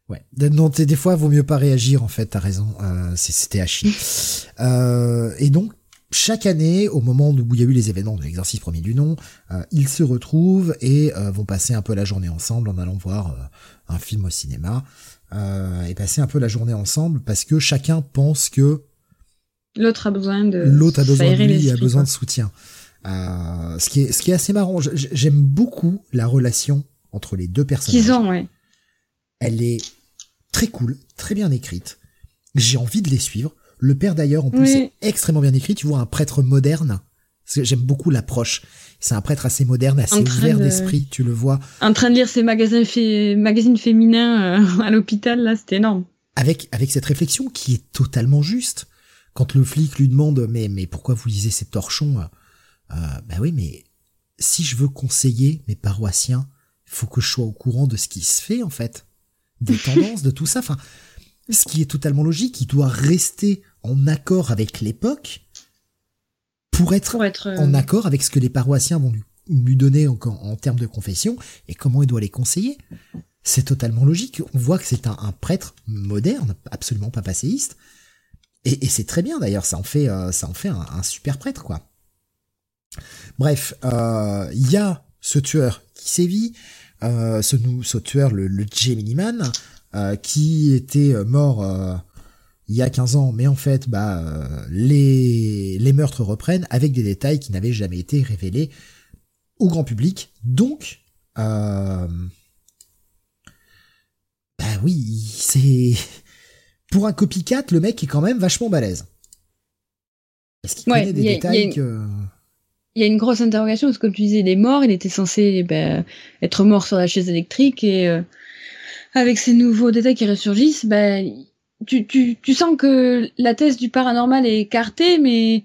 ouais. Donc des fois, vaut mieux pas réagir en fait. T'as raison, euh, c'était chier. et donc chaque année, au moment où il y a eu les événements de l'exercice premier du nom, ils se retrouvent et vont passer un peu la journée ensemble en allant voir un film au cinéma euh, et passer un peu la journée ensemble parce que chacun pense que l'autre a besoin de l'autre a besoin de lui, a besoin de soutien. Euh, ce qui est ce qui est assez marrant. J'aime beaucoup la relation entre les deux personnages. Qu'ils ont, ouais. Elle est très cool, très bien écrite. J'ai envie de les suivre. Le père d'ailleurs, en plus, est extrêmement bien écrit. Tu vois un prêtre moderne. J'aime beaucoup l'approche. C'est un prêtre assez moderne, assez ouvert d'esprit, tu le vois. En train de lire ses magazines, magazines féminins euh, à l'hôpital, là, c'était énorme. Avec, avec cette réflexion qui est totalement juste. Quand le flic lui demande, mais, mais pourquoi vous lisez ces torchons? Euh, bah oui, mais si je veux conseiller mes paroissiens, il faut que je sois au courant de ce qui se fait, en fait. Des tendances, de tout ça. Enfin, ce qui est totalement logique, il doit rester en accord avec l'époque pour être, en euh, accord avec ce que les paroissiens vont lui, donner en, en, termes de confession et comment il doit les conseiller. C'est totalement logique. On voit que c'est un, prêtre moderne, absolument pas passéiste. Et, c'est très bien d'ailleurs, ça en fait, euh, ça en fait un, super prêtre, quoi. Bref, euh, il y a ce tueur qui sévit, ce, ce tueur, le, le Gemini Man, qui était mort il y a 15 ans, mais en fait, bah, euh, les, les meurtres reprennent avec des détails qui n'avaient jamais été révélés au grand public. Donc, euh, bah oui, c'est pour un copycat, le mec est quand même vachement balèze. Est-ce qu'il connaît des détails que il y a une grosse interrogation parce que comme tu disais, il est mort, il était censé bah, être mort sur la chaise électrique et euh, avec ces nouveaux détails qui ressurgissent, bah, tu, tu, tu sens que la thèse du paranormal est écartée, mais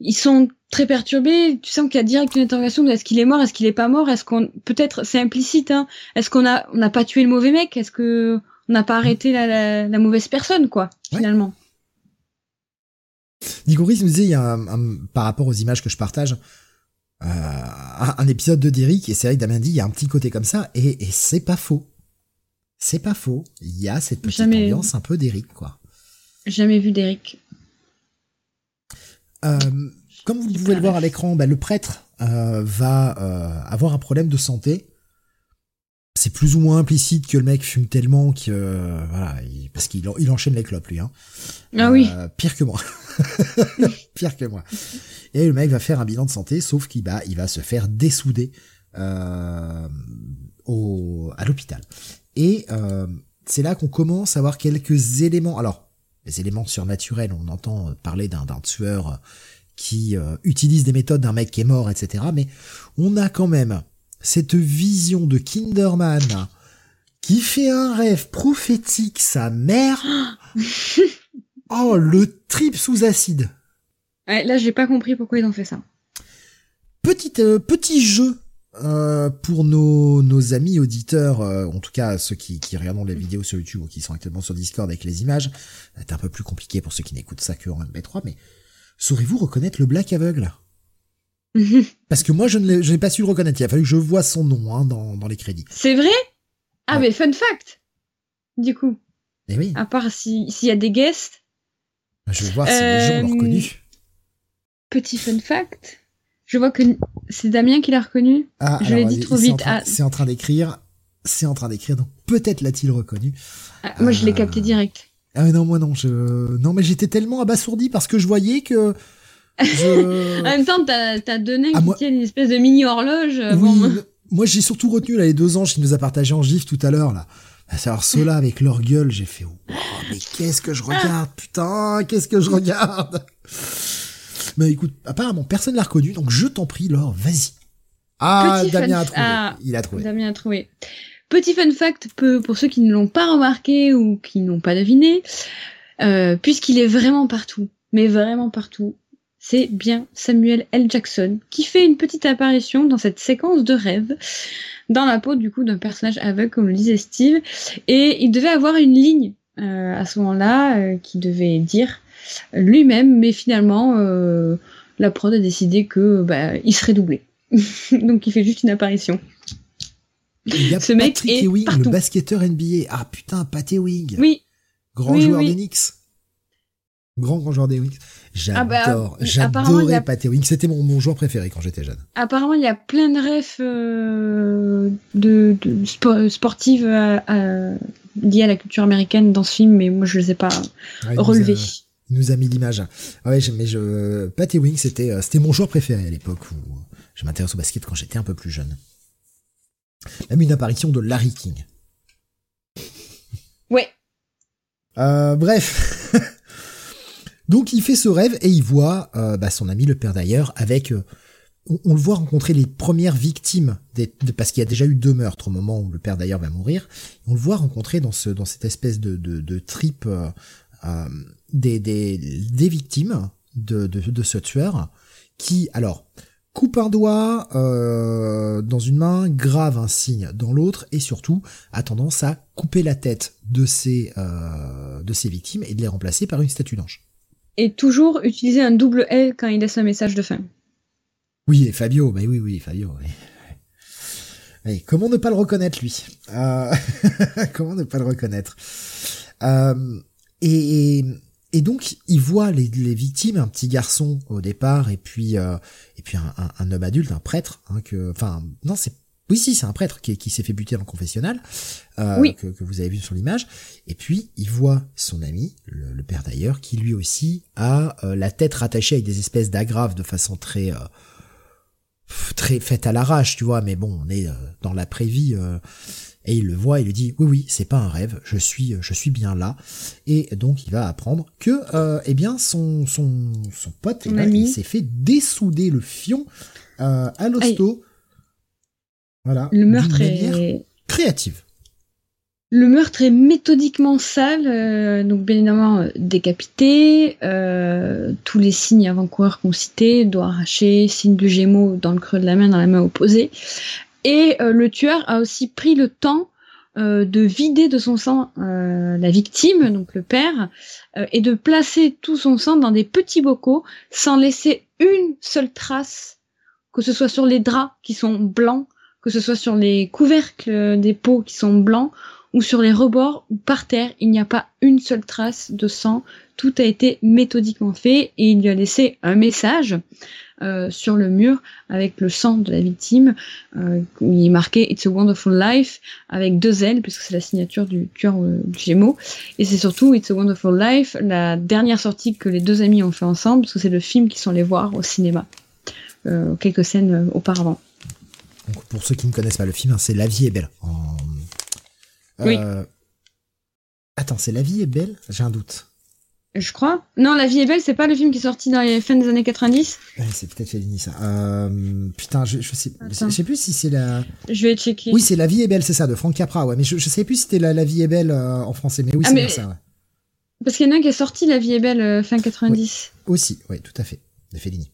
ils sont très perturbés. Tu sens qu'il y a direct une interrogation de est-ce qu'il est mort, est-ce qu'il est pas mort, est-ce qu'on peut-être c'est implicite, hein, est-ce qu'on a on n'a pas tué le mauvais mec, est-ce que on n'a pas arrêté la, la, la, mauvaise personne quoi finalement? Nigoris nous disait il y a un, par rapport aux images que je partage. Euh, un, épisode de Derrick et c'est vrai que Damien dit il y a un petit côté comme ça et, et c'est pas faux c'est pas faux il y a cette petite ambiance un peu d'Eric quoi jamais vu d'Eric euh, comme vous pouvez le voir à l'écran, bah, le prêtre euh, va euh, avoir un problème de santé. C'est plus ou moins implicite que le mec fume tellement que voilà, parce qu'il il enchaîne les clopes lui. Hein. Ah oui. Pire que moi. pire que moi. Et le mec va faire un bilan de santé, sauf qu'il va, il va se faire dessouder au, à l'hôpital. Et c'est là qu'on commence à avoir quelques éléments. Alors les éléments surnaturels. On entend parler d'un tueur qui euh, utilise des méthodes d'un mec qui est mort, etc. Mais on a quand même cette vision de Kinderman qui fait un rêve prophétique, sa mère. oh, le trip sous acide. Ouais, là, j'ai pas compris pourquoi ils ont fait ça. Petit, euh, petit jeu euh, pour nos, nos amis auditeurs, euh, en tout cas ceux qui, qui regardent les vidéos sur YouTube ou qui sont actuellement sur Discord avec les images, c'est un peu plus compliqué pour ceux qui n'écoutent ça que en MP3, mais saurez-vous reconnaître le Black Aveugle? Parce que moi je ne l'ai pas su le reconnaître, il a fallu que je vois son nom hein, dans, dans les crédits. C'est vrai? Ah mais fun fact Du coup. Eh oui. À part s'il y a des guests. Je vais voir si les gens l'ont reconnu. Euh, petit fun fact. Je vois que c'est Damien qui l'a reconnu. Ah, je l'ai dit trop vite. Ah. C'est en train d'écrire. C'est en train d'écrire. Donc peut-être l'a-t-il reconnu. Ah, moi, je l'ai euh, capté direct. Ah mais non, moi non. Je... Non, mais j'étais tellement abasourdi parce que je voyais que. Je... en même temps, t'as as donné qui moi... tient une espèce de mini horloge. Euh, oui, moi, j'ai surtout retenu là, les deux anges qui nous a partagé en gif tout à l'heure là. À savoir ceux-là avec leur gueule, j'ai fait oh, mais qu'est-ce que je regarde, putain, qu'est-ce que je regarde? Mais écoute, apparemment, personne l'a reconnu, donc je t'en prie, Laure, vas-y. Ah, Damien a trouvé. Ah, il a trouvé. Damien a trouvé. Petit fun fact pour ceux qui ne l'ont pas remarqué ou qui n'ont pas deviné, euh, puisqu'il est vraiment partout, mais vraiment partout, c'est bien Samuel L. Jackson qui fait une petite apparition dans cette séquence de rêve dans la peau du coup d'un personnage aveugle comme le disait Steve et il devait avoir une ligne euh, à ce moment-là euh, qui devait dire lui-même, mais finalement, euh, la prod a décidé que bah, il serait doublé. Donc il fait juste une apparition. Il y a Ce mec est Ewing, le basketteur NBA. Ah putain, Pat Ewing. Oui. Grand joueur des Knicks. Grand grand joueur des. J'adore, ah bah, j'adorais Pat Ewing. C'était mon, mon joueur préféré quand j'étais jeune. Apparemment, il y a plein de refs euh, de, de sportives euh, liées à la culture américaine dans ce film, mais moi je les ai pas relevés nous a mis l'image. Ah ouais, mais je, Patty Wing, c'était, euh, c'était mon joueur préféré à l'époque où je m'intéresse au basket quand j'étais un peu plus jeune. Même une apparition de Larry King. Ouais. Euh, bref. Donc il fait ce rêve et il voit euh, bah, son ami le père d'ailleurs avec on, le voit rencontrer les premières victimes des, parce qu'il y a déjà eu deux meurtres au moment où le père d'ailleurs va mourir. On le voit rencontrer dans ce dans cette espèce de de, de trip euh, des, des, des, victimes de, de, de, ce tueur qui, alors, coupe un doigt euh, dans une main, grave un signe dans l'autre, et surtout a tendance à couper la tête de ses, euh, de ses victimes et de les remplacer par une statue d'ange. Et toujours utiliser un double L quand il laisse un message de fin. Oui, et Fabio, mais oui, oui, Fabio. Oui. comment ne pas le reconnaître, lui? Euh... Comment ne pas le reconnaître? Euh, et, et donc il voit les, les, victimes, un petit garçon au départ, et puis euh, et puis un, un, homme adulte, un prêtre, hein, que, enfin non c'est oui si c'est un prêtre qui, qui s'est fait buter dans le confessionnal, euh, que, que, vous avez vu sur l'image, et puis il voit son ami, le, père d'ailleurs, qui lui aussi a euh, la tête rattachée avec des espèces d'agraves de façon très euh, très faite à l'arrache, tu vois, mais bon on est dans l'après-vie et il le voit, il lui dit oui oui c'est pas un rêve, je suis je suis bien là et donc il va apprendre que euh, eh bien son son son pote eh ben, il s'est fait dessouder le fion euh, à l'hosto. Voilà. Le meurtre est créative. Le meurtre est méthodiquement sale, euh, donc bien évidemment euh, décapité, euh, tous les signes avant-coureurs qu'on citait, doigts arrachés, signe de gémeaux dans le creux de la main, dans la main opposée. Et le tueur a aussi pris le temps de vider de son sang la victime, donc le père, et de placer tout son sang dans des petits bocaux sans laisser une seule trace, que ce soit sur les draps qui sont blancs, que ce soit sur les couvercles des pots qui sont blancs, ou sur les rebords ou par terre, il n'y a pas une seule trace de sang. Tout a été méthodiquement fait et il lui a laissé un message euh, sur le mur avec le sang de la victime. Euh, il est marqué It's a Wonderful Life avec deux L puisque c'est la signature du tueur euh, du Gémeaux. Et c'est surtout It's a Wonderful Life, la dernière sortie que les deux amis ont fait ensemble parce que c'est le film qu'ils sont allés voir au cinéma. Quelques scènes auparavant. Pour ceux qui ne connaissent pas le film, hein, c'est La vie est belle oui. Euh, attends, c'est La vie est belle? J'ai un doute. Je crois. Non, La vie est belle, c'est pas le film qui est sorti dans les fins des années 90 C'est peut-être Fellini ça. Euh, putain, je, je sais, je sais plus si c'est la. Je vais checker. Oui, c'est La vie est belle, c'est ça, de Frank Capra. Ouais, mais je, je sais plus si c'était la, la vie est belle euh, en français. Mais oui, ah, c'est ça. Ouais. Parce qu'il y en a un qui est sorti La vie est belle fin 90. Aussi, oui, tout à fait, de Fellini.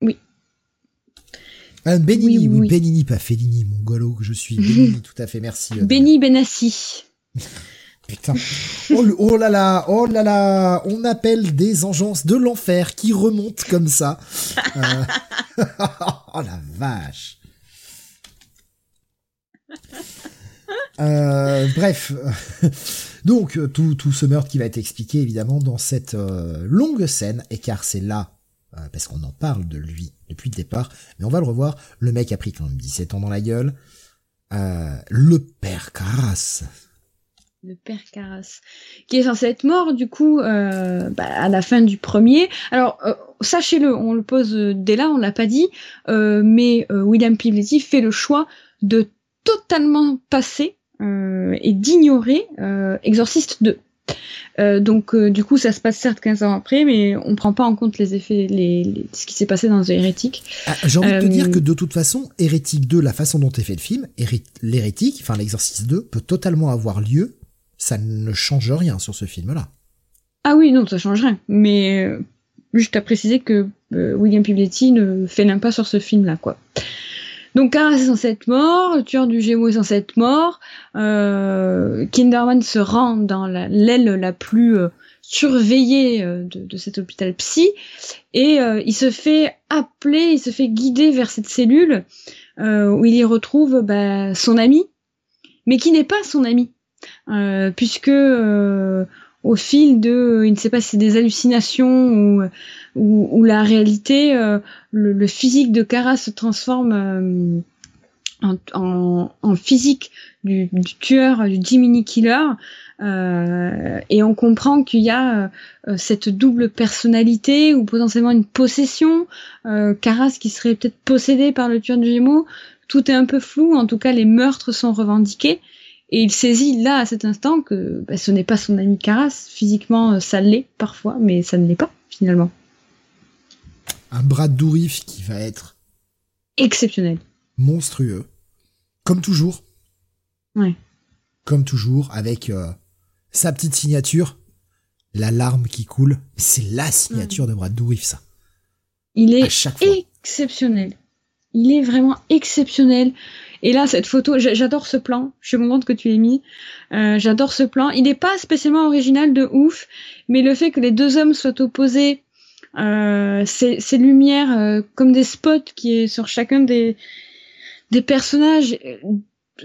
Oui. Ah, Benini, oui, Benini, pas Fellini, mon golo que je suis. Benini, tout à fait, merci. Euh, Benny Benassi. Putain. Oh, oh, là là, oh là là, on appelle des engences de l'enfer qui remontent comme ça. Euh, oh la vache. Euh, bref, donc tout, tout ce meurtre qui va être expliqué évidemment dans cette longue scène, et car c'est là euh, parce qu'on en parle de lui depuis le départ, mais on va le revoir. Le mec a pris quand même 17 ans dans la gueule. Euh, le père Carras. Le père Carras, qui est censé être mort du coup euh, bah, à la fin du premier. Alors sachez-le, on le pose dès là, on l'a pas dit, mais William Pibletti fait le choix de totalement passer et d'ignorer Exorciste 2. Euh, donc euh, du coup ça se passe certes 15 ans après mais on prend pas en compte les effets les, ce qui s'est passé dans The Hérétique. Ah, j'ai envie de te dire euh, que de toute façon Hérétique 2 la façon dont est fait le film l'hérétique enfin l'exorciste 2 peut totalement avoir lieu ça ne change rien sur ce film là. Ah oui non ça change rien mais juste à préciser que William Pibletti ne fait pas sur ce film là quoi. Donc Kara est censé être mort, le tueur du Gémeaux est censé mort, euh, Kinderman se rend dans l'aile la, plus euh, surveillée euh, de, cet hôpital psy, et euh, il se fait appeler, il se fait guider vers cette cellule où il y retrouve bah, son ami, mais qui n'est pas son ami, puisque au fil de, il ne sait pas si c'est des hallucinations ou où, la réalité, euh, le, physique de Kara se transforme euh, en, physique du, tueur, du Jiminy Killer, euh, et on comprend qu'il y a cette double personnalité ou potentiellement une possession, euh, Caras qui serait peut-être possédé par le tueur de Gémeaux. Tout est un peu flou, en tout cas les meurtres sont revendiqués. Et il saisit là, à cet instant, que bah, ce n'est pas son ami Caras. Physiquement, ça l'est parfois, mais ça ne l'est pas, finalement un Brad Dourif qui va être exceptionnel, monstrueux, comme toujours. Ouais. Comme toujours, avec euh, sa petite signature, la larme qui coule. C'est la signature de Brad Dourif, ça. Il est exceptionnel. Il est vraiment exceptionnel. Et là, cette photo, j'adore ce plan. Je suis contente que tu l'aies mis. Euh, j'adore ce plan. Il n'est pas spécialement original de ouf, mais le fait que les deux hommes soient opposés euh, ces, lumières euh, comme des spots qui est sur chacun des, des personnages,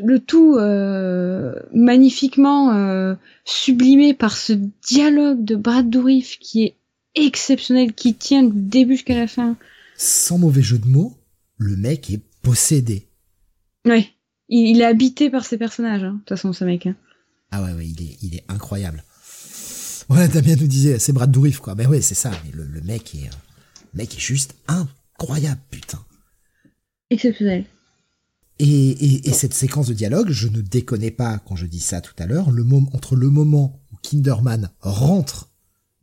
le tout euh, magnifiquement sublimé par ce dialogue de Brad Dourif qui est exceptionnel, qui tient du début jusqu'à la fin. Sans mauvais jeu de mots, le mec est possédé. Ouais, il, est habité par ses personnages, hein, de toute façon, ce mec. Hein. Ah ouais, ouais, il est, il est incroyable. Ouais, Damien nous disait, c'est Brad Dourif, quoi. Mais ouais, c'est ça. Mais le, mec est, euh, mec est juste incroyable, putain. Exceptionnel. Et, et, cette séquence de dialogue, je ne déconnais pas quand je dis ça tout à l'heure, le moment, entre le moment où Kinderman rentre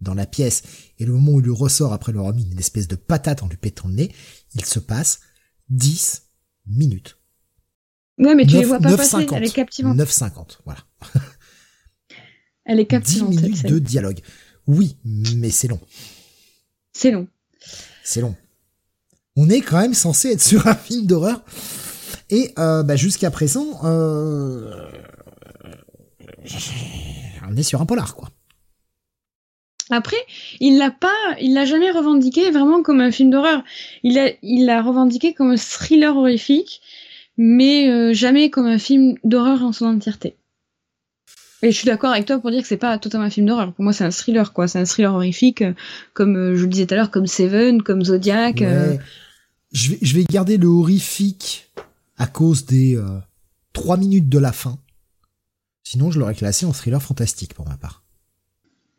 dans la pièce et le moment où il ressort après leur mis une espèce de patate en lui pétant le nez, il se passe 10 minutes. Ouais, mais tu les vois pas passer. Elle est captivante. 9,50, voilà. Elle est captivante. 10 minutes de dialogue. Oui, mais c'est long. C'est long. C'est long. On est quand même censé être sur un film d'horreur. Et euh, bah, jusqu'à présent, euh, on est sur un polar, quoi. Après, il l'a pas, il l'a jamais revendiqué vraiment comme un film d'horreur. Il l'a, il l'a revendiqué comme un thriller horrifique, mais euh, jamais comme un film d'horreur en son entièreté. Et je suis d'accord avec toi pour dire que c'est pas totalement un film d'horreur. Pour moi, c'est un thriller, quoi. C'est un thriller horrifique, euh, comme euh, je le disais tout à l'heure, comme Seven, comme Zodiac. Je, vais, je vais garder le horrifique à cause des trois minutes de la fin. Sinon, je l'aurais classé en thriller fantastique pour ma part.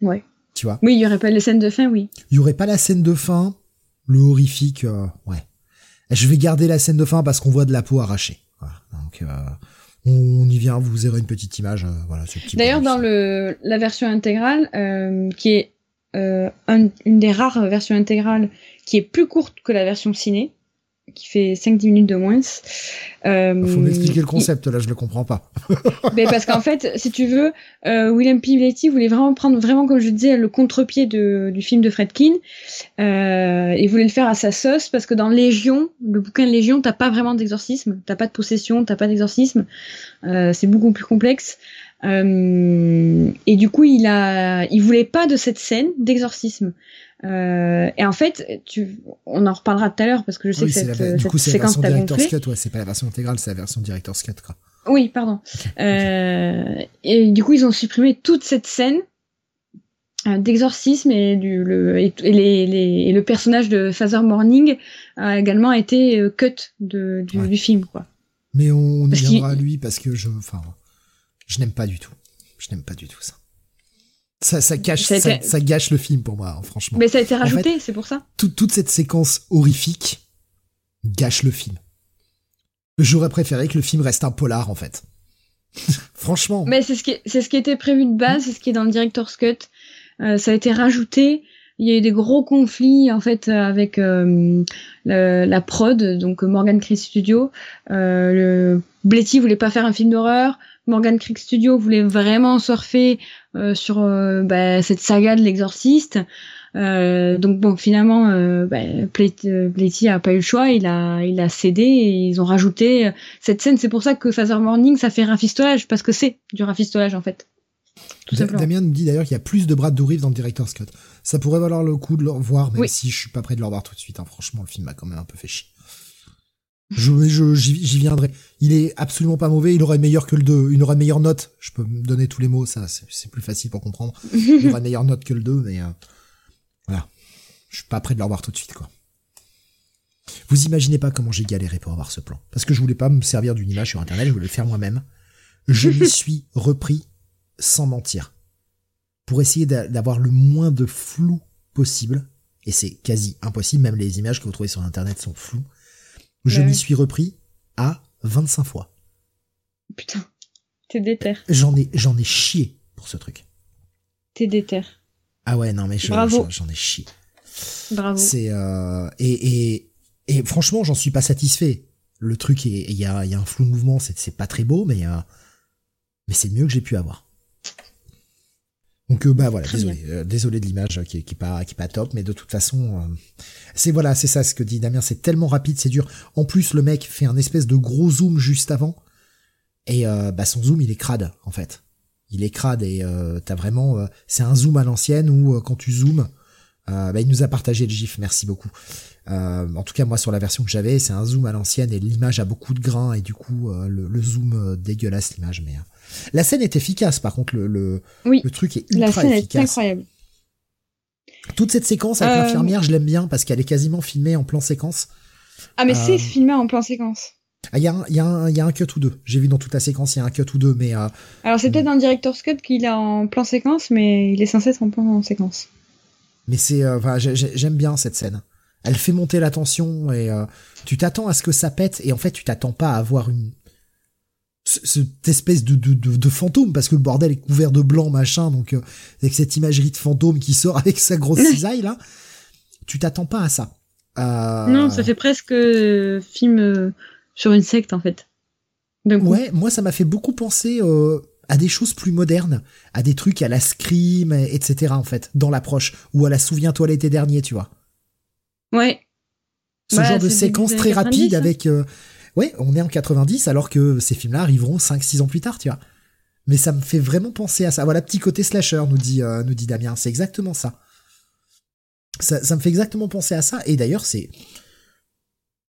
Ouais. Tu vois? Oui, il y aurait pas les scènes de fin, oui. Il y aurait pas la scène de fin, le horrifique, euh, ouais. Je vais garder la scène de fin parce qu'on voit de la peau arrachée. Voilà. Donc, euh, on, y vient, vous verrez une petite image. Euh, voilà, D'ailleurs, dans le, la version intégrale, qui est une des rares versions intégrales qui est plus courte que la version ciné, qui fait 5-10 minutes de moins. Euh, Faut m'expliquer le concept, là, je le comprends pas. mais parce qu'en fait, si tu veux, euh, William P. voulait vraiment prendre, vraiment, comme je disais, le contre-pied du film de Fredkin. Euh, il voulait le faire à sa sauce, parce que dans Légion, le bouquin de Légion, t'as pas vraiment d'exorcisme, t'as pas de possession, t'as pas d'exorcisme. Euh, c'est beaucoup plus complexe. Euh, et du coup, il a, il voulait pas de cette scène d'exorcisme. Euh, et en fait, tu, on en reparlera tout à l'heure parce que je sais que cette, la, du coup, c'est la version Director's Cut, ouais, c'est pas la version intégrale, c'est la version Director's Cut, quoi. Oui, pardon. Euh, et du coup, ils ont supprimé toute cette scène euh, d'exorcisme et, du, le, et, les, les, et le personnage de Father Morning a également été euh, cut de, du, du, film, quoi. Mais on, y viendra à lui parce que je, enfin, je n'aime pas du tout. Je n'aime pas du tout ça. Ça, ça, cache, ça, gâche le film pour moi, franchement. Mais ça a été rajouté, c'est pour ça. toute cette séquence horrifique gâche le film. J'aurais préféré que le film reste un polar, en fait. franchement. Mais c'est ce qui, c'est ce qui était prévu de base, c'est ce qui est dans le director's cut. Euh, ça a été rajouté. Il y a eu des gros conflits en fait avec euh, la, prod, donc Morgan Creek Studio. Euh, le Bletty voulait pas faire un film d'horreur. Morgan Creek Studio voulait vraiment surfer euh, sur euh, bah, cette saga de l'exorciste. Euh, donc bon, finalement, euh, bah, a pas eu le choix, il a, il a cédé et ils ont rajouté cette scène. C'est pour ça que Father Morning, ça fait rafistolage parce que c'est du rafistolage en fait. Damien nous dit d'ailleurs qu'il y a plus de Brad Dourif dans le Director's Cut. Ça pourrait valoir le coup de le revoir, même si je suis pas prêt de le revoir tout de suite. Hein. Franchement, le film m'a quand même un peu fait chier. Je, j'y viendrai. Il est absolument pas mauvais. Il aurait meilleur que le 2. Il aurait meilleure note. Je peux me donner tous les mots. Ça, c'est plus facile pour comprendre. Il aurait meilleure note que le 2, mais euh, voilà. Je suis pas prêt de le revoir tout de suite, quoi. Vous imaginez pas comment j'ai galéré pour avoir ce plan. Parce que je voulais pas me servir d'une image sur internet. Je voulais le faire moi-même. Je me suis repris sans mentir. Pour essayer d'avoir le moins de flou possible. Et c'est quasi impossible. Même les images que vous trouvez sur internet sont floues je m'y suis repris à 25 fois. Putain, t'es déter. J'en ai, j'en ai chié pour ce truc. T'es déter. Ah ouais, non mais j'en ai chié. Bravo. C'est euh, et, et, et franchement, j'en suis pas satisfait. Le truc, il y a, y a un flou de mouvement, c'est pas très beau, mais euh, mais c'est mieux que j'ai pu avoir. Donc euh, bah voilà, désolé, euh, désolé de l'image qui, qui est pas qui est pas top, mais de toute façon, euh, c'est voilà, c'est ça ce que dit Damien, c'est tellement rapide, c'est dur. En plus, le mec fait un espèce de gros zoom juste avant, et bah son zoom il est crade en fait. Il est crade et t'as vraiment, c'est un zoom à l'ancienne où quand tu zoomes, bah, il nous a partagé le gif, merci beaucoup. en tout cas moi sur la version que j'avais, c'est un zoom à l'ancienne et l'image a beaucoup de grains et du coup le, le, zoom dégueulasse l'image, mais la scène est efficace, par contre, le, le, le truc est ultra la scène efficace. Est incroyable. Toute cette séquence avec euh, l'infirmière, je l'aime bien parce qu'elle est quasiment filmée en plan séquence. Ah, mais c'est euh, filmé en plan séquence. Ah, il y, a un, y, a y a un cut ou deux. J'ai vu dans toute la séquence, il y a un cut ou deux, mais. Euh, Alors, c'est peut-être un director's cut qu'il est en plan séquence, mais il est censé être en plan séquence. Mais c'est. Enfin, j'aime bien cette scène. Elle fait monter la tension et tu t'attends à ce que ça pète et en fait, tu t'attends pas à avoir une, cette espèce de, de, de, fantôme parce que le bordel est couvert de blanc machin donc euh, avec cette imagerie de fantôme qui sort avec sa grosse cisaille là tu t'attends pas à ça euh... non ça fait presque euh, film euh, sur une secte en fait Ouais, moi ça m'a fait beaucoup penser euh, à des choses plus modernes, à des trucs à la Scream, etc. en fait, dans l'approche, ou à la Souviens-toi l'été dernier, tu vois. Ouais. Ce genre de séquence très rapide hein. avec... Euh, ouais, on est en 90 alors que ces films-là arriveront 5-6 ans plus tard, tu vois. Mais ça me fait vraiment penser à ça. Voilà, petit côté slasher, nous dit, euh, nous dit Damien. C'est exactement ça. ça. Ça me fait exactement penser à ça. Et d'ailleurs, c'est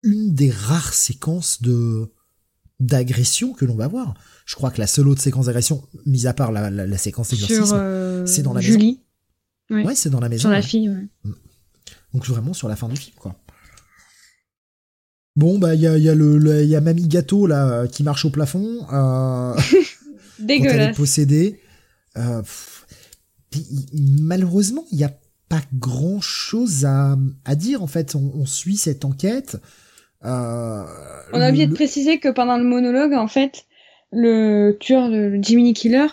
une des rares séquences de d'agression que l'on va voir. Je crois que la seule autre séquence d'agression, mis à part la, la, séquence d'exorcisme, euh, c'est dans la Julie. maison. Ouais, c'est dans la maison. Sur la fille, ouais. Mm. Donc vraiment sur la fin du film, quoi. Bon, bah, il y a, y, a le, y a Mamie Gâteau, là, qui marche au plafond. Euh, Dégueulasse. Quand elle est possédée. Euh, malheureusement, il n'y a pas grand chose à, à dire, en fait. On, on suit cette enquête. Euh, on a oublié de préciser que pendant le monologue, en fait, le tueur, le Jiminy Killer,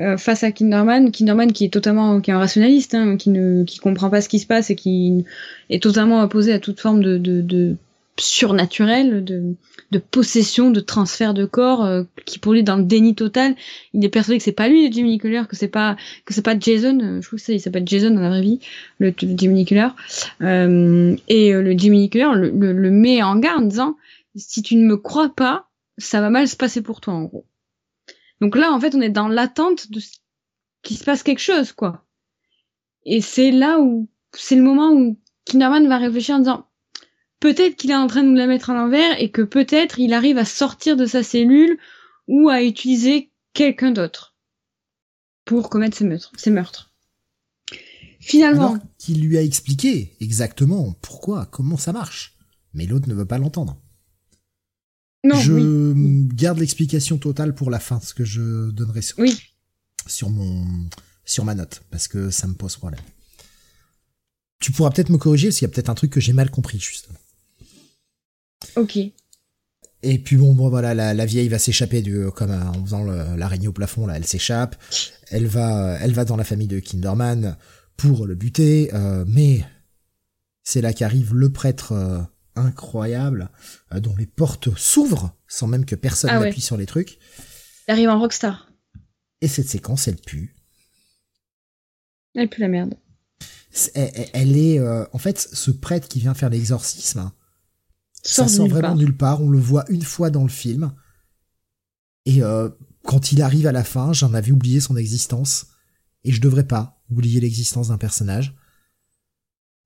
euh, face à Kinderman, Kinderman qui est totalement, qui est un rationaliste, hein, qui ne, qui comprend pas ce qui se passe et qui est totalement opposé à toute forme de, de, de surnaturel, de, de possession, de transfert de corps, euh, qui pour lui dans le déni total, il est persuadé que c'est pas lui le Jimmy que c'est pas que c'est pas Jason, euh, je trouve que ça il s'appelle Jason dans la vraie vie, le, Jimmy Killer, euh, et le Jimmy Killer le, le, met en garde en disant si tu ne me crois pas, ça va mal se passer pour toi en gros. Donc là en fait on est dans l'attente de qu'il se passe quelque chose quoi. Et c'est là où c'est le moment où Kinderman va réfléchir en disant peut-être qu'il est en train de nous la mettre à l'envers et que peut-être il arrive à sortir de sa cellule ou à utiliser quelqu'un d'autre pour commettre ses meurtres. Ses meurtres. Finalement. Alors qu'il lui a expliqué exactement pourquoi, comment ça marche. Mais l'autre ne veut pas l'entendre. Non, je garde l'explication totale pour la fin, ce que je donnerai sur, oui. sur mon sur ma note, parce que ça me pose problème. Tu pourras peut-être me corriger, parce qu'il y a peut-être un truc que j'ai mal compris, justement. Ok. Et puis bon, bon voilà, la, vieille va s'échapper du, comme euh, en faisant l'araignée au plafond, là, elle s'échappe. Elle va, elle va dans la famille de Kinderman pour le buter, euh, mais c'est là qu'arrive le prêtre euh, incroyable, dont les portes s'ouvrent sans même que personne ah n'appuie sur les trucs. Il arrive en rockstar. Et cette séquence, elle pue. Elle pue la merde. Elle, est, en fait, ce prêtre qui vient faire l'exorcisme ça sort vraiment nulle part. On le voit une fois dans le film. Et euh, quand il arrive à la fin, j'en avais oublié son existence. Et je devrais pas oublier l'existence d'un personnage.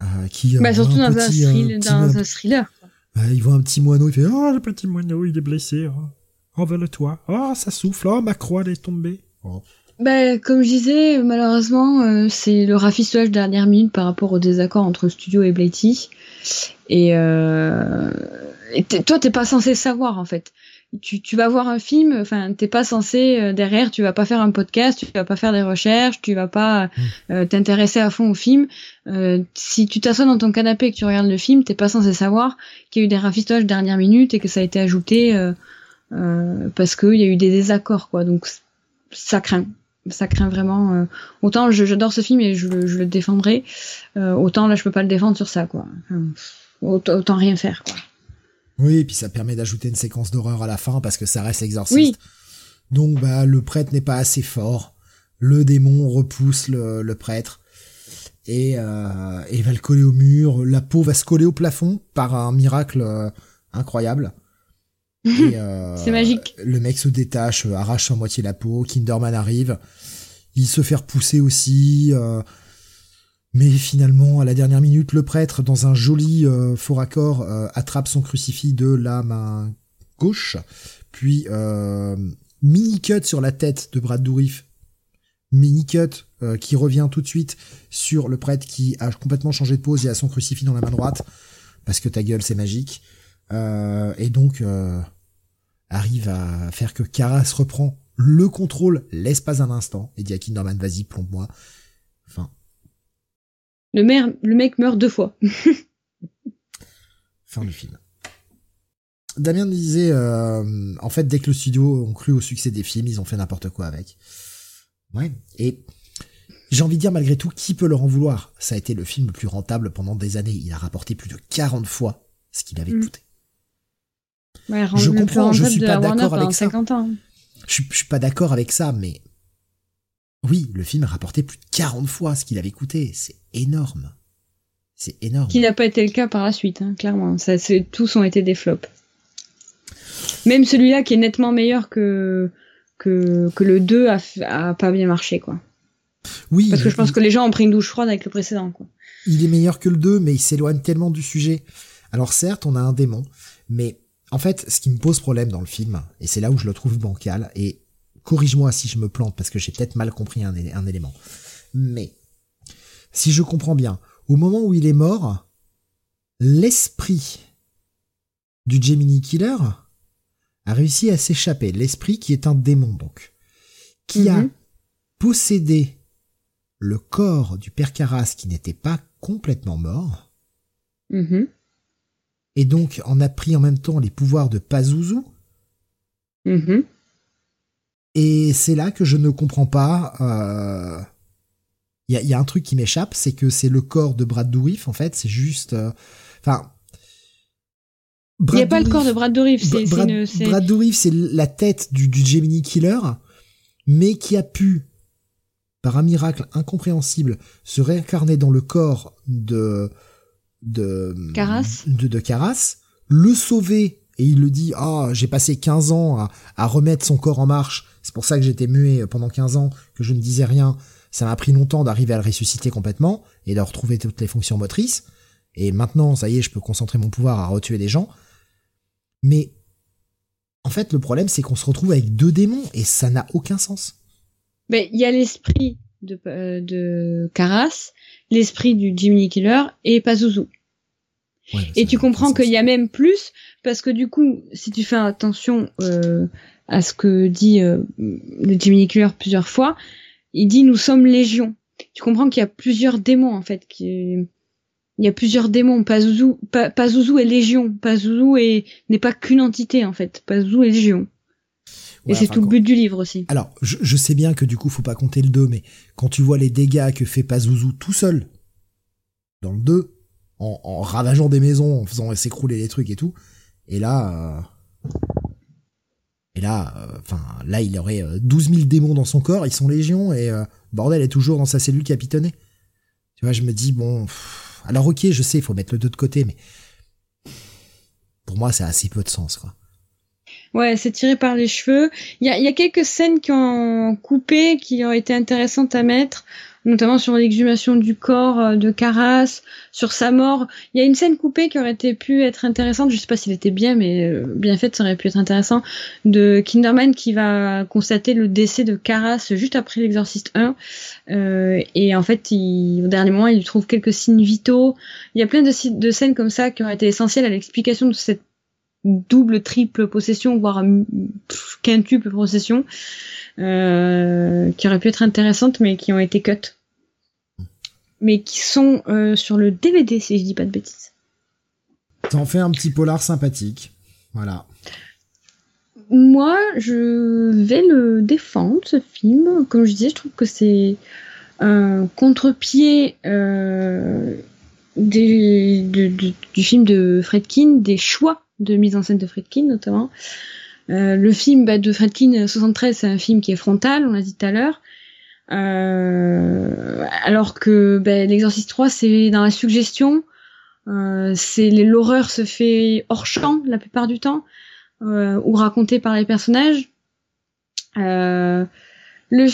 Euh, qui, euh, bah, surtout dans, un, dans un, thriller. il voit un petit moineau, il fait Oh, le petit moineau, il est blessé. Oh, envole-toi. Oh, ça souffle. Oh, ma croix, elle est tombée. Oh. Bah, comme je disais, malheureusement, c'est le rafistolage dernière minute par rapport au désaccord entre Studio et Blighty. Et, euh, et toi, t'es pas censé savoir en fait. Tu, tu vas voir un film, enfin, t'es pas censé euh, derrière, tu vas pas faire un podcast, tu vas pas faire des recherches, tu vas pas mmh. euh, t'intéresser à fond au film. Euh, si tu t'assois dans ton canapé et que tu regardes le film, t'es pas censé savoir qu'il y a eu des rafistolages dernière minute et que ça a été ajouté euh, parce qu'il y a eu des désaccords, quoi. Donc ça craint ça craint vraiment. Euh, autant j'adore ce film et je, je le défendrai, euh, autant là je peux pas le défendre sur ça quoi. autant, rien faire quoi. Oui, et puis ça permet d'ajouter une séquence d'horreur à la fin parce que ça reste exorciste. Donc bah le prêtre n'est pas assez fort. Le démon repousse le, le prêtre et, euh, et va le coller au mur. La peau va se coller au plafond par un miracle euh, incroyable. Euh, c'est magique. Le mec se détache, euh, arrache à moitié la peau, Kinderman arrive, il se fait repousser aussi, euh, mais finalement, à la dernière minute, le prêtre, dans un joli faux raccord, attrape son crucifix de la main gauche, puis mini cut sur la tête de Brad Dourif, mini cut qui revient tout de suite sur le prêtre qui a complètement changé de pose et a son crucifix dans la main droite, parce que ta gueule c'est magique. et donc arrive à faire que Karas reprend le contrôle l'espace d'un instant et dit à Kinderman vas-y plombe-moi. Enfin. Le, le mec meurt deux fois. fin du film. Damien disait, euh, en fait, dès que le studio ont cru au succès des films, ils ont fait n'importe quoi avec. Ouais. Et j'ai envie de dire malgré tout, qui peut leur en vouloir? Ça a été le film le plus rentable pendant des années. Il a rapporté plus de 40 fois ce qu'il avait mm. Coûté. je comprends, je suis pas d'accord avec ça. Ans. Je, je suis pas d'accord avec ça, mais oui, le film a rapporté plus de 40 fois ce qu'il avait coûté. C'est énorme. C'est énorme. Qui n'a pas été le cas par la suite, hein, clairement. Ça, tous ont été des flops. Même celui-là qui est nettement meilleur que, que, que le 2 a, a pas bien marché, quoi. Oui. Parce que je pense que les gens ont pris une douche froide avec le précédent, quoi. Il est meilleur que le 2, mais il s'éloigne tellement du sujet. Alors certes, on a un démon, mais en fait, ce qui me pose problème dans le film, et c'est là où je le trouve bancal, et corrige-moi si je me plante parce que j'ai peut-être mal compris un, un élément, mais si je comprends bien, au moment où il est mort, l'esprit du Gemini Killer a réussi à s'échapper. L'esprit qui est un démon donc, qui a mhm. possédé le corps du père Carras qui n'était pas complètement mort. Mhm. Et donc en a pris en même temps les pouvoirs de Pazuzu. Mhm. Et c'est là que je ne comprends pas. Euh, il y, a, un truc qui m'échappe, c'est que c'est le corps de Brad Dourif, en fait, c'est juste... Euh, enfin... il n'y a pas le corps de Brad Dourif, c'est... Brad, Brad Dourif, c'est la tête du, du Gemini Killer, mais qui a pu, par un miracle incompréhensible, se réincarner dans le corps de... de Caras. De, de Caras, le sauver, et il le dit, ah, j'ai passé 15 ans à, à remettre son corps en marche, c'est pour ça que j'étais muet pendant 15 ans, que je ne disais rien, ça m'a pris longtemps d'arriver à le ressusciter complètement et de retrouver toutes les fonctions motrices. Et maintenant, ça y est, je peux concentrer mon pouvoir à retuer des gens. Mais en fait, le problème, c'est qu'on se retrouve avec deux démons et ça n'a aucun sens. Mais il y a l'esprit de, euh, de Karas, l'esprit du Jimmy Killer et Pazuzu. et tu comprends qu'il y a même plus parce que du coup, si tu fais attention euh, à ce que dit euh, le Jimmy Killer plusieurs fois, il dit nous sommes légion. Tu comprends qu'il y a plusieurs démons en fait. Qui... Il y a plusieurs démons. Pazuzu, pa, Pazuzu est légion. Pazuzu est n'est pas qu'une entité en fait. Pazuzu est légion. Et c'est tout le but du livre aussi. Alors, je, sais bien que du coup, faut pas compter le 2, mais quand tu vois les dégâts que fait Pazuzu tout seul, dans le 2, en, ravageant des maisons, en faisant s'écrouler les trucs et tout, et là, euh, et là, euh, enfin, là, il aurait 12 euh, 000 démons dans son corps, ils sont légion, et euh, bordel est toujours dans sa cellule capitonnée. Tu vois, je me dis, bon, alors ok, je sais, il faut mettre le 2 de côté, mais pour moi, ça a assez peu de sens, quoi. Ouais, c'est tiré par les cheveux. Il y a, quelques scènes qui ont coupé, qui ont été intéressantes à mettre notamment sur l'exhumation du corps euh, de Caras, sur sa mort. Il y a une scène coupée qui aurait pu être intéressante, je sais pas s'il était bien, mais euh, bien faite, ça aurait pu être intéressant, de Kinderman qui va constater le décès de Caras juste après l'exorciste 1. Euh, et en fait, il, au dernier moment, il trouve quelques signes vitaux. Il y a plein de scènes comme ça qui auraient été essentielles à l'explication de cette double, triple possession, voire quintuple possession. Euh, qui auraient pu être intéressantes, mais qui ont été cut. Mais qui sont euh, sur le DVD, si je dis pas de bêtises. T'en fais un petit polar sympathique. Voilà. Moi, je vais le défendre, ce film. Comme je disais, je trouve que c'est un contre-pied euh, du, film de Fredkin, des choix de mise en scène de Fredkin notamment. Euh, le film bah, de Fredkin 73, c'est un film qui est frontal, on l'a dit tout à l'heure. Euh, alors que bah, l'Exorciste 3, c'est dans la suggestion. Euh, c'est l'horreur se fait hors champ la plupart du temps, euh, ou racontée par les personnages. Euh, le,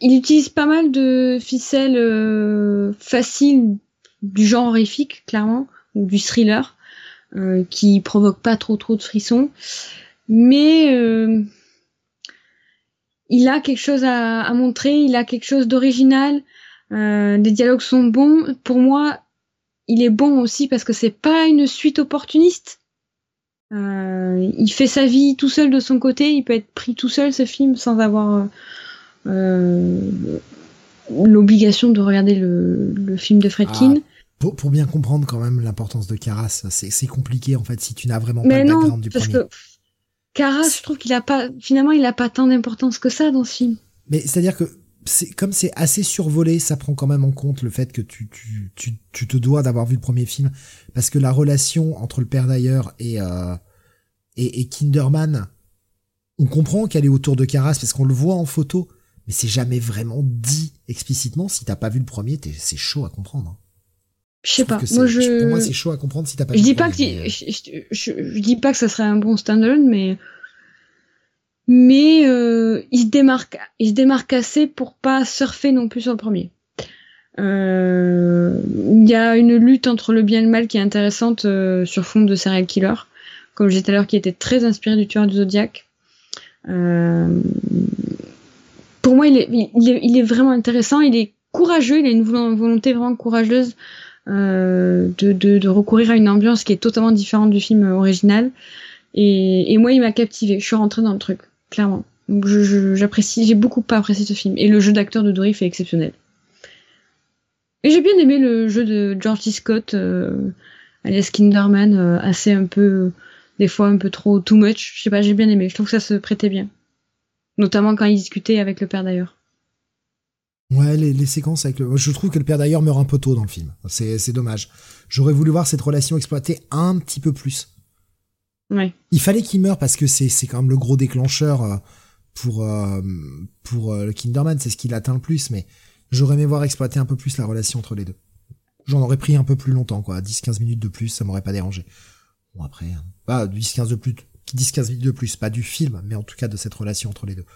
il utilise pas mal de ficelles euh, faciles du genre horrifique, clairement, ou du thriller, qui provoque pas trop trop de frissons mais euh, il a quelque chose à, montrer, il a quelque chose d'original. Euh, les dialogues sont bons. Pour moi, il est bon aussi parce que c'est pas une suite opportuniste. Euh, il fait sa vie tout seul de son côté. Il peut être pris tout seul ce film sans avoir l'obligation de regarder le, film de Fredkin. Ah, pour, bien comprendre quand même l'importance de Caras, c'est compliqué en fait si tu n'as vraiment pas le background du parce Que Caras, je trouve qu'il a pas, finalement, il a pas tant d'importance que ça dans ce film. Mais c'est-à-dire que c'est comme c'est assez survolé, ça prend quand même en compte le fait que tu tu tu, tu te dois d'avoir vu le premier film parce que la relation entre le père d'ailleurs et euh, Et, et Kinderman, on comprend qu'elle est autour de Caras parce qu'on le voit en photo, mais c'est jamais vraiment dit explicitement. Si t'as pas vu le premier, c'est chaud à comprendre. Je sais pas. Moi, je... Pour moi, c'est chaud à comprendre si t'as pas. Je dis pas que je, dis pas que ça serait un bon standalone, mais mais euh, il se démarque, il se démarque assez pour pas surfer non plus sur le premier. Euh, il y a une lutte entre le bien et le mal qui est intéressante euh, sur fond de serial killer, comme je disais tout à l'heure, qui était très inspiré du tueur du Zodiac. Euh, pour moi, il est, il, est, il est, vraiment intéressant. Il est courageux. Il a une volonté vraiment courageuse euh, de, de, de, recourir à une ambiance qui est totalement différente du film original. Et, et moi, il m'a captivé. Je suis rentrée dans le truc, clairement. Donc, j'apprécie, j'ai beaucoup pas apprécié ce film. Et le jeu d'acteur de Dorif est exceptionnel. Et j'ai bien aimé le jeu de George C. Scott, euh, alias Kinderman, euh, assez un peu, des fois un peu trop too much. Je sais pas, j'ai bien aimé. Je trouve que ça se prêtait bien. Notamment quand il discutait avec le père d'ailleurs. Ouais, les, les, séquences avec le... Je trouve que le père d'ailleurs meurt un peu tôt dans le film. C'est dommage. J'aurais voulu voir cette relation exploitée un petit peu plus. Ouais. Il fallait qu'il meure parce que c'est quand même le gros déclencheur euh, pour, euh, pour le Kinderman. C'est ce qui l'atteint le plus, mais J'aurais aimé voir exploiter un peu plus la relation entre les deux. J'en aurais pris un peu plus longtemps, quoi. 10-15 minutes de plus, ça m'aurait pas dérangé. Bon, après, hein. bah, 10-15 de plus, 10-15 minutes de plus, pas du film, mais en tout cas de cette relation entre les deux.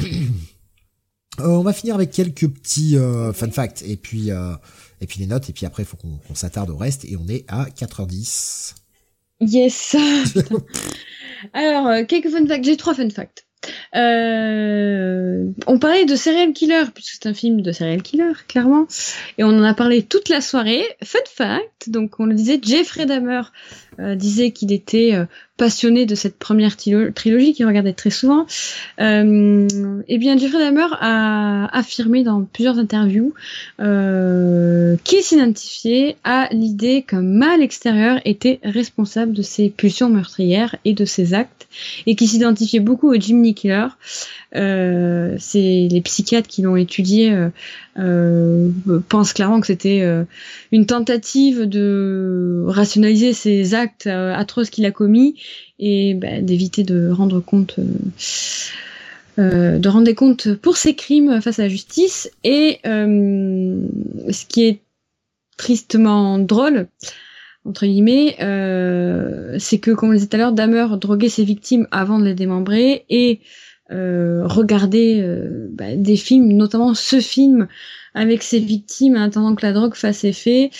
Euh, on va finir avec quelques petits euh, fun facts, et puis, euh, et puis les notes, et puis après, il faut qu'on s'attarde au reste, et on est à 4h10. Yes! Alors, quelques fun facts. J'ai trois fun facts. On parlait de Serial Killer, puisque c'est un film de Serial Killer, clairement. Et on en a parlé toute la soirée. Fun fact, donc on le disait, Jeffrey Dahmer disait qu'il était passionné de cette première trilogie qu'il regardait très souvent. Euh, eh bien, Jeffrey Dahmer a affirmé dans plusieurs interviews euh, qu'il s'identifiait à l'idée qu'un mal extérieur était responsable de ses pulsions meurtrières et de ses actes, et qu'il s'identifiait beaucoup au Jimmy Killer. Euh, c'est les psychiatres qui l'ont étudié euh, euh, pensent clairement que c'était euh, une tentative de rationaliser ses actes atroces qu'il a commis et bah, d'éviter de rendre compte de rendre des comptes pour ses crimes face à la justice. Et ce qui est tristement drôle entre guillemets, euh, c'est que, comme on le disait tout à l'heure, Dahmer droguait ses victimes avant de les démembrer et euh, regarder euh, bah, des films, notamment ce film avec ses victimes en attendant que la drogue fasse effet.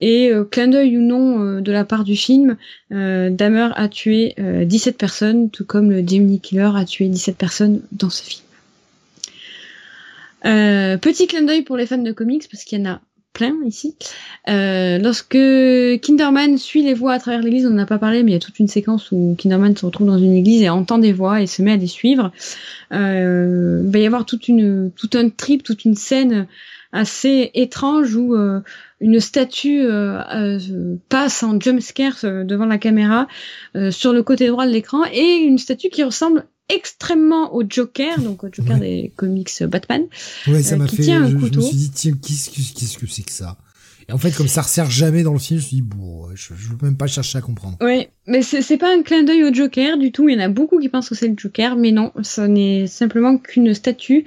Et euh, clin d'œil ou non euh, de la part du film, Dahmer a tué 17 personnes, tout comme le Jimmy Killer a tué 17 personnes dans ce film. petit clin d'œil pour les fans de comics, parce qu'il y en a plein ici. Euh, lorsque Kinderman suit les voix à travers l'église, on n'en a pas parlé, mais il y a toute une séquence où Kinderman se retrouve dans une église et entend des voix et se met à les suivre. Euh, il va y avoir toute une, tout un trip, toute une scène assez étrange où euh, une statue passe en jumpscare devant la caméra sur le côté droit de l'écran et une statue qui ressemble extrêmement au Joker, donc au Joker des comics Batman. Ouais, ça euh, m'a fait. Tient un je, couteau. je me suis dit, tiens, qu'est-ce que c'est que ça? Et en fait, comme ça resserre jamais dans le film, je me suis dit, bon, je, je veux même pas chercher à comprendre. Oui, mais c'est pas un clin d'œil au Joker du tout. Il y en a beaucoup qui pensent que c'est le Joker, mais non, ce n'est simplement qu'une statue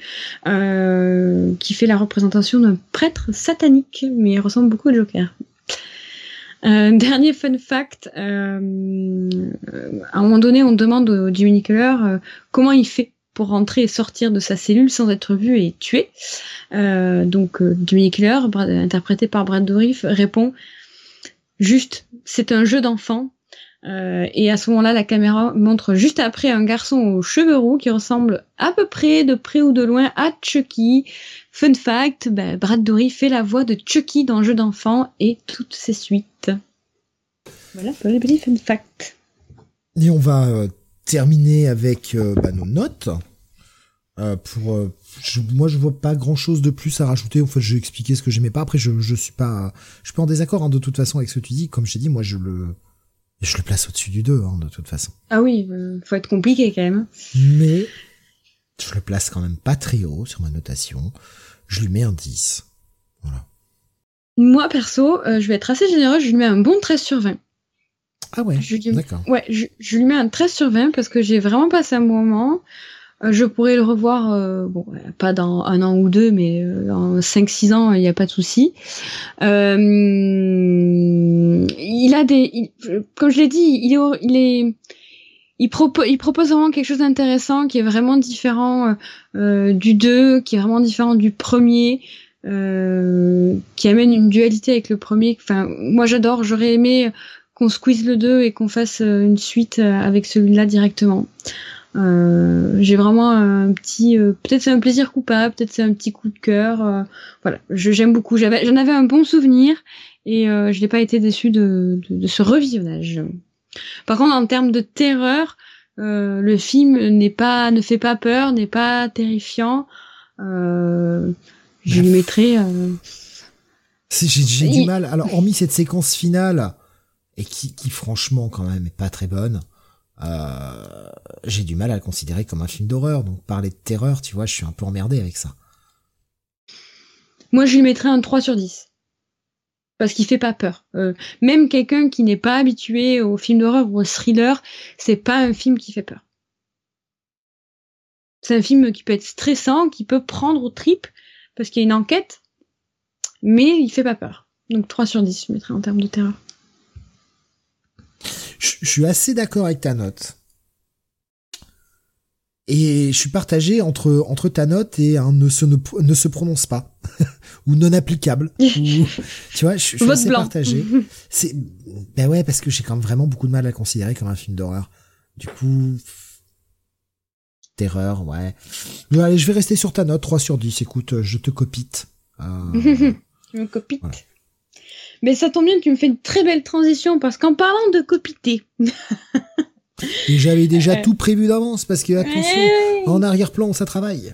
euh, qui fait la représentation d'un prêtre satanique, mais il ressemble beaucoup au Joker. Euh, dernier fun fact, euh, à un moment donné, on demande au Jimmy Killer euh, comment il fait pour rentrer et sortir de sa cellule sans être vu et tué. Euh, donc Jimmy Killer, interprété par Brad Dourif, répond juste, c'est un jeu d'enfant. et à ce moment-là, la caméra montre juste après un garçon aux cheveux roux qui ressemble à peu près, de près ou de loin, à Chucky. Fun fact, bah, Brad Dourif fait la voix de Chucky dans Jeu d'enfant et toutes ses suites. Voilà pour les petits fun facts. Et on va euh, terminer avec euh, bah, nos notes. Euh, pour moi je vois pas grand chose de plus à rajouter en fait je vais expliquer ce que j'aimais pas après je je suis pas je suis pas en désaccord hein, de toute façon avec ce que tu dis comme je t'ai dit moi je le je le place au-dessus du 2 hein, de toute façon ah oui faut être compliqué quand même mais je le place quand même pas très haut sur ma notation je lui mets un 10 voilà moi perso je vais être assez généreux je lui mets un bon 13 sur 20 Ah ouais, d'accord. Ouais, je, je, lui mets un 13 sur 20 parce que j'ai vraiment passé un moment. Euh, je pourrais le revoir, euh, bon, pas dans un an ou deux, mais euh, dans 5-6 ans, il n'y a pas de souci. Euh, il a des, comme je l'ai dit, il est, il est, il, propose, il propose vraiment quelque chose d'intéressant, qui est vraiment différent du 2, qui est vraiment différent du premier. qui amène une dualité avec le premier. Enfin, moi j'adore. J'aurais aimé qu'on squeeze le 2 et qu'on fasse une suite avec celui-là directement. Euh, j'ai vraiment un petit, euh, peut-être c'est un plaisir coupable, peut-être c'est un petit coup de cœur. Euh, voilà, j'aime beaucoup. J'avais, j'en avais un bon souvenir et je n'ai pas été déçu de, de, de, ce revisionnage. Par contre, en termes de terreur, le film n'est pas, ne fait pas peur, n'est pas terrifiant. je lui mettrais. J'ai du mal. Alors, hormis cette séquence finale et qui, qui franchement quand même est pas très bonne. Euh, j'ai du mal à le considérer comme un film d'horreur. Donc parler de terreur, tu vois, je suis un peu emmerdé avec ça. Moi, je lui mettrais un 3 sur 10. Parce qu'il fait pas peur. Euh, même quelqu'un qui n'est pas habitué aux films d'horreur ou aux thrillers, c'est pas un film qui fait peur. C'est un film qui peut être stressant, qui peut prendre au trip parce qu'il y a une enquête, mais il fait pas peur. Donc 3 sur 10, je mettrais en termes de terreur je, suis assez d'accord avec ta note. Et je suis partagé entre entre ta note et un ne se ne, se prononce pas ou non applicable. tu vois, je, suis assez partagé. C'est ben ouais parce que j'ai quand même vraiment beaucoup de mal à le considérer comme un film d'horreur. Du coup, terreur, ouais. Mais allez, je vais rester sur ta note 3 sur 10. Écoute, je te copite. Euh... je me copite. Mais ça tombe bien, tu me fais une très belle transition parce qu'en parlant de copiter. Et j'avais déjà tout prévu d'avance parce que attention, en arrière-plan, ça travaille.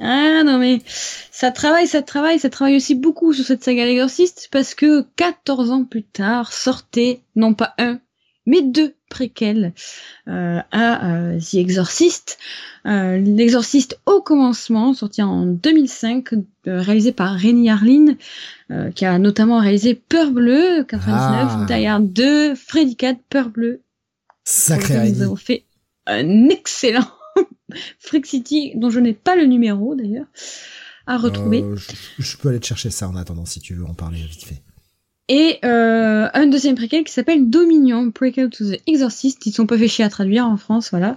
Ah non mais ça travaille, ça travaille, ça travaille aussi beaucoup sur cette saga l'exorciste parce que 14 ans plus tard sortait non pas un mais deux préquels euh, à euh, The Exorcist. Euh, L'exorciste au commencement, sorti en 2005, réalisé par Rémi Harlin, qui a notamment réalisé Peur Bleu, 99, ah. 2, Freddy Cat, Peur Bleu. Sacré Nous avons fait un excellent Freak City, dont je n'ai pas le numéro d'ailleurs, à retrouver. Je, je, peux aller te chercher ça en attendant si tu veux en parler vite fait et euh, un deuxième préquel qui s'appelle Dominion, Prequel to the Exorcist, ils sont pas fait chier à traduire en France, voilà.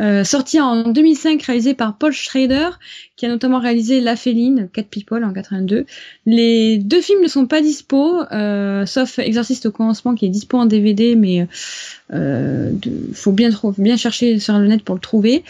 Euh, sorti en 2005, réalisé par Paul Schrader, qui a notamment réalisé La Féline, Cat People en 82. Les deux films ne sont pas dispo, euh, sauf Exorcist au commencement qui est dispo en DVD, mais euh, faut bien bien chercher sur le net pour le trouver.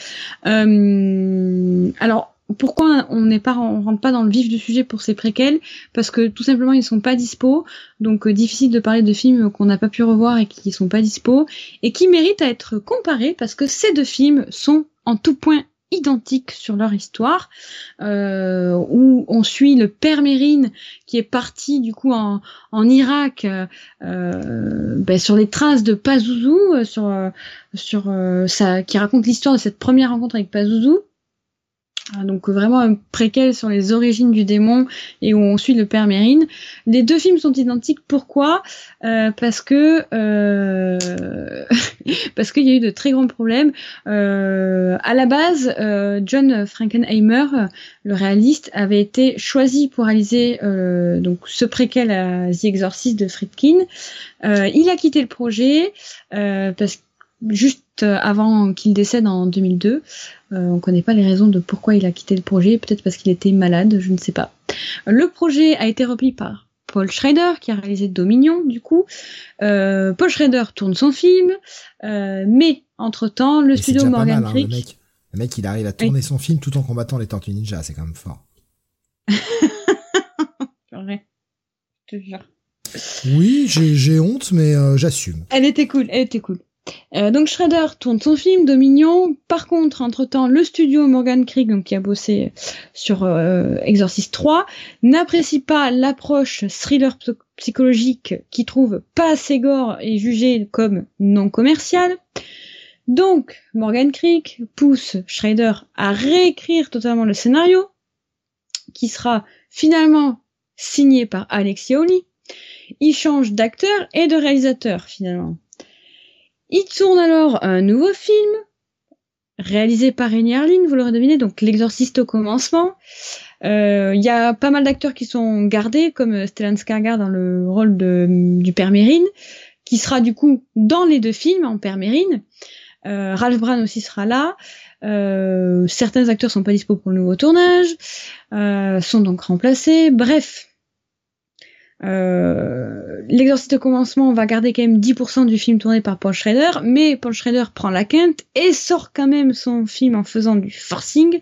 Euh, alors pourquoi on n'est pas on rentre pas dans le vif du sujet pour ces préquels? Parce que tout simplement ils sont pas dispo. Donc euh, difficile de parler de films qu'on n'a pas pu revoir et qui sont pas dispo et qui méritent à être comparés parce que ces deux films sont en tout point identiques sur leur histoire. Euh, où on suit le père Mérine qui est parti du coup en, Irak euh, ben, sur les traces de Pazuzu sur sur qui raconte l'histoire de cette première rencontre avec Pazuzu donc vraiment un préquel sur les origines du démon et où on suit le père Mérine. Les deux films sont identiques. Pourquoi? Euh, Parce que euh, parce qu'il y a eu de très grands problèmes. Euh, à la base, euh, John Frankenheimer, le réaliste, avait été choisi pour réaliser euh, donc ce préquel à The Exorcist de Friedkin. il a quitté le projet parce juste avant qu'il décède en 2002. Euh, on ne connaît pas les raisons de pourquoi il a quitté le projet, peut-être parce qu'il était malade, je ne sais pas. Le projet a été repris par Paul Schrader, qui a réalisé Dominion, du coup. Euh, Paul Schrader tourne son film, euh, mais entre-temps, le studio Morgan hein, Creek... le, mec, le, mec, il arrive à tourner son film tout en combattant les Tortues Ninja, c'est quand même fort. vrai. Je te jure. Oui, j'ai honte, mais j'assume. Elle était cool, elle était cool. Euh, donc Shredder tourne son film Dominion. Par contre, entre-temps, le studio Morgan Krieg, qui a bossé sur euh, Exorcist 3, n'apprécie pas l'approche thriller psychologique qui trouve pas assez gore et jugé comme non commercial. Donc, Morgan Creek pousse Schrader à réécrire totalement le scénario, qui sera finalement signé par Alexi Oli. Il change d'acteur et de réalisateur finalement. Il tourne alors un nouveau film réalisé par Rémi Harlin, vous l'aurez deviné, donc L'exorciste au commencement. Il y a pas mal d'acteurs qui sont gardés, comme Stellan Skarsgård dans le rôle du père Mérine, qui sera du coup dans les deux films en père Mérine. Ralph Brand aussi sera là. Euh, certains acteurs sont pas dispo pour le nouveau tournage, euh, sont donc remplacés. Bref, euh, L'exorciste au commencement va garder quand même 10% du film tourné par Paul Schrader, mais Paul Schrader prend la quinte et sort quand même son film en faisant du forcing.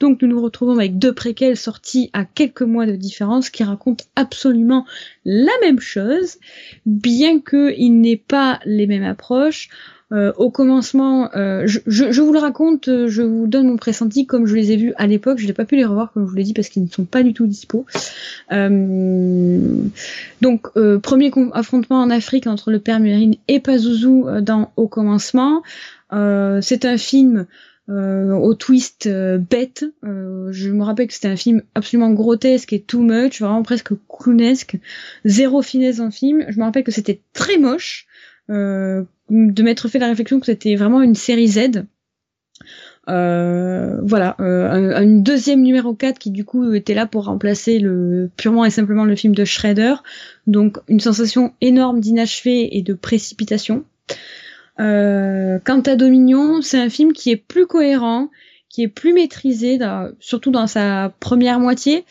Donc nous nous retrouvons avec deux préquels sortis à quelques mois de différence qui racontent absolument la même chose, bien qu'ils n'aient pas les mêmes approches. Euh, au commencement, euh, je, vous le raconte, euh, je vous donne mon pressenti comme je les ai vus à l'époque. Je n'ai pas pu les revoir comme je vous l'ai dit parce qu'ils ne sont pas du tout dispo. donc premier affrontement en Afrique entre le père Murine et Pazuzu dans Au commencement. C'est un film au twist bête. je me rappelle que c'était un film absolument grotesque et too much, vraiment presque clownesque, zéro finesse en film. Je me rappelle que c'était très moche. Euh, de m'être fait la réflexion que c'était vraiment une série Z. Euh, voilà, euh, une deuxième numéro 4 qui du coup était là pour remplacer le purement et simplement le film de Shredder. Donc une sensation énorme d'inachevé et de précipitation. Euh, quant à Dominion, c'est un film qui est plus cohérent, qui est plus maîtrisé, surtout dans sa première moitié.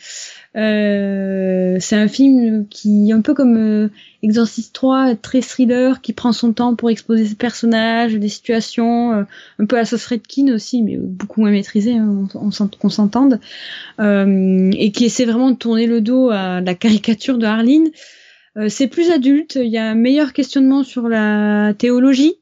Euh, c'est un film qui, un peu comme euh, Exorcist 3, très thriller, qui prend son temps pour exposer ses personnages, des situations, euh, un peu à sauce Redkin aussi, mais beaucoup moins maîtrisé, hein, on, qu'on s'entende, et qui essaie vraiment de tourner le dos à la caricature de Harleen. c'est plus adulte, il y a un meilleur questionnement sur la théologie,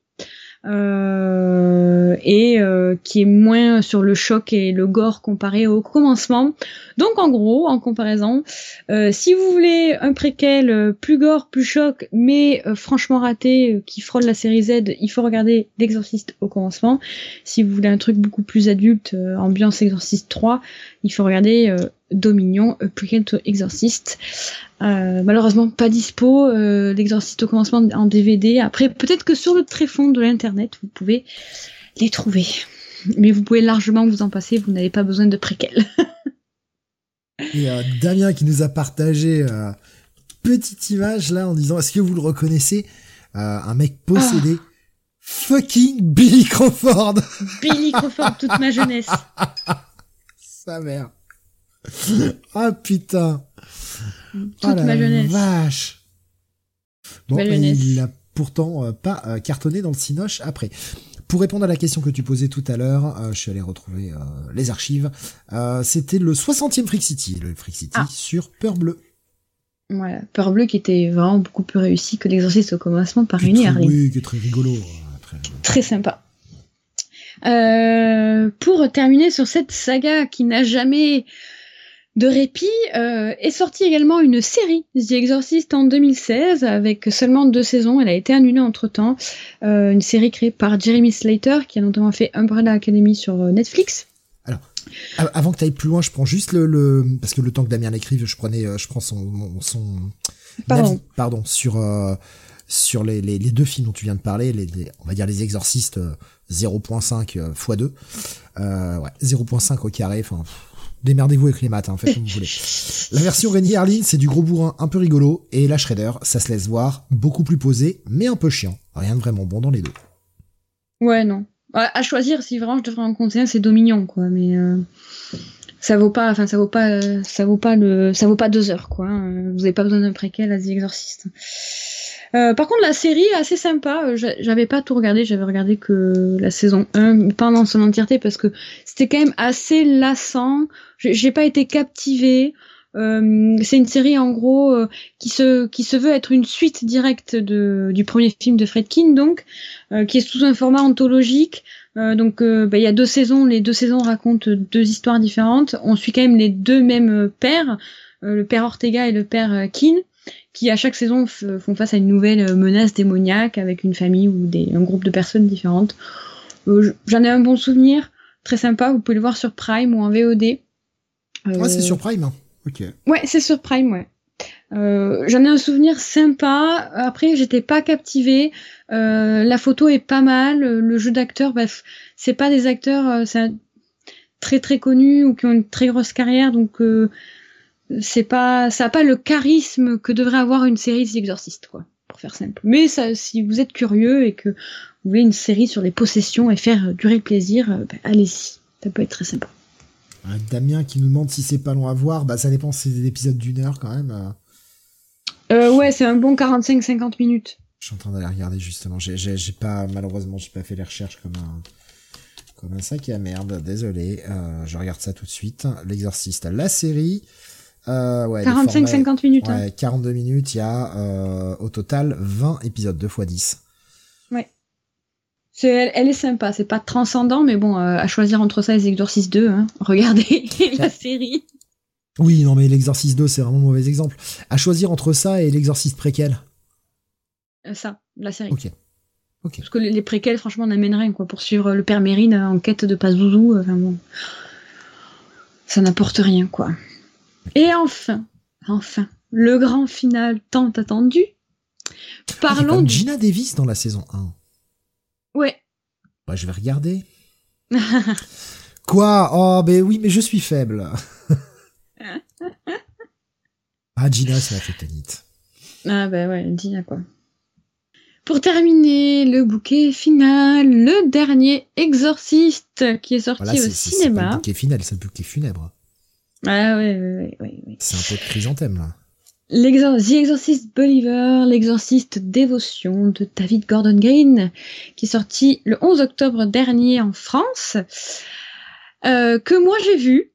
euh, et euh, qui est moins sur le choc et le gore comparé au commencement. Donc en gros, en comparaison, euh, si vous voulez un préquel plus gore, plus choc, mais franchement raté, qui frôle la série Z, il faut regarder L'Exorciste au commencement. Si vous voulez un truc beaucoup plus adulte, ambiance Exorciste 3, il faut regarder Dominion, Prequel to Exorcist. Euh, malheureusement pas dispo, euh, l'exorciste au commencement en DVD. Après, peut-être que sur le tréfonds de l'internet, vous pouvez les trouver. Mais vous pouvez largement vous en passer, vous n'avez pas besoin de préquels. Et euh, Damien qui nous a partagé euh, petite image là en disant est-ce que vous le reconnaissez? Un mec possédé. Ah. Fucking Billy Crawford Billy Crawford, toute ma jeunesse. Sa mère. Ah putain toute oh ma jeunesse. Vache. Bon, il a pourtant euh, pas euh, cartonné dans le Cinoche après. Pour répondre à la question que tu posais tout à l'heure, euh, je suis allé retrouver les archives. C'était le 60e Freak City, le Freak City ah. sur Peur Bleu. Voilà, Peur Bleu qui était vraiment beaucoup plus réussi que l'exercice au commencement par une Oui, qui est très rigolo. Très sympa. pour terminer sur cette saga qui n'a jamais de répit euh, est sortie également une série, The Exorcist en 2016, avec seulement deux saisons. Elle a été annulée entre-temps. Euh, une série créée par Jeremy Slater, qui a notamment fait Umbrella Academy sur euh, Netflix. Alors, avant que tu ailles plus loin, je prends juste le, parce que le temps que Damien l'écrive, je prenais, je prends son son pardon, pardon sur sur les, les, deux films dont tu viens de parler, les, on va dire les Exorcistes 0.5 x 2, ouais 0.5 au carré, enfin Démerdez-vous avec les maths, hein, faites comme vous voulez. La version Rennie Harlin, c'est du gros bourrin un peu rigolo, et la Shredder, ça se laisse voir, beaucoup plus posé, mais un peu chiant. Rien de vraiment bon dans les deux. Ouais, non. À choisir, si vraiment je devrais en conseiller c'est Dominion, quoi, mais euh, ça vaut pas, enfin ça vaut pas, ça vaut pas le, ça vaut pas deux heures, quoi. Hein. Vous avez pas besoin d'un préquel à The Exorcist. Euh, par contre, la série est assez sympa. Euh, j'avais pas tout regardé, j'avais regardé que la saison 1, pas dans son entièreté, parce que c'était quand même assez lassant. J'ai pas été captivée. Euh, c'est une série en gros euh, qui se qui se veut être une suite directe de, du premier film de Fredkin, donc qui est sous un format anthologique. donc bah, il y a deux saisons, les deux saisons racontent deux histoires différentes. On suit quand même les deux mêmes pères, le père Ortega et le père Keane qui à chaque saison font face à une nouvelle euh, menace démoniaque avec une famille ou des, un groupe de personnes différentes. Euh, j'en ai un bon souvenir, très sympa, vous pouvez le voir sur Prime ou en VOD. Euh, ouais, c'est sur Prime, ok. Ouais, c'est sur Prime, ouais. J'en ai un souvenir sympa. Après, j'étais pas captivée. la photo est pas mal. Le jeu d'acteur, bref, c'est pas des acteurs très très connus ou qui ont une très grosse carrière, donc c'est pas, ça a pas le charisme que devrait avoir une série d'exorcistes, quoi, pour faire simple. Mais ça, si vous êtes curieux et que vous voulez une série sur les possessions et faire durer le plaisir, euh, bah, allez-y, ça peut être très sympa. Damien qui nous demande si c'est pas long à voir, bah ça dépend, c'est des épisodes d'une heure quand même. Euh ouais, c'est un bon 45-50 minutes. Je suis en train d'aller regarder justement. J'ai pas, malheureusement, j'ai pas fait les recherches comme un, comme un sac à merde. Désolé. Euh, je regarde ça tout de suite. L'exorciste, la série. Euh, ouais, 45-50 minutes. Ouais, 42 minutes, il y a euh, au total 20 épisodes, 2 x 10. Ouais. C'est, elle, est sympa, c'est pas transcendant, mais bon, euh, à choisir entre ça et les Exorcist 2, hein. regardez la série. Oui, non, mais l'Exorcist 2, c'est vraiment un mauvais exemple. À choisir entre ça et l'Exorcist préquel euh, Ça, la série. Ok. Parce que les, préquels, franchement, n'amènent rien, quoi, pour suivre le père Mérine en quête de Pazouzou, enfin bon. Ça n'apporte rien, quoi. Et enfin, enfin, le grand final tant attendu. Parlons de Gina Davis dans la saison 1. Ouais. Bah, je vais regarder. Quoi? Oh, ben oui, mais je suis faible. ah, Gina, c'est la fétanite. Ah, ben ouais, Gina, quoi. Pour terminer, le bouquet final, le dernier exorciste qui est sorti au cinéma. C'est le bouquet final, c'est le bouquet funèbre. Ah ouais, ouais, ouais. C'est un peu de chrysanthème là. The Exorcist Believer, l'exorciste dévotion de David Gordon Green, qui est sorti le 11 octobre dernier en France, euh, que moi j'ai vu,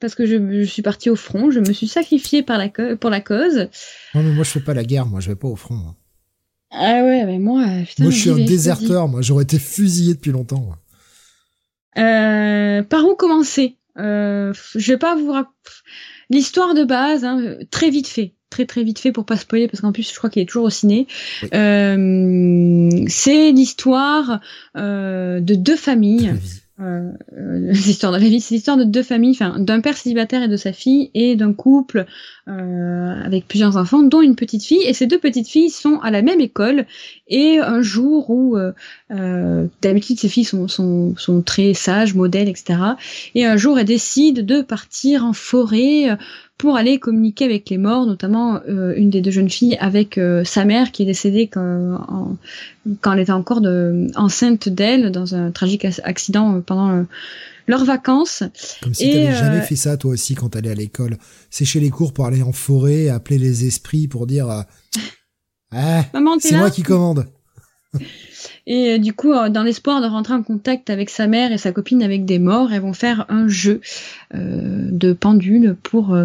parce que je, suis partie au front, je me suis sacrifiée par la pour la cause. Non mais moi je fais pas la guerre, moi je vais pas au front. Ah ouais, mais moi, putain, Moi je suis un déserteur, moi j'aurais été fusillé depuis longtemps. Euh, par où commencer? Euh, je vais pas vous l'histoire de base, hein, très vite fait, très très vite fait pour pas spoiler parce qu'en plus je crois qu'il est toujours au ciné. Euh, c'est l'histoire euh, de deux familles euh, euh l'histoire de la vie, c'est l'histoire de deux familles, enfin d'un père célibataire et de sa fille, et d'un couple euh, avec plusieurs enfants, dont une petite fille. Et ces deux petites filles sont à la même école. Et un jour où euh, euh d'habitude ces filles sont, sont, sont, très sages, modèles, etc. Et un jour elles décident de partir en forêt pour aller communiquer avec les morts, notamment euh, une des deux jeunes filles avec euh, sa mère qui est décédée quand, quand elle était encore de, enceinte d'elle dans un tragique accident pendant euh, leurs vacances. Comme si t'avais jamais fait ça toi aussi quand t'allais à l'école. Sécher les cours pour aller en forêt, appeler les esprits pour dire ah, c'est moi qui commande. Et euh, du coup, euh, dans l'espoir de rentrer en contact avec sa mère et sa copine avec des morts, elles vont faire un jeu euh, de pendule pour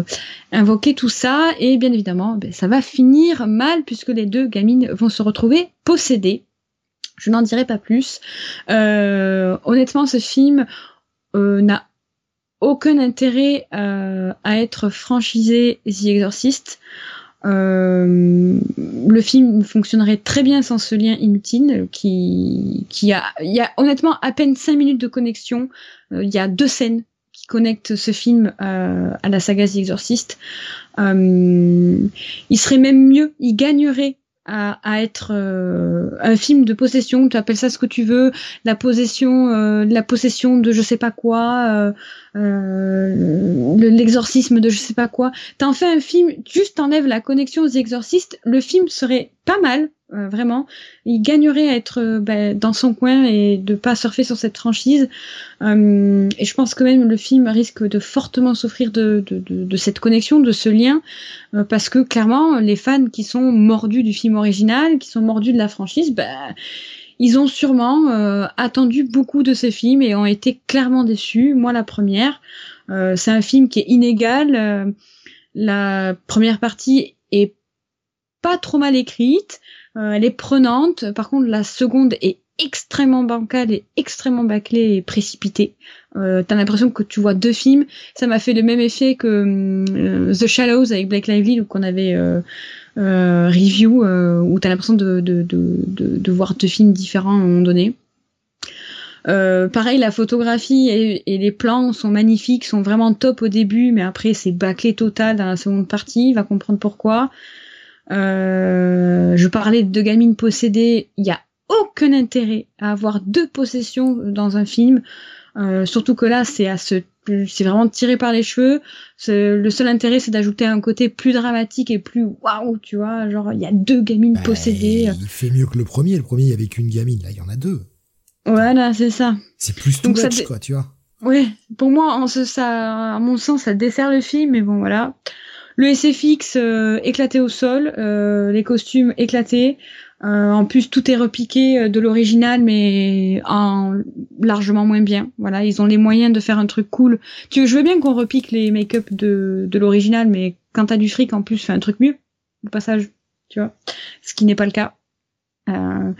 invoquer tout ça. Et bien évidemment, ben, ça va finir mal puisque les deux gamines vont se retrouver possédées. Je n'en dirai pas plus. honnêtement, ce film n'a aucun intérêt à être franchisé The Exorcist. Euh, le film fonctionnerait très bien sans ce lien inutile qui, qui a, il y a honnêtement à peine 5 minutes de connexion. Euh, il y a deux scènes qui connectent ce film euh, à la saga The Exorcist. il serait même mieux, il gagnerait à, être euh, un film de possession, tu appelles ça ce que tu veux, la possession, euh, la possession de je sais pas quoi, euh, l'exorcisme de je sais pas quoi. T'en fais un film, juste t'enlèves la connexion aux exorcistes, le film serait pas mal, euh, vraiment. Il gagnerait à être euh, bah, dans son coin et de pas surfer sur cette franchise. Euh, et je pense que même le film risque de fortement souffrir de, de, de, cette connexion, de ce lien, parce que clairement, les fans qui sont mordus du film original, qui sont mordus de la franchise, bah, ils ont sûrement attendu beaucoup de ces films et ont été clairement déçus. Moi, la première, c'est un film qui est inégal. la première partie est pas trop mal écrite. Euh, elle est prenante. Par contre, la seconde est extrêmement bancale et extrêmement bâclée et précipitée. Euh, T'as l'impression que tu vois deux films. Ça m'a fait le même effet que euh, The Shallows avec Blake Lively, qu'on avait euh, review, où t'as l'impression de, de, de, voir deux films différents à un moment donné. Pareil, la photographie et, les plans sont magnifiques, sont vraiment top au début, mais après c'est bâclé total dans la seconde partie. va comprendre pourquoi. Euh, je parlais de gamines possédées. Il y a aucun intérêt à avoir deux possessions dans un film. Euh, surtout que là, c'est à se, c'est vraiment tiré par les cheveux. Le seul intérêt, c'est d'ajouter un côté plus dramatique et plus waouh, tu vois. Genre, il y a deux gamines bah, possédées. Il fait mieux que le premier. Le premier, il y avait qu'une gamine. Là, il y en a deux. Voilà, c'est ça. C'est plus tout much, quoi, tu vois. Ouais, pour moi, en ce, ça, à mon sens, ça dessert le film, mais bon, voilà. Le SFX euh, éclaté au sol, euh, les costumes éclatés. Euh, en plus, tout est repiqué de l'original, mais en largement moins bien. Voilà, ils ont les moyens de faire un truc cool. Tu, je veux bien qu'on repique les make-up de, de l'original, mais quand t'as du fric, en plus, fais un truc mieux. Au passage, tu vois. Ce qui n'est pas le cas. Euh,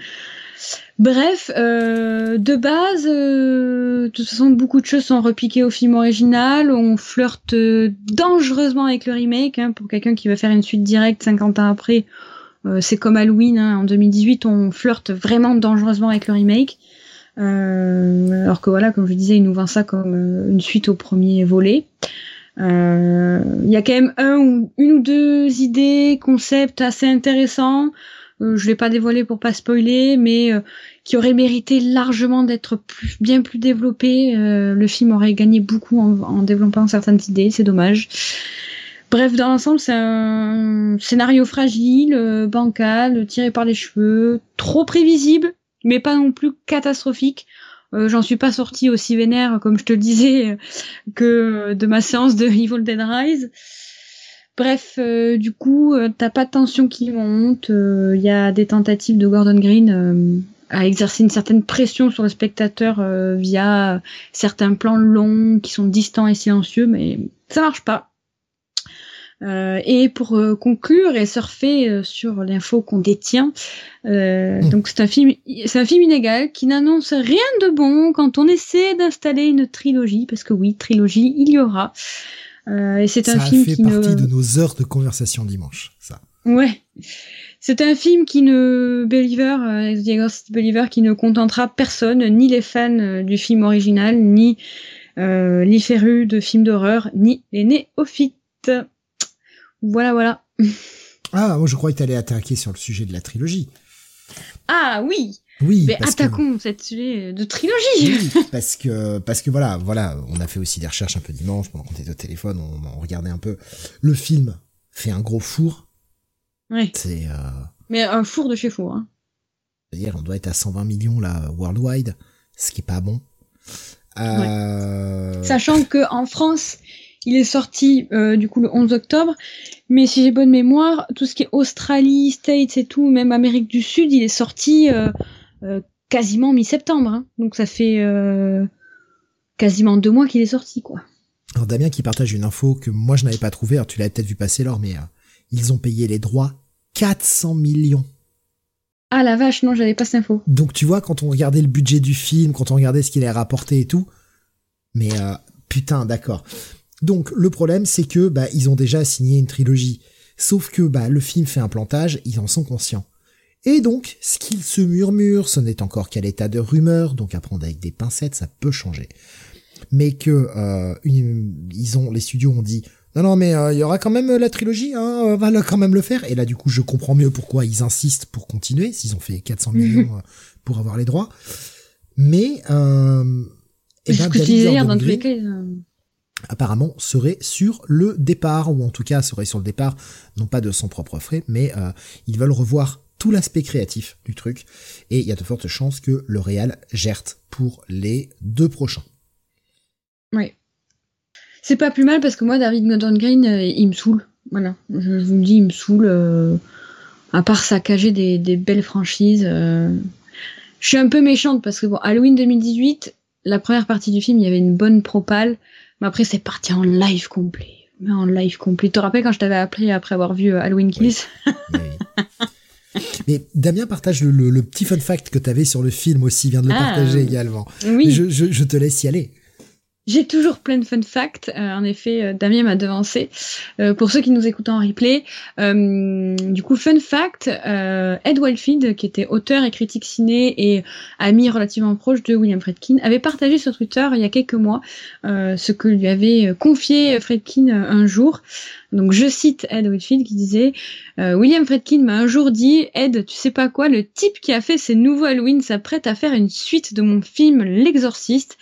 Bref, euh, de base, euh, de toute façon, beaucoup de choses sont repiquées au film original. On flirte dangereusement avec le remake. Hein, pour quelqu'un qui veut faire une suite directe 50 ans après, euh, c'est comme Halloween. Hein, en 2018, on flirte vraiment dangereusement avec le remake. alors que voilà, comme je disais, il nous vend ça comme une suite au premier volet. Il y a quand même une ou deux idées, concepts assez intéressants. Euh, je vais pas dévoiler pour pas spoiler, mais euh, qui aurait mérité largement d'être bien plus développé. Euh, le film aurait gagné beaucoup en, développant certaines idées, c'est dommage. Bref, dans l'ensemble, c'est un scénario fragile, bancal, tiré par les cheveux, trop prévisible, mais pas non plus catastrophique. J'en suis pas sortie aussi vénère, comme je te le disais, que de ma séance de Evil Dead Rise. Bref, euh, du coup, euh, t'as pas de tension qui monte. Il euh, y a des tentatives de Gordon Green à exercer une certaine pression sur le spectateur via certains plans longs qui sont distants et silencieux, mais ça marche pas. et pour conclure et surfer sur l'info qu'on détient, hmm. donc c'est un film, c'est un film inégal qui n'annonce rien de bon quand on essaie d'installer une trilogie, parce que oui, trilogie, il y aura. Euh, et c'est un film fait qui partie de nos heures de conversation dimanche, ça. Ouais. C'est un film qui ne Believer, euh, Believer, qui ne contentera personne, ni les fans euh, du film original, ni euh, les férus de films d'horreur, ni les néophytes. Voilà, voilà. Ah, moi je croyais que tu allais attaquer sur le sujet de la trilogie. Ah oui. Oui, mais attaquons cette sujet de trilogie. parce que parce que voilà, voilà, on a fait aussi des recherches un peu dimanche pendant qu'on était au téléphone, on, regardait un peu. Le film fait un gros four. Oui. C'est. Euh... Mais un four de chez four. Hein. C'est-à-dire, on doit être à 120 millions là worldwide, ce qui est pas bon. Euh... Sachant que en France, il est sorti euh, du coup le 11 octobre, mais si j'ai bonne mémoire, tout ce qui est Australie, States et tout, même Amérique du Sud, il est sorti euh, quasiment mi-septembre. Hein. Donc ça fait euh, quasiment deux mois qu'il est sorti, quoi. Alors Damien qui partage une info que moi je n'avais pas trouvée, alors tu l'avais peut-être vu passer lors, mais euh, ils ont payé les droits 400 millions. Ah la vache, non, j'avais pas cette info. Donc tu vois, quand on regardait le budget du film, quand on regardait ce qu'il a rapporté et tout, mais putain, d'accord. Donc le problème c'est que bah ils ont déjà signé une trilogie. Sauf que bah le film fait un plantage, ils en sont conscients. Et donc, ce qu'il se murmure, ce n'est encore qu'à l'état de rumeur, donc à prendre avec des pincettes, ça peut changer. Mais que euh, ils ont, les studios ont dit non non mais euh, il y aura quand même la trilogie, hein, on va quand même le faire. Et là du coup je comprends mieux pourquoi ils insistent pour continuer, s'ils ont fait 400 millions euh, pour avoir les droits. Mais euh, et ben, David dans tous les cas, apparemment serait sur le départ, ou en tout cas serait sur le départ, non pas de son propre frais, mais euh, ils veulent revoir tout l'aspect créatif du truc, et il y a de fortes chances que le Real gère pour les deux prochains. Oui. C'est pas plus mal parce que moi, David Gordon Green, euh, il me saoule. Voilà, je, vous le dis, il me saoule. Euh, à part saccager des, des belles franchises. Euh. Je suis un peu méchante parce que bon, Halloween 2018, la première partie du film, il y avait une bonne propale, mais après c'est parti en live complet. Mais en live complet. Tu te rappelles quand je t'avais appris après avoir vu Halloween Kills? Mais Damien partage le, petit fun fact que tu avais sur le film aussi, vient de le ah. partager également. Oui. Je, te laisse y aller. J'ai toujours plein de fun facts. Euh, en effet, euh, Damien m'a devancé. Euh, pour ceux qui nous écoutent en replay, du coup, fun fact, Ed Wildfield, qui était auteur et critique ciné et ami relativement proche de William Fredkin, avait partagé sur Twitter il y a quelques mois ce que lui avait confié Fredkin un jour. Donc je cite Ed Whitfield qui disait William Fredkin m'a un jour dit Ed, tu sais pas quoi, le type qui a fait ces nouveaux Halloween s'apprête à faire une suite de mon film L'Exorciste.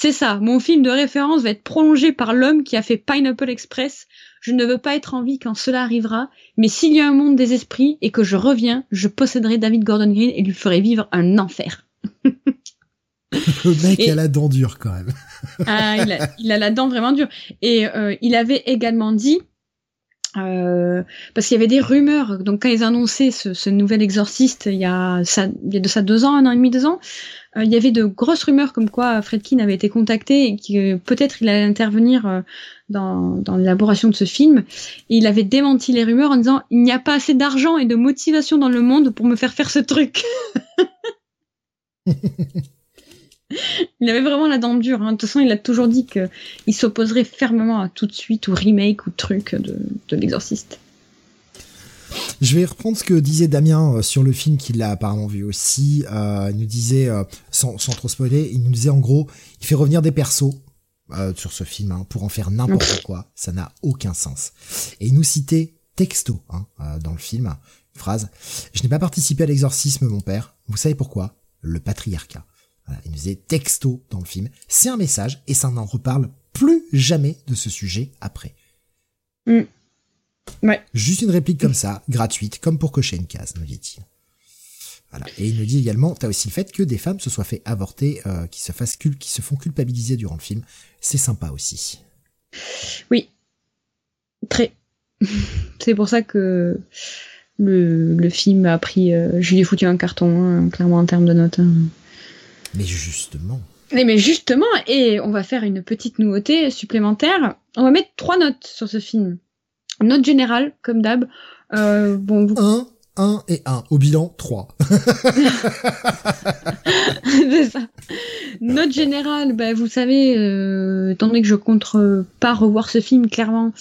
C'est ça, mon film de référence va être prolongé par l'homme qui a fait Pineapple Express. Je ne veux pas être en vie quand cela arrivera, mais s'il y a un monde des esprits et que je reviens, je posséderai David Gordon Green et lui ferai vivre un enfer. Le mec a la dent dure quand même. ah, il a, la dent vraiment dure. Et euh, il avait également dit, euh, parce qu'il y avait des rumeurs, donc quand ils annonçaient ce, ce nouvel exorciste il y, a ça, il y a de ça deux ans, un an et demi, deux ans, euh, il y avait de grosses rumeurs comme quoi Fredkin avait été contacté et que peut-être il allait intervenir euh, dans, dans l'élaboration de ce film. Et il avait démenti les rumeurs en disant il n'y a pas assez d'argent et de motivation dans le monde pour me faire faire ce truc. il avait vraiment la dent dure. Hein. De toute façon, il a toujours dit qu'il s'opposerait fermement à tout de suite ou remake ou truc de, de l'exorciste. Je vais reprendre ce que disait Damien euh, sur le film qu'il a apparemment vu aussi. Euh, il nous disait, euh, sans, sans, trop spoiler, il nous disait en gros, il fait revenir des persos sur ce film hein, pour en faire n'importe quoi. Ça n'a aucun sens. Et il nous citait texto hein, dans le film, phrase, je n'ai pas participé à l'exorcisme, mon père. Vous savez pourquoi? Le patriarcat. Voilà, il nous disait texto dans le film. C'est un message et ça n'en reparle plus jamais de ce sujet après. Mm. Juste une réplique comme ça, gratuite, comme pour cocher une case, nous dit-il. Voilà. Et il nous dit également, t'as aussi le fait que des femmes se soient fait avorter, euh, qui se fassent qui se font culpabiliser durant le film. C'est sympa aussi. Oui. Très. C'est pour ça que le, le film a pris, euh, je lui ai foutu un carton, hein, clairement en termes de notes. Hein. Mais justement. Mais, mais justement, et on va faire une petite nouveauté supplémentaire. On va mettre trois notes sur ce film. Note générale, comme d'hab. Euh, bon, 1, 1 et 1. Au bilan, 3. c'est ça. Note générale, bah, vous savez, euh, étant donné que je compte pas revoir ce film, clairement,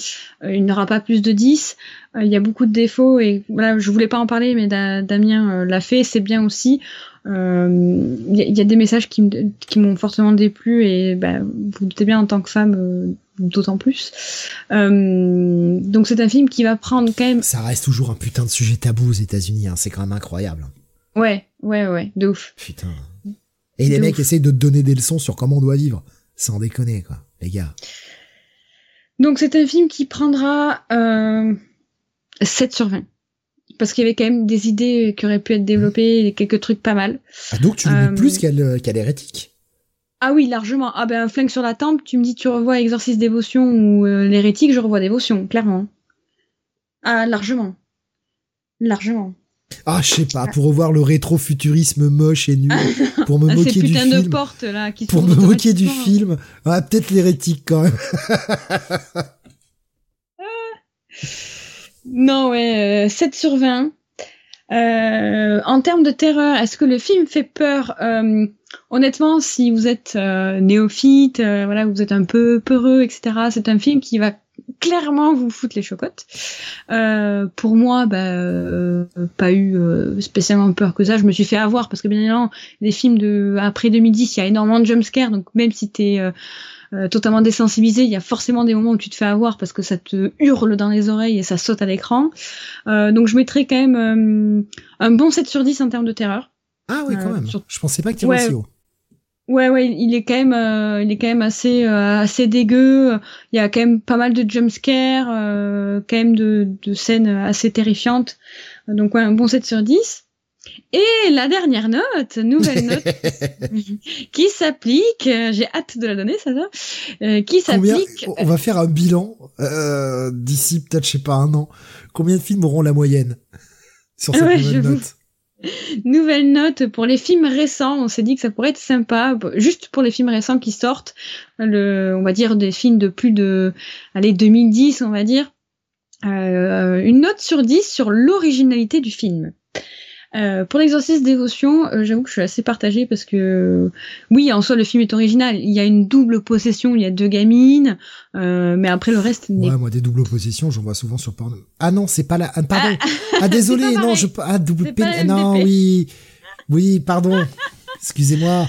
euh, il n'aura pas plus de 10. Euh, il y a beaucoup de défauts et voilà, je voulais pas en parler, mais Damien euh, l'a fait, c'est bien aussi. Il y, y, a des messages qui m'ont fortement déplu et bah, vous doutez bien en tant que femme d'autant plus. Euh, donc c'est un film qui va prendre quand même. Ça reste toujours un putain de sujet tabou aux États-Unis, hein. c'est quand même incroyable. Ouais, ouais, ouais, de ouf. Putain. Et les mecs essayent de te donner des leçons sur comment on doit vivre, sans déconner quoi, les gars. Donc c'est un film qui prendra euh, 7 sur 20. Parce qu'il y avait quand même des idées qui auraient pu être développées, et quelques trucs pas mal. Ah donc tu le euh, plus qu'à l'hérétique ah oui, largement. Ah ben, un flingue sur la tempe, tu me dis tu revois Exorciste Dévotion ou euh, l'hérétique, je revois Dévotion, clairement. Ah, largement. Largement. Ah, je sais pas, pour revoir le rétro-futurisme moche et nul, pour me ah, moquer du film. de portes, là, qui Pour me moquer du film. Ah, peut-être l'hérétique, quand même. non, ouais, 7 euh, sur 20. Euh, en termes de terreur, est-ce que le film fait peur? Euh, honnêtement, si vous êtes euh, néophyte, euh, voilà, vous êtes un peu peureux, etc., c'est un film qui va clairement vous foutre les chocottes. Euh, pour moi, bah, pas eu spécialement peur que ça. Je me suis fait avoir parce que bien évidemment, les films de après 2010, il y a énormément de jumpscares, donc même si t'es euh, totalement désensibilisé, il y a forcément des moments où tu te fais avoir parce que ça te hurle dans les oreilles et ça saute à l'écran. donc je mettrais quand même un bon 7 sur 10 en termes de terreur. Ah oui, quand même. Je pensais pas qu'il y ouais. aussi haut. Ouais, ouais, il est quand même, euh, il est quand même assez, euh, assez dégueu. Il y a quand même pas mal de jumpscares, euh, quand même de, de scènes assez terrifiantes. Donc ouais, un bon 7 sur 10. Et la dernière note, nouvelle note, qui s'applique, j'ai hâte de la donner, ça va, qui s'applique... On va faire un bilan d'ici peut-être, je sais pas, un an. Combien de films auront la moyenne sur cette nouvelle note? Nouvelle note pour les films récents. On s'est dit que ça pourrait être sympa, juste pour les films récents qui sortent, le, on va dire des films de plus de, allez, 2010, on va dire. Euh, une note sur 10 sur l'originalité du film. Euh, pour l'exorcisme dévotion, euh, j'avoue que je suis assez partagée parce que oui, en soi le film est original. Il y a une double possession, il y a deux gamines, euh, mais après le reste. Ouais, moi des doubles possessions, j'en vois souvent sur porno. Ah non, c'est pas la. Ah, pardon. Ah, ah désolé, non, je ah double p... Non, oui, oui, pardon. Excusez-moi.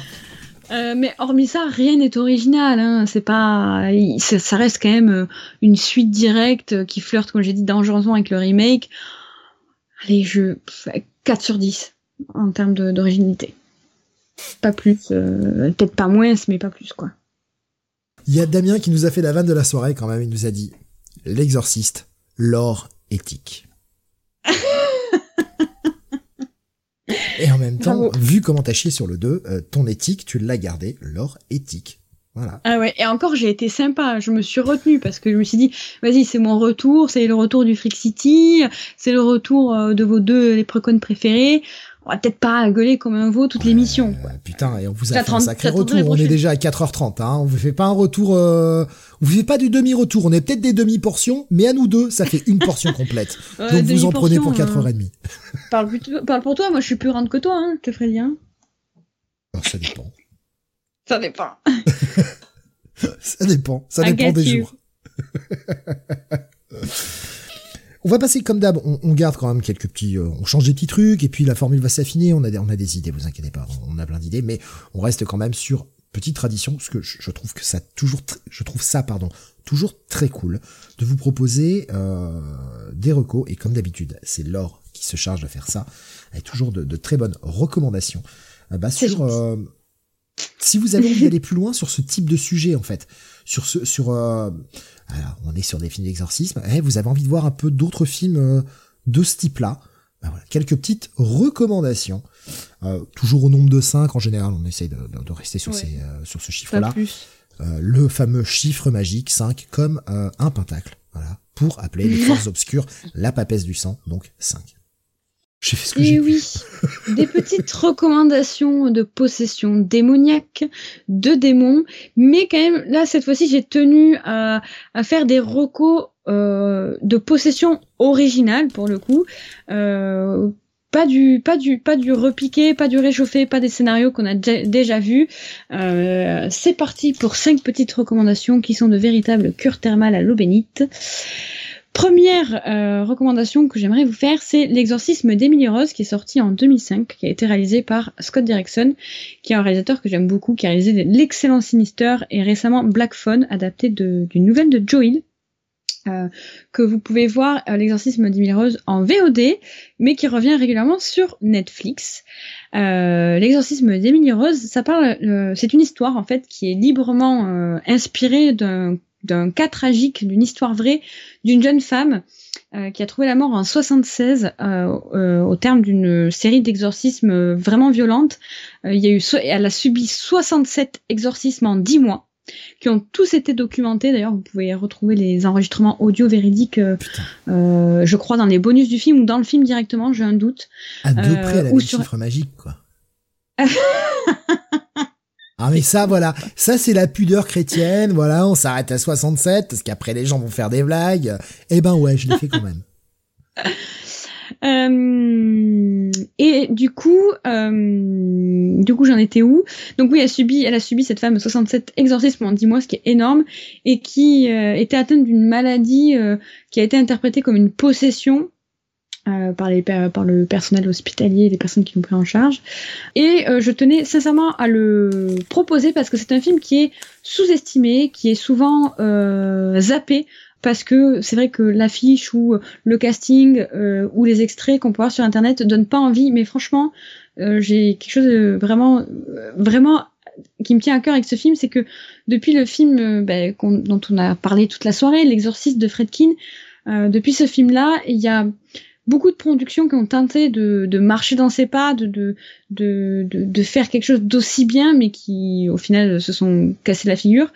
Euh, mais hormis ça, rien n'est original. Hein. C'est pas, ça reste quand même une suite directe qui flirte, comme j'ai dit, dangereusement avec le remake. Allez, je 4 sur 10 en termes d'originalité. Pas plus, euh, peut-être pas moins, mais pas plus, quoi. Il y a Damien qui nous a fait la vanne de la soirée quand même. Il nous a dit L'exorciste, l'or éthique. Et en même temps, vu comment t'as chié sur le 2, euh, ton éthique, tu l'as gardé, l'or éthique. Voilà. Ah ouais, et encore j'ai été sympa, je me suis retenue parce que je me suis dit, vas-y, c'est mon retour, c'est le retour du Freak City, c'est le retour euh, de vos deux les précones préférés. On va peut-être pas gueuler comme un veau toute l'émission. putain, et on vous a fait un sacré retour. On est déjà à 4h30, hein. On vous fait pas un retour, euh... on vous fait pas du demi-retour. On est peut-être des demi-portions, mais à nous deux, ça fait une portion complète. Donc vous en prenez pour 4h30. Euh... parle, parle pour toi, moi je suis plus rente que toi, hein, te ferais bien. ça dépend. Ça dépend. ça dépend. Ça dépend des jours. on va passer comme d'hab. On, garde quand même quelques petits. Euh, on change des petits trucs et puis la formule va s'affiner. On a des, on a des idées. Vous inquiétez pas. On a plein d'idées, mais on reste quand même sur petite tradition parce que je, trouve que ça toujours. Je trouve ça pardon toujours très cool de vous proposer euh, des recos et comme d'habitude c'est Laure qui se charge de faire ça avec toujours de, très bonnes recommandations euh, bah, sur si vous avez envie d'aller plus loin sur ce type de sujet en fait, sur ce, sur, euh, on est sur des films d'exorcisme, eh, vous avez envie de voir un peu d'autres films euh, de ce type-là, ben voilà, quelques petites recommandations, euh, toujours au nombre de 5 en général, on essaye de, de, rester sur ces, euh, sur ce chiffre-là. Euh, le fameux chiffre magique 5 comme un pentacle, voilà, pour appeler les forces obscures la papesse du sang, donc 5. J'ai fait ce que j'ai oui, des petites recommandations de possession démoniaque, de démons, mais quand même, là, cette fois-ci, j'ai tenu à, à, faire des recos euh, de possession originale, pour le coup. Euh, pas du, pas du, pas du repiqué, pas du réchauffé, pas des scénarios qu'on a déjà vus. Euh, c'est parti pour cinq petites recommandations qui sont de véritables cures thermales à l'eau bénite. Première euh, recommandation que j'aimerais vous faire, c'est L'exorcisme d'Emily Rose qui est sorti en 2005, qui a été réalisé par Scott Derrickson, qui est un réalisateur que j'aime beaucoup, qui a réalisé l'excellent Sinister et récemment Black Phone, adapté d'une nouvelle de Joe Hill. Euh, que vous pouvez voir euh, l'exorcisme d'Emily Rose en VOD, mais qui revient régulièrement sur Netflix. Euh, l'exorcisme d'Emily Rose, ça parle, c'est une histoire en fait qui est librement inspirée d'un d'un cas tragique, d'une histoire vraie, d'une jeune femme euh, qui a trouvé la mort en 76 euh, euh, au terme d'une série d'exorcismes vraiment violentes. il y a eu, elle a subi 67 exorcismes en 10 mois qui ont tous été documentés. D'ailleurs, vous pouvez retrouver les enregistrements audio véridiques, je crois, dans les bonus du film ou dans le film directement, j'ai un doute. À deux près, elle a sur... chiffre magique, quoi. Ah mais ça voilà, ça c'est la pudeur chrétienne, voilà, on s'arrête à 67 parce qu'après les gens vont faire des blagues. Eh ben ouais, je l'ai fait quand même. Euh, et du coup, euh, du coup, j'en étais où? Donc oui, elle a subi, elle a subi cette femme 67 exorcismes en 10 mois, ce qui est énorme, et qui euh, était atteinte d'une maladie qui a été interprétée comme une possession euh, par, les, par le personnel hospitalier et les personnes qui l'ont pris en charge. Et euh, je tenais sincèrement à le proposer parce que c'est un film qui est sous-estimé, qui est souvent euh, zappé parce que c'est vrai que l'affiche ou le casting ou les extraits qu'on peut voir sur internet donnent pas envie mais franchement j'ai quelque chose de vraiment vraiment qui me tient à cœur avec ce film c'est que depuis le film ben, dont on a parlé toute la soirée l'exorciste de Fredkin depuis ce film là il y a beaucoup de productions qui ont tenté de, de marcher dans ses pas, de, de, de, de faire quelque chose d'aussi bien, mais qui au final se sont cassés la figure.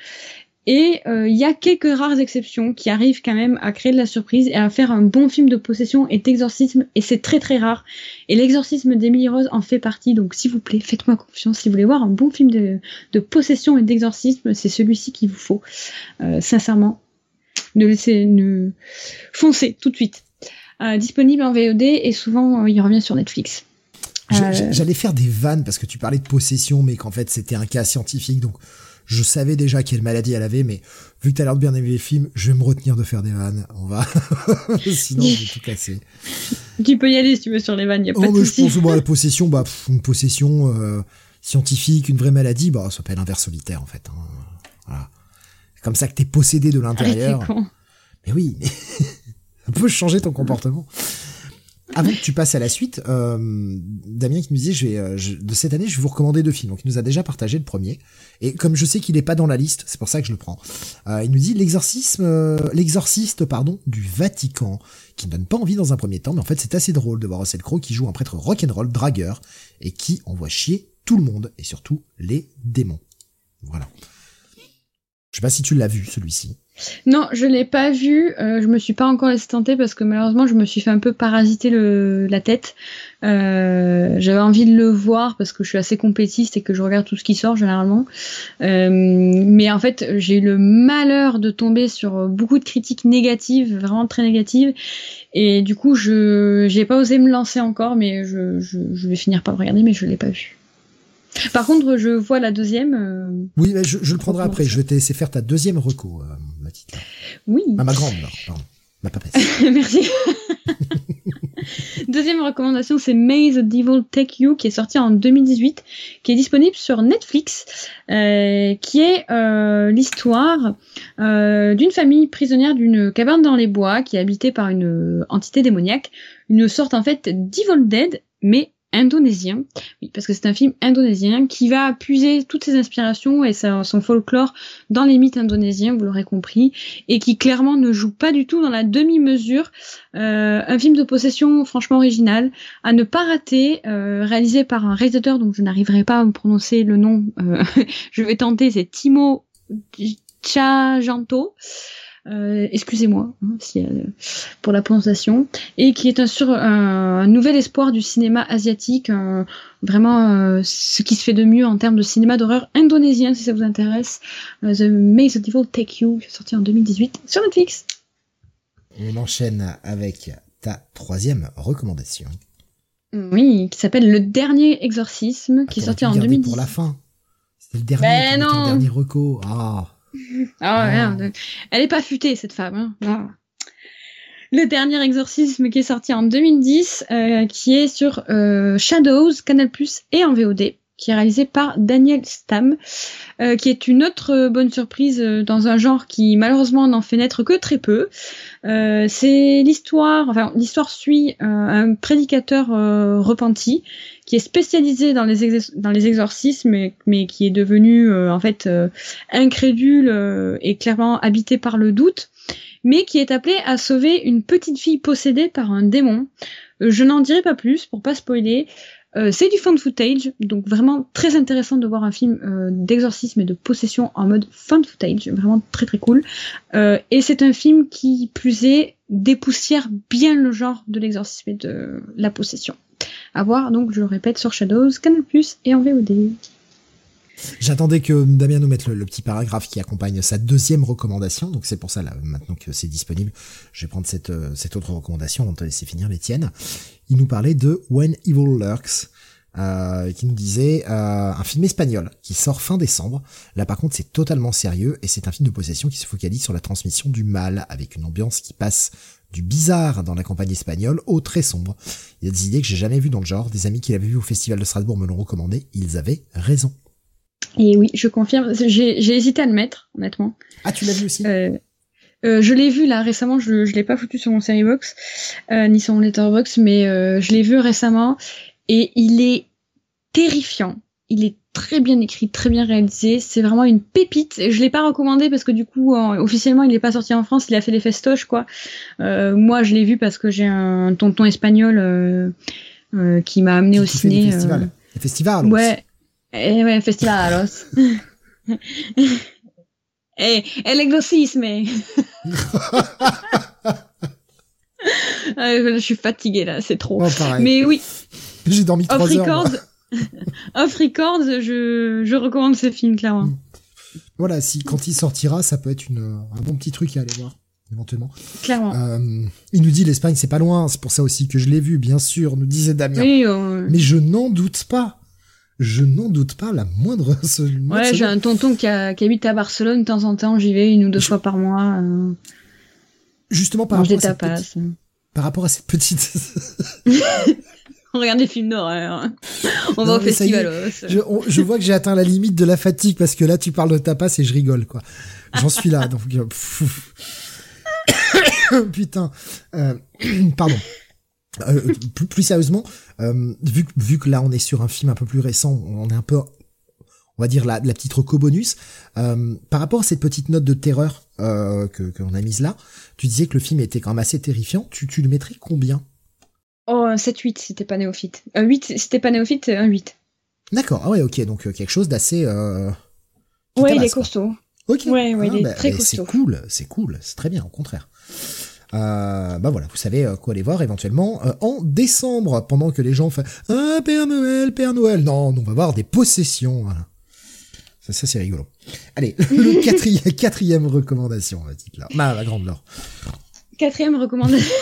Et euh, il y a quelques rares exceptions qui arrivent quand même à créer de la surprise et à faire un bon film de possession et d'exorcisme, et c'est très très rare. Et l'exorcisme d'Emily Rose en fait partie, donc s'il vous plaît, faites-moi confiance. Si vous voulez voir un bon film de, de possession et d'exorcisme, c'est celui-ci qu'il vous faut. Euh, sincèrement, ne laissez, ne foncez tout de suite. Euh, disponible en VOD et souvent euh, il revient sur Netflix. J'allais faire des vannes parce que tu parlais de possession, mais qu'en fait c'était un cas scientifique, donc je savais déjà quelle maladie elle avait, mais vu que t'as l'air de bien aimer les films, je vais me retenir de faire des vannes. On va, sinon je vais tout casser. Tu peux y aller si tu veux sur les vannes, y a pas oh, de souci. Je pense, bon, la possession, bah, une possession euh, scientifique, une vraie maladie, bah, ça s'appelle un ver solitaire en fait. Hein. Voilà. C'est comme ça que t'es possédé de l'intérieur. mais oui, mais peut changer ton comportement. Avant que tu passes à la suite, euh, Damien qui nous disait, je vais, euh, de cette année, je vais vous recommander deux films. Donc il nous a déjà partagé le premier. Et comme je sais qu'il n'est pas dans la liste, c'est pour ça que je le prends. Euh, il nous dit l'exorcisme, euh, l'exorciste, pardon, du Vatican, qui ne donne pas envie dans un premier temps, mais en fait c'est assez drôle de voir Russell Crowe qui joue un prêtre rock'n'roll dragueur et qui envoie chier tout le monde et surtout les démons. Voilà. Je sais pas si tu l'as vu celui-ci. Non, je l'ai pas vu. Euh, je me suis pas encore laissé tenter parce que malheureusement, je me suis fait un peu parasiter le, la tête. Euh, J'avais envie de le voir parce que je suis assez compétiste et que je regarde tout ce qui sort généralement. Euh, mais en fait, j'ai eu le malheur de tomber sur beaucoup de critiques négatives, vraiment très négatives. Et du coup, je j'ai pas osé me lancer encore, mais je, je, je vais finir par le regarder, mais je l'ai pas vu. Par contre, je vois la deuxième. Euh, oui, mais je, je le prendrai après. Je vais te laisser faire ta deuxième reco, euh, ma petite. Oui. Ah, ma grande, pardon. Ma papesse. Merci. Deuxième recommandation, c'est May the Devil Take You, qui est sorti en 2018, qui est disponible sur Netflix, euh, qui est euh, l'histoire euh, d'une famille prisonnière d'une caverne dans les bois, qui est habitée par une entité démoniaque, une sorte en fait d'Evil Dead, mais indonésien, oui, parce que c'est un film indonésien qui va puiser toutes ses inspirations et son folklore dans les mythes indonésiens, vous l'aurez compris, et qui clairement ne joue pas du tout dans la demi-mesure. Euh, un film de possession franchement original, à ne pas rater, euh, réalisé par un réalisateur dont je n'arriverai pas à me prononcer le nom, euh, je vais tenter, c'est Timo Chajanto. Euh, excusez-moi hein, si, euh, pour la prononciation, et qui est un, sur, un, nouvel espoir du cinéma asiatique, euh, vraiment euh, ce qui se fait de mieux en termes de cinéma d'horreur indonésien, si ça vous intéresse. Euh, The May the Devil Take You, sorti en 2018 sur Netflix. On enchaîne avec ta troisième recommandation. Oui, qui s'appelle Le Dernier Exorcisme, qui est sorti en 2018. pour la fin. C'était le dernier, ben non. dernier reco. Ah. Ah, merde. Elle est pas futée, cette femme. Hein. Ah. Le dernier exorcisme qui est sorti en 2010, euh, qui est sur euh, Shadows, Canal Plus et en VOD, qui est réalisé par Daniel Stam, euh, qui est une autre bonne surprise dans un genre qui malheureusement n'en fait naître que très peu. c'est l'histoire, enfin l'histoire suit un prédicateur repenti qui est spécialisé dans les, exorcismes, mais, mais qui est devenu euh, en fait euh, incrédule euh, et clairement habité par le doute, mais qui est appelé à sauver une petite fille possédée par un démon. je n'en dirai pas plus pour pas spoiler. C'est du fan footage, donc vraiment très intéressant de voir un film d'exorcisme et de possession en mode fan footage, vraiment très très cool. et c'est un film qui, plus est, dépoussière bien le genre de l'exorcisme et de la possession. À voir, donc, je le répète, sur Shadows, Canal Plus et en VOD. J'attendais que Damien nous mette le, petit paragraphe qui accompagne sa deuxième recommandation, donc c'est pour ça là maintenant que c'est disponible, je vais prendre cette, euh, cette autre recommandation de te laisser finir les tiennes. Il nous parlait de When Evil Lurks, euh, qui nous disait euh, un film espagnol qui sort fin décembre. Là par contre c'est totalement sérieux et c'est un film de possession qui se focalise sur la transmission du mal avec une ambiance qui passe du bizarre dans la campagne espagnole au très sombre. Il y a des idées que j'ai jamais vues dans le genre, des amis qui l'avaient vu au Festival de Strasbourg me l'ont recommandé, ils avaient raison. Et oui, je confirme, j'ai hésité à le mettre, honnêtement. Ah, tu l'as vu aussi? Euh, euh, je l'ai vu là récemment, je, je l'ai pas foutu sur mon Seriebox, euh, ni sur mon Letterbox, mais euh, je l'ai vu récemment et il est terrifiant. Il est très bien écrit, très bien réalisé. C'est vraiment une pépite. Je l'ai pas recommandé parce que du coup, officiellement, il n'est pas sorti en France. Il a fait les festoches, quoi. Euh, moi, je l'ai vu parce que j'ai un tonton espagnol euh, euh, qui m'a amené au ciné. Les festivals. Les festivals. Ouais. Ouais, festivalos. eh, el exorcisme. je suis fatiguée là, c'est trop. Oh, Mais oui. J'ai dormi trois heures. Off Records, je, je recommande ce film clairement. Voilà, si quand il sortira, ça peut être une, un bon petit truc à aller voir. éventuellement. Clairement. Euh, il nous dit l'Espagne c'est pas loin, c'est pour ça aussi que je l'ai vu, bien sûr, nous disait Damien. Oui, euh, Mais je n'en doute pas. Je n'en doute pas la moindre. moindre ouais, j'ai seconde. un tonton qui, a, qui habite à Barcelone, de temps en temps, j'y vais une ou deux Je- fois par mois. Euh, Justement par rapport, à par rapport à cette petite. On regarde des films d'horreur. On va au est, festivalos. je, on- je vois que j'ai atteint la limite de la fatigue parce que là tu parles de tapas et je rigole quoi. J'en suis là donc. euh. Putain. Euh, pardon. Euh, plus, plus sérieusement, euh, vu, que- vu que là on est sur un film un peu plus récent, on est un peu, on va dire la, la petite reco bonus. Euh, par rapport à cette petite note de terreur que qu'on a mise là, tu disais que le film était quand même assez terrifiant. Tu, tu le mettrais combien? Oh, un 7-8, c'était pas néophyte. Un 8, c'était pas néophyte, un 8. D'accord. Ah ouais, ok. Donc quelque chose d'assez. Ouais, il est costaud. Ok. Ouais, ouais, il est très mais costaud. C'est cool, c'est cool, c'est très bien, au contraire. Euh, bah voilà, vous savez euh, quoi aller voir éventuellement euh, en décembre, pendant que les gens font Ah, Père Noël, Père Noël. Non, on va voir des possessions. Voilà. Ça, ça c'est rigolo. Allez, le quatrième, quatrième recommandation, ma petite là. Ma, ma grande Laure. Quatrième recommandation.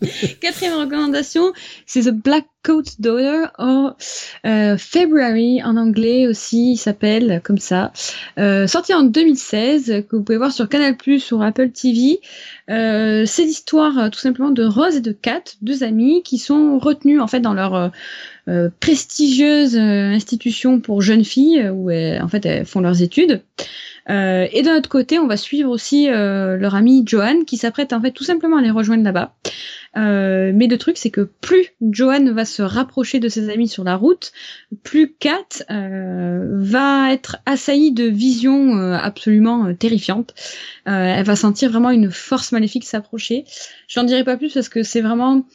Quatrième recommandation, c'est The Black Coat Daughter, ou euh, February en anglais aussi, il s'appelle comme ça. Euh, sorti en 2016, que vous pouvez voir sur Canal Plus ou Apple TV. Euh, c'est l'histoire tout simplement de Rose et de Kat, deux amies qui sont retenues en fait dans leur prestigieuse institution pour jeunes filles où en fait elles font leurs études. Euh, et d'un autre côté, on va suivre aussi euh, leur amie Joanne qui s'apprête en fait tout simplement à les rejoindre là-bas. Euh, mais le truc, c'est que plus Joanne va se rapprocher de ses amis sur la route, plus Kat va être assaillie de visions absolument terrifiantes. Elle va sentir vraiment une force maléfique s'approcher. J'en dirai pas plus parce que c'est vraiment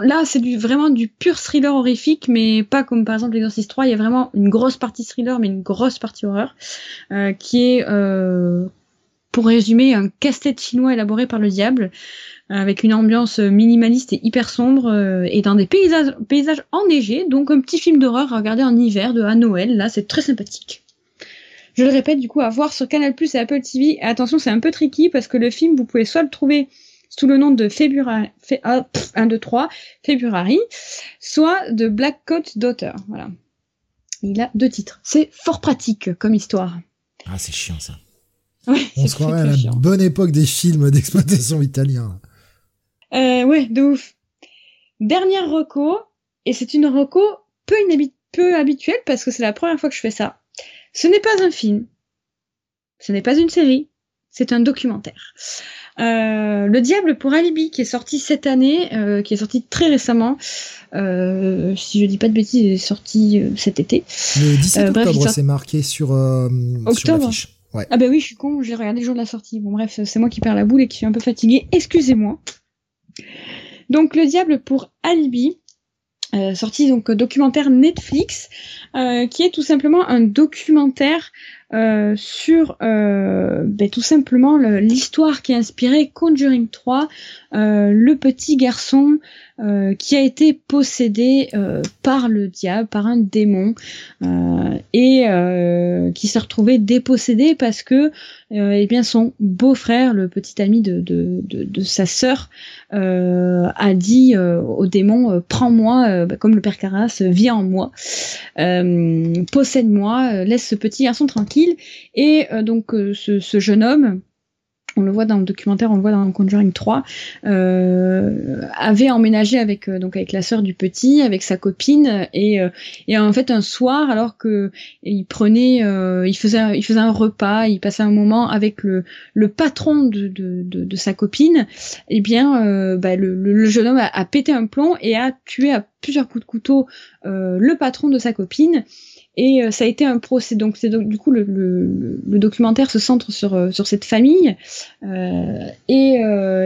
là, c'est vraiment du pur thriller horrifique, mais pas comme par exemple l'Exorcist 3. Il y a vraiment une grosse partie thriller, mais une grosse partie horreur, euh, qui est, euh, pour résumer, un casse-tête chinois élaboré par le diable, euh, avec une ambiance minimaliste et hyper sombre, et dans des paysages, paysages enneigés, donc un petit film d'horreur à regarder en hiver, de à Noël. Là, c'est très sympathique. Je le répète, du coup, à voir sur Canal Plus et Apple TV. Et attention, c'est un peu tricky parce que le film, vous pouvez soit le trouver sous le nom de February, Fe- ah, pff, 1, 2, 3, February, soit de Black Coat Daughter. Voilà. Il a deux titres. C'est fort pratique comme histoire. Ah, c'est chiant ça. Ouais, On c'est se croirait à la chiant. bonne époque des films d'exploitation italiens. Euh, ouais, de ouf. Dernière reco, et c'est une reco peu, inhabi- peu habituelle parce que c'est la première fois que je fais ça. Ce n'est pas un film, ce n'est pas une série, c'est un documentaire. Euh, le Diable pour Alibi qui est sorti cette année, euh, qui est sorti très récemment, euh, si je dis pas de bêtises, il est sorti euh, cet été. Le 17 Euh, octobre, c'est marqué sur, euh, sur l'affiche. Ouais. Ah bah oui, je suis con, j'ai regardé le jour de la sortie. Bon bref, c'est moi qui perds la boule et qui suis un peu fatiguée. Excusez-moi. Donc le diable pour Alibi, euh, sorti donc documentaire Netflix, euh, qui est tout simplement un documentaire euh, sur euh, ben, tout simplement le- l'histoire qui a inspiré Conjuring 3, euh, le petit garçon euh, qui a été possédé euh, par le diable, par un démon, et qui s'est retrouvé dépossédé parce que eh bien son beau-frère, le petit ami de, de, de, de sa sœur, a dit au démon prends-moi bah, comme le père Carras, viens en moi, possède-moi, laisse ce petit garçon tranquille. Et euh, donc euh, ce, jeune homme on le voit dans le documentaire, on le voit dans Conjuring 3, euh, avait emménagé avec donc avec la sœur du petit, avec sa copine, et, en fait un soir, alors que il prenait, il faisait, il faisait un repas, il passait un moment avec le, patron de, sa copine, et bien euh, bah, le, jeune homme a, pété un plomb et a tué à plusieurs coups de couteau le patron de sa copine. Et euh, ça a été un procès. Donc, c'est du coup le, le, le documentaire se centre sur euh, sur cette famille euh, et,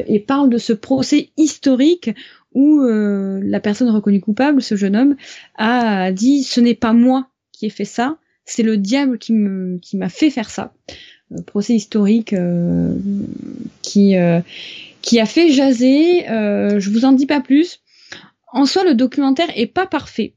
et parle de ce procès historique où euh, la personne reconnue coupable, ce jeune homme, a dit ce n'est pas moi qui ai fait ça, c'est le diable qui me qui m'a fait faire ça. Procès historique euh, qui euh, qui a fait jaser. je vous en dis pas plus. En soi, le documentaire est pas parfait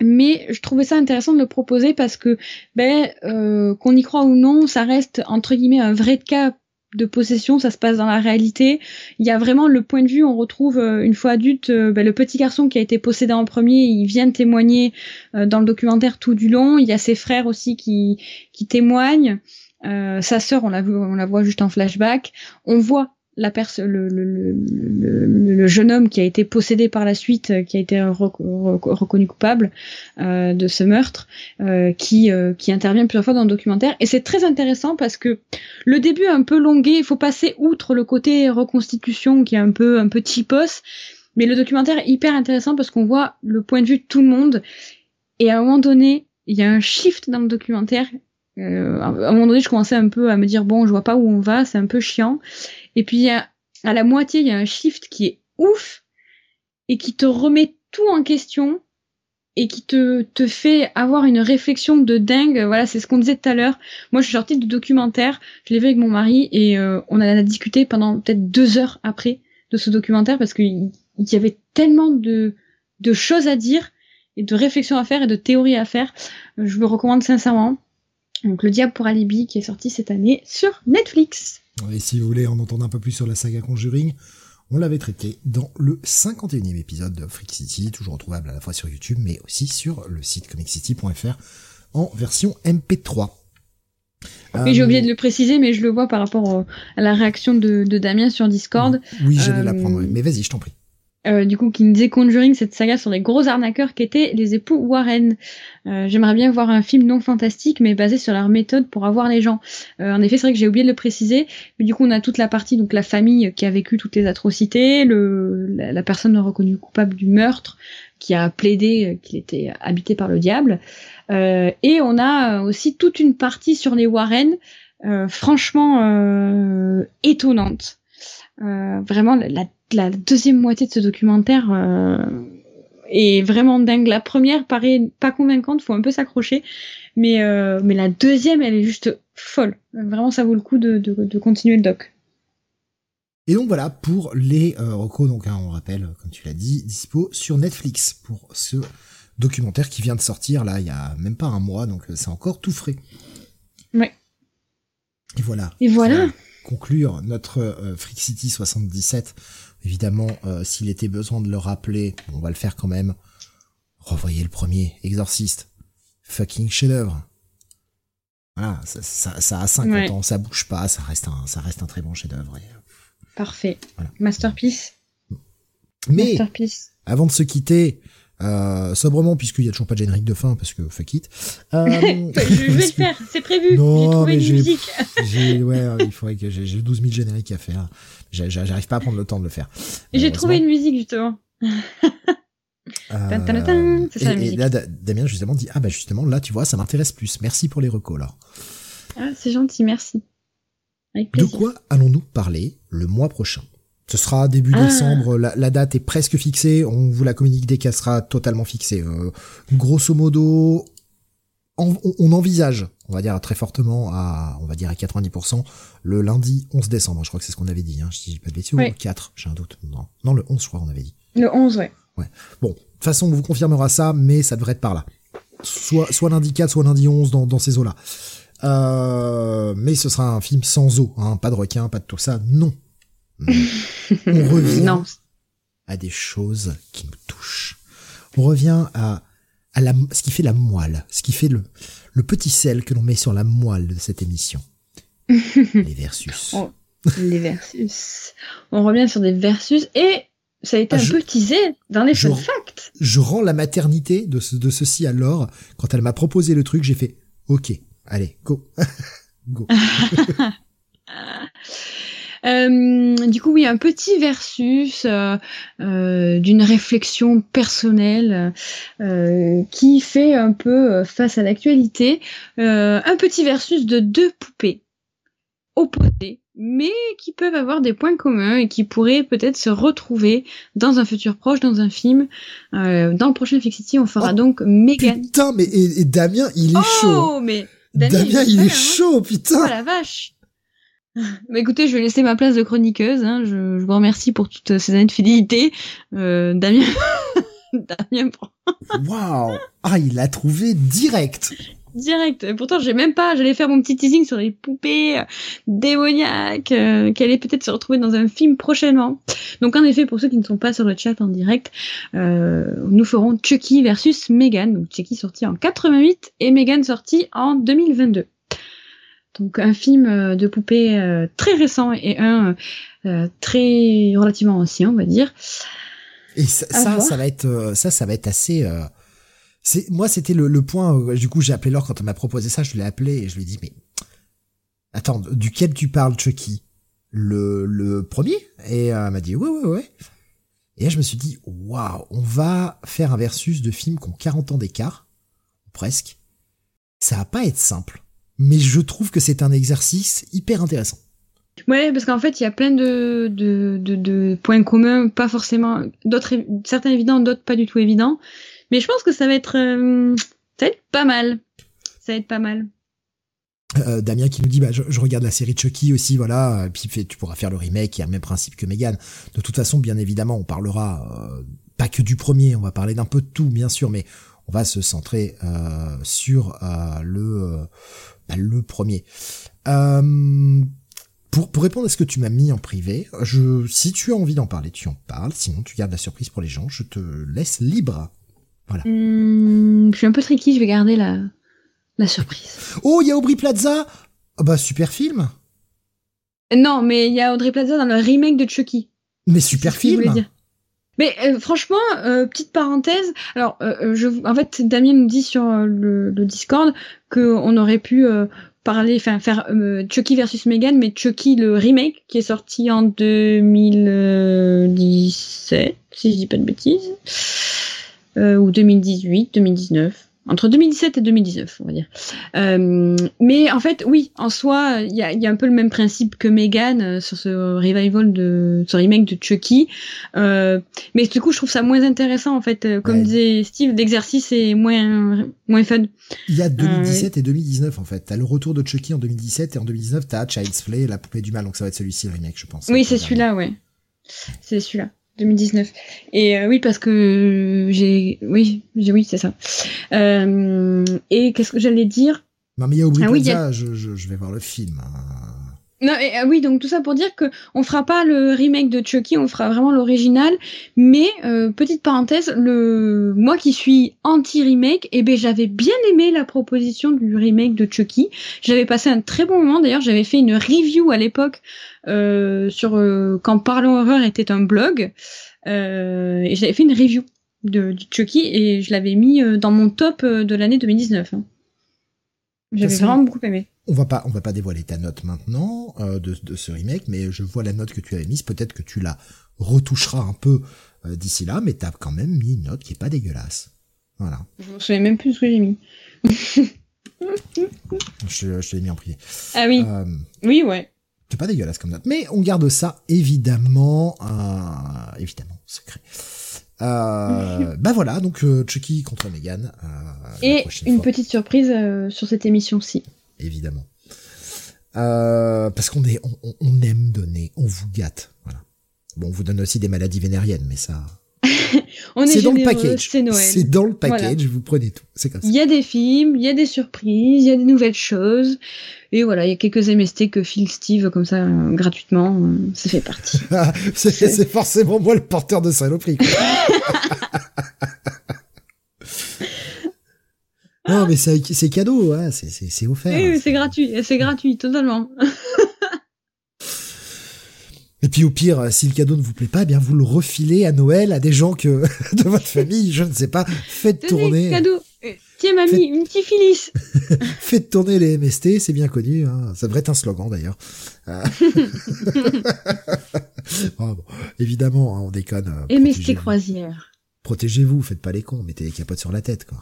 mais je trouvais ça intéressant de le proposer parce que ben euh, qu'on y croit ou non ça reste entre guillemets un vrai cas de possession, ça se passe dans la réalité. Il y a vraiment le point de vue, on retrouve euh, une fois adulte euh, ben, le petit garçon qui a été possédé en premier, il vient témoigner dans le documentaire tout du long. Il y a ses frères aussi qui, qui témoignent. sa sœur, on la, on la voit juste en flashback. On voit la le, le, le, le, jeune homme qui a été possédé par la suite, euh, qui a été reconnu coupable euh, de ce meurtre, euh, qui, euh, qui intervient plusieurs fois dans le documentaire. Et c'est très intéressant parce que le début est un peu longué, il faut passer outre le côté reconstitution qui est un peu un peu typos, mais le documentaire est hyper intéressant parce qu'on voit le point de vue de tout le monde. Et à un moment donné, il y a un shift dans le documentaire. Euh, à un moment donné, je commençais un peu à me dire bon, je vois pas où on va, c'est un peu chiant. Et puis à la moitié, il y a un shift qui est ouf et qui te remet tout en question et qui te, te fait avoir une réflexion de dingue. Voilà, c'est ce qu'on disait tout à l'heure. Moi, je suis sortie du documentaire, je l'ai vu avec mon mari et euh, on en a discuté pendant peut-être deux heures après de ce documentaire parce qu'il y avait tellement de, de choses à dire et de réflexions à faire et de théories à faire. Je me recommande sincèrement. Donc, Le Diable pour Alibi qui est sorti cette année sur Netflix. Et si vous voulez en entendre un peu plus sur la saga Conjuring, on l'avait traité dans le 51e épisode de Freak City, toujours retrouvable à la fois sur YouTube, mais aussi sur le site comiccity.fr en version MP3. Oui, j'ai oublié de le préciser, mais je le vois par rapport à la réaction de, Damien sur Discord. Oui, j'allais la prendre, mais vas-y, je t'en prie. Euh, du coup, qui nous disait Conjuring, cette saga sur les gros arnaqueurs qui étaient les époux Warren. Euh, j'aimerais bien voir un film non fantastique, mais basé sur leur méthode pour avoir les gens. Euh, en effet, c'est vrai que j'ai oublié de le préciser, mais du coup, on a toute la partie, donc la famille qui a vécu toutes les atrocités, le, la, personne reconnue coupable du meurtre, qui a plaidé qu'il était habité par le diable, et on a aussi toute une partie sur les Warren, franchement étonnante. Vraiment, la la deuxième moitié de ce documentaire euh, est vraiment dingue. La première paraît pas convaincante, faut un peu s'accrocher, mais euh, mais la deuxième, elle est juste folle. Vraiment, ça vaut le coup de, de, continuer le doc. Et donc voilà pour les euh, recos, donc hein, on rappelle, comme tu l'as dit, dispo sur Netflix pour ce documentaire qui vient de sortir là il y a même pas un mois, donc c'est encore tout frais. Ouais. Et voilà. Et voilà. Conclure notre Freak City 77 Évidemment, euh, s'il était besoin de le rappeler, on va le faire quand même. Revoyez le premier, Exorciste. Fucking chef-d'œuvre. Voilà, ça, ça, a 50 ans, ça bouge pas, ça reste un, ça reste un très bon chef-d'œuvre. Parfait. Masterpiece. Mais, avant de se quitter, euh, sobrement, puisqu'il y a toujours pas de générique de fin, parce que fuck it. Euh, je vais le faire, c'est prévu. j'ai trouvé une musique. ouais, il faudrait que j'ai 12 000 génériques à faire. J'arrive pas à prendre le temps de le faire. J'ai trouvé une musique justement. Euh, c'est ça, et, et, là, Damien justement dit ah bah justement là tu vois ça m'intéresse plus. Merci pour les recos là. Ah c'est gentil, merci. Avec de quoi allons-nous parler le mois prochain? Ce sera début ah. décembre. La, date est presque fixée. On vous la communique dès qu'elle sera totalement fixée. Euh, grosso modo, on, envisage, on va dire très fortement à, on va dire à 90%, le lundi 11 décembre. Je crois que c'est ce qu'on avait dit, hein. Je dis pas de bêtises, ou 4, j'ai un doute. Non. non, le 11, je crois qu'on avait dit. Le 11, ouais. Ouais. Bon, de toute façon, on vous confirmera ça, mais ça devrait être par là. Soit, soit lundi 4, soit lundi 11 dans, dans ces eaux-là. Euh, mais ce sera un film sans eau, hein. Pas de requin, pas de tout ça. Non. On revient non. à des choses qui nous touchent. On revient à à la, ce qui fait la moelle, ce qui fait le, le petit sel que l'on met sur la moelle de cette émission. les versus. Oh, les versus. On revient sur des versus et ça a été ah, un peu teasé dans les fun facts. Je rends la maternité de, ce, de ceci à Laure. Quand elle m'a proposé le truc, j'ai fait OK, allez, go. go. Euh, du coup, oui, un petit versus euh, euh, d'une réflexion personnelle qui fait un peu face à l'actualité. un petit versus de deux poupées opposées, mais qui peuvent avoir des points communs et qui pourraient peut-être se retrouver dans un futur proche, dans un film. dans le prochain Fixity, on fera oh, donc Megan. Putain, mais et, Damien, il est oh, chaud. mais Damien, il, est hein. chaud, putain. Oh la vache. Bah écoutez, je vais laisser ma place de chroniqueuse. Hein. Je, je, vous remercie pour toutes ces années de fidélité. Euh, Damien, Damien Waouh Ah, il l'a trouvé direct. direct. Pourtant, j'ai même pas, j'allais faire mon petit teasing sur les poupées euh, démoniaques, euh, qui allaient peut-être se retrouver dans un film prochainement. Donc, en effet, pour ceux qui ne sont pas sur le chat en direct, euh, nous ferons Chucky versus Megan. Donc, Chucky sorti en 88 et Megan sorti en 2022. Donc, un film de poupées très récent et un très relativement ancien, on va dire. Et ça, ça, ça, va être, ça, ça va être assez c'est moi c'était le, le, point euh, du coup j'ai appelé Laure quand on m'a proposé ça je l'ai appelé et je lui ai dit mais attends duquel tu parles Chucky? Le le premier? Et elle m'a dit ouais ouais ouais. Et là je me suis dit waouh on va faire un versus de films qui ont 40 ans d'écart presque. Ça va pas être simple mais je trouve que c'est un exercice hyper intéressant Ouais, parce qu'en fait, il y a plein de, de, de, de, points communs, pas forcément, d'autres, certains évidents, d'autres pas du tout évidents. Mais je pense que ça va être, euh, ça va être pas mal. Ça va être pas mal. Euh, Damien qui nous dit bah, je, regarde la série Chucky aussi voilà et puis tu pourras faire le remake qui a le même principe que Megan de toute façon bien évidemment on parlera euh, pas que du premier on va parler d'un peu de tout bien sûr mais on va se centrer euh, sur le bah, le premier pour, pour répondre à ce que tu m'as mis en privé, je, si tu as envie d'en parler, tu en parles. Sinon, tu gardes la surprise pour les gens. Je te laisse libre. Hmm, je suis un peu tricky, je vais garder la, la surprise. Oh, il y a Aubrey Plaza oh, Bah, super film Non, mais il y a Audrey Plaza dans le remake de Chucky. Mais super film Mais euh, franchement, euh, petite parenthèse, alors euh, je, en fait, Damien nous dit sur le, le Discord qu'on aurait pu parler, enfin faire Chucky versus Megan, mais Chucky le remake qui est sorti en 2017, si je dis pas de bêtises. Euh, ou 2018, 2019 entre 2017 et 2019, on va dire. Euh, mais en fait, oui, en soi, il y a, y a, un peu le même principe que Megan euh, sur ce revival de, ce remake de Chucky. Euh, mais du coup, je trouve ça moins intéressant en fait. Euh, comme disait Steve, l'exercice est moins moins fun. Il y a 2017 et 2019 en fait. T'as le retour de Chucky en 2017 et en 2019 t'as Child's Play, la poupée du mal. Donc ça va être celui-ci le remake, je pense. Oui, c'est celui-là, ouais. C'est celui-là. 2019. Et euh, oui, parce que j'ai, oui, j'ai, oui, c'est ça. Euh, et qu'est-ce que j'allais dire? Non, mais il y a oublié ah, oui, je, je, je, vais voir le film. Hein. Non, et, euh, oui, donc tout ça pour dire que on fera pas le remake de Chucky, on fera vraiment l'original. Mais euh, petite parenthèse, le moi qui suis anti remake, eh ben j'avais bien aimé la proposition du remake de Chucky. J'avais passé un très bon moment. D'ailleurs, j'avais fait une review à l'époque euh, sur euh, quand Parlons horreur était un blog euh, et j'avais fait une review de, Chucky et je l'avais mis dans mon top de l'année 2019. Hein. J'avais vraiment beaucoup aimé. On va pas, on va pas dévoiler ta note maintenant de, de, ce remake, mais je vois la note que tu avais mise. Peut-être que tu la retoucheras un peu d'ici là, mais t'as quand même mis une note qui est pas dégueulasse. Voilà. Je me souviens même plus ce que j'ai mis. je, je l'ai mis en privé. Ah oui. oui, ouais. C'est pas dégueulasse comme note. Mais on garde ça évidemment, euh, évidemment, secret. Euh, bah voilà, donc euh, Chucky contre Megan. Euh, Et une petite surprise euh, sur cette émission-ci. Évidemment. parce qu'on est, on, on, aime donner, on vous gâte. Voilà. Bon, on vous donne aussi des maladies vénériennes, mais ça. c'est dans le package. C'est dans le package, vous prenez tout. C'est comme ça. Il y a des films, il y a des surprises, il y a des nouvelles choses. Et voilà, il y a quelques MST que file Steve comme ça euh, gratuitement. Euh, ça fait partie. c'est forcément moi le porteur de saloperie. non, mais c'est cadeau, hein, c'est offert. Oui, c'est gratuit, c'est gratuit, totalement. Et puis au pire, si le cadeau ne vous plaît pas, eh bien vous le refilez à Noël à des gens que de votre famille, je ne sais pas, faites Tenez, tourner. Cadeau. Tiens mamie, une petite filis. Faites tourner les MST, c'est bien connu. Hein. Ça devrait être un slogan d'ailleurs. Euh. bon, évidemment, hein, on déconne. Euh, MST croisière. Protégez-vous, faites pas les cons, mettez les capotes sur la tête, quoi.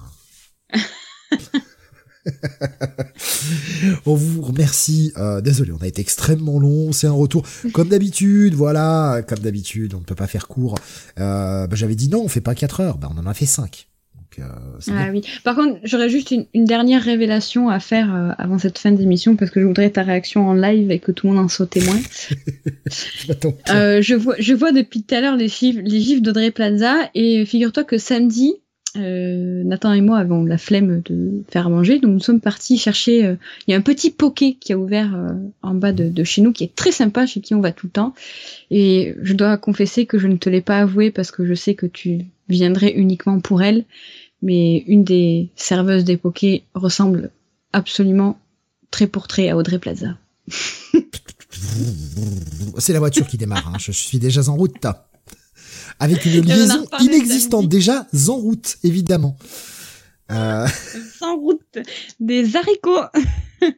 On vous remercie. Euh, désolé, on a été extrêmement long. C'est un retour comme d'habitude. Voilà, comme d'habitude, on ne peut pas faire court. Euh, bah, J'avais dit non, on fait pas 4 heures. Bah, on en a fait 5. Euh, ah oui. Par contre, j'aurais juste une, dernière révélation à faire avant cette fin d'émission parce que je voudrais ta réaction en live et que tout le monde en soit témoin. je vois, je vois depuis tout à l'heure les les gifs d'Audrey Plaza et figure-toi que samedi, euh, Nathan et moi avons la flemme de faire manger, donc nous sommes partis chercher. euh, Il y a un petit poké qui a ouvert euh, en bas de, de chez nous, qui est très sympa, chez qui on va tout le temps. Et je dois confesser que je ne te l'ai pas avoué parce que je sais que tu viendrais uniquement pour elle. Mais une des serveuses des pokés ressemble absolument très pour trait à Audrey Plaza. C'est la voiture qui démarre. hein. Je suis déjà en route. Avec une liaison inexistante. Déjà en route, évidemment. Euh, Sans route, des haricots.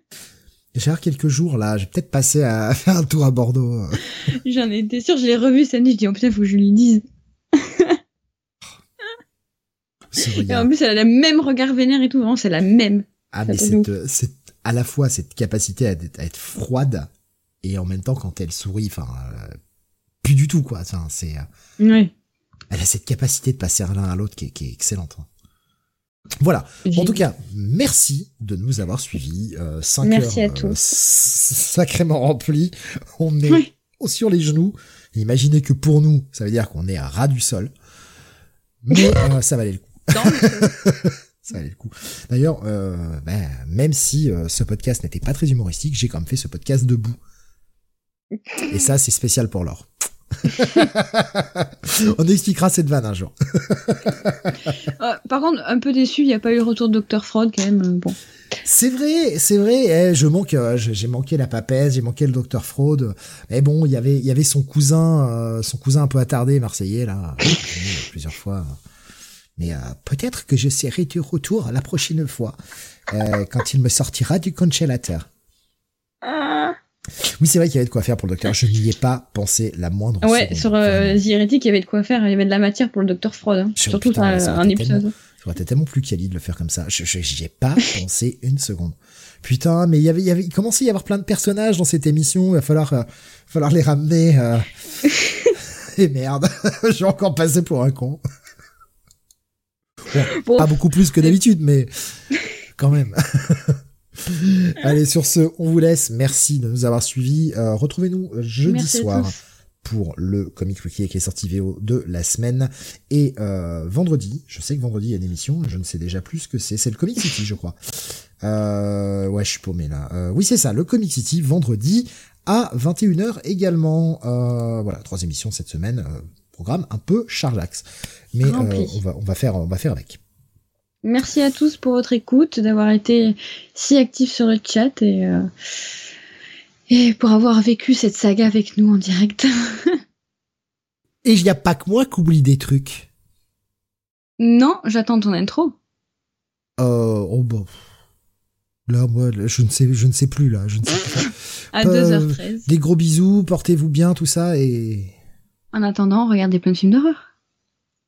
J'ai quelques jours là. J'ai peut-être passé à faire un tour à Bordeaux. J'en étais sûre, je l'ai revu samedi, je dis oh putain, faut que je lui dise. Et en plus, elle a le même regard vénère et tout, vraiment, c'est la même. Ah, mais cette, euh, cette- à la fois cette capacité à, être- à être froide et en même temps quand elle sourit, enfin, euh, plus du tout quoi. Enfin, c'est, euh, elle a cette capacité de passer l'un à l'autre qui, est- qui est excellente. hein. Voilà. En tout cas, merci de nous avoir suivis. Euh, 5 Merci heures à tous. euh, sacrément remplies. On est Oui. sur les genoux. Imaginez que pour nous, ça veut dire qu'on est à ras du sol. Mais euh, ça valait le coup. Ça valait le coup. D'ailleurs, ben, même si ce podcast n'était pas très humoristique, j'ai quand même fait ce podcast debout. Et ça, c'est spécial pour l'or. On expliquera cette vanne un jour. Euh, par contre, un peu déçu, il n'y a pas eu le retour de Dr. Freud quand même. euh, Bon. C'est vrai, c'est vrai. eh, je manque, euh, j'ai manqué la papesse, j'ai manqué le docteur Freud. Mais bon, il y avait, il y avait son cousin, euh, son cousin un peu attardé, marseillais là, plusieurs fois. Mais euh, peut-être que je serai de retour la prochaine fois euh, quand il me sortira du congélateur. Oui, c'est vrai qu'il y avait de quoi faire pour le docteur. Je n'y ai pas pensé la moindre Ouais, seconde. sur euh. The Heretic, il y avait de quoi faire, il y avait de la matière pour le Dr. Freud. Hein. Sur- Surtout putain, un été épisode. Ça aurait été tellement plus quali de le faire comme ça. Je, j'y ai pas pensé une seconde. Putain, mais il y avait, il y avait, il commençait à y avoir plein de personnages dans cette émission. Il va falloir, euh, falloir les ramener. euh. Et merde, je vais encore passer pour un con. Bon, Bon, pas beaucoup plus que d'habitude, mais quand même. Allez, sur ce, on vous laisse. Merci de nous avoir suivis. Euh, Retrouvez-nous jeudi merci à soir pour le Comic Wiki avec les sorties VO de la semaine. Et euh, vendredi, je sais que vendredi il y a une émission, je ne sais déjà plus ce que c'est. C'est le Comic City, je crois. Euh, ouais, je suis paumé là. Euh, oui, c'est ça, le Comic City, vendredi à 21h également. Euh, voilà, trois émissions cette semaine. euh, programme un peu chargeax. Mais euh, on, va, on, va faire, on va faire avec. Merci à tous pour votre écoute, d'avoir été si actifs sur le chat et, euh, et pour avoir vécu cette saga avec nous en direct. Et il n'y a pas que moi qui oublie des trucs. non, j'attends ton intro. Euh, oh bah. Là, moi, je ne sais, je ne sais plus, là. Je ne sais plus. À Euh, 2h13. Des gros bisous, portez-vous bien, tout ça, et En attendant, regardez plein de films d'horreur.